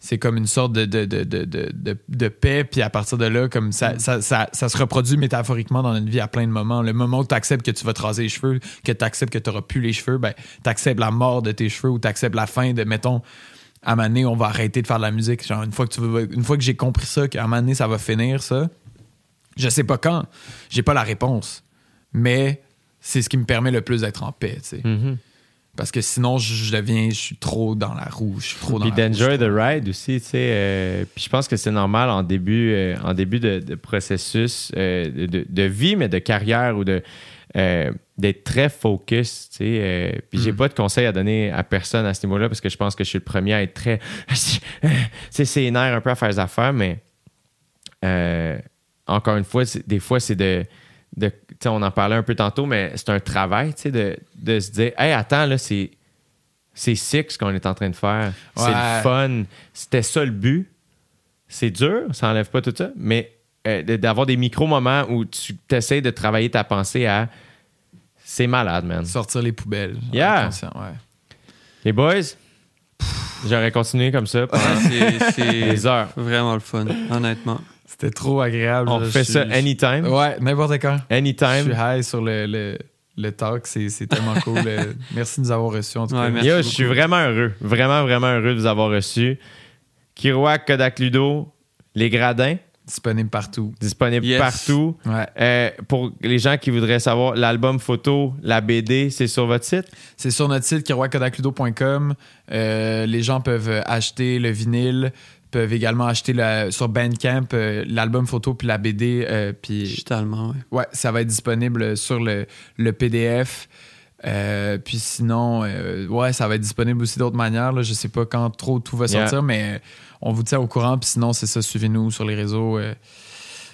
c'est comme une sorte de, de, de, de, de, paix, puis à partir de là, comme ça, ça, ça, ça se reproduit métaphoriquement dans notre vie à plein de moments. Le moment où tu acceptes que tu vas te raser les cheveux, que tu acceptes que tu n'auras plus les cheveux, ben, tu acceptes la mort de tes cheveux ou tu acceptes la fin de, mettons, à un moment donné, on va arrêter de faire de la musique. Genre, une fois que, tu une fois que j'ai compris ça, qu'à un moment donné, ça va finir, ça, je sais pas quand, j'ai pas la réponse, mais c'est ce qui me permet le plus d'être en paix, tu sais. Mhm. Parce que sinon, je, je deviens, je suis trop dans la roue, je suis trop dans Puis d'enjoy the ride aussi, tu sais. euh, puis je pense que c'est normal en début, euh, en début de, de processus euh, de, vie, mais de carrière ou de d'être très focus, tu sais. puis j'ai Mm. pas de conseils à donner à personne à ce niveau-là parce que je pense que je suis le premier à être très, tu sais, c'est nerfs un peu à faire des affaires, mais euh, encore une fois, des fois c'est de de- tu sais, on en parlait un peu tantôt, mais c'est un travail, tu sais, de, de se dire, hey, attends, là, c'est, c'est sick ce qu'on est en train de faire. C'est le fun. C'était ça le but. C'est dur, ça enlève pas tout ça, mais euh, d'avoir des micro-moments où tu essaies de travailler ta pensée à c'est malade, man. sortir les poubelles. Yeah. Conscient, ouais. Les boys, j'aurais continué comme ça pendant des heures. vraiment le fun, honnêtement. C'était trop agréable. On là. fait Je ça suis- anytime. Ouais, n'importe quand. Je Anytime. suis high sur le, le, le talk. C'est tellement cool. Euh, Merci de nous avoir reçus, en tout Ouais, cas. merci. Yo, je suis vraiment heureux. Vraiment, vraiment heureux de vous avoir reçus. Kiroak, Kodak Ludo, Les Gradins, Disponible partout. disponibles Yes. partout. Ouais. Euh, pour les gens qui voudraient savoir, l'album photo, la BD, c'est sur votre site? C'est sur notre site kiroakodakludo.com. Euh, les gens peuvent acheter le vinyle, peuvent également acheter la- sur Bandcamp euh, l'album photo puis la BD. euh, puis Digitalement, ouais. Ouais, ça va être disponible sur le, le PDF. Euh, puis sinon, euh, ouais, ça va être disponible aussi d'autres manières. Là. Je sais pas quand trop tout va Yeah. sortir, mais euh, on vous tient au courant. Puis sinon, c'est ça, suivez-nous sur les réseaux. euh,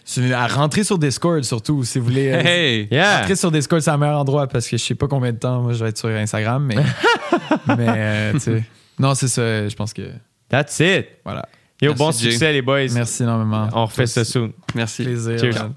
suivez- à rentrer sur Discord surtout, si vous voulez. euh, Hey! Yeah! Rentrer sur Discord, c'est le meilleur endroit parce que je sais pas combien de temps moi je vais être sur Instagram, mais. mais, euh, tu sais. Non, c'est ça, je pense que. That's it. Voilà. Yo, Merci, bon Jay. succès, les boys. Merci énormément. On refait ça soon. Merci. Plaisir. Cheers. man.